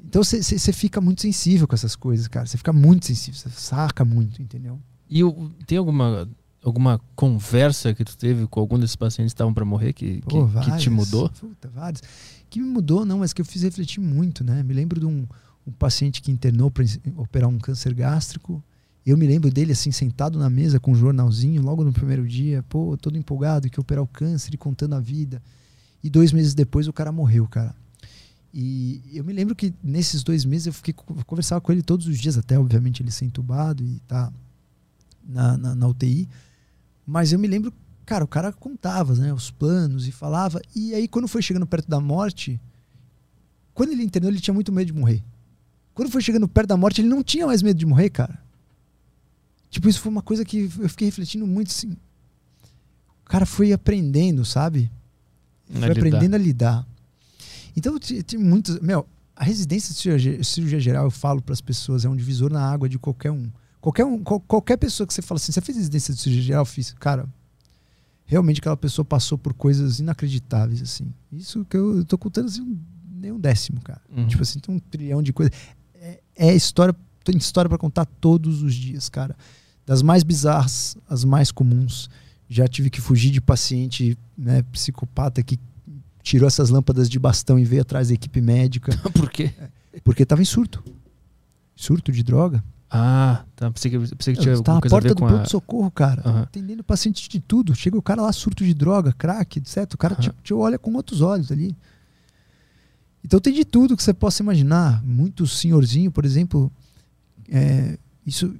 Então você fica muito sensível com essas coisas, cara. Você fica muito sensível, você saca muito, entendeu? E tem alguma alguma conversa que tu teve com algum desses pacientes que estavam para morrer que, Pô, que, várias, que, te mudou? Puta, várias. Que me mudou, não, mas que eu fiz refletir muito, né? Me lembro de um, um paciente que internou para operar um câncer gástrico. Eu me lembro dele assim, sentado na mesa com um jornalzinho, logo no primeiro dia, pô, todo empolgado que operar o câncer e contando a vida. E dois meses depois o cara morreu, cara. E eu me lembro que nesses dois meses eu fiquei eu conversava com ele todos os dias, até obviamente ele ser entubado e tá na, na, na UTI. Mas eu me lembro, cara, o cara contava né, os planos e falava. E aí, quando foi chegando perto da morte, quando ele internou, ele tinha muito medo de morrer. Quando foi chegando perto da morte, ele não tinha mais medo de morrer, cara. Tipo, isso foi uma coisa que eu fiquei refletindo muito assim. O cara foi aprendendo, sabe? Foi aprendendo a lidar. Então, tem muitos. Meu, a residência de cirurgia, cirurgia geral, eu falo para as pessoas, é um divisor na água de qualquer um. Qualquer, um, qualquer pessoa que você fala assim, você fez residência de cirurgia geral? Fiz. Cara, realmente aquela pessoa passou por coisas inacreditáveis, assim. Isso que eu, eu tô contando assim, nem um décimo, cara. Uhum. Tipo assim, tem um trilhão de coisas. É, é história, tem história para contar todos os dias, cara. Das mais bizarras, as mais comuns. Já tive que fugir de paciente né, psicopata que tirou essas lâmpadas de bastão e veio atrás da equipe médica. Por quê? Porque tava em surto. Surto de droga. Ah, tá. Pensei que, pensei que tinha tá na porta do pronto-socorro, cara. Uhum. Atendendo paciente de tudo. Chega o cara lá, surto de droga, crack, etc. O cara uhum. te, te, olha com outros olhos ali. Então tem de tudo que você possa imaginar. Muito senhorzinho, por exemplo. É, isso,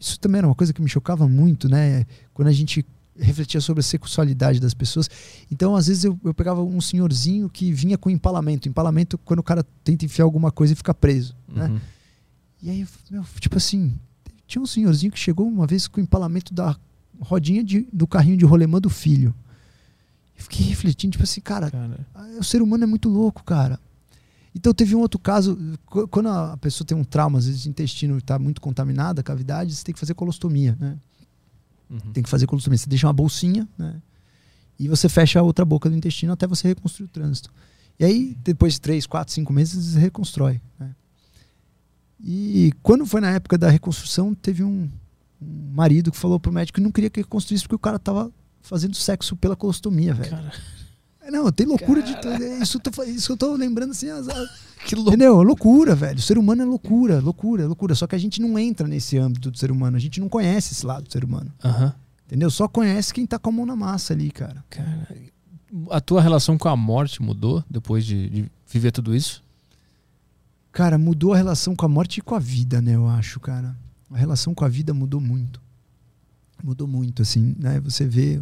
isso também era uma coisa que me chocava muito, né? Quando a gente refletia sobre a sexualidade das pessoas. Então, às vezes, eu, eu pegava um senhorzinho que vinha com empalamento. Empalamento quando o cara tenta enfiar alguma coisa e fica preso, né? uhum. né? E aí, meu, tipo assim, tinha um senhorzinho que chegou uma vez com o empalamento da rodinha de, do carrinho de rolemã do filho. Eu fiquei refletindo, tipo assim, cara, cara, o ser humano é muito louco, cara. Então teve um outro caso, quando a pessoa tem um trauma, às vezes o intestino está muito contaminado, a cavidade, você tem que fazer colostomia, né? Uhum. Tem que fazer colostomia. Você deixa uma bolsinha, né? E você fecha a outra boca do intestino até você reconstruir o trânsito. E aí, depois de três, quatro, cinco meses, reconstrói. Né? E quando foi na época da reconstrução, teve um, um marido que falou pro médico que não queria que reconstruísse porque o cara tava fazendo sexo pela colostomia, velho. Cara. Não, tem loucura cara. de. É, isso, tô, isso eu tô lembrando assim. As, as, que loucura. Entendeu? Loucura, velho. O ser humano é loucura, loucura, loucura. Só que a gente não entra nesse âmbito do ser humano. A gente não conhece esse lado do ser humano. Uhum. Entendeu? Só conhece quem tá com a mão na massa ali, cara. Cara. A tua relação com a morte mudou depois de, de viver tudo isso? Cara, mudou a relação com a morte e com a vida, né? Eu acho, cara. A relação com a vida mudou muito. Mudou muito, assim, né? Você vê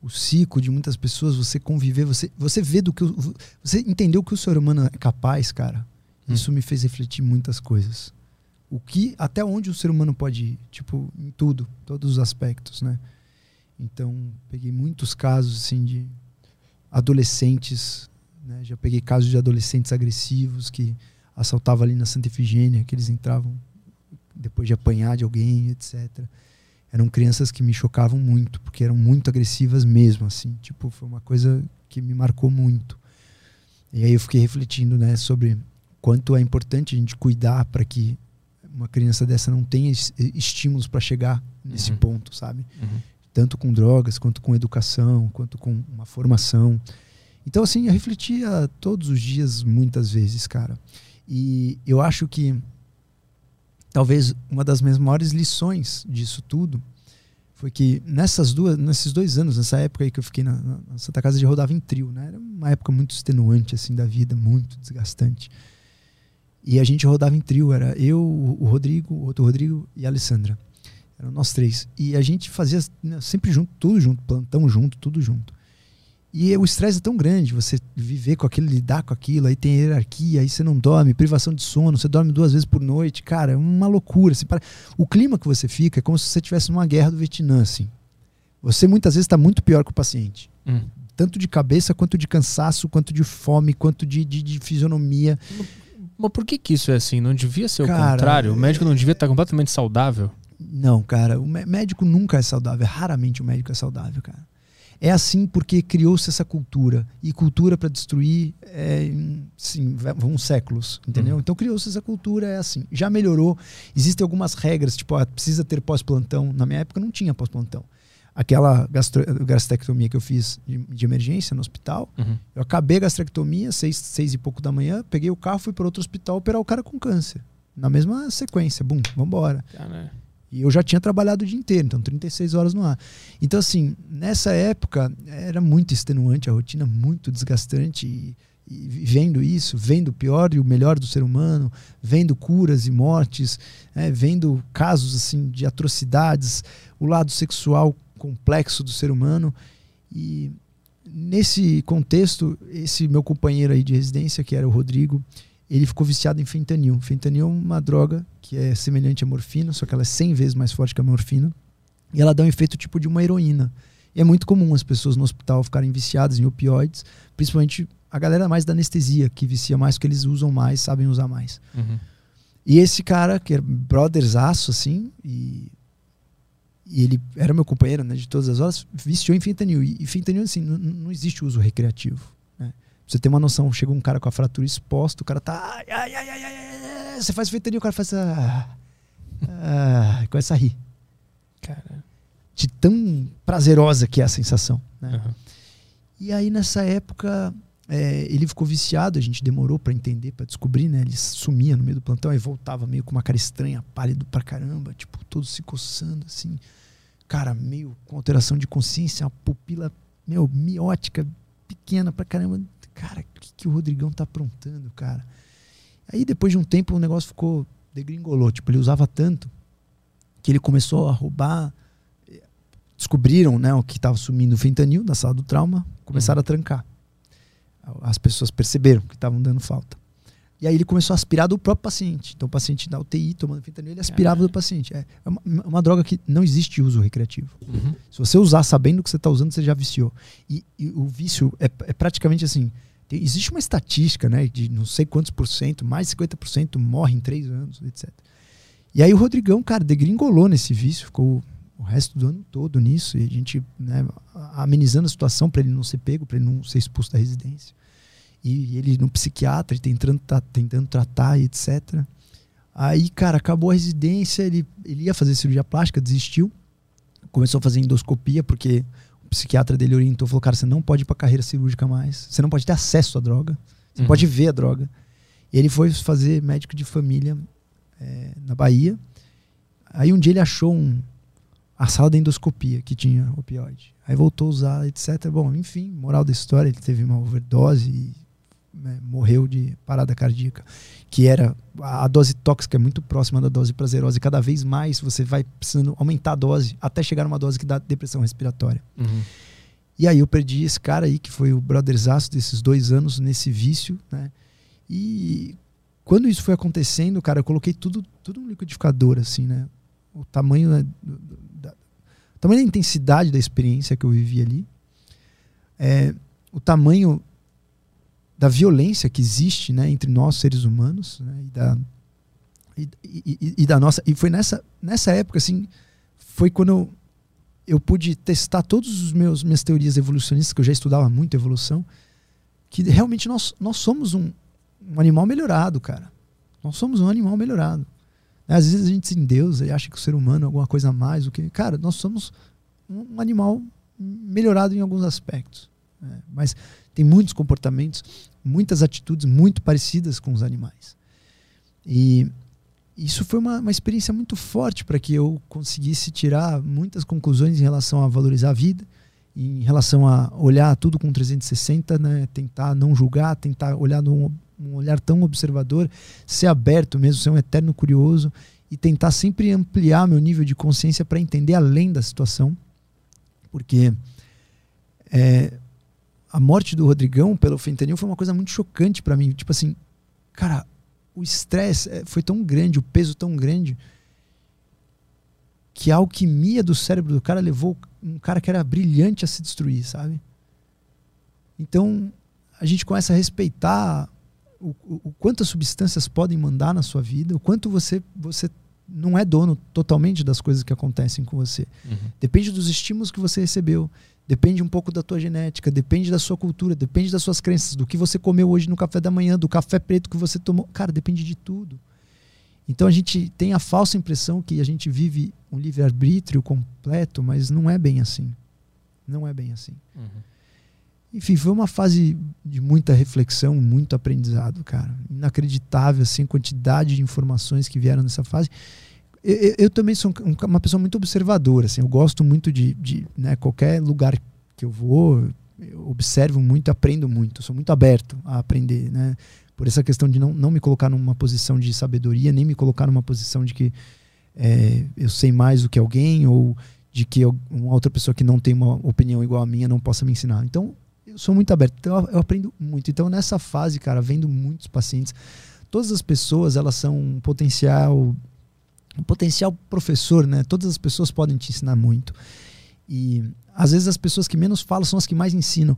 o ciclo de muitas pessoas, você conviver, você, você vê do que. Você entendeu o que o ser humano é capaz, cara. Hum. Isso me fez refletir muitas coisas. O que. Até onde o ser humano pode ir, tipo, em tudo, todos os aspectos, né? Então, peguei muitos casos, assim, de adolescentes, né? Já peguei casos de adolescentes agressivos que assaltavam ali na Santa Efigênia, que eles entravam depois de apanhar de alguém, etc. Eram crianças que me chocavam muito, porque eram muito agressivas mesmo, assim. Tipo, foi uma coisa que me marcou muito. E aí eu fiquei refletindo, né, sobre quanto é importante a gente cuidar para que uma criança dessa não tenha es- estímulos para chegar nesse Uhum. ponto, sabe? Uhum. tanto com drogas, quanto com educação, quanto com uma formação. Então, assim, eu refletia todos os dias, muitas vezes, cara. E eu acho que talvez uma das minhas maiores lições disso tudo foi que nessas duas, nesses dois anos, nessa época aí que eu fiquei na, na- Santa Casa de rodava em trio, né? Era uma época muito extenuante, assim, da vida, muito desgastante. E a gente rodava em trio, era eu, o Rodrigo, o outro Rodrigo e a Alessandra. Eram nós três. E a gente fazia né, sempre junto, tudo junto, plantão junto, tudo junto. E o estresse é tão grande, você viver com aquilo, lidar com aquilo, aí tem hierarquia, aí você não dorme, privação de sono, você dorme duas vezes por noite, cara, é uma loucura. Assim, para... O clima que você fica é como se você estivesse numa guerra do Vietnã, assim. Você muitas vezes está muito pior que o paciente. Hum. Tanto de cabeça, quanto de cansaço, quanto de fome, quanto de, de, de fisionomia. Mas por que, que isso é assim? Não devia ser o Cara, contrário? O é- médico não devia estar completamente saudável? Não, cara, o mé- médico nunca é saudável. Raramente o médico é saudável, cara. É assim porque criou-se essa cultura. E cultura para destruir é, sim, vão séculos, entendeu? Uhum. Então criou-se essa cultura, é assim. Já melhorou. Existem algumas regras, tipo, ah, precisa ter pós-plantão. Na minha época não tinha pós-plantão. Aquela gastro- gastrectomia que eu fiz de, de emergência no hospital, Uhum. eu acabei a gastrectomia, seis, seis e pouco da manhã, peguei o carro, fui para outro hospital operar o cara com câncer. Na mesma sequência, bum, vambora. Cara, E eu já tinha trabalhado o dia inteiro, então 36 horas no ar. Então, assim, nessa época era muito extenuante, a rotina muito desgastante. E, e vendo isso, vendo o pior e o melhor do ser humano, vendo curas e mortes, né, vendo casos assim de atrocidades, o lado sexual complexo do ser humano. E nesse contexto, esse meu companheiro aí de residência, que era o Rodrigo, ele ficou viciado em fentanil. Fentanil é uma droga que é semelhante à morfina, só que ela é 100 vezes mais forte que a morfina. E ela dá um efeito tipo de uma heroína. E é muito comum as pessoas no hospital ficarem viciadas em opioides, principalmente a galera mais da anestesia, que vicia mais porque eles usam mais, sabem usar mais. uhum. E esse cara, que era brotherzaço, assim, e, e ele era meu companheiro né, de todas as horas, viciou em fentanil. E, e fentanil, assim, não existe uso recreativo. Você ter uma noção, chega um cara com a fratura exposta, o cara tá. Ai, ai, ai, ai, ai, ai, ai", você faz fentanil, o cara faz. Ah, ah, começa a rir. Cara. De tão prazerosa que é a sensação. Né? aham. E aí nessa época é, ele ficou viciado, a gente demorou pra entender, pra descobrir, né? Ele sumia no meio do plantão e voltava meio com uma cara estranha, pálido pra caramba, tipo, todo se coçando assim. Cara, meio com alteração de consciência, uma pupila, meu, miótica, pequena pra caramba. Cara, o que, que o Rodrigão tá aprontando, cara? Aí depois de um tempo o negócio ficou degringolou, tipo, ele usava tanto que ele começou a roubar descobriram né, o que estava sumindo o fentanil da sala do trauma, começaram a trancar. As pessoas perceberam que estavam dando falta. E aí ele começou a aspirar do próprio paciente. Então o paciente da UTI tomando fentanil, ele aspirava do paciente. É é uma, uma droga que não existe uso recreativo. Uhum. Se você usar sabendo que você está usando, você já viciou. E, e o vício é, é praticamente assim. Existe uma estatística, né, de não sei quantos por cento, mais de 50% morre em três anos, etc. E aí o Rodrigão, cara, degringolou nesse vício, ficou o resto do ano todo nisso, e a gente né, amenizando a situação para ele não ser pego, para ele não ser expulso da residência. E ele no psiquiatra, e tentando, tá, tentando tratar e etc. Aí, cara, acabou a residência, ele, ele ia fazer cirurgia plástica, desistiu. Começou a fazer endoscopia, porque o psiquiatra dele orientou, falou, cara, você não pode ir pra carreira cirúrgica mais. Você não pode ter acesso à droga. Você Uhum. pode ver a droga. E ele foi fazer médico de família eh, na Bahia. Aí um dia ele achou um, a sala da endoscopia que tinha opioide. Aí voltou a usar, etc. Bom, enfim, moral da história, ele teve uma overdose e né, morreu de parada cardíaca. Que era a dose tóxica é muito próxima da dose prazerosa e cada vez mais você vai precisando aumentar a dose até chegar numa dose que dá depressão respiratória. Uhum. E aí eu perdi esse cara aí, que foi o brotherzaço desses dois anos nesse vício, né? E quando isso foi acontecendo, cara, eu coloquei tudo, tudo no liquidificador, assim, né? O tamanho, né, da, o tamanho da intensidade da experiência que eu vivi ali, é, o tamanho da violência que existe, né, entre nós seres humanos, né, e da e, e, e, da nossa e foi nessa nessa época assim foi quando eu, eu pude testar todos os meus minhas teorias evolucionistas que eu já estudava muito evolução que realmente nós nós somos um, um animal melhorado cara nós somos um animal melhorado às vezes a gente se Deus e acha que o ser humano é alguma coisa a mais o que cara nós somos um animal melhorado em alguns aspectos né? mas tem muitos comportamentos muitas atitudes muito parecidas com os animais e isso foi uma, uma experiência muito forte para que eu conseguisse tirar muitas conclusões em relação a valorizar a vida, em relação a olhar tudo com 360, né? tentar não julgar, tentar olhar num um olhar tão observador, ser aberto mesmo, ser um eterno curioso e tentar sempre ampliar meu nível de consciência para entender além da situação, porque é, a morte do Rodrigão pelo fentanil foi uma coisa muito chocante para mim, tipo assim, cara, o estresse eh, foi tão grande, o peso tão grande, que a alquimia do cérebro do cara levou um cara que era brilhante a se destruir, sabe? Então, a gente começa a respeitar o, o, o quantas substâncias podem mandar na sua vida, o quanto você, você não é dono totalmente das coisas que acontecem com você. Uhum. Depende dos estímulos que você recebeu, Depende um pouco da tua genética, depende da sua cultura, depende das suas crenças, do que você comeu hoje no café da manhã, do café preto que você tomou. Cara, depende de tudo. Então a gente tem a falsa impressão que a gente vive um livre-arbítrio completo, mas não é bem assim. Não é bem assim. Uhum. Enfim, foi uma fase de muita reflexão, muito aprendizado, cara. Inacreditável, assim, quantidade de informações que vieram nessa fase. Eu, eu, também sou uma pessoa muito observadora, assim, eu gosto muito de, de né, qualquer lugar que eu vou, eu observo muito, aprendo muito, sou muito aberto a aprender, né? Por essa questão de não, não me colocar numa posição de sabedoria, nem me colocar numa posição de que é, eu sei mais do que alguém ou de que eu, uma outra pessoa que não tem uma opinião igual a minha não possa me ensinar. Então, eu sou muito aberto, então eu, eu aprendo muito. Então, nessa fase, cara, vendo muitos pacientes, todas as pessoas, elas são um potencial um potencial professor, né? Todas as pessoas podem te ensinar muito. E às vezes as pessoas que menos falam são as que mais ensinam.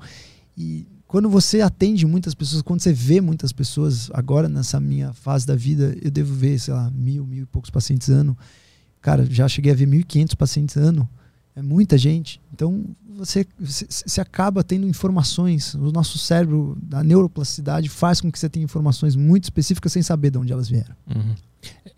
E quando você atende muitas pessoas, quando você vê muitas pessoas, agora nessa minha fase da vida, eu devo ver, sei lá, mil, mil e poucos pacientes ano. Cara, já cheguei a ver 1.500 pacientes ano. É muita gente. Então você, você, acaba tendo informações. O nosso cérebro, da neuroplasticidade, faz com que você tenha informações muito específicas sem saber de onde elas vieram. Uhum.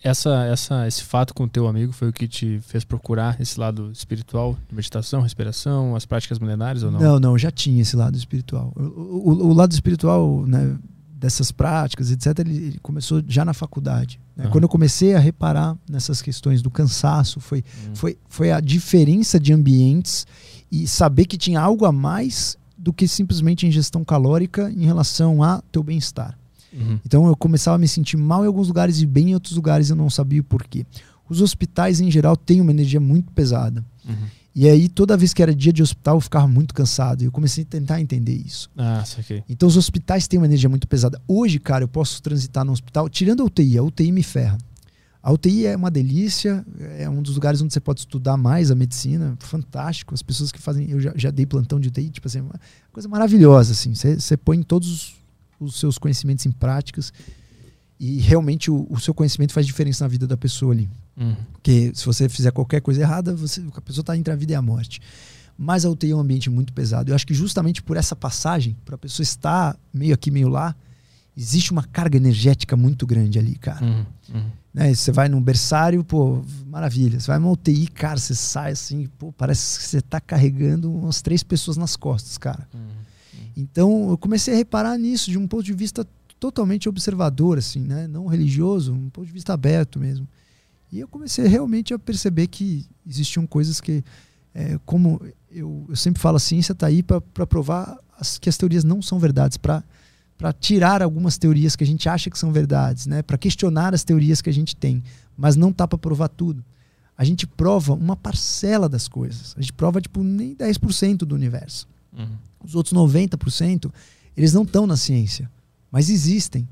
Essa, essa, esse fato com o teu amigo foi o que te fez procurar esse lado espiritual, de meditação, respiração, as práticas milenares ou não? Não, não, já tinha esse lado espiritual. O, o, o lado espiritual, né, dessas práticas, etc., ele, ele começou já na faculdade. Né? Uhum. Quando eu comecei a reparar nessas questões do cansaço, foi, uhum. foi, foi a diferença de ambientes e saber que tinha algo a mais do que simplesmente ingestão calórica em relação a teu bem-estar. Uhum. Então eu começava a me sentir mal em alguns lugares e bem em outros lugares eu não sabia o porquê. Os hospitais em geral têm uma energia muito pesada. Uhum. E aí, toda vez que era dia de hospital, eu ficava muito cansado. E eu comecei a tentar entender isso. Ah, saquei. Então, os hospitais têm uma energia muito pesada. Hoje, cara, eu posso transitar no hospital, tirando a UTI, a UTI me ferra. A UTI é uma delícia, é um dos lugares onde você pode estudar mais a medicina, fantástico. As pessoas que fazem, eu já, já dei plantão de UTI, tipo assim, uma coisa maravilhosa, assim. Você, você põe todos os seus conhecimentos em práticas e realmente o, o, seu conhecimento faz diferença na vida da pessoa ali. Uhum. Porque se você fizer qualquer coisa errada, você, a pessoa está entre a vida e a morte. Mas a UTI é um ambiente muito pesado. Eu acho que justamente por essa passagem, para a pessoa estar meio aqui, meio lá, existe uma carga energética muito grande ali, cara. Uhum. Uhum. Né? Você vai num berçário, pô, maravilha. Você vai numa UTI, cara, você sai assim, pô, parece que você está carregando umas três pessoas nas costas, cara. Uhum. Então eu comecei a reparar nisso de um ponto de vista totalmente observador, assim, né? Não religioso, um ponto de vista aberto mesmo. E eu comecei realmente a perceber que existiam coisas que, é, como eu, eu, sempre falo, a ciência está aí para provar as, que as teorias não são verdades, para para tirar algumas teorias que a gente acha que são verdades, né? Para questionar as teorias que a gente tem, mas não tá para provar tudo. A gente prova uma parcela das coisas. A gente prova tipo nem 10% do universo. Uhum. Os outros 90%, eles não estão na ciência, mas existem.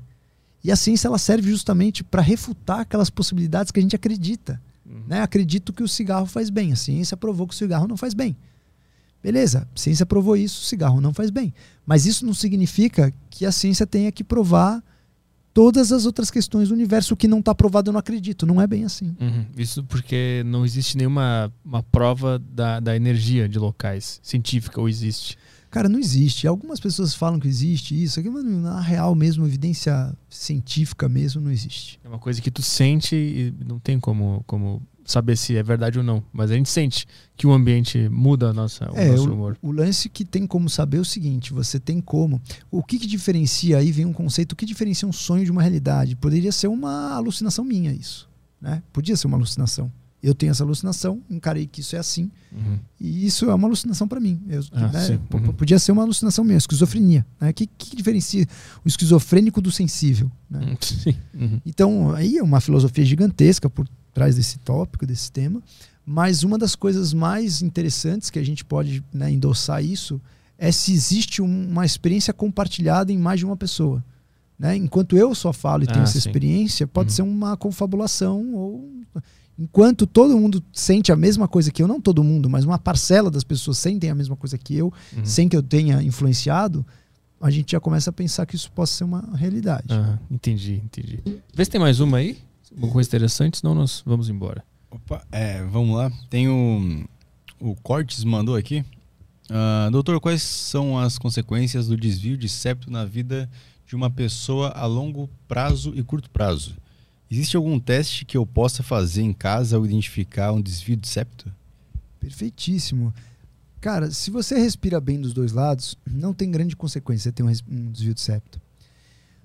E a ciência ela serve justamente para refutar aquelas possibilidades que a gente acredita. Uhum. Né? Acredito que o cigarro faz bem. A ciência provou que o cigarro não faz bem. Beleza, a ciência provou isso, o cigarro não faz bem. Mas isso não significa que a ciência tenha que provar todas as outras questões do universo. O que não está provado eu não acredito. Não é bem assim. Uhum. Isso porque não existe nenhuma uma prova da, da energia de locais científica ou existe? Cara, não existe. Algumas pessoas falam que existe isso, mas na real mesmo, evidência científica mesmo, não existe. É uma coisa que tu sente e não tem como, como saber se é verdade ou não. Mas a gente sente que o ambiente muda a nossa, o é, nosso humor. O, o, lance que tem como saber é o seguinte: você tem como. O que, que diferencia aí vem um conceito, o que diferencia um sonho de uma realidade? Poderia ser uma alucinação minha, isso. Né? Podia ser uma alucinação eu tenho essa alucinação, encarei que isso é assim, uhum. e isso é uma alucinação para mim. Eu, ah, né, uhum. Podia ser uma alucinação minha, esquizofrenia. O né? que, que, diferencia o esquizofrênico do sensível? Né? Uhum. Então, aí é uma filosofia gigantesca por trás desse tópico, desse tema, mas uma das coisas mais interessantes que a gente pode né, endossar isso é se existe uma experiência compartilhada em mais de uma pessoa. Né? Enquanto eu só falo e tenho ah, essa sim. experiência, pode uhum. ser uma confabulação ou Enquanto todo mundo sente a mesma coisa que eu, não todo mundo, mas uma parcela das pessoas sentem a mesma coisa que eu, uhum. sem que eu tenha influenciado, a gente já começa a pensar que isso possa ser uma realidade. Ah, entendi, entendi. Vê se tem mais uma aí, uma coisa interessante, senão nós vamos embora. Opa, é, vamos lá. Tem o, o Cortes mandou aqui. Uh, doutor, quais são as consequências do desvio de septo na vida de uma pessoa a longo prazo e curto prazo? Existe algum teste que eu possa fazer em casa ao identificar um desvio de septo? Perfeitíssimo. Cara, se você respira bem dos dois lados, não tem grande consequência ter um, um desvio de septo.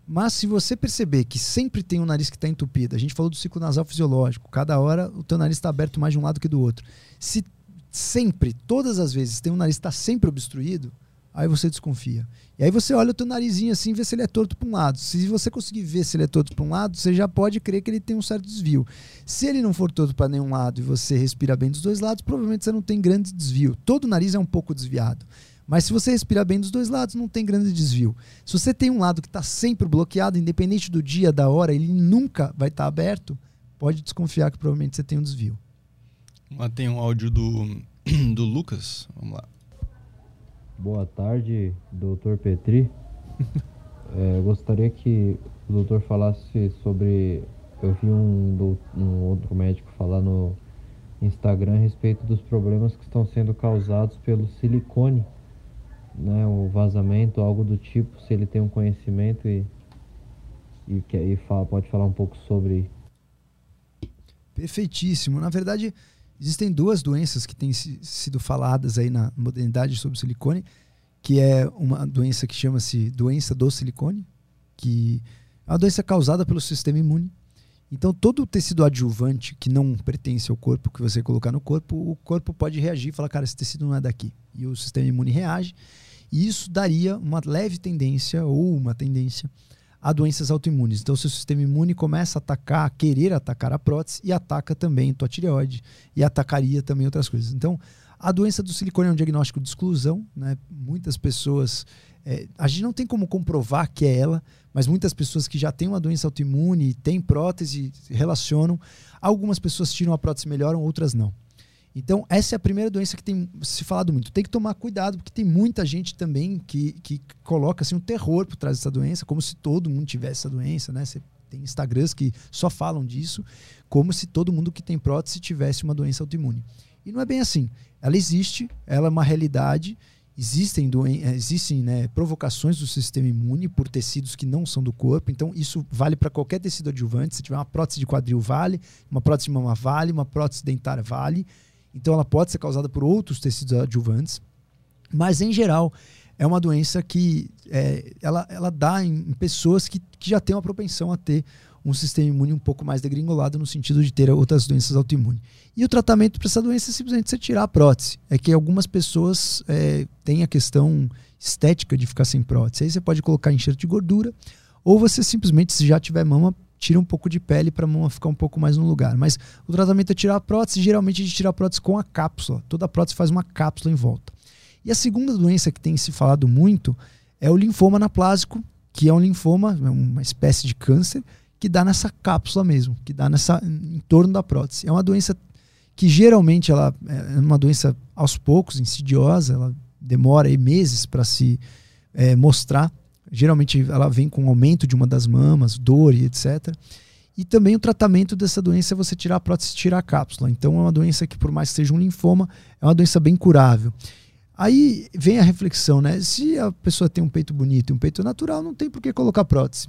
Mas se você perceber que sempre tem um nariz que está entupido, a gente falou do ciclo nasal fisiológico, cada hora o teu nariz está aberto mais de um lado que do outro. Se sempre, todas as vezes, tem um nariz que está sempre obstruído, aí você desconfia. E aí você olha o teu narizinho assim e vê se ele é torto para um lado. Se você conseguir ver se ele é torto para um lado, você já pode crer que ele tem um certo desvio. Se ele não for torto para nenhum lado e você respira bem dos dois lados, provavelmente você não tem grande desvio. Todo nariz é um pouco desviado. Mas se você respira bem dos dois lados, não tem grande desvio. Se você tem um lado que está sempre bloqueado, independente do dia, da hora, ele nunca vai estar tá aberto, pode desconfiar que provavelmente você tem um desvio. Lá tem um áudio do, do Lucas. Vamos lá. Boa tarde, doutor Petri. é, gostaria que o doutor falasse sobre. Eu vi um, um outro médico falar no Instagram a respeito dos problemas que estão sendo causados pelo silicone, né? O vazamento, algo do tipo, se ele tem um conhecimento e, e, e fala, pode falar um pouco sobre. Perfeitíssimo. Na verdade, Existem duas doenças que têm sido faladas aí na modernidade sobre silicone, que é uma doença que chama-se doença do silicone, que é uma doença causada pelo sistema imune. Então, todo o tecido adjuvante que não pertence ao corpo, que você colocar no corpo, o corpo pode reagir e falar, cara, esse tecido não é daqui. E o sistema imune reage. E isso daria uma leve tendência, ou uma tendência, a doenças autoimunes. Então, seu sistema imune começa a atacar, a querer atacar a prótese e ataca também tua tireoide e atacaria também outras coisas. Então, a doença do silicone é um diagnóstico de exclusão, né? Muitas pessoas, é, a gente não tem como comprovar que é ela, mas muitas pessoas que já têm uma doença autoimune, têm prótese, relacionam. Algumas pessoas tiram a prótese e melhoram, outras não. Então, essa é a primeira doença que tem se falado muito. Tem que tomar cuidado, porque tem muita gente também que, que coloca assim, um terror por trás dessa doença, como se todo mundo tivesse essa doença, né? Você tem Instagrams que só falam disso, como se todo mundo que tem prótese tivesse uma doença autoimune. E não é bem assim. Ela existe, ela é uma realidade. Existem, eh, existem né, provocações do sistema imune por tecidos que não são do corpo. Então, isso vale para qualquer tecido adjuvante. Se tiver uma prótese de quadril, vale. Uma prótese de mama, vale. Uma prótese dentária, vale então ela pode ser causada por outros tecidos adjuvantes, mas em geral é uma doença que é, ela, ela dá em, pessoas que, que já têm uma propensão a ter um sistema imune um pouco mais degringolado no sentido de ter outras doenças autoimunes. E o tratamento para essa doença é simplesmente você tirar a prótese. É que algumas pessoas é, têm a questão estética de ficar sem prótese. Aí você pode colocar enxerto de gordura, ou você simplesmente, se já tiver mama, tira um pouco de pele para a mão ficar um pouco mais no lugar. Mas o tratamento é tirar a prótese, geralmente a gente tira a prótese com a cápsula. Toda prótese faz uma cápsula em volta. E a segunda doença que tem se falado muito é o linfoma anaplásico, que é um linfoma, é uma espécie de câncer, que dá nessa cápsula mesmo, que dá nessa em torno da prótese. É uma doença que geralmente ela é uma doença aos poucos, insidiosa, ela demora meses para se é, mostrar. Geralmente ela vem com aumento de uma das mamas, dor e etc. E também o tratamento dessa doença é você tirar a prótese e tirar a cápsula. Então é uma doença que, por mais que seja um linfoma, é uma doença bem curável. Aí vem a reflexão, né? Se a pessoa tem um peito bonito e um peito natural, não tem por que colocar prótese.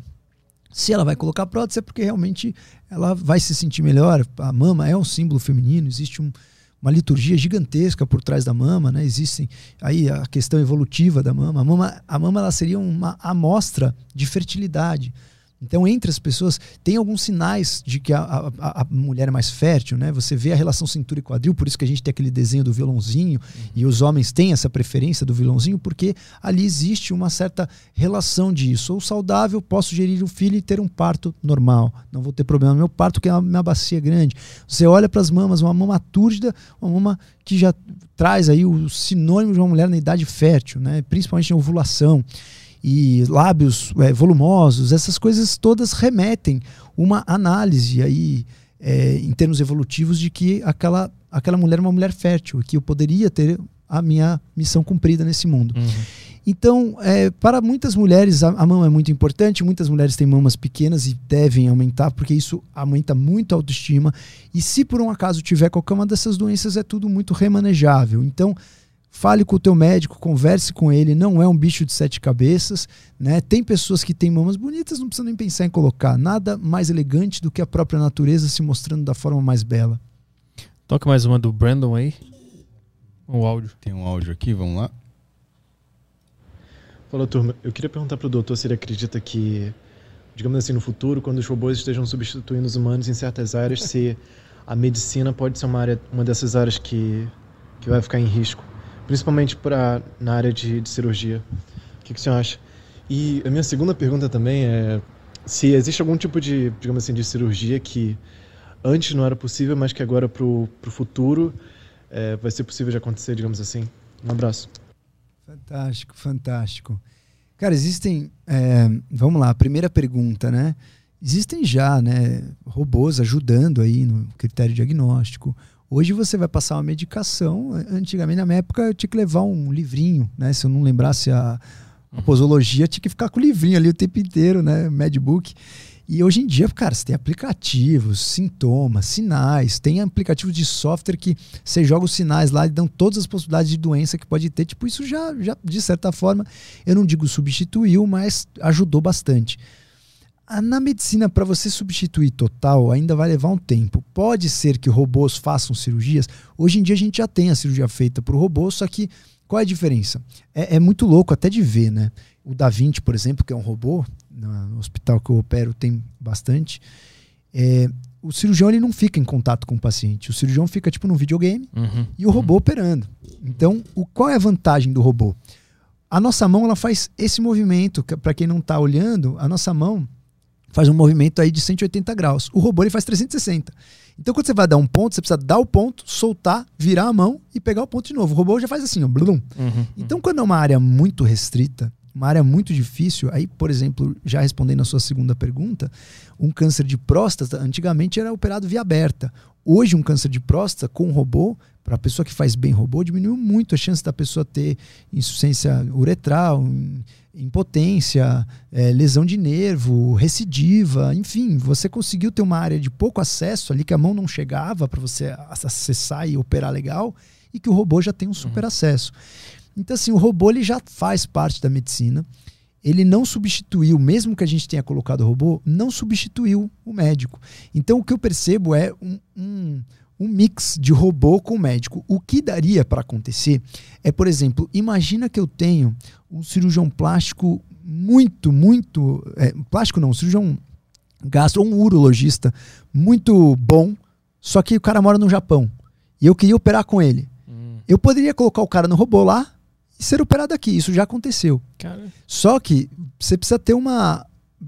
Se ela vai colocar prótese é porque realmente ela vai se sentir melhor. A mama é um símbolo feminino, existe um, uma liturgia gigantesca por trás da mama, né? Existem aí a questão evolutiva da mama. A mama, a mama ela seria uma amostra de fertilidade. Então, entre as pessoas, tem alguns sinais de que a, a, a, mulher é mais fértil, né? Você vê a relação cintura e quadril, por isso que a gente tem aquele desenho do violãozinho, uhum. e os homens têm essa preferência do violãozinho, porque ali existe uma certa relação de sou saudável, posso gerir um filho e ter um parto normal. Não vou ter problema no meu parto, porque a minha bacia é grande. Você olha para as mamas, uma mama túrgida, uma mama que já traz aí o sinônimo de uma mulher na idade fértil, né? Principalmente em ovulação e lábios é, volumosos, essas coisas todas remetem uma análise aí é, em termos evolutivos de que aquela, aquela mulher é uma mulher fértil, que eu poderia ter a minha missão cumprida nesse mundo. Uhum. Então, é, para muitas mulheres, a, a, mama é muito importante. Muitas mulheres têm mamas pequenas e devem aumentar, porque isso aumenta muito a autoestima. E se por um acaso tiver qualquer uma dessas doenças, é tudo muito remanejável. Então, Fale com o teu médico, converse com ele, não é um bicho de sete cabeças, né? Tem pessoas que têm mamas bonitas, não precisa nem pensar em colocar. Nada mais elegante do que a própria natureza se mostrando da forma mais bela. Toca mais uma do Brandon aí. O áudio. Tem um áudio aqui, vamos lá. Fala, turma. Eu queria perguntar para o doutor se ele acredita que, digamos assim, no futuro, quando os robôs estejam substituindo os humanos em certas áreas, se a medicina pode ser uma, área, uma dessas áreas que, que vai ficar em risco principalmente para na área de, de cirurgia. O que, que o senhor acha? E a minha segunda pergunta também é se existe algum tipo de, digamos assim, de cirurgia que antes não era possível, mas que agora para o futuro é, vai ser possível de acontecer, digamos assim. Um abraço. Fantástico, fantástico. Cara, existem. É, vamos lá, primeira pergunta, né? Existem já, né, robôs ajudando aí no critério diagnóstico. Hoje você vai passar uma medicação. Antigamente, na minha época, eu tinha que levar um livrinho, né? Se eu não lembrasse a, a posologia, tinha que ficar com o livrinho ali o tempo inteiro, né? Medbook. E hoje em dia, cara, você tem aplicativos, sintomas, sinais, tem aplicativos de software que você joga os sinais lá e dão todas as possibilidades de doença que pode ter. Tipo, isso já, já de certa forma, eu não digo substituiu, mas ajudou bastante. Na medicina, para você substituir total, ainda vai levar um tempo. Pode ser que robôs façam cirurgias. Hoje em dia a gente já tem a cirurgia feita por robô, só que qual é a diferença? É, é, muito louco até de ver, né? O Da Vinci, por exemplo, que é um robô, no hospital que eu opero tem bastante. É, o cirurgião ele não fica em contato com o paciente. O cirurgião fica tipo num videogame uhum, e o robô uhum. operando. Então, o, qual é a vantagem do robô? A nossa mão ela faz esse movimento. Para quem não está olhando, a nossa mão faz um movimento aí de 180 graus. O robô ele faz 360. Então quando você vai dar um ponto, você precisa dar o ponto, soltar, virar a mão e pegar o ponto de novo. O robô já faz assim, ó, blum. Uhum, então quando é uma área muito restrita, uma área muito difícil, aí, por exemplo, já respondendo a sua segunda pergunta, um câncer de próstata antigamente era operado via aberta. Hoje um câncer de próstata com robô para a pessoa que faz bem robô, diminuiu muito a chance da pessoa ter insuficiência uretral, impotência, é, lesão de nervo, recidiva, enfim, você conseguiu ter uma área de pouco acesso ali que a mão não chegava para você acessar e operar legal e que o robô já tem um super uhum. acesso. Então assim, o robô ele já faz parte da medicina. Ele não substituiu, mesmo que a gente tenha colocado o robô, não substituiu o médico. Então o que eu percebo é um, um um mix de robô com médico. O que daria para acontecer é, por exemplo, imagina que eu tenho um cirurgião plástico muito, muito. É, plástico não, um cirurgião gastro ou um urologista muito bom, só que o cara mora no Japão. E eu queria operar com ele. Hum. Eu poderia colocar o cara no robô lá e ser operado aqui. Isso já aconteceu. Cara. Só que você precisa ter uma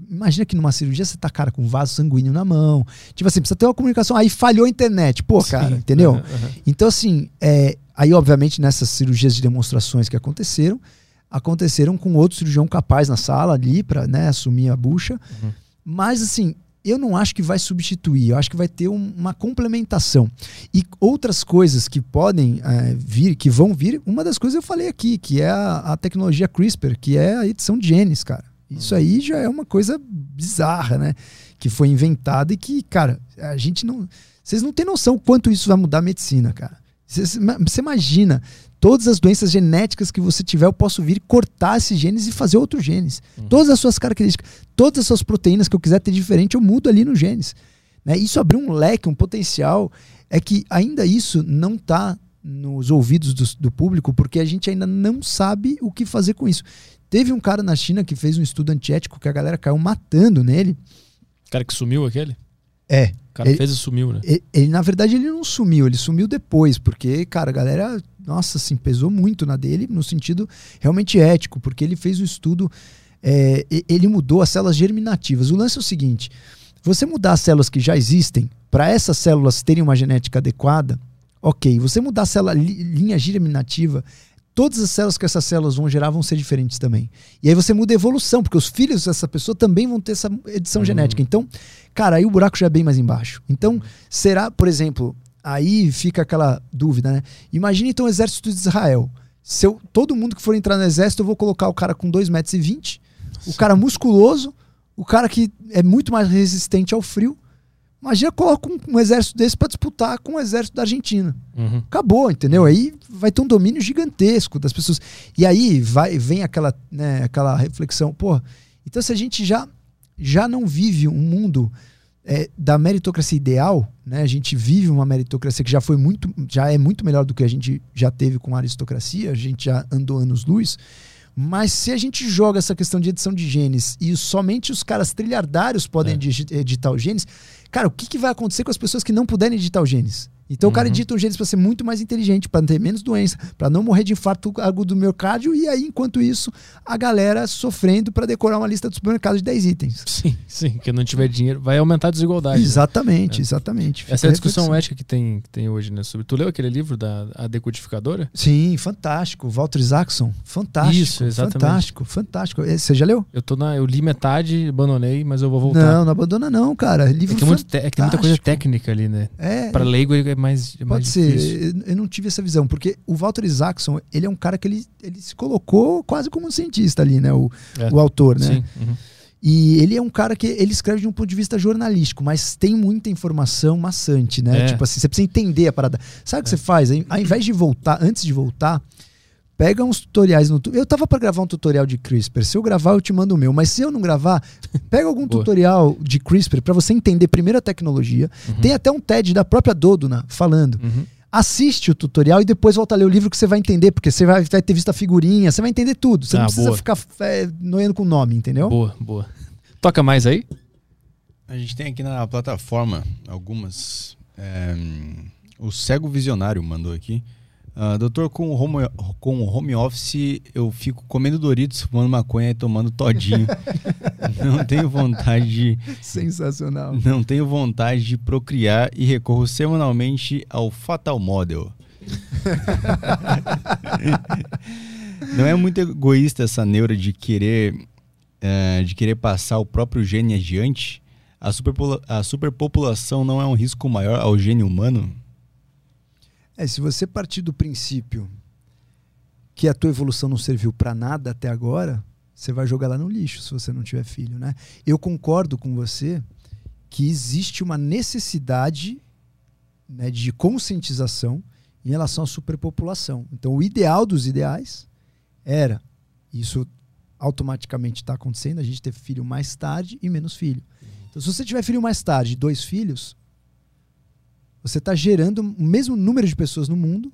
Imagina que numa cirurgia você tá, cara, com vaso sanguíneo na mão. Tipo assim, precisa ter uma comunicação. Aí falhou a internet. Pô, cara, Sim. entendeu? Uhum, uhum. Então, assim, é, aí, obviamente, nessas cirurgias de demonstrações que aconteceram, aconteceram com outro cirurgião capaz na sala ali para né, assumir a bucha. Uhum. Mas, assim, eu não acho que vai substituir, eu acho que vai ter um, uma complementação. E outras coisas que podem é, vir, que vão vir, uma das coisas eu falei aqui, que é a, a tecnologia CRISPR, que é a edição de genes, cara. Isso aí já é uma coisa bizarra, né? Que foi inventada e que, cara, a gente não. Vocês não têm noção quanto isso vai mudar a medicina, cara. Você imagina, todas as doenças genéticas que você tiver, eu posso vir cortar esses genes e fazer outros genes. Uhum. Todas as suas características, todas as suas proteínas que eu quiser ter diferente, eu mudo ali nos genes. Né? Isso abriu um leque, um potencial. É que ainda isso não está nos ouvidos do, do, público, porque a gente ainda não sabe o que fazer com isso. Teve um cara na China que fez um estudo antiético que a galera caiu matando nele. O cara que sumiu aquele? É. O cara ele, fez e sumiu, né? Ele, ele, na verdade, ele não sumiu, ele sumiu depois, porque, cara, a galera, nossa, assim, pesou muito na dele, no sentido realmente ético, porque ele fez um estudo, é, ele mudou as células germinativas. O lance é o seguinte: você mudar as células que já existem, para essas células terem uma genética adequada, ok. Você mudar a célula linha germinativa todas as células que essas células vão gerar vão ser diferentes também. E aí você muda a evolução, porque os filhos dessa pessoa também vão ter essa edição uhum. genética. Então, cara, aí o buraco já é bem mais embaixo. Então, será, por exemplo, aí fica aquela dúvida, né? Imagine então o exército de Israel. Se eu, todo mundo que for entrar no exército, eu vou colocar o cara com 2,20 metros, e 20, o cara musculoso, o cara que é muito mais resistente ao frio, Imagina, coloca um, um exército desse para disputar com o exército da Argentina. Uhum. Acabou, entendeu? Aí vai ter um domínio gigantesco das pessoas. E aí vai, vem aquela, né, aquela reflexão, pô, então se a gente já, já não vive um mundo é, da meritocracia ideal, né? A gente vive uma meritocracia que já foi muito, já é muito melhor do que a gente já teve com a aristocracia, a gente já andou anos luz. Mas se a gente joga essa questão de edição de genes e somente os caras trilhardários podem é. editar os genes, Cara, o que, que vai acontecer com as pessoas que não puderem editar os genes? Então uhum. o cara uhum. edita um genes para ser muito mais inteligente, para ter menos doença, para não morrer de infarto agudo do miocárdio, e aí, enquanto isso, a galera sofrendo para decorar uma lista do supermercado de 10 itens. Sim, sim, que não tiver dinheiro, vai aumentar a desigualdade. Exatamente, né? exatamente. Essa é a discussão ética que tem, que tem hoje, né? Sobre, tu leu aquele livro da a Decodificadora? Sim, fantástico. Walter Isaacson, fantástico. Isso, exatamente. Fantástico, fantástico. Você já leu? Eu, tô na, eu li metade, abandonei, mas eu vou voltar. Não, não abandona não, cara. Livro é que, é muito, é que tem muita coisa técnica ali, né? É. Para leigo é mais, é mais Pode ser eu não tive essa visão, porque o Walter Isaacson, ele é um cara que ele, ele se colocou quase como um cientista ali, né? O, é. o autor, né? Sim. Uhum. E ele é um cara que ele escreve de um ponto de vista jornalístico, mas tem muita informação maçante, né? É. Tipo assim, você precisa entender a parada. Sabe o que é. você faz? Ao invés de voltar, antes de voltar, pega uns tutoriais no Eu tava para gravar um tutorial de CRISPR. Se eu gravar, eu te mando o meu. Mas se eu não gravar, pega algum tutorial de CRISPR para você entender primeiro a tecnologia. Uhum. Tem até um TED da própria Dodona falando. Uhum assiste o tutorial e depois volta a ler o livro que você vai entender, porque você vai, vai ter visto a figurinha, você vai entender tudo. Você ah, não precisa boa. ficar é, noiando com o nome, entendeu? Boa, boa. Toca mais aí? A gente tem aqui na plataforma algumas. É, o Cego Visionário mandou aqui. Uh, doutor, com o, home, com o home office eu fico comendo Doritos, fumando maconha e tomando todinho. não tenho vontade de. Sensacional. Não tenho vontade de procriar e recorro semanalmente ao Fatal Model. não é muito egoísta essa neura de querer, uh, de querer passar o próprio gene adiante? A, superpopula a superpopulação não é um risco maior ao gene humano? É, se você partir do princípio que a tua evolução não serviu para nada até agora, você vai jogar lá no lixo se você não tiver filho, né? Eu concordo com você que existe uma necessidade né, de conscientização em relação à superpopulação. Então, o ideal dos ideais era isso automaticamente está acontecendo, a gente ter filho mais tarde e menos filho. Então, se você tiver filho mais tarde, dois filhos, você está gerando o mesmo número de pessoas no mundo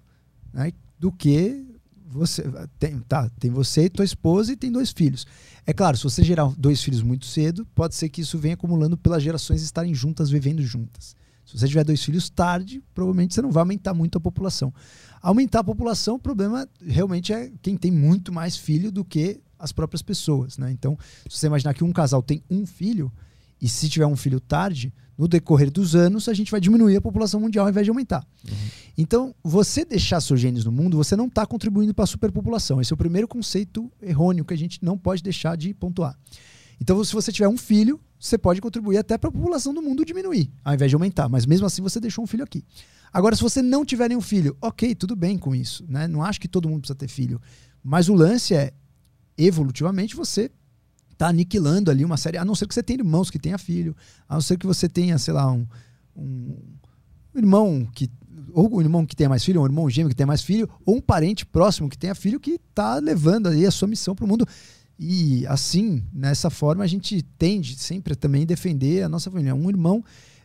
né, do que você tem, tá, tem você e tua esposa e tem dois filhos. É claro, se você gerar dois filhos muito cedo, pode ser que isso venha acumulando pelas gerações estarem juntas, vivendo juntas. Se você tiver dois filhos tarde, provavelmente você não vai aumentar muito a população. Aumentar a população, o problema realmente é quem tem muito mais filho do que as próprias pessoas, né? Então, se você imaginar que um casal tem um filho, e se tiver um filho tarde, no decorrer dos anos, a gente vai diminuir a população mundial ao invés de aumentar. Uhum. Então, você deixar seus genes no mundo, você não está contribuindo para a superpopulação. Esse é o primeiro conceito errôneo que a gente não pode deixar de pontuar. Então, se você tiver um filho, você pode contribuir até para a população do mundo diminuir, ao invés de aumentar. Mas mesmo assim, você deixou um filho aqui. Agora, se você não tiver nenhum filho, ok, tudo bem com isso. Né? Não acho que todo mundo precisa ter filho. Mas o lance é, evolutivamente, você está aniquilando ali uma série, a não ser que você tenha irmãos que tenha filho, a não ser que você tenha, sei lá, um, um irmão que ou um irmão que tenha mais filho, ou um irmão gêmeo que tenha mais filho, ou um parente próximo que tenha filho que está levando aí a sua missão para o mundo. E assim, nessa forma, a gente tende sempre também a defender a nossa família. Um irmão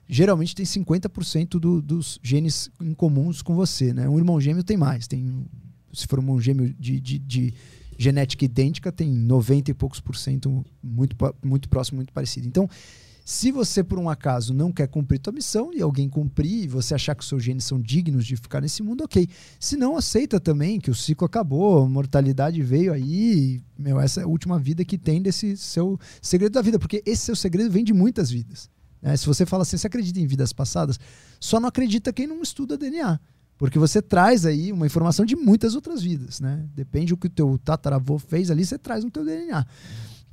geralmente tem 50% do, dos genes em comuns com você, né? Um irmão gêmeo tem mais, tem se for um gêmeo de, de, de genética idêntica, tem 90 e poucos por cento muito, muito próximo, muito parecido. Então, se você, por um acaso, não quer cumprir sua missão e alguém cumprir e você achar que os seus genes são dignos de ficar nesse mundo, ok. Se não, aceita também que o ciclo acabou, a mortalidade veio aí, meu, essa é a última vida que tem desse seu segredo da vida, porque esse seu segredo vem de muitas vidas. Né? Se você fala assim, você acredita em vidas passadas, só não acredita quem não estuda DNA. Porque você traz aí uma informação de muitas outras vidas, né? Depende do que o teu tataravô fez ali, você traz no teu DNA.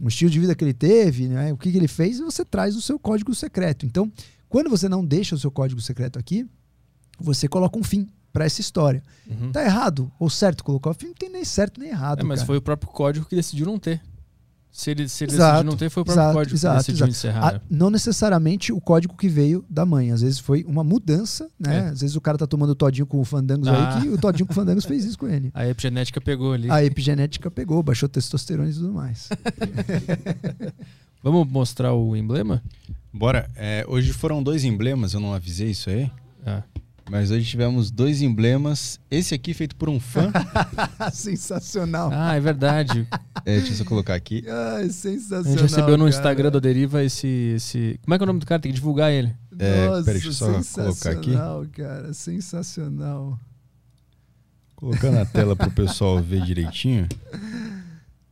O estilo de vida que ele teve, né? o que, que ele fez, você traz o seu código secreto. Então, quando você não deixa o seu código secreto aqui, você coloca um fim para essa história. Uhum. Tá errado ou certo colocar o fim? Não tem nem certo nem errado. É, mas cara. foi o próprio código que decidiu não ter. Se ele, se ele exato, decidiu não ter, foi o próprio exato, código exato, que decidiu exato. encerrar. A, não necessariamente o código que veio da mãe. Às vezes foi uma mudança, né? É. Às vezes o cara tá tomando todinho com o Fandangos ah. aí, que o todinho com o Fandangos fez isso com ele. A epigenética pegou ali. A epigenética pegou, baixou testosterona e tudo mais. Vamos mostrar o emblema? Bora. É, hoje foram dois emblemas, eu não avisei isso aí. Ah. Mas hoje tivemos dois emblemas. Esse aqui feito por um fã. sensacional. Ah, é verdade. É, deixa eu só colocar aqui. Ai, sensacional. A gente recebeu no cara. Instagram do Deriva esse, esse. Como é que é o nome do cara? Tem que divulgar ele. É, Nossa, peraí, deixa eu só colocar aqui. Sensacional, cara. Sensacional. Colocar na tela pro pessoal ver direitinho.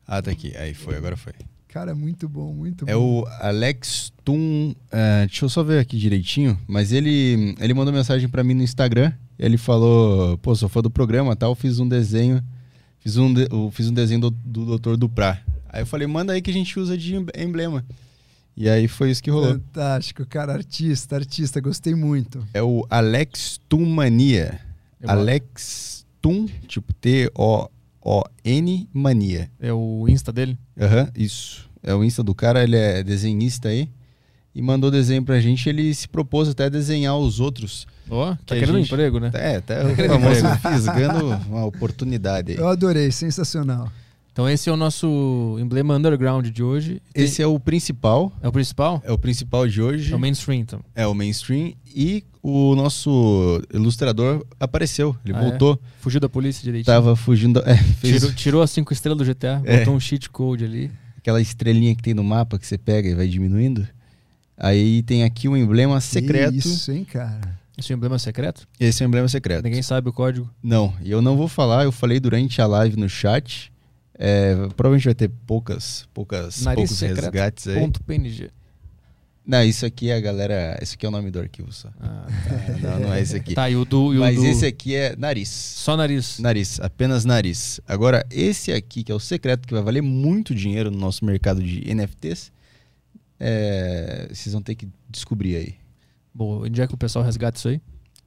Ah, tá aqui. Aí foi, agora foi. Cara, muito bom, muito é bom. É o Alex Tum. Uh, deixa eu só ver aqui direitinho. Mas ele, ele mandou mensagem para mim no Instagram. Ele falou: Pô, sou fã do programa tal. Fiz um desenho. Fiz um, de, fiz um desenho do, do Dr. Duprá. Aí eu falei: Manda aí que a gente usa de emblema. E aí foi isso que rolou. Fantástico, cara. Artista, artista. Gostei muito. É o Alex Tum Mania. Alex Tum, tipo T-O-O-N Mania. É o Insta dele? Aham, uhum, isso é o Insta do cara, ele é desenhista aí. E mandou desenho pra gente, ele se propôs até desenhar os outros. Ó, oh, tá querendo gente... emprego, né? É, até o famoso fisgando uma oportunidade aí. Eu adorei, sensacional. Então esse é o nosso emblema underground de hoje. Esse é o principal. É o principal? É o principal de hoje. É o mainstream, então. É o mainstream. E o nosso ilustrador apareceu. Ele ah, é? voltou. É? Fugiu da polícia direitinho. Tava fugindo. É, fez... tirou, tirou as cinco estrelas do GTA, é. botou um cheat code ali aquela estrelinha que tem no mapa que você pega e vai diminuindo. Aí tem aqui um emblema secreto. Isso, hein, cara. Esse é um emblema secreto? Esse é um emblema secreto. Ninguém sabe o código? Não, e eu não vou falar, eu falei durante a live no chat. É, provavelmente vai ter poucas, poucas, Nariz poucos secreto. resgates aí. Ponto PNG. Não, isso aqui é a galera. Esse aqui é o nome do arquivo só. Ah, tá. não, não é esse aqui. Tá, e o do. E o Mas do... esse aqui é nariz. Só nariz. Nariz, apenas nariz. Agora, esse aqui, que é o secreto, que vai valer muito dinheiro no nosso mercado de NFTs, é... vocês vão ter que descobrir aí. Bom, onde é que o pessoal resgata isso aí?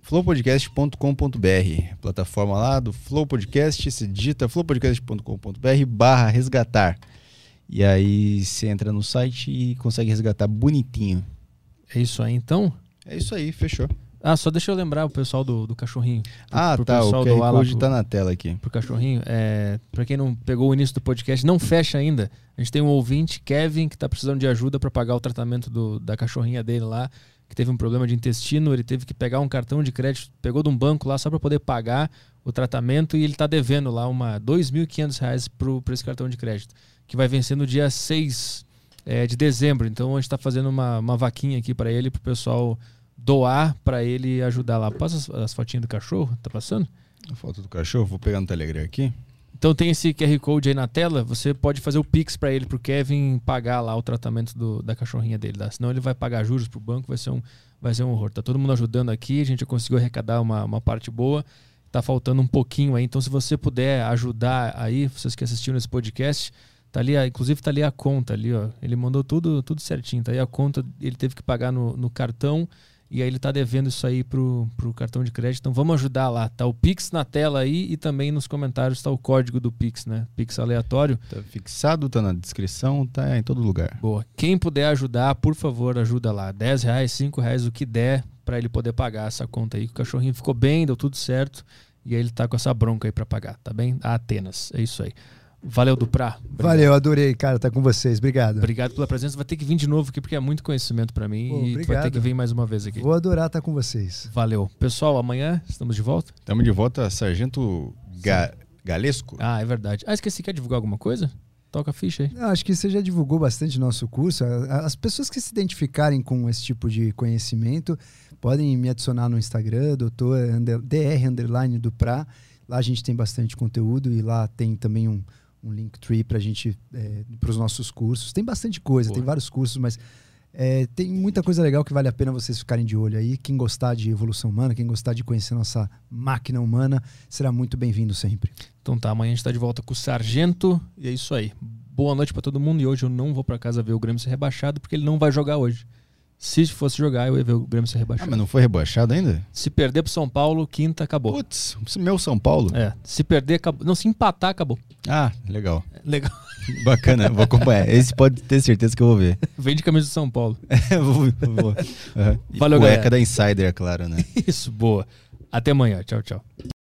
flowpodcast.com.br, plataforma lá do Flow Podcast, se digita flowpodcast.com.br barra resgatar. E aí você entra no site e consegue resgatar bonitinho. É isso aí então? É isso aí, fechou. Ah, só deixa eu lembrar o pessoal do, do cachorrinho. Pro, ah, pro tá. Pessoal o QR Code tá na tela aqui. Pro cachorrinho. É, pra quem não pegou o início do podcast, não fecha ainda. A gente tem um ouvinte, Kevin, que tá precisando de ajuda para pagar o tratamento do, da cachorrinha dele lá, que teve um problema de intestino. Ele teve que pegar um cartão de crédito, pegou de um banco lá só para poder pagar o tratamento e ele tá devendo lá uma R$ 2.500 pro, pro esse cartão de crédito que vai vencer no dia 6 é, de dezembro. Então a gente está fazendo uma, uma vaquinha aqui para ele, para o pessoal doar para ele ajudar lá. Passa as, as fotinhas do cachorro, tá passando? A foto do cachorro, vou pegar no Telegram aqui. Então tem esse QR Code aí na tela, você pode fazer o Pix para ele, pro Kevin pagar lá o tratamento do, da cachorrinha dele. Tá? Senão ele vai pagar juros pro banco, vai ser um, vai ser um horror. Tá todo mundo ajudando aqui, a gente conseguiu arrecadar uma, uma parte boa. Tá faltando um pouquinho aí, então se você puder ajudar aí, vocês que assistiram esse podcast, tá ali, inclusive tá ali a conta ali, ó. Ele mandou tudo, tudo certinho, tá aí a conta, ele teve que pagar no, no cartão e aí ele está devendo isso aí pro, pro cartão de crédito. Então vamos ajudar lá. Tá o Pix na tela aí e também nos comentários está o código do Pix, né? Pix aleatório. Tá fixado, tá na descrição, tá em todo lugar. Boa. Quem puder ajudar, por favor, ajuda lá. 10 reais, 5 reais, o que der para ele poder pagar essa conta aí. O cachorrinho ficou bem, deu tudo certo. E aí ele tá com essa bronca aí para pagar, tá bem? A Atenas. É isso aí. Valeu, Duprá. Obrigado. Valeu, adorei, cara, estar tá com vocês. Obrigado. Obrigado pela presença. Vai ter que vir de novo aqui, porque é muito conhecimento para mim. Pô, e vai ter que vir mais uma vez aqui. Vou adorar estar tá com vocês. Valeu. Pessoal, amanhã estamos de volta? Estamos de volta, Sargento Ga Galesco. Ah, é verdade. Ah, esqueci. Quer divulgar alguma coisa? Toca a ficha aí. Não, acho que você já divulgou bastante nosso curso. As pessoas que se identificarem com esse tipo de conhecimento podem me adicionar no Instagram, doutor dr underline do. Lá a gente tem bastante conteúdo e lá tem também um, um Linktree para a gente, é, para os nossos cursos. Tem bastante coisa, Boa. tem vários cursos, mas é, tem muita coisa legal que vale a pena vocês ficarem de olho aí. Quem gostar de evolução humana, quem gostar de conhecer nossa máquina humana, será muito bem-vindo sempre. Então tá, amanhã a gente está de volta com o Sargento e é isso aí. Boa noite para todo mundo e hoje eu não vou para casa ver o Grêmio ser rebaixado porque ele não vai jogar hoje. Se fosse jogar, eu ia ver o Grêmio ser rebaixado. Ah, mas não foi rebaixado ainda? Se perder pro São Paulo, quinta, acabou. Putz, meu São Paulo? É. Se perder, acabou. Não, se empatar, acabou. Ah, legal. Legal. Bacana, vou acompanhar. Esse pode ter certeza que eu vou ver. Vem de camisa do São Paulo. É, vou, vou. Uhum. Valeu, Cueca galera. da Insider, é claro, né? Isso, boa. Até amanhã. Tchau, tchau.